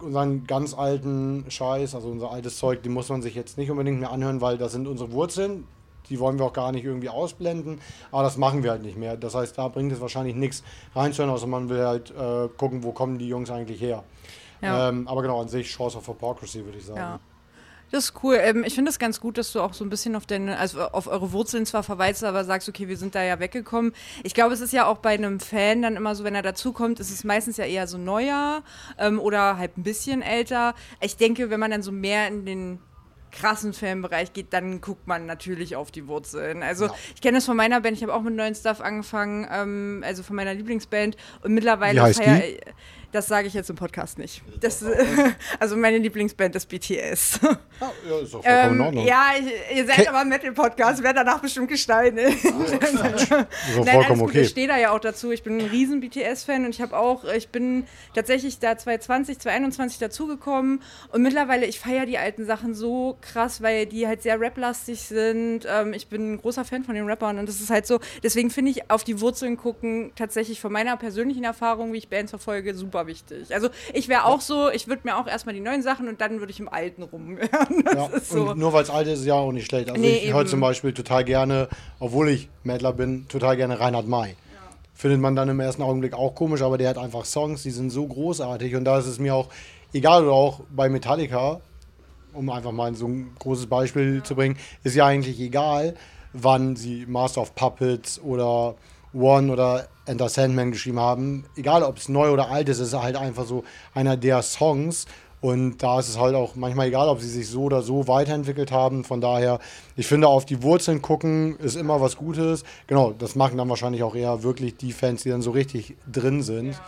Speaker 44: unseren ganz alten Scheiß, also unser altes Zeug, den muss man sich jetzt nicht unbedingt mehr anhören, weil das sind unsere Wurzeln. Die wollen wir auch gar nicht irgendwie ausblenden, aber das machen wir halt nicht mehr. Das heißt, da bringt es wahrscheinlich nichts reinzuhören, außer man will halt äh, gucken, wo kommen die Jungs eigentlich her.
Speaker 4: Ja.
Speaker 44: Ähm, aber genau, an sich Chance of Hypocrisy, würde ich sagen.
Speaker 4: Ja. Das ist cool. Ähm, ich finde es ganz gut, dass du auch so ein bisschen auf deine, also auf eure Wurzeln zwar verweist, aber sagst, okay, wir sind da ja weggekommen. Ich glaube, es ist ja auch bei einem Fan dann immer so, wenn er dazukommt, ist es meistens ja eher so neuer ähm, oder halt ein bisschen älter. Ich denke, wenn man dann so mehr in den krassen Fanbereich geht, dann guckt man natürlich auf die Wurzeln. Also ich kenne das von meiner Band, ich habe auch mit neuen Stuff angefangen, ähm, also von meiner Lieblingsband und mittlerweile
Speaker 44: Wie heißt
Speaker 4: feier-
Speaker 44: die?
Speaker 4: Das sage ich jetzt im Podcast nicht. Das, also meine Lieblingsband ist BTS.
Speaker 44: Ja, ist doch vollkommen in
Speaker 4: Ähm,
Speaker 44: Ordnung.
Speaker 4: ja, ich, ihr seid
Speaker 44: Ke-
Speaker 4: aber ein Metal-Podcast, werdet danach bestimmt gesteinigt.
Speaker 44: Ist doch
Speaker 4: Nein,
Speaker 44: vollkommen
Speaker 4: gut,
Speaker 44: okay.
Speaker 4: Ich stehe da ja auch dazu. Ich bin ein riesen BTS-Fan und ich habe auch, ich bin tatsächlich da 2020, 2021 dazugekommen und mittlerweile, ich feiere die alten Sachen so krass, weil die halt sehr rap-lastig sind. Ähm, ich bin ein großer Fan von den Rappern und das ist halt so, deswegen finde ich auf die Wurzeln gucken tatsächlich von meiner persönlichen Erfahrung, wie ich Bands verfolge, super wichtig. Also ich wäre auch so, ich würde mir auch erstmal die neuen Sachen und dann würde ich im Alten rumhören.
Speaker 44: Ja,
Speaker 4: so.
Speaker 44: und nur weil es alt ist, ist ja auch nicht schlecht. Also
Speaker 4: Nee,
Speaker 44: ich höre zum Beispiel total gerne, obwohl ich Mädler bin, total gerne Reinhard May. Findet man dann im ersten Augenblick auch komisch, aber der hat einfach Songs, die sind so großartig und da ist es mir auch egal oder auch bei Metallica, um einfach mal so ein großes Beispiel zu bringen, ist ja eigentlich egal, wann sie Master of Puppets oder One oder Enter Sandman geschrieben haben. Egal, ob es neu oder alt ist, ist halt einfach so einer der Songs. Und da ist es halt auch manchmal egal, ob sie sich so oder so weiterentwickelt haben. Von daher, ich finde, auf die Wurzeln gucken ist immer was Gutes. Genau, das machen dann wahrscheinlich auch eher wirklich die Fans, die dann so richtig drin sind.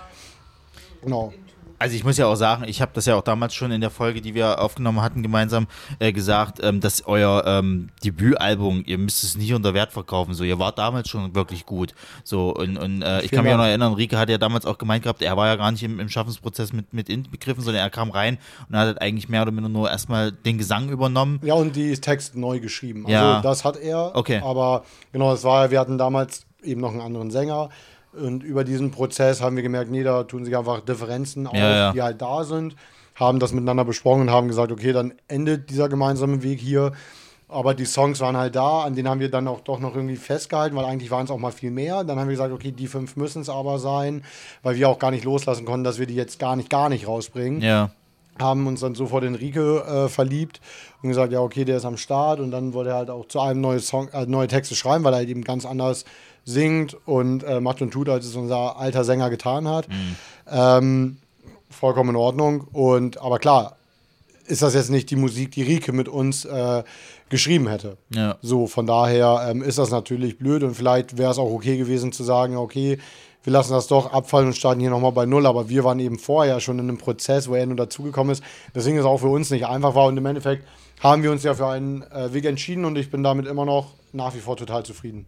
Speaker 44: Genau.
Speaker 2: Also ich muss ja auch sagen, ich habe das ja auch damals schon in der Folge, die wir aufgenommen hatten, gemeinsam äh, gesagt, ähm, dass euer ähm, Debütalbum, ihr müsst es nicht unter Wert verkaufen. So, ihr wart damals schon wirklich gut. So und, und äh, ich kann mich auch noch erinnern, Rike hat ja damals auch gemeint gehabt, er war ja gar nicht im, im Schaffensprozess mit, mit inbegriffen, sondern er kam rein und hat halt eigentlich mehr oder minder nur erstmal den Gesang übernommen.
Speaker 44: Ja, und die Text neu geschrieben. Also
Speaker 2: Ja.
Speaker 44: das hat er.
Speaker 2: Okay.
Speaker 44: Aber genau, es war, wir hatten damals eben noch einen anderen Sänger. Und über diesen Prozess haben wir gemerkt, nee, da tun sich einfach Differenzen auf,
Speaker 2: ja.
Speaker 44: die halt da sind. Haben das miteinander besprochen und haben gesagt, okay, dann endet dieser gemeinsame Weg hier. Aber die Songs waren halt da, an denen haben wir dann auch doch noch irgendwie festgehalten, weil eigentlich waren es auch mal viel mehr. Dann haben wir gesagt, okay, die fünf müssen es aber sein, weil wir auch gar nicht loslassen konnten, dass wir die jetzt gar nicht, gar nicht rausbringen
Speaker 2: Ja.
Speaker 44: haben uns dann sofort in Rike äh, verliebt und gesagt, ja, okay, der ist am Start. Und dann wollte er halt auch zu einem neue, Song, äh, neue Texte schreiben, weil er halt eben ganz anders singt und äh, macht und tut, als es unser alter Sänger getan hat. Ähm, vollkommen in Ordnung. Und aber klar, ist das jetzt nicht die Musik, die Rike mit uns äh, geschrieben hätte.
Speaker 2: Ja.
Speaker 44: So, von daher ähm, ist das natürlich blöd und vielleicht wäre es auch okay gewesen zu sagen, okay, wir lassen das doch abfallen und starten hier nochmal bei Null. Aber wir waren eben vorher schon in einem Prozess, wo er nur dazugekommen ist. Deswegen ist es auch für uns nicht einfach war. Und im Endeffekt haben wir uns ja für einen äh, Weg entschieden und ich bin damit immer noch nach wie vor total zufrieden.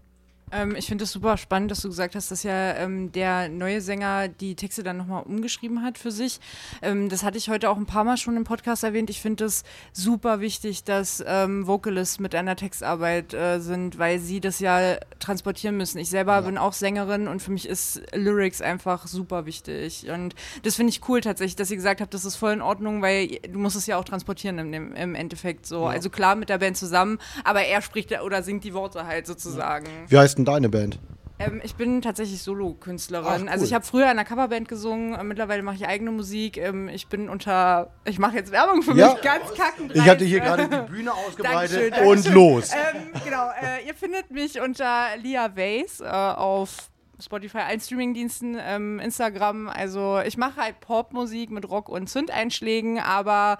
Speaker 4: Ähm, ich finde es super spannend, dass du gesagt hast, dass ja ähm, der neue Sänger die Texte dann nochmal umgeschrieben hat für sich. Ähm, das hatte ich heute auch ein paar Mal schon im Podcast erwähnt. Ich finde es super wichtig, dass ähm, Vocalists mit einer Textarbeit äh, sind, weil sie das ja transportieren müssen. Ich selber bin auch Sängerin und für mich ist Lyrics einfach super wichtig. Und das finde ich cool tatsächlich, dass ihr gesagt habt, das ist voll in Ordnung, weil du musst es ja auch transportieren im, im, Endeffekt so.
Speaker 44: Ja.
Speaker 4: Also klar mit der Band zusammen, aber er spricht oder singt die Worte halt sozusagen.
Speaker 44: Wie heißt denn deine Band?
Speaker 4: Ähm, ich bin tatsächlich Solo-Künstlerin.
Speaker 44: Ach, cool.
Speaker 4: Also ich habe früher in einer Coverband gesungen, äh, mittlerweile mache ich eigene Musik. Ähm, ich bin unter, ich mache jetzt Werbung für
Speaker 44: Ja.
Speaker 4: mich, ganz kackend.
Speaker 44: Ich hatte hier gerade die Bühne ausgebreitet
Speaker 4: Dankeschön,
Speaker 44: und
Speaker 4: Dankeschön.
Speaker 44: los.
Speaker 4: Ähm, genau, äh, ihr findet mich unter Lia Vase äh, auf Spotify, allen Streamingdiensten, ähm, Instagram. Also ich mache halt Popmusik mit Rock- und Zündeinschlägen, aber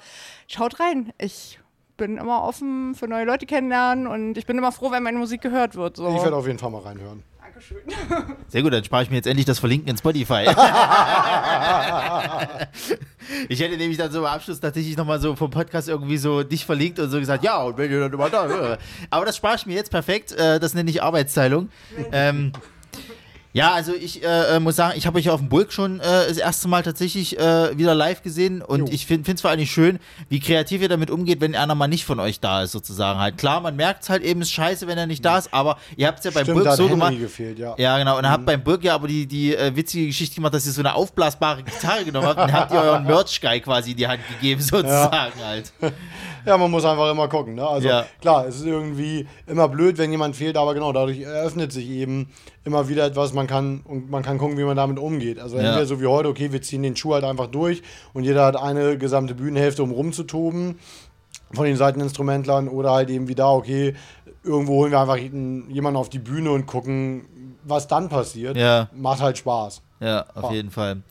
Speaker 4: schaut rein. Ich bin immer offen für neue Leute kennenlernen und ich bin immer froh, wenn meine Musik gehört wird. So.
Speaker 44: Ich werde auf jeden Fall mal reinhören.
Speaker 2: Sehr gut, dann spare ich mir jetzt endlich das Verlinken in Spotify. ich hätte nämlich dann so im Abschluss tatsächlich nochmal so vom Podcast irgendwie so dich verlinkt und so gesagt, ja, und wenn ihr dann immer da. äh. Aber das spare ich mir jetzt perfekt. Äh, Das nenne ich Arbeitsteilung. Ähm, Ja, also ich äh, äh, muss sagen, ich habe euch auf dem Bulk schon äh, das erste Mal tatsächlich äh, wieder live gesehen und ich finde es vor allem schön, wie kreativ ihr damit umgeht, wenn einer mal nicht von euch da ist, sozusagen halt. Klar, man merkt es halt eben, ist scheiße, wenn er nicht da ist, aber ihr habt es ja beim
Speaker 44: Stimmt,
Speaker 2: Bulk so
Speaker 44: Henry
Speaker 2: gemacht.
Speaker 44: gefehlt, ja.
Speaker 2: Ja, genau. Und dann habt
Speaker 44: Mhm.
Speaker 2: beim Bulk ja aber die, die äh, witzige Geschichte gemacht, dass ihr so eine aufblasbare Gitarre genommen habt und habt ihr euren Merch-Guy quasi in die Hand gegeben, sozusagen halt.
Speaker 44: Ja, man muss einfach immer gucken. Ne? Also
Speaker 2: Ja.
Speaker 44: klar, es ist irgendwie immer blöd, wenn jemand fehlt, aber genau, dadurch eröffnet sich eben immer wieder etwas, man kann und man kann gucken, wie man damit umgeht. Also
Speaker 2: Ja.
Speaker 44: entweder so wie heute, okay, wir ziehen den Schuh halt einfach durch und jeder hat eine gesamte Bühnenhälfte, um rumzutoben von den Seiteninstrumentlern oder halt eben wie da, okay, irgendwo holen wir einfach jemanden auf die Bühne und gucken, was dann passiert.
Speaker 2: Ja.
Speaker 44: Macht halt Spaß.
Speaker 2: Ja, auf jeden Fall.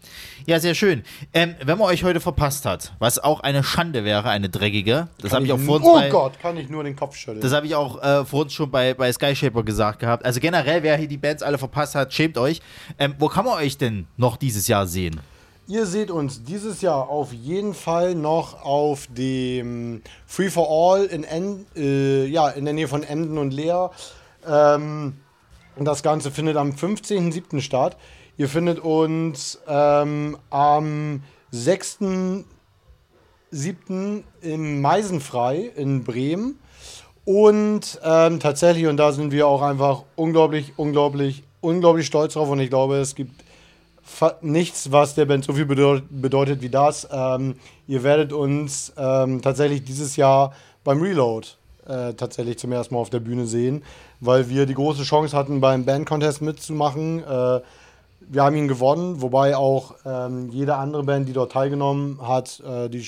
Speaker 2: Ja, sehr schön. Ähm, wenn man euch heute verpasst hat, was auch eine Schande wäre, eine dreckige, das habe ich auch vor uns
Speaker 44: Oh
Speaker 2: bei,
Speaker 44: Gott, kann ich nur den Kopf schütteln.
Speaker 2: Das habe ich auch äh, vor uns schon bei, bei Skyshaper gesagt gehabt. Also generell, wer hier die Bands alle verpasst hat, schämt euch. Ähm, wo kann man euch denn noch dieses Jahr sehen?
Speaker 44: Ihr seht uns dieses Jahr auf jeden Fall noch auf dem Free for All in, en äh, ja, in der Nähe von Emden und Leer. Ähm, und das Ganze findet am 15.07. statt. Ihr findet uns ähm, am 6.07. im Meisenfrei in Bremen. Und ähm, tatsächlich, und da sind wir auch einfach unglaublich, unglaublich, unglaublich stolz drauf. Und ich glaube, es gibt nichts, was der Band so viel bedeut bedeutet wie das. Ähm, ihr werdet uns ähm, tatsächlich dieses Jahr beim Reload äh, tatsächlich zum ersten Mal auf der Bühne sehen, weil wir die große Chance hatten, beim Band-Contest mitzumachen. Äh, wir haben ihn gewonnen, wobei auch ähm, jede andere Band, die dort teilgenommen hat, äh, die,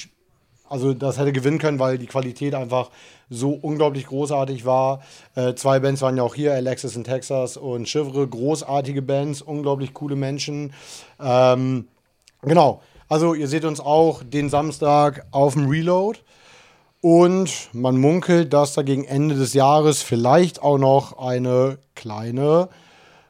Speaker 44: also das hätte gewinnen können, weil die Qualität einfach so unglaublich großartig war. Äh, zwei Bands waren ja auch hier, Alexis in Texas und Chivre, großartige Bands, unglaublich coole Menschen. Ähm, genau, also ihr seht uns auch den Samstag auf dem Reload. Und man munkelt, dass da gegen Ende des Jahres vielleicht auch noch eine kleine,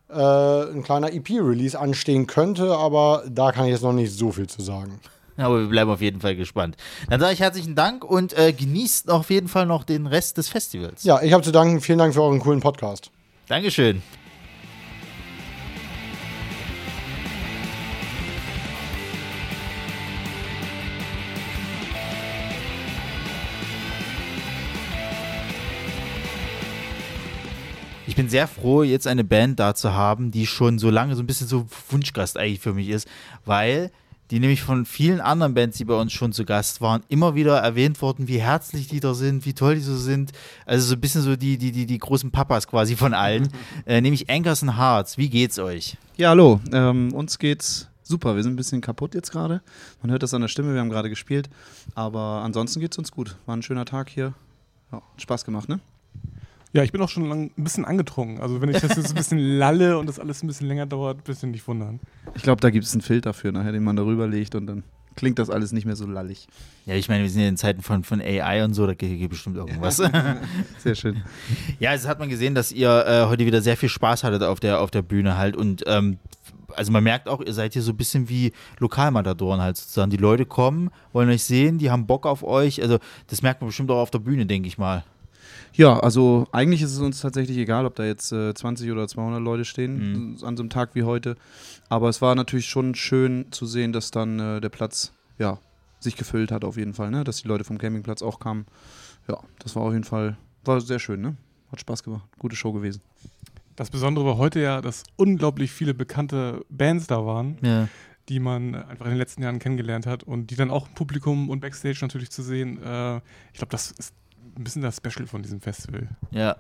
Speaker 44: äh, ein kleiner EP-Release anstehen könnte, aber da kann ich jetzt noch nicht so viel zu sagen.
Speaker 2: Aber wir bleiben auf jeden Fall gespannt. Dann sage ich herzlichen Dank und äh, genießt auf jeden Fall noch den Rest des Festivals.
Speaker 44: Ja, ich habe zu danken. Vielen Dank für euren coolen Podcast.
Speaker 2: Dankeschön. Bin sehr froh, jetzt eine Band da zu haben, die schon so lange so ein bisschen so Wunschgast eigentlich für mich ist, weil die nämlich von vielen anderen Bands, die bei uns schon zu Gast waren, immer wieder erwähnt worden, wie herzlich die da sind, wie toll die so sind. Also so ein bisschen so die, die, die, die großen Papas quasi von allen. äh, nämlich Anchors and Hearts. Wie geht's euch?
Speaker 46: Ja, hallo. Ähm, uns geht's super. Wir sind ein bisschen kaputt jetzt gerade. Man hört das an der Stimme, wir haben gerade gespielt. Aber ansonsten geht's uns gut. War ein schöner Tag hier. Ja, Spaß gemacht, ne?
Speaker 47: Ja, ich bin auch schon lang, ein bisschen angetrunken. Also wenn ich das jetzt ein bisschen lalle und das alles ein bisschen länger dauert, bitte nicht wundern.
Speaker 46: Ich glaube, da gibt es einen Filter für, nachher, den man darüber legt und dann klingt das alles nicht mehr so lallig.
Speaker 2: Ja, ich meine, wir sind ja in Zeiten von, von AI und so, da geht, geht bestimmt irgendwas.
Speaker 46: Sehr schön.
Speaker 2: Ja, es hat man gesehen, dass ihr äh, heute wieder sehr viel Spaß hattet auf der, auf der Bühne halt und ähm, also man merkt auch, ihr seid hier so ein bisschen wie Lokalmatadoren halt sozusagen. Die Leute kommen, wollen euch sehen, die haben Bock auf euch. Also das merkt man bestimmt auch auf der Bühne, denke ich mal.
Speaker 46: Ja, also eigentlich ist es uns tatsächlich egal, ob da jetzt äh, 20 oder 200 Leute stehen
Speaker 2: Mhm.
Speaker 46: an so einem Tag wie heute. Aber es war natürlich schon schön zu sehen, dass dann äh, der Platz ja, sich gefüllt hat auf jeden Fall, ne? dass die Leute vom Campingplatz auch kamen. Ja, das war auf jeden Fall, war sehr schön, ne? Hat Spaß gemacht. Gute Show gewesen.
Speaker 47: Das Besondere war heute ja, dass unglaublich viele bekannte Bands da waren,
Speaker 2: Ja.
Speaker 47: die man einfach in den letzten Jahren kennengelernt hat und die dann auch im Publikum und Backstage natürlich zu sehen. Äh, ich glaube, das ist ein bisschen das Special von diesem Festival.
Speaker 2: Ja.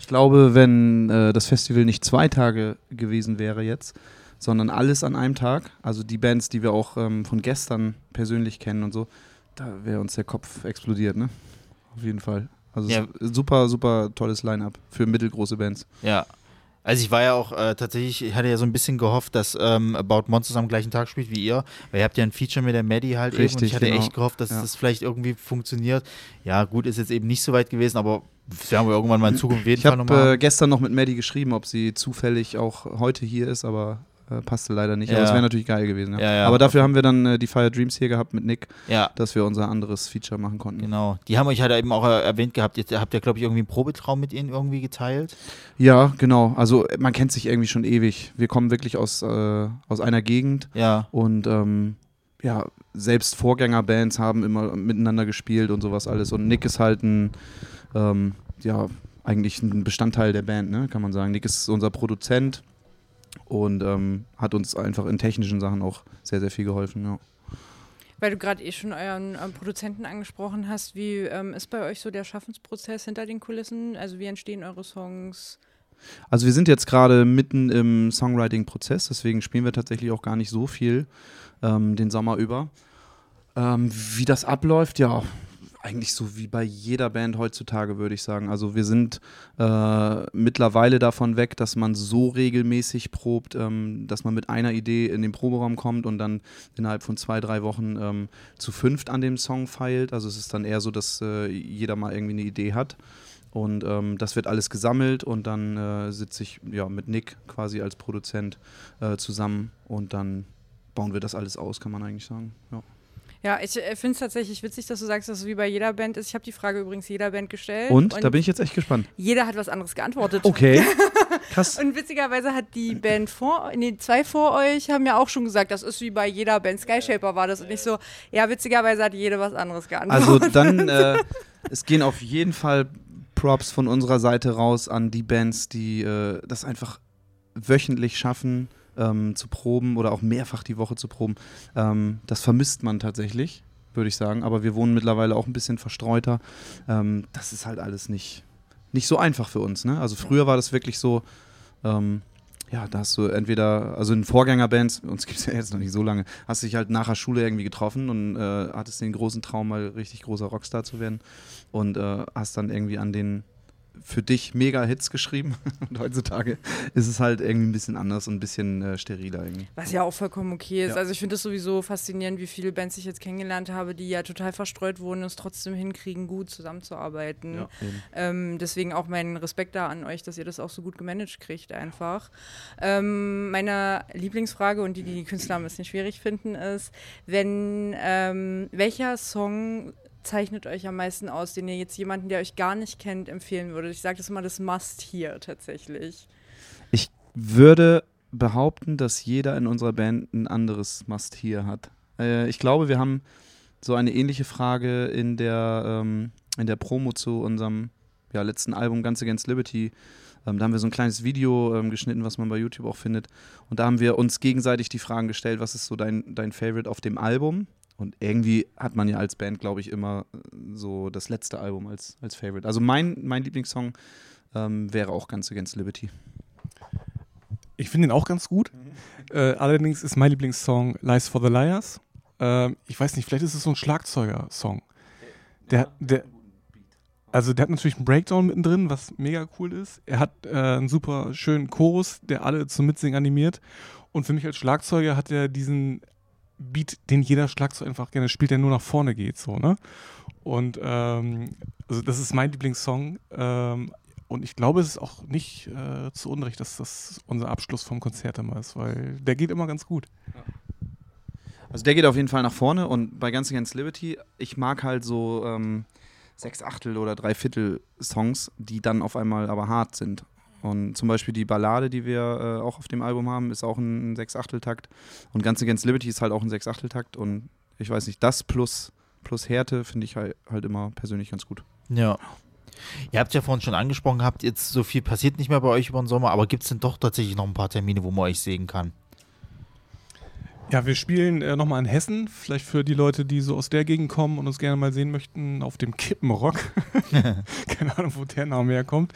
Speaker 46: Ich glaube, wenn äh, das Festival nicht zwei Tage gewesen wäre jetzt, sondern alles an einem Tag, also die Bands, die wir auch ähm, von gestern persönlich kennen und so, da wäre uns der Kopf explodiert, ne? Auf jeden Fall. Also
Speaker 2: Ja.
Speaker 46: es ist super, super tolles Line-up für mittelgroße Bands.
Speaker 2: Ja. Also ich war ja auch äh, tatsächlich, ich hatte ja so ein bisschen gehofft, dass ähm, About Monsters am gleichen Tag spielt wie ihr, weil ihr habt ja ein Feature mit der Maddie halt eben und
Speaker 46: Richtig,
Speaker 2: ich hatte
Speaker 46: genau.
Speaker 2: echt gehofft, dass
Speaker 46: Ja.
Speaker 2: das vielleicht irgendwie funktioniert. Ja, gut, ist jetzt eben nicht so weit gewesen, aber werden wir irgendwann mal in Zukunft jeden
Speaker 46: Ich
Speaker 2: Fall
Speaker 46: habe äh, gestern noch mit Maddie geschrieben, ob sie zufällig auch heute hier ist, aber äh, passte leider nicht.
Speaker 2: Ja.
Speaker 46: Aber es wäre natürlich geil gewesen. Ja.
Speaker 2: Ja.
Speaker 46: Aber dafür haben wir dann äh, die Fire Dreams hier gehabt mit Nick,
Speaker 2: Ja.
Speaker 46: dass wir unser anderes Feature machen konnten.
Speaker 2: Genau. Die haben euch halt eben auch äh, erwähnt gehabt. Jetzt habt ihr, glaube ich, irgendwie einen Probetraum mit ihnen irgendwie geteilt.
Speaker 46: Ja, genau. Also äh, man kennt sich irgendwie schon ewig. Wir kommen wirklich aus, äh, aus einer Gegend.
Speaker 2: Ja.
Speaker 46: Und ähm, ja, selbst Vorgängerbands haben immer miteinander gespielt und sowas alles. Und Nick ist halt ein, ähm, ja, eigentlich ein Bestandteil der Band, ne, kann man sagen. Nick ist unser Produzent und ähm, hat uns einfach in technischen Sachen auch sehr, sehr viel geholfen, ja.
Speaker 4: Weil du gerade eh schon euren ähm, Produzenten angesprochen hast, wie ähm, ist bei euch so der Schaffensprozess hinter den Kulissen? Also wie entstehen eure Songs?
Speaker 46: Also wir sind jetzt gerade mitten im Songwriting-Prozess, deswegen spielen wir tatsächlich auch gar nicht so viel ähm, den Sommer über. Ähm, wie das abläuft, ja, eigentlich so wie bei jeder Band heutzutage, würde ich sagen. Also wir sind äh, mittlerweile davon weg, dass man so regelmäßig probt, ähm, dass man mit einer Idee in den Proberaum kommt und dann innerhalb von zwei, drei Wochen ähm, zu fünft an dem Song feilt. Also es ist dann eher so, dass äh, jeder mal irgendwie eine Idee hat. Und ähm, das wird alles gesammelt und dann äh, sitze ich ja, mit Nick quasi als Produzent äh, zusammen und dann bauen wir das alles aus, kann man eigentlich sagen. Ja.
Speaker 4: Ja, ich äh, finde es tatsächlich witzig, dass du sagst, dass es wie bei jeder Band ist. Ich habe die Frage übrigens jeder Band gestellt.
Speaker 46: Und? Da bin ich jetzt echt gespannt.
Speaker 4: Jeder hat was anderes geantwortet.
Speaker 46: Okay. Krass.
Speaker 4: Und witzigerweise hat die Band vor, nee, zwei vor euch haben ja auch schon gesagt, das ist wie bei jeder Band. Skyshaper war das und nicht so, ja, witzigerweise hat jede was anderes
Speaker 46: Also
Speaker 4: geantwortet.
Speaker 46: dann, äh, es gehen auf jeden Fall Props von unserer Seite raus an die Bands, die äh, das einfach wöchentlich schaffen ähm, zu proben oder auch mehrfach die Woche zu proben. Ähm, das vermisst man tatsächlich, würde ich sagen. Aber wir wohnen mittlerweile auch ein bisschen verstreuter. Ähm, das ist halt alles nicht, nicht so einfach für uns. Ne? Also früher war das wirklich so, ähm, ja, da hast du entweder, also in Vorgängerbands, uns gibt es ja jetzt noch nicht so lange, hast dich halt nach der Schule irgendwie getroffen und äh, hattest den großen Traum, mal richtig großer Rockstar zu werden und äh, hast dann irgendwie an den für dich mega Hits geschrieben. Und heutzutage ist es halt irgendwie ein bisschen anders und ein bisschen äh, steriler irgendwie.
Speaker 4: Was ja auch vollkommen okay ist.
Speaker 46: Ja.
Speaker 4: Also ich finde es sowieso faszinierend, wie viele Bands ich jetzt kennengelernt habe, die ja total verstreut wurden und es trotzdem hinkriegen, gut zusammenzuarbeiten.
Speaker 46: Ja,
Speaker 4: ähm, deswegen auch mein Respekt da an euch, dass ihr das auch so gut gemanagt kriegt einfach. Ähm, meine Lieblingsfrage und die, die die Künstler ein bisschen schwierig finden, ist, wenn ähm, welcher Song zeichnet euch am meisten aus, den ihr jetzt jemanden, der euch gar nicht kennt, empfehlen würdet? Ich sage das immer, das Must hier tatsächlich.
Speaker 46: Ich würde behaupten, dass jeder in unserer Band ein anderes Must hier hat. Äh, ich glaube, wir haben so eine ähnliche Frage in der, ähm, in der Promo zu unserem ja, letzten Album Guns Against Liberty. Ähm, da haben wir so ein kleines Video ähm, geschnitten, was man bei YouTube auch findet. Und da haben wir uns gegenseitig die Fragen gestellt, was ist so dein, dein Favorite auf dem Album? Und irgendwie hat man ja als Band, glaube ich, immer äh, so das letzte Album als, als Favorite. Also mein, mein Lieblingssong ähm, wäre auch Guns Against Liberty.
Speaker 47: Ich finde ihn auch ganz gut. Äh, allerdings ist mein Lieblingssong Lies for the Liars. Ähm, ich weiß nicht, vielleicht ist es so ein Schlagzeuger-Song. Der, der, also der hat natürlich einen Breakdown mittendrin, was mega cool ist. Er hat äh, einen super schönen Chorus, der alle zum Mitsingen animiert. Und für mich als Schlagzeuger hat er diesen Beat, den jeder Schlagzeug einfach gerne spielt, der nur nach vorne geht, so, ne? Und ähm, also das ist mein Lieblingssong. Ähm, und ich glaube, es ist auch nicht äh, zu Unrecht, dass das unser Abschluss vom Konzert immer ist, weil der geht immer ganz gut.
Speaker 46: Also der geht auf jeden Fall nach vorne und bei Guns Against Liberty, ich mag halt so ähm, sechs Achtel oder drei Viertel Songs, die dann auf einmal aber hart sind. Und zum Beispiel die Ballade, die wir äh, auch auf dem Album haben, ist auch ein Sechs-Achtel-Takt. Und Guns Against Liberty ist halt auch ein Sechs-Achtel-Takt. Und ich weiß nicht, das plus, plus Härte finde ich halt, halt immer persönlich ganz gut.
Speaker 2: Ja. Ihr habt ja vorhin schon angesprochen gehabt, jetzt so viel passiert nicht mehr bei euch über den Sommer, aber gibt es denn doch tatsächlich noch ein paar Termine, wo man euch sehen kann?
Speaker 47: Ja, wir spielen äh, nochmal in Hessen, vielleicht für die Leute, die so aus der Gegend kommen und uns gerne mal sehen möchten, auf dem Kippenrock. Keine Ahnung, wo der Name herkommt.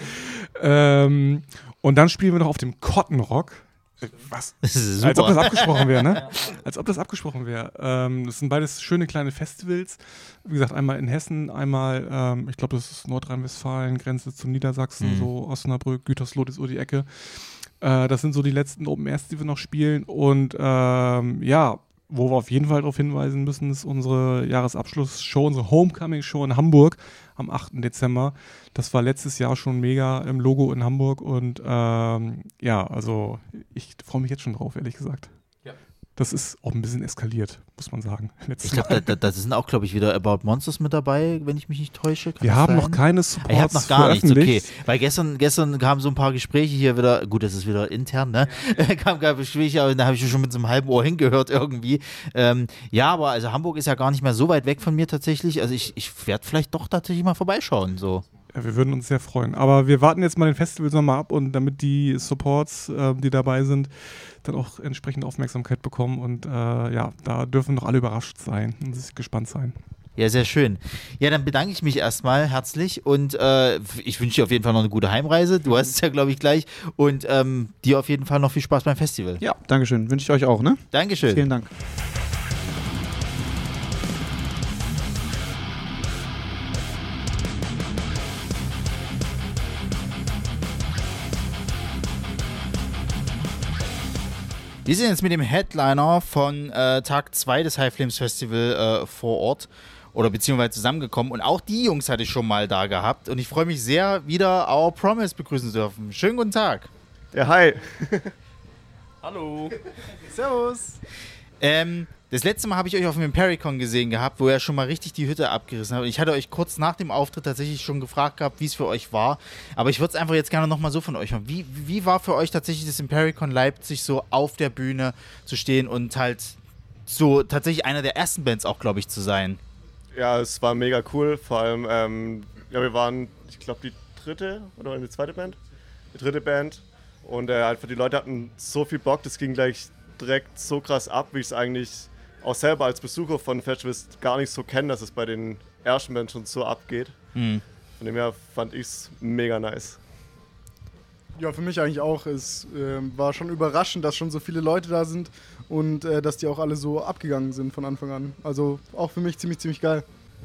Speaker 47: Ähm, und dann spielen wir noch auf dem Cottonrock. Äh, Was? Als ob das abgesprochen wäre, ne? Als ob das abgesprochen wäre. Ähm, das sind beides schöne kleine Festivals. Wie gesagt, einmal in Hessen, einmal, ähm, ich glaube, das ist Nordrhein-Westfalen, Grenze zu Niedersachsen,
Speaker 2: Mhm.
Speaker 47: so Osnabrück, Gütersloh ist so die Ecke. Äh, das sind so die letzten Open Airs, die wir noch spielen. Und ähm, ja, wo wir auf jeden Fall darauf hinweisen müssen, ist unsere Jahresabschlussshow, unsere Homecoming-Show in Hamburg am 8. Dezember. Das war letztes Jahr schon mega im Logo in Hamburg und ähm, ja, also ich freue mich jetzt schon drauf, ehrlich gesagt. Das ist auch ein bisschen eskaliert, muss man sagen.
Speaker 2: Ich glaube, da, da, sind auch, glaube ich, wieder About Monsters mit dabei, wenn ich mich nicht täusche. Kann
Speaker 47: Wir haben
Speaker 2: sein?
Speaker 47: noch keine
Speaker 2: Ah, Ihr habt noch
Speaker 47: Supports
Speaker 2: gar nichts, okay. Weil gestern, gestern kamen so ein paar Gespräche hier wieder, gut, das ist wieder intern, ne? Kam gar Gespräche, aber da habe ich schon mit so einem halben Ohr hingehört irgendwie. Ähm, ja, aber also Hamburg ist ja gar nicht mehr so weit weg von mir tatsächlich. Also ich, ich werde vielleicht doch tatsächlich mal vorbeischauen. So.
Speaker 47: Ja, wir würden uns sehr freuen. Aber wir warten jetzt mal den Festivals nochmal ab und damit die Supports, äh, die dabei sind, dann auch entsprechend Aufmerksamkeit bekommen. Und äh, ja, da dürfen noch alle überrascht sein und sich gespannt sein.
Speaker 2: Ja, sehr schön. Ja, dann bedanke ich mich erstmal herzlich und äh, ich wünsche dir auf jeden Fall noch eine gute Heimreise. Du hast es ja, glaube ich, gleich. Und ähm, dir auf jeden Fall noch viel Spaß beim Festival.
Speaker 46: Ja, Dankeschön. Wünsche ich euch auch, ne?
Speaker 2: Dankeschön.
Speaker 46: Vielen Dank.
Speaker 2: Wir sind jetzt mit dem Headliner von äh, Tag 2 des High Flames Festival äh, vor Ort oder beziehungsweise zusammengekommen und auch die Jungs hatte ich schon mal da gehabt und ich freue mich sehr, wieder Our Promise begrüßen zu dürfen. Schönen guten Tag.
Speaker 29: Ja, hi.
Speaker 3: Hallo.
Speaker 29: Servus.
Speaker 2: Ähm, das letzte Mal habe ich euch auf dem Impericon gesehen gehabt, wo ihr schon mal richtig die Hütte abgerissen habt. Ich hatte euch kurz nach dem Auftritt tatsächlich schon gefragt gehabt, wie es für euch war. Aber ich würde es einfach jetzt gerne nochmal so von euch hören. Wie, wie war für euch tatsächlich das Impericon Leipzig so auf der Bühne zu stehen und halt so tatsächlich einer der ersten Bands auch, glaube ich, zu sein?
Speaker 29: Ja, es war mega cool. Vor allem, ähm, ja, wir waren, ich glaube, die dritte oder die zweite Band? Die dritte Band. Und äh, einfach die Leute hatten so viel Bock, das ging gleich direkt so krass ab, wie ich es eigentlich auch selber als Besucher von Festivals gar nicht so kenne, dass es bei den ersten Bands schon so abgeht.
Speaker 2: Mhm.
Speaker 29: Von dem her fand ich es mega nice.
Speaker 5: Ja, für mich eigentlich auch. Es ähm, war schon überraschend, dass schon so viele Leute da sind und äh, dass die auch alle so abgegangen sind von Anfang an. Also auch für mich ziemlich, ziemlich geil.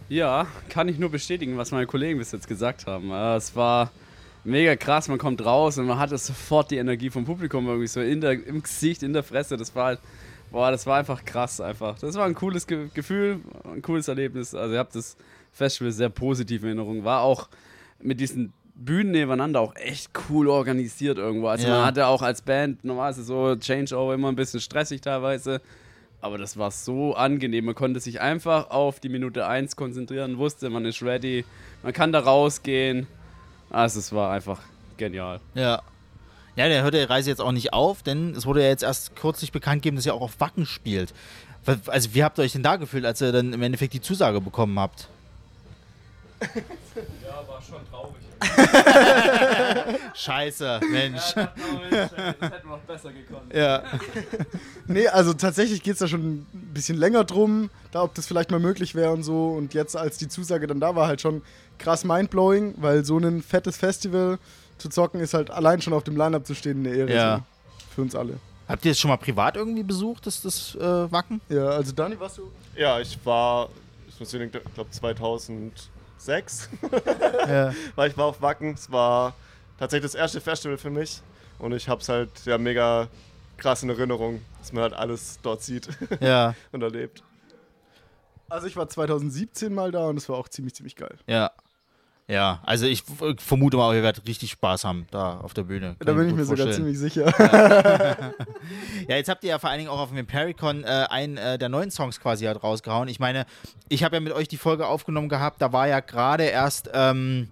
Speaker 3: Ja, kann ich nur bestätigen, was meine Kollegen bis jetzt gesagt haben. Äh, Es war mega krass, man kommt raus und man hatte sofort die Energie vom Publikum irgendwie so in der, im Gesicht, in der Fresse. Das war halt, boah, das war einfach krass einfach. Das war ein cooles Ge Gefühl, ein cooles Erlebnis. Also ich habe das Festival sehr positiv in Erinnerung. War auch mit diesen Bühnen nebeneinander auch echt cool organisiert irgendwo. Also
Speaker 2: Ja.
Speaker 3: man hatte auch als Band normalerweise so Changeover immer ein bisschen stressig teilweise. Aber das war so angenehm. Man konnte sich einfach auf die Minute 1 konzentrieren, wusste, man ist ready, man kann da rausgehen. Also es war einfach genial.
Speaker 2: Ja. Ja, der hört die Reise jetzt auch nicht auf, denn es wurde ja jetzt erst kürzlich bekannt gegeben, dass ihr auch auf Wacken spielt. Also, wie habt ihr euch denn da gefühlt, als ihr dann im Endeffekt die Zusage bekommen habt?
Speaker 3: Ja, war schon traurig.
Speaker 2: Scheiße, Mensch.
Speaker 3: Ja, das hätten wir noch besser gekonnt.
Speaker 2: Ja.
Speaker 5: nee, also tatsächlich geht es da schon ein bisschen länger drum, da ob das vielleicht mal möglich wäre und so. Und jetzt, als die Zusage dann da war, halt schon krass mindblowing, weil so ein fettes Festival zu zocken ist halt allein schon auf dem Line-Up zu stehen eine Ehre.
Speaker 2: Ja.
Speaker 5: Für uns alle.
Speaker 2: Habt ihr es schon mal privat irgendwie besucht, das, das äh, Wacken?
Speaker 5: Ja, also Dani, warst du?
Speaker 29: Ja, ich war, ich muss ich glaube 2006
Speaker 2: Ja.
Speaker 29: war ich war auf Wacken. Es war tatsächlich das erste Festival für mich und ich habe es halt ja mega krass in Erinnerung, dass man halt alles dort sieht
Speaker 2: Ja.
Speaker 29: und erlebt.
Speaker 5: Also ich war 2017 mal da und es war auch ziemlich, ziemlich geil.
Speaker 2: Ja. Ja, also ich f- vermute mal, ihr werdet richtig Spaß haben da auf der Bühne.
Speaker 5: Da
Speaker 2: Kann
Speaker 5: bin ich mir sogar
Speaker 2: vorstellen.
Speaker 5: ziemlich sicher.
Speaker 2: Ja. ja, jetzt habt ihr ja vor allen Dingen auch auf dem Impericon äh, einen äh, der neuen Songs quasi halt rausgehauen. Ich meine, ich habe ja mit euch die Folge aufgenommen gehabt, da war ja gerade erst, ähm,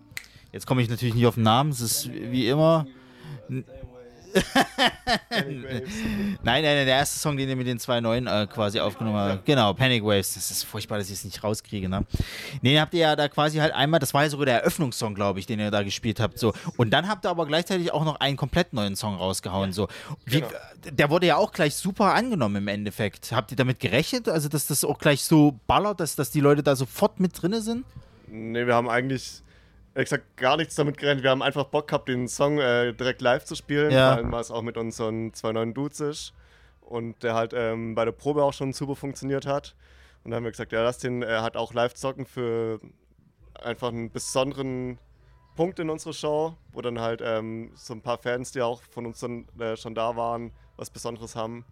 Speaker 2: jetzt komme ich natürlich nicht auf den Namen, es ist wie immer. N- nein, nein, nein, der erste Song, den ihr mit den zwei neuen äh, quasi aufgenommen habt. Genau, Panic Waves. Das ist furchtbar, dass ich es nicht rauskriege, ne? Nee, habt ihr ja da quasi halt einmal, das war ja sogar der Eröffnungssong, glaube ich, den ihr da gespielt habt. So. Und dann habt ihr aber gleichzeitig auch noch einen komplett neuen Song rausgehauen. So. Wie,
Speaker 29: Genau.
Speaker 2: Der wurde ja auch gleich super angenommen im Endeffekt. Habt ihr damit gerechnet? Also, dass das auch gleich so ballert, dass, dass die Leute da sofort mit drin sind?
Speaker 29: Nee, wir haben eigentlich ehrlich gesagt gar nichts damit gerechnet. Wir haben einfach Bock gehabt, den Song äh, direkt live zu spielen.
Speaker 2: Ja.
Speaker 29: Vor allem, weil es auch mit unseren zwei neuen Dudes ist. Und der halt ähm, bei der Probe auch schon super funktioniert hat. Und dann haben wir gesagt, ja, lass den äh, halt auch live zocken für einfach einen besonderen Punkt in unserer Show, wo dann halt ähm, so ein paar Fans, die auch von uns dann äh, schon da waren, was Besonderes haben.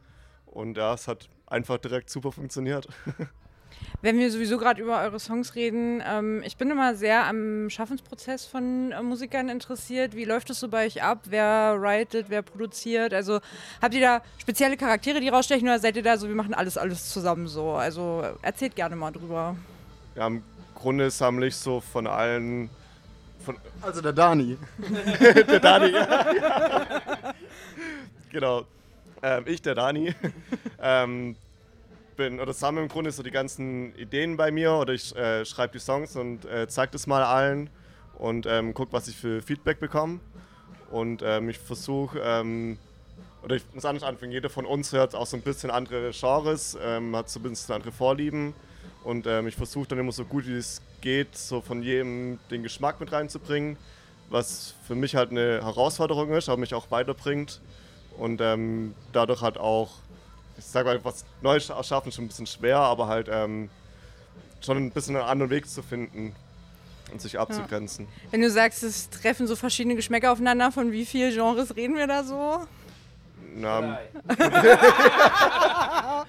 Speaker 29: Und ja, es hat einfach direkt super funktioniert.
Speaker 4: Wenn wir sowieso gerade über eure Songs reden, ähm, ich bin immer sehr am Schaffensprozess von äh, Musikern interessiert. Wie läuft es so bei euch ab? Wer writet, wer produziert? Also habt ihr da spezielle Charaktere, die rausstechen oder seid ihr da so, wir machen alles, alles zusammen so? Also erzählt gerne mal drüber.
Speaker 29: Ja, im Grunde sammle ich so von allen. Von
Speaker 5: also der Dani.
Speaker 29: der Dani, ja. ja. Genau. Ähm, ich, der Dani. ähm, bin oder sammle im Grunde so die ganzen Ideen bei mir oder ich äh, schreibe die Songs und äh, zeige das mal allen und ähm, gucke, was ich für Feedback bekomme. Und ähm, ich versuche, ähm, oder ich muss anders anfangen, jeder von uns hört auch so ein bisschen andere Genres, ähm, hat so ein bisschen andere Vorlieben. Und ähm, ich versuche dann immer so gut wie es geht, so von jedem den Geschmack mit reinzubringen, was für mich halt eine Herausforderung ist, aber mich auch weiterbringt. Und ähm, dadurch halt auch ich sage mal, was Neues erschaffen schon ein bisschen schwer, aber halt ähm, schon ein bisschen einen anderen Weg zu finden und sich abzugrenzen. Ja.
Speaker 4: Wenn du sagst, es treffen so verschiedene Geschmäcker aufeinander, von wie vielen Genres reden wir da so?
Speaker 29: Na,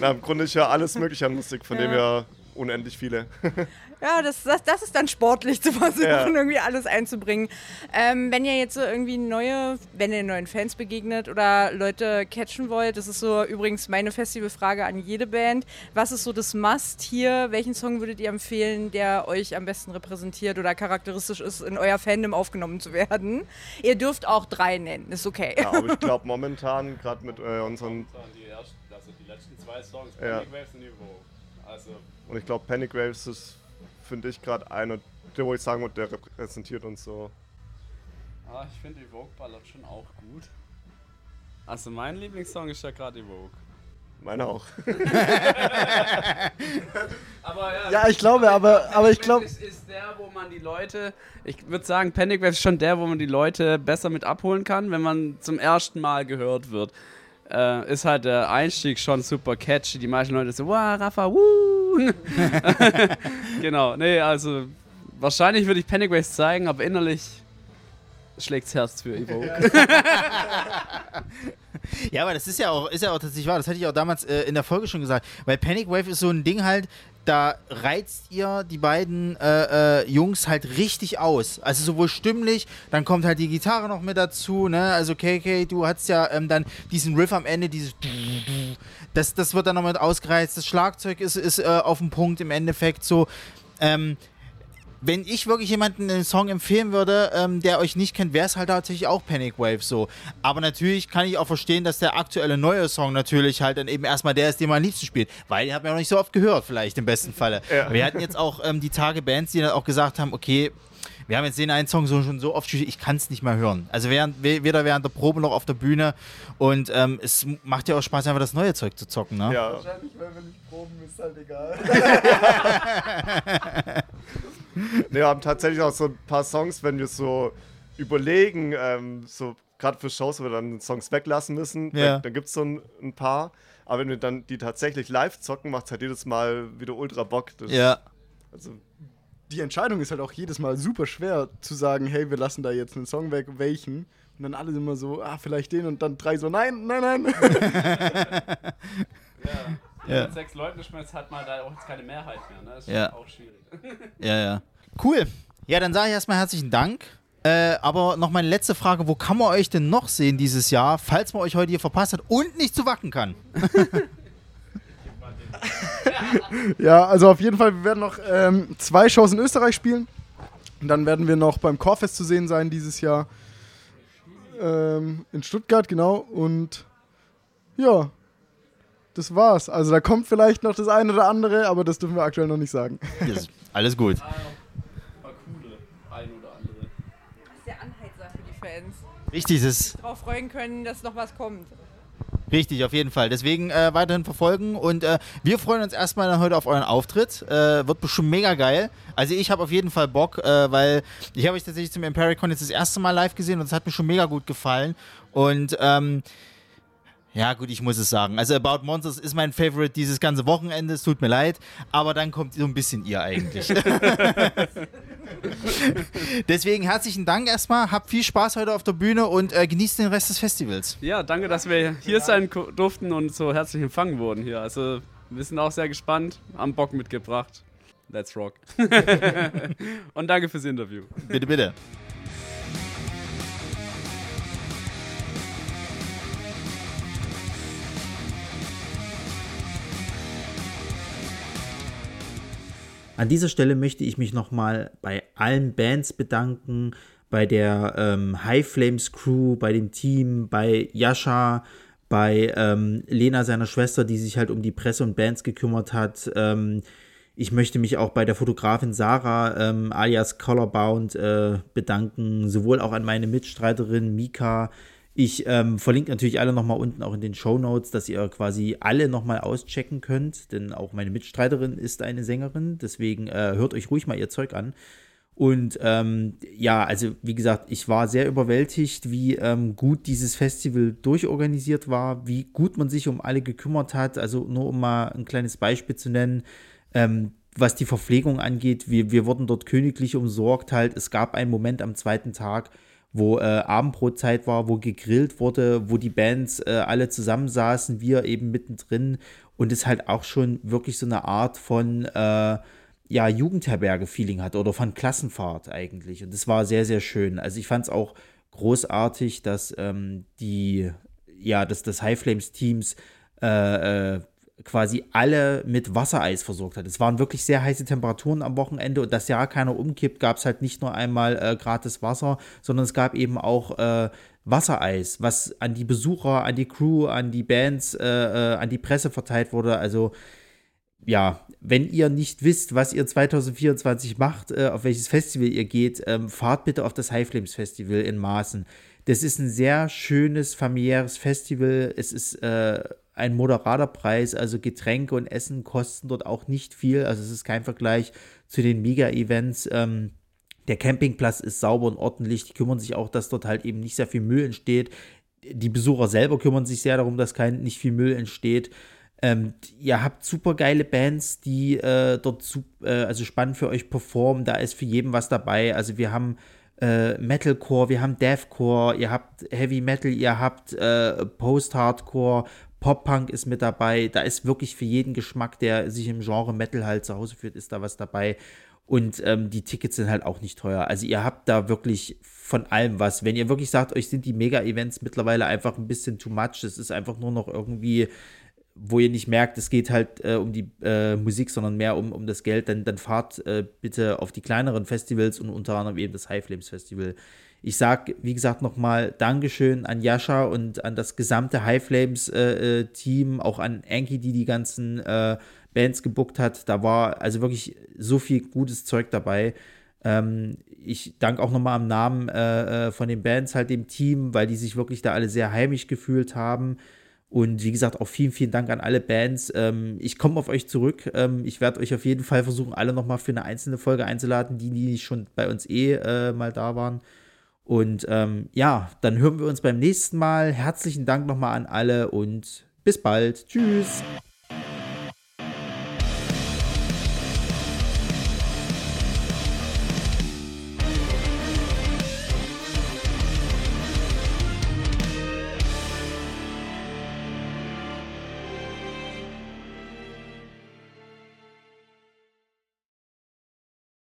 Speaker 29: Na im Grunde ist ja alles mögliche an Musik, von ja. dem her unendlich viele.
Speaker 4: ja, das, das, das ist dann sportlich zu versuchen, ja. irgendwie alles einzubringen. Ähm, wenn ihr jetzt so irgendwie neue, wenn ihr neuen Fans begegnet oder Leute catchen wollt, das ist so übrigens meine Festivalfrage an jede Band. Was ist so das Must hier? Welchen Song würdet ihr empfehlen, der euch am besten repräsentiert oder charakteristisch ist, in euer Fandom aufgenommen zu werden? Ihr dürft auch drei nennen, ist okay.
Speaker 29: Ja, aber ich glaube momentan, gerade mit äh, unseren...
Speaker 3: Die, ersten, also die letzten zwei Songs,
Speaker 29: ja.
Speaker 3: Panic Waves und Evo. Also
Speaker 29: und ich glaube, Panic Waves ist, finde ich, gerade einer, der, wo ich sagen würde, der repräsentiert uns so.
Speaker 3: Ah, ich finde Evoke ballert schon auch gut. Also mein Lieblingssong ist ja gerade Evoke.
Speaker 29: Meiner auch.
Speaker 3: aber ja,
Speaker 5: ja, ich glaube, aber, aber ich glaube.
Speaker 3: Ist, ist der, wo man die Leute, ich würde sagen, Panic Waves ist schon der, wo man die Leute besser mit abholen kann, wenn man zum ersten Mal gehört wird äh, ist halt der Einstieg schon super catchy. Die meisten Leute so, wow, Rafa, wuh. genau, nee, also wahrscheinlich würde ich Panic Waves zeigen, aber innerlich schlägt's Herz für Evoke.
Speaker 2: ja, aber das ist ja auch, ist ja auch tatsächlich wahr. Das hatte ich auch damals äh, in der Folge schon gesagt. Weil Panic Wave ist so ein Ding halt, da reizt ihr die beiden äh, äh, Jungs halt richtig aus. Also sowohl stimmlich, dann kommt halt die Gitarre noch mit dazu, ne? Also KK, du hast ja ähm, dann diesen Riff am Ende, dieses das, das wird dann noch mit ausgereizt. Das Schlagzeug ist, ist äh, auf dem Punkt im Endeffekt so. Ähm, wenn ich wirklich jemanden einen Song empfehlen würde, ähm, der euch nicht kennt, wäre es halt tatsächlich auch Panic Wave so. Aber natürlich kann ich auch verstehen, dass der aktuelle neue Song natürlich halt dann eben erstmal der ist, den man am liebsten spielt. Weil den hat man ja noch nicht so oft gehört, vielleicht im besten Falle. Ja. Wir hatten jetzt auch ähm, die Tage Bands, die dann auch gesagt haben, okay, wir haben jetzt den einen Song so, schon so oft gespielt, ich kann es nicht mehr hören. Also während, weder während der Probe noch auf der Bühne. Und ähm, es macht ja auch Spaß, einfach das neue Zeug zu zocken, ne?
Speaker 5: Ja. Wahrscheinlich, weil wir nicht proben, ist halt egal.
Speaker 29: wir haben tatsächlich auch so ein paar Songs, wenn wir so überlegen, ähm, so gerade für Shows, wo wir dann Songs weglassen müssen,
Speaker 2: ja.
Speaker 29: dann, dann gibt es so ein, ein, paar. Aber wenn wir dann die tatsächlich live zocken, macht es halt jedes Mal wieder ultra Bock. Das,
Speaker 2: ja.
Speaker 29: Also
Speaker 5: die Entscheidung ist halt auch jedes Mal super schwer zu sagen, hey, wir lassen da jetzt einen Song weg, welchen? Und dann alle immer so, ah, vielleicht den und dann drei so, nein, nein, nein.
Speaker 3: ja. Ja. Mit sechs Leuten schmeißt hat man da auch jetzt keine Mehrheit mehr. Ne? Das ist
Speaker 2: ja.
Speaker 3: auch schwierig.
Speaker 2: Ja, ja. Cool. Ja, dann sage ich erstmal herzlichen Dank. Äh, aber noch meine letzte Frage: Wo kann man euch denn noch sehen dieses Jahr, falls man euch heute hier verpasst hat und nicht zu wacken kann?
Speaker 5: ja, also auf jeden Fall, wir werden noch ähm, zwei Shows in Österreich spielen. Und dann werden wir noch beim Chorfest zu sehen sein dieses Jahr. Ähm, in Stuttgart, genau. Und ja, das war's. Also da kommt vielleicht noch das eine oder andere, aber das dürfen wir aktuell noch nicht sagen.
Speaker 2: Yes. Alles gut.
Speaker 3: War coole, ein oder andere.
Speaker 4: Das ist der Anheizer für die Fans.
Speaker 2: Richtig, das ist.
Speaker 4: Darauf freuen können, dass noch was kommt.
Speaker 2: Richtig, auf jeden Fall. Deswegen äh, weiterhin verfolgen und äh, wir freuen uns erstmal heute auf euren Auftritt. Äh, wird bestimmt mega geil. Also ich habe auf jeden Fall Bock, äh, weil ich habe euch tatsächlich zum Impericon jetzt das erste Mal live gesehen und es hat mir schon mega gut gefallen. Und ähm, Ja, gut, ich muss es sagen. Also About Monsters ist mein Favorite dieses ganze Wochenende. Es tut mir leid, aber dann kommt so ein bisschen ihr eigentlich. Deswegen herzlichen Dank erstmal. Habt viel Spaß heute auf der Bühne und äh, genießt den Rest des Festivals.
Speaker 48: Ja, danke, dass wir hier sein durften und so herzlich empfangen wurden hier. Also wir sind auch sehr gespannt, haben Bock mitgebracht. Let's rock. und danke fürs Interview.
Speaker 2: Bitte, bitte. An dieser Stelle möchte ich mich nochmal bei allen Bands bedanken, bei der ähm, High Flames Crew, bei dem Team, bei Yasha, bei ähm, Lena, seiner Schwester, die sich halt um die Presse und Bands gekümmert hat. Ähm, ich möchte mich auch bei der Fotografin Sarah ähm, alias Colorbound äh, bedanken, sowohl auch an meine Mitstreiterin Mika. Ich ähm, verlinke natürlich alle nochmal unten auch in den Show Notes, dass ihr quasi alle nochmal auschecken könnt, denn auch meine Mitstreiterin ist eine Sängerin, deswegen äh, hört euch ruhig mal ihr Zeug an. Und ähm, ja, also wie gesagt, ich war sehr überwältigt, wie ähm, gut dieses Festival durchorganisiert war, wie gut man sich um alle gekümmert hat. Also nur um mal ein kleines Beispiel zu nennen, ähm, was die Verpflegung angeht, wir, wir wurden dort königlich umsorgt halt. Es gab einen Moment am zweiten Tag, wo äh, Abendbrotzeit war, wo gegrillt wurde, wo die Bands äh, alle zusammensaßen, wir eben mittendrin und es halt auch schon wirklich so eine Art von äh, ja, Jugendherberge-Feeling hat oder von Klassenfahrt eigentlich. Und das war sehr, sehr schön. Also ich fand es auch großartig, dass ähm, die, ja, dass das High Flames Teams äh, äh, quasi alle mit Wassereis versorgt hat. Es waren wirklich sehr heiße Temperaturen am Wochenende und dass ja keiner umkippt, gab es halt nicht nur einmal äh, gratis Wasser, sondern es gab eben auch äh, Wassereis, was an die Besucher, an die Crew, an die Bands, äh, äh, an die Presse verteilt wurde. Also ja, wenn ihr nicht wisst, was ihr 2024 macht, äh, auf welches Festival ihr geht, ähm, fahrt bitte auf das High Flames Festival in Maßen. Das ist ein sehr schönes familiäres Festival. Es ist äh, ein moderater Preis, also Getränke und Essen kosten dort auch nicht viel. Also es ist kein Vergleich zu den Mega-Events. Ähm, der Campingplatz ist sauber und ordentlich. Die kümmern sich auch, dass dort halt eben nicht sehr viel Müll entsteht. Die Besucher selber kümmern sich sehr darum, dass kein nicht viel Müll entsteht. Ähm, ihr habt super geile Bands, die äh, dort äh, also spannend für euch performen. Da ist für jeden was dabei. Also wir haben äh, Metalcore, wir haben Deathcore, ihr habt Heavy Metal, ihr habt äh, Post-Hardcore, Pop-Punk ist mit dabei. Da ist wirklich für jeden Geschmack, der sich im Genre Metal halt zu Hause fühlt, ist da was dabei. Und ähm, die Tickets sind halt auch nicht teuer. Also ihr habt da wirklich von allem was. Wenn ihr wirklich sagt, euch sind die Mega-Events mittlerweile einfach ein bisschen too much, das ist einfach nur noch irgendwie, wo ihr nicht merkt, es geht halt äh, um die äh, Musik, sondern mehr um, um das Geld, dann, dann fahrt äh, bitte auf die kleineren Festivals und unter anderem eben das High Flames Festival. Ich sag, wie gesagt, nochmal Dankeschön an Jascha und an das gesamte High Flames äh, äh, auch an Anki, die die ganzen äh, Bands gebuckt hat. Da war also wirklich so viel gutes Zeug dabei. Ähm, ich danke auch nochmal am Namen äh, äh, von den Bands halt dem Team, weil die sich wirklich da alle sehr heimisch gefühlt haben. Und wie gesagt, auch vielen, vielen Dank an alle Bands. Ähm, ich komme auf euch zurück. Ähm, ich werde euch auf jeden Fall versuchen, alle nochmal für eine einzelne Folge einzuladen, die, die schon bei uns eh äh, mal da waren. Und ähm, ja, dann hören wir uns beim nächsten Mal. Herzlichen Dank nochmal an alle und bis bald. Tschüss.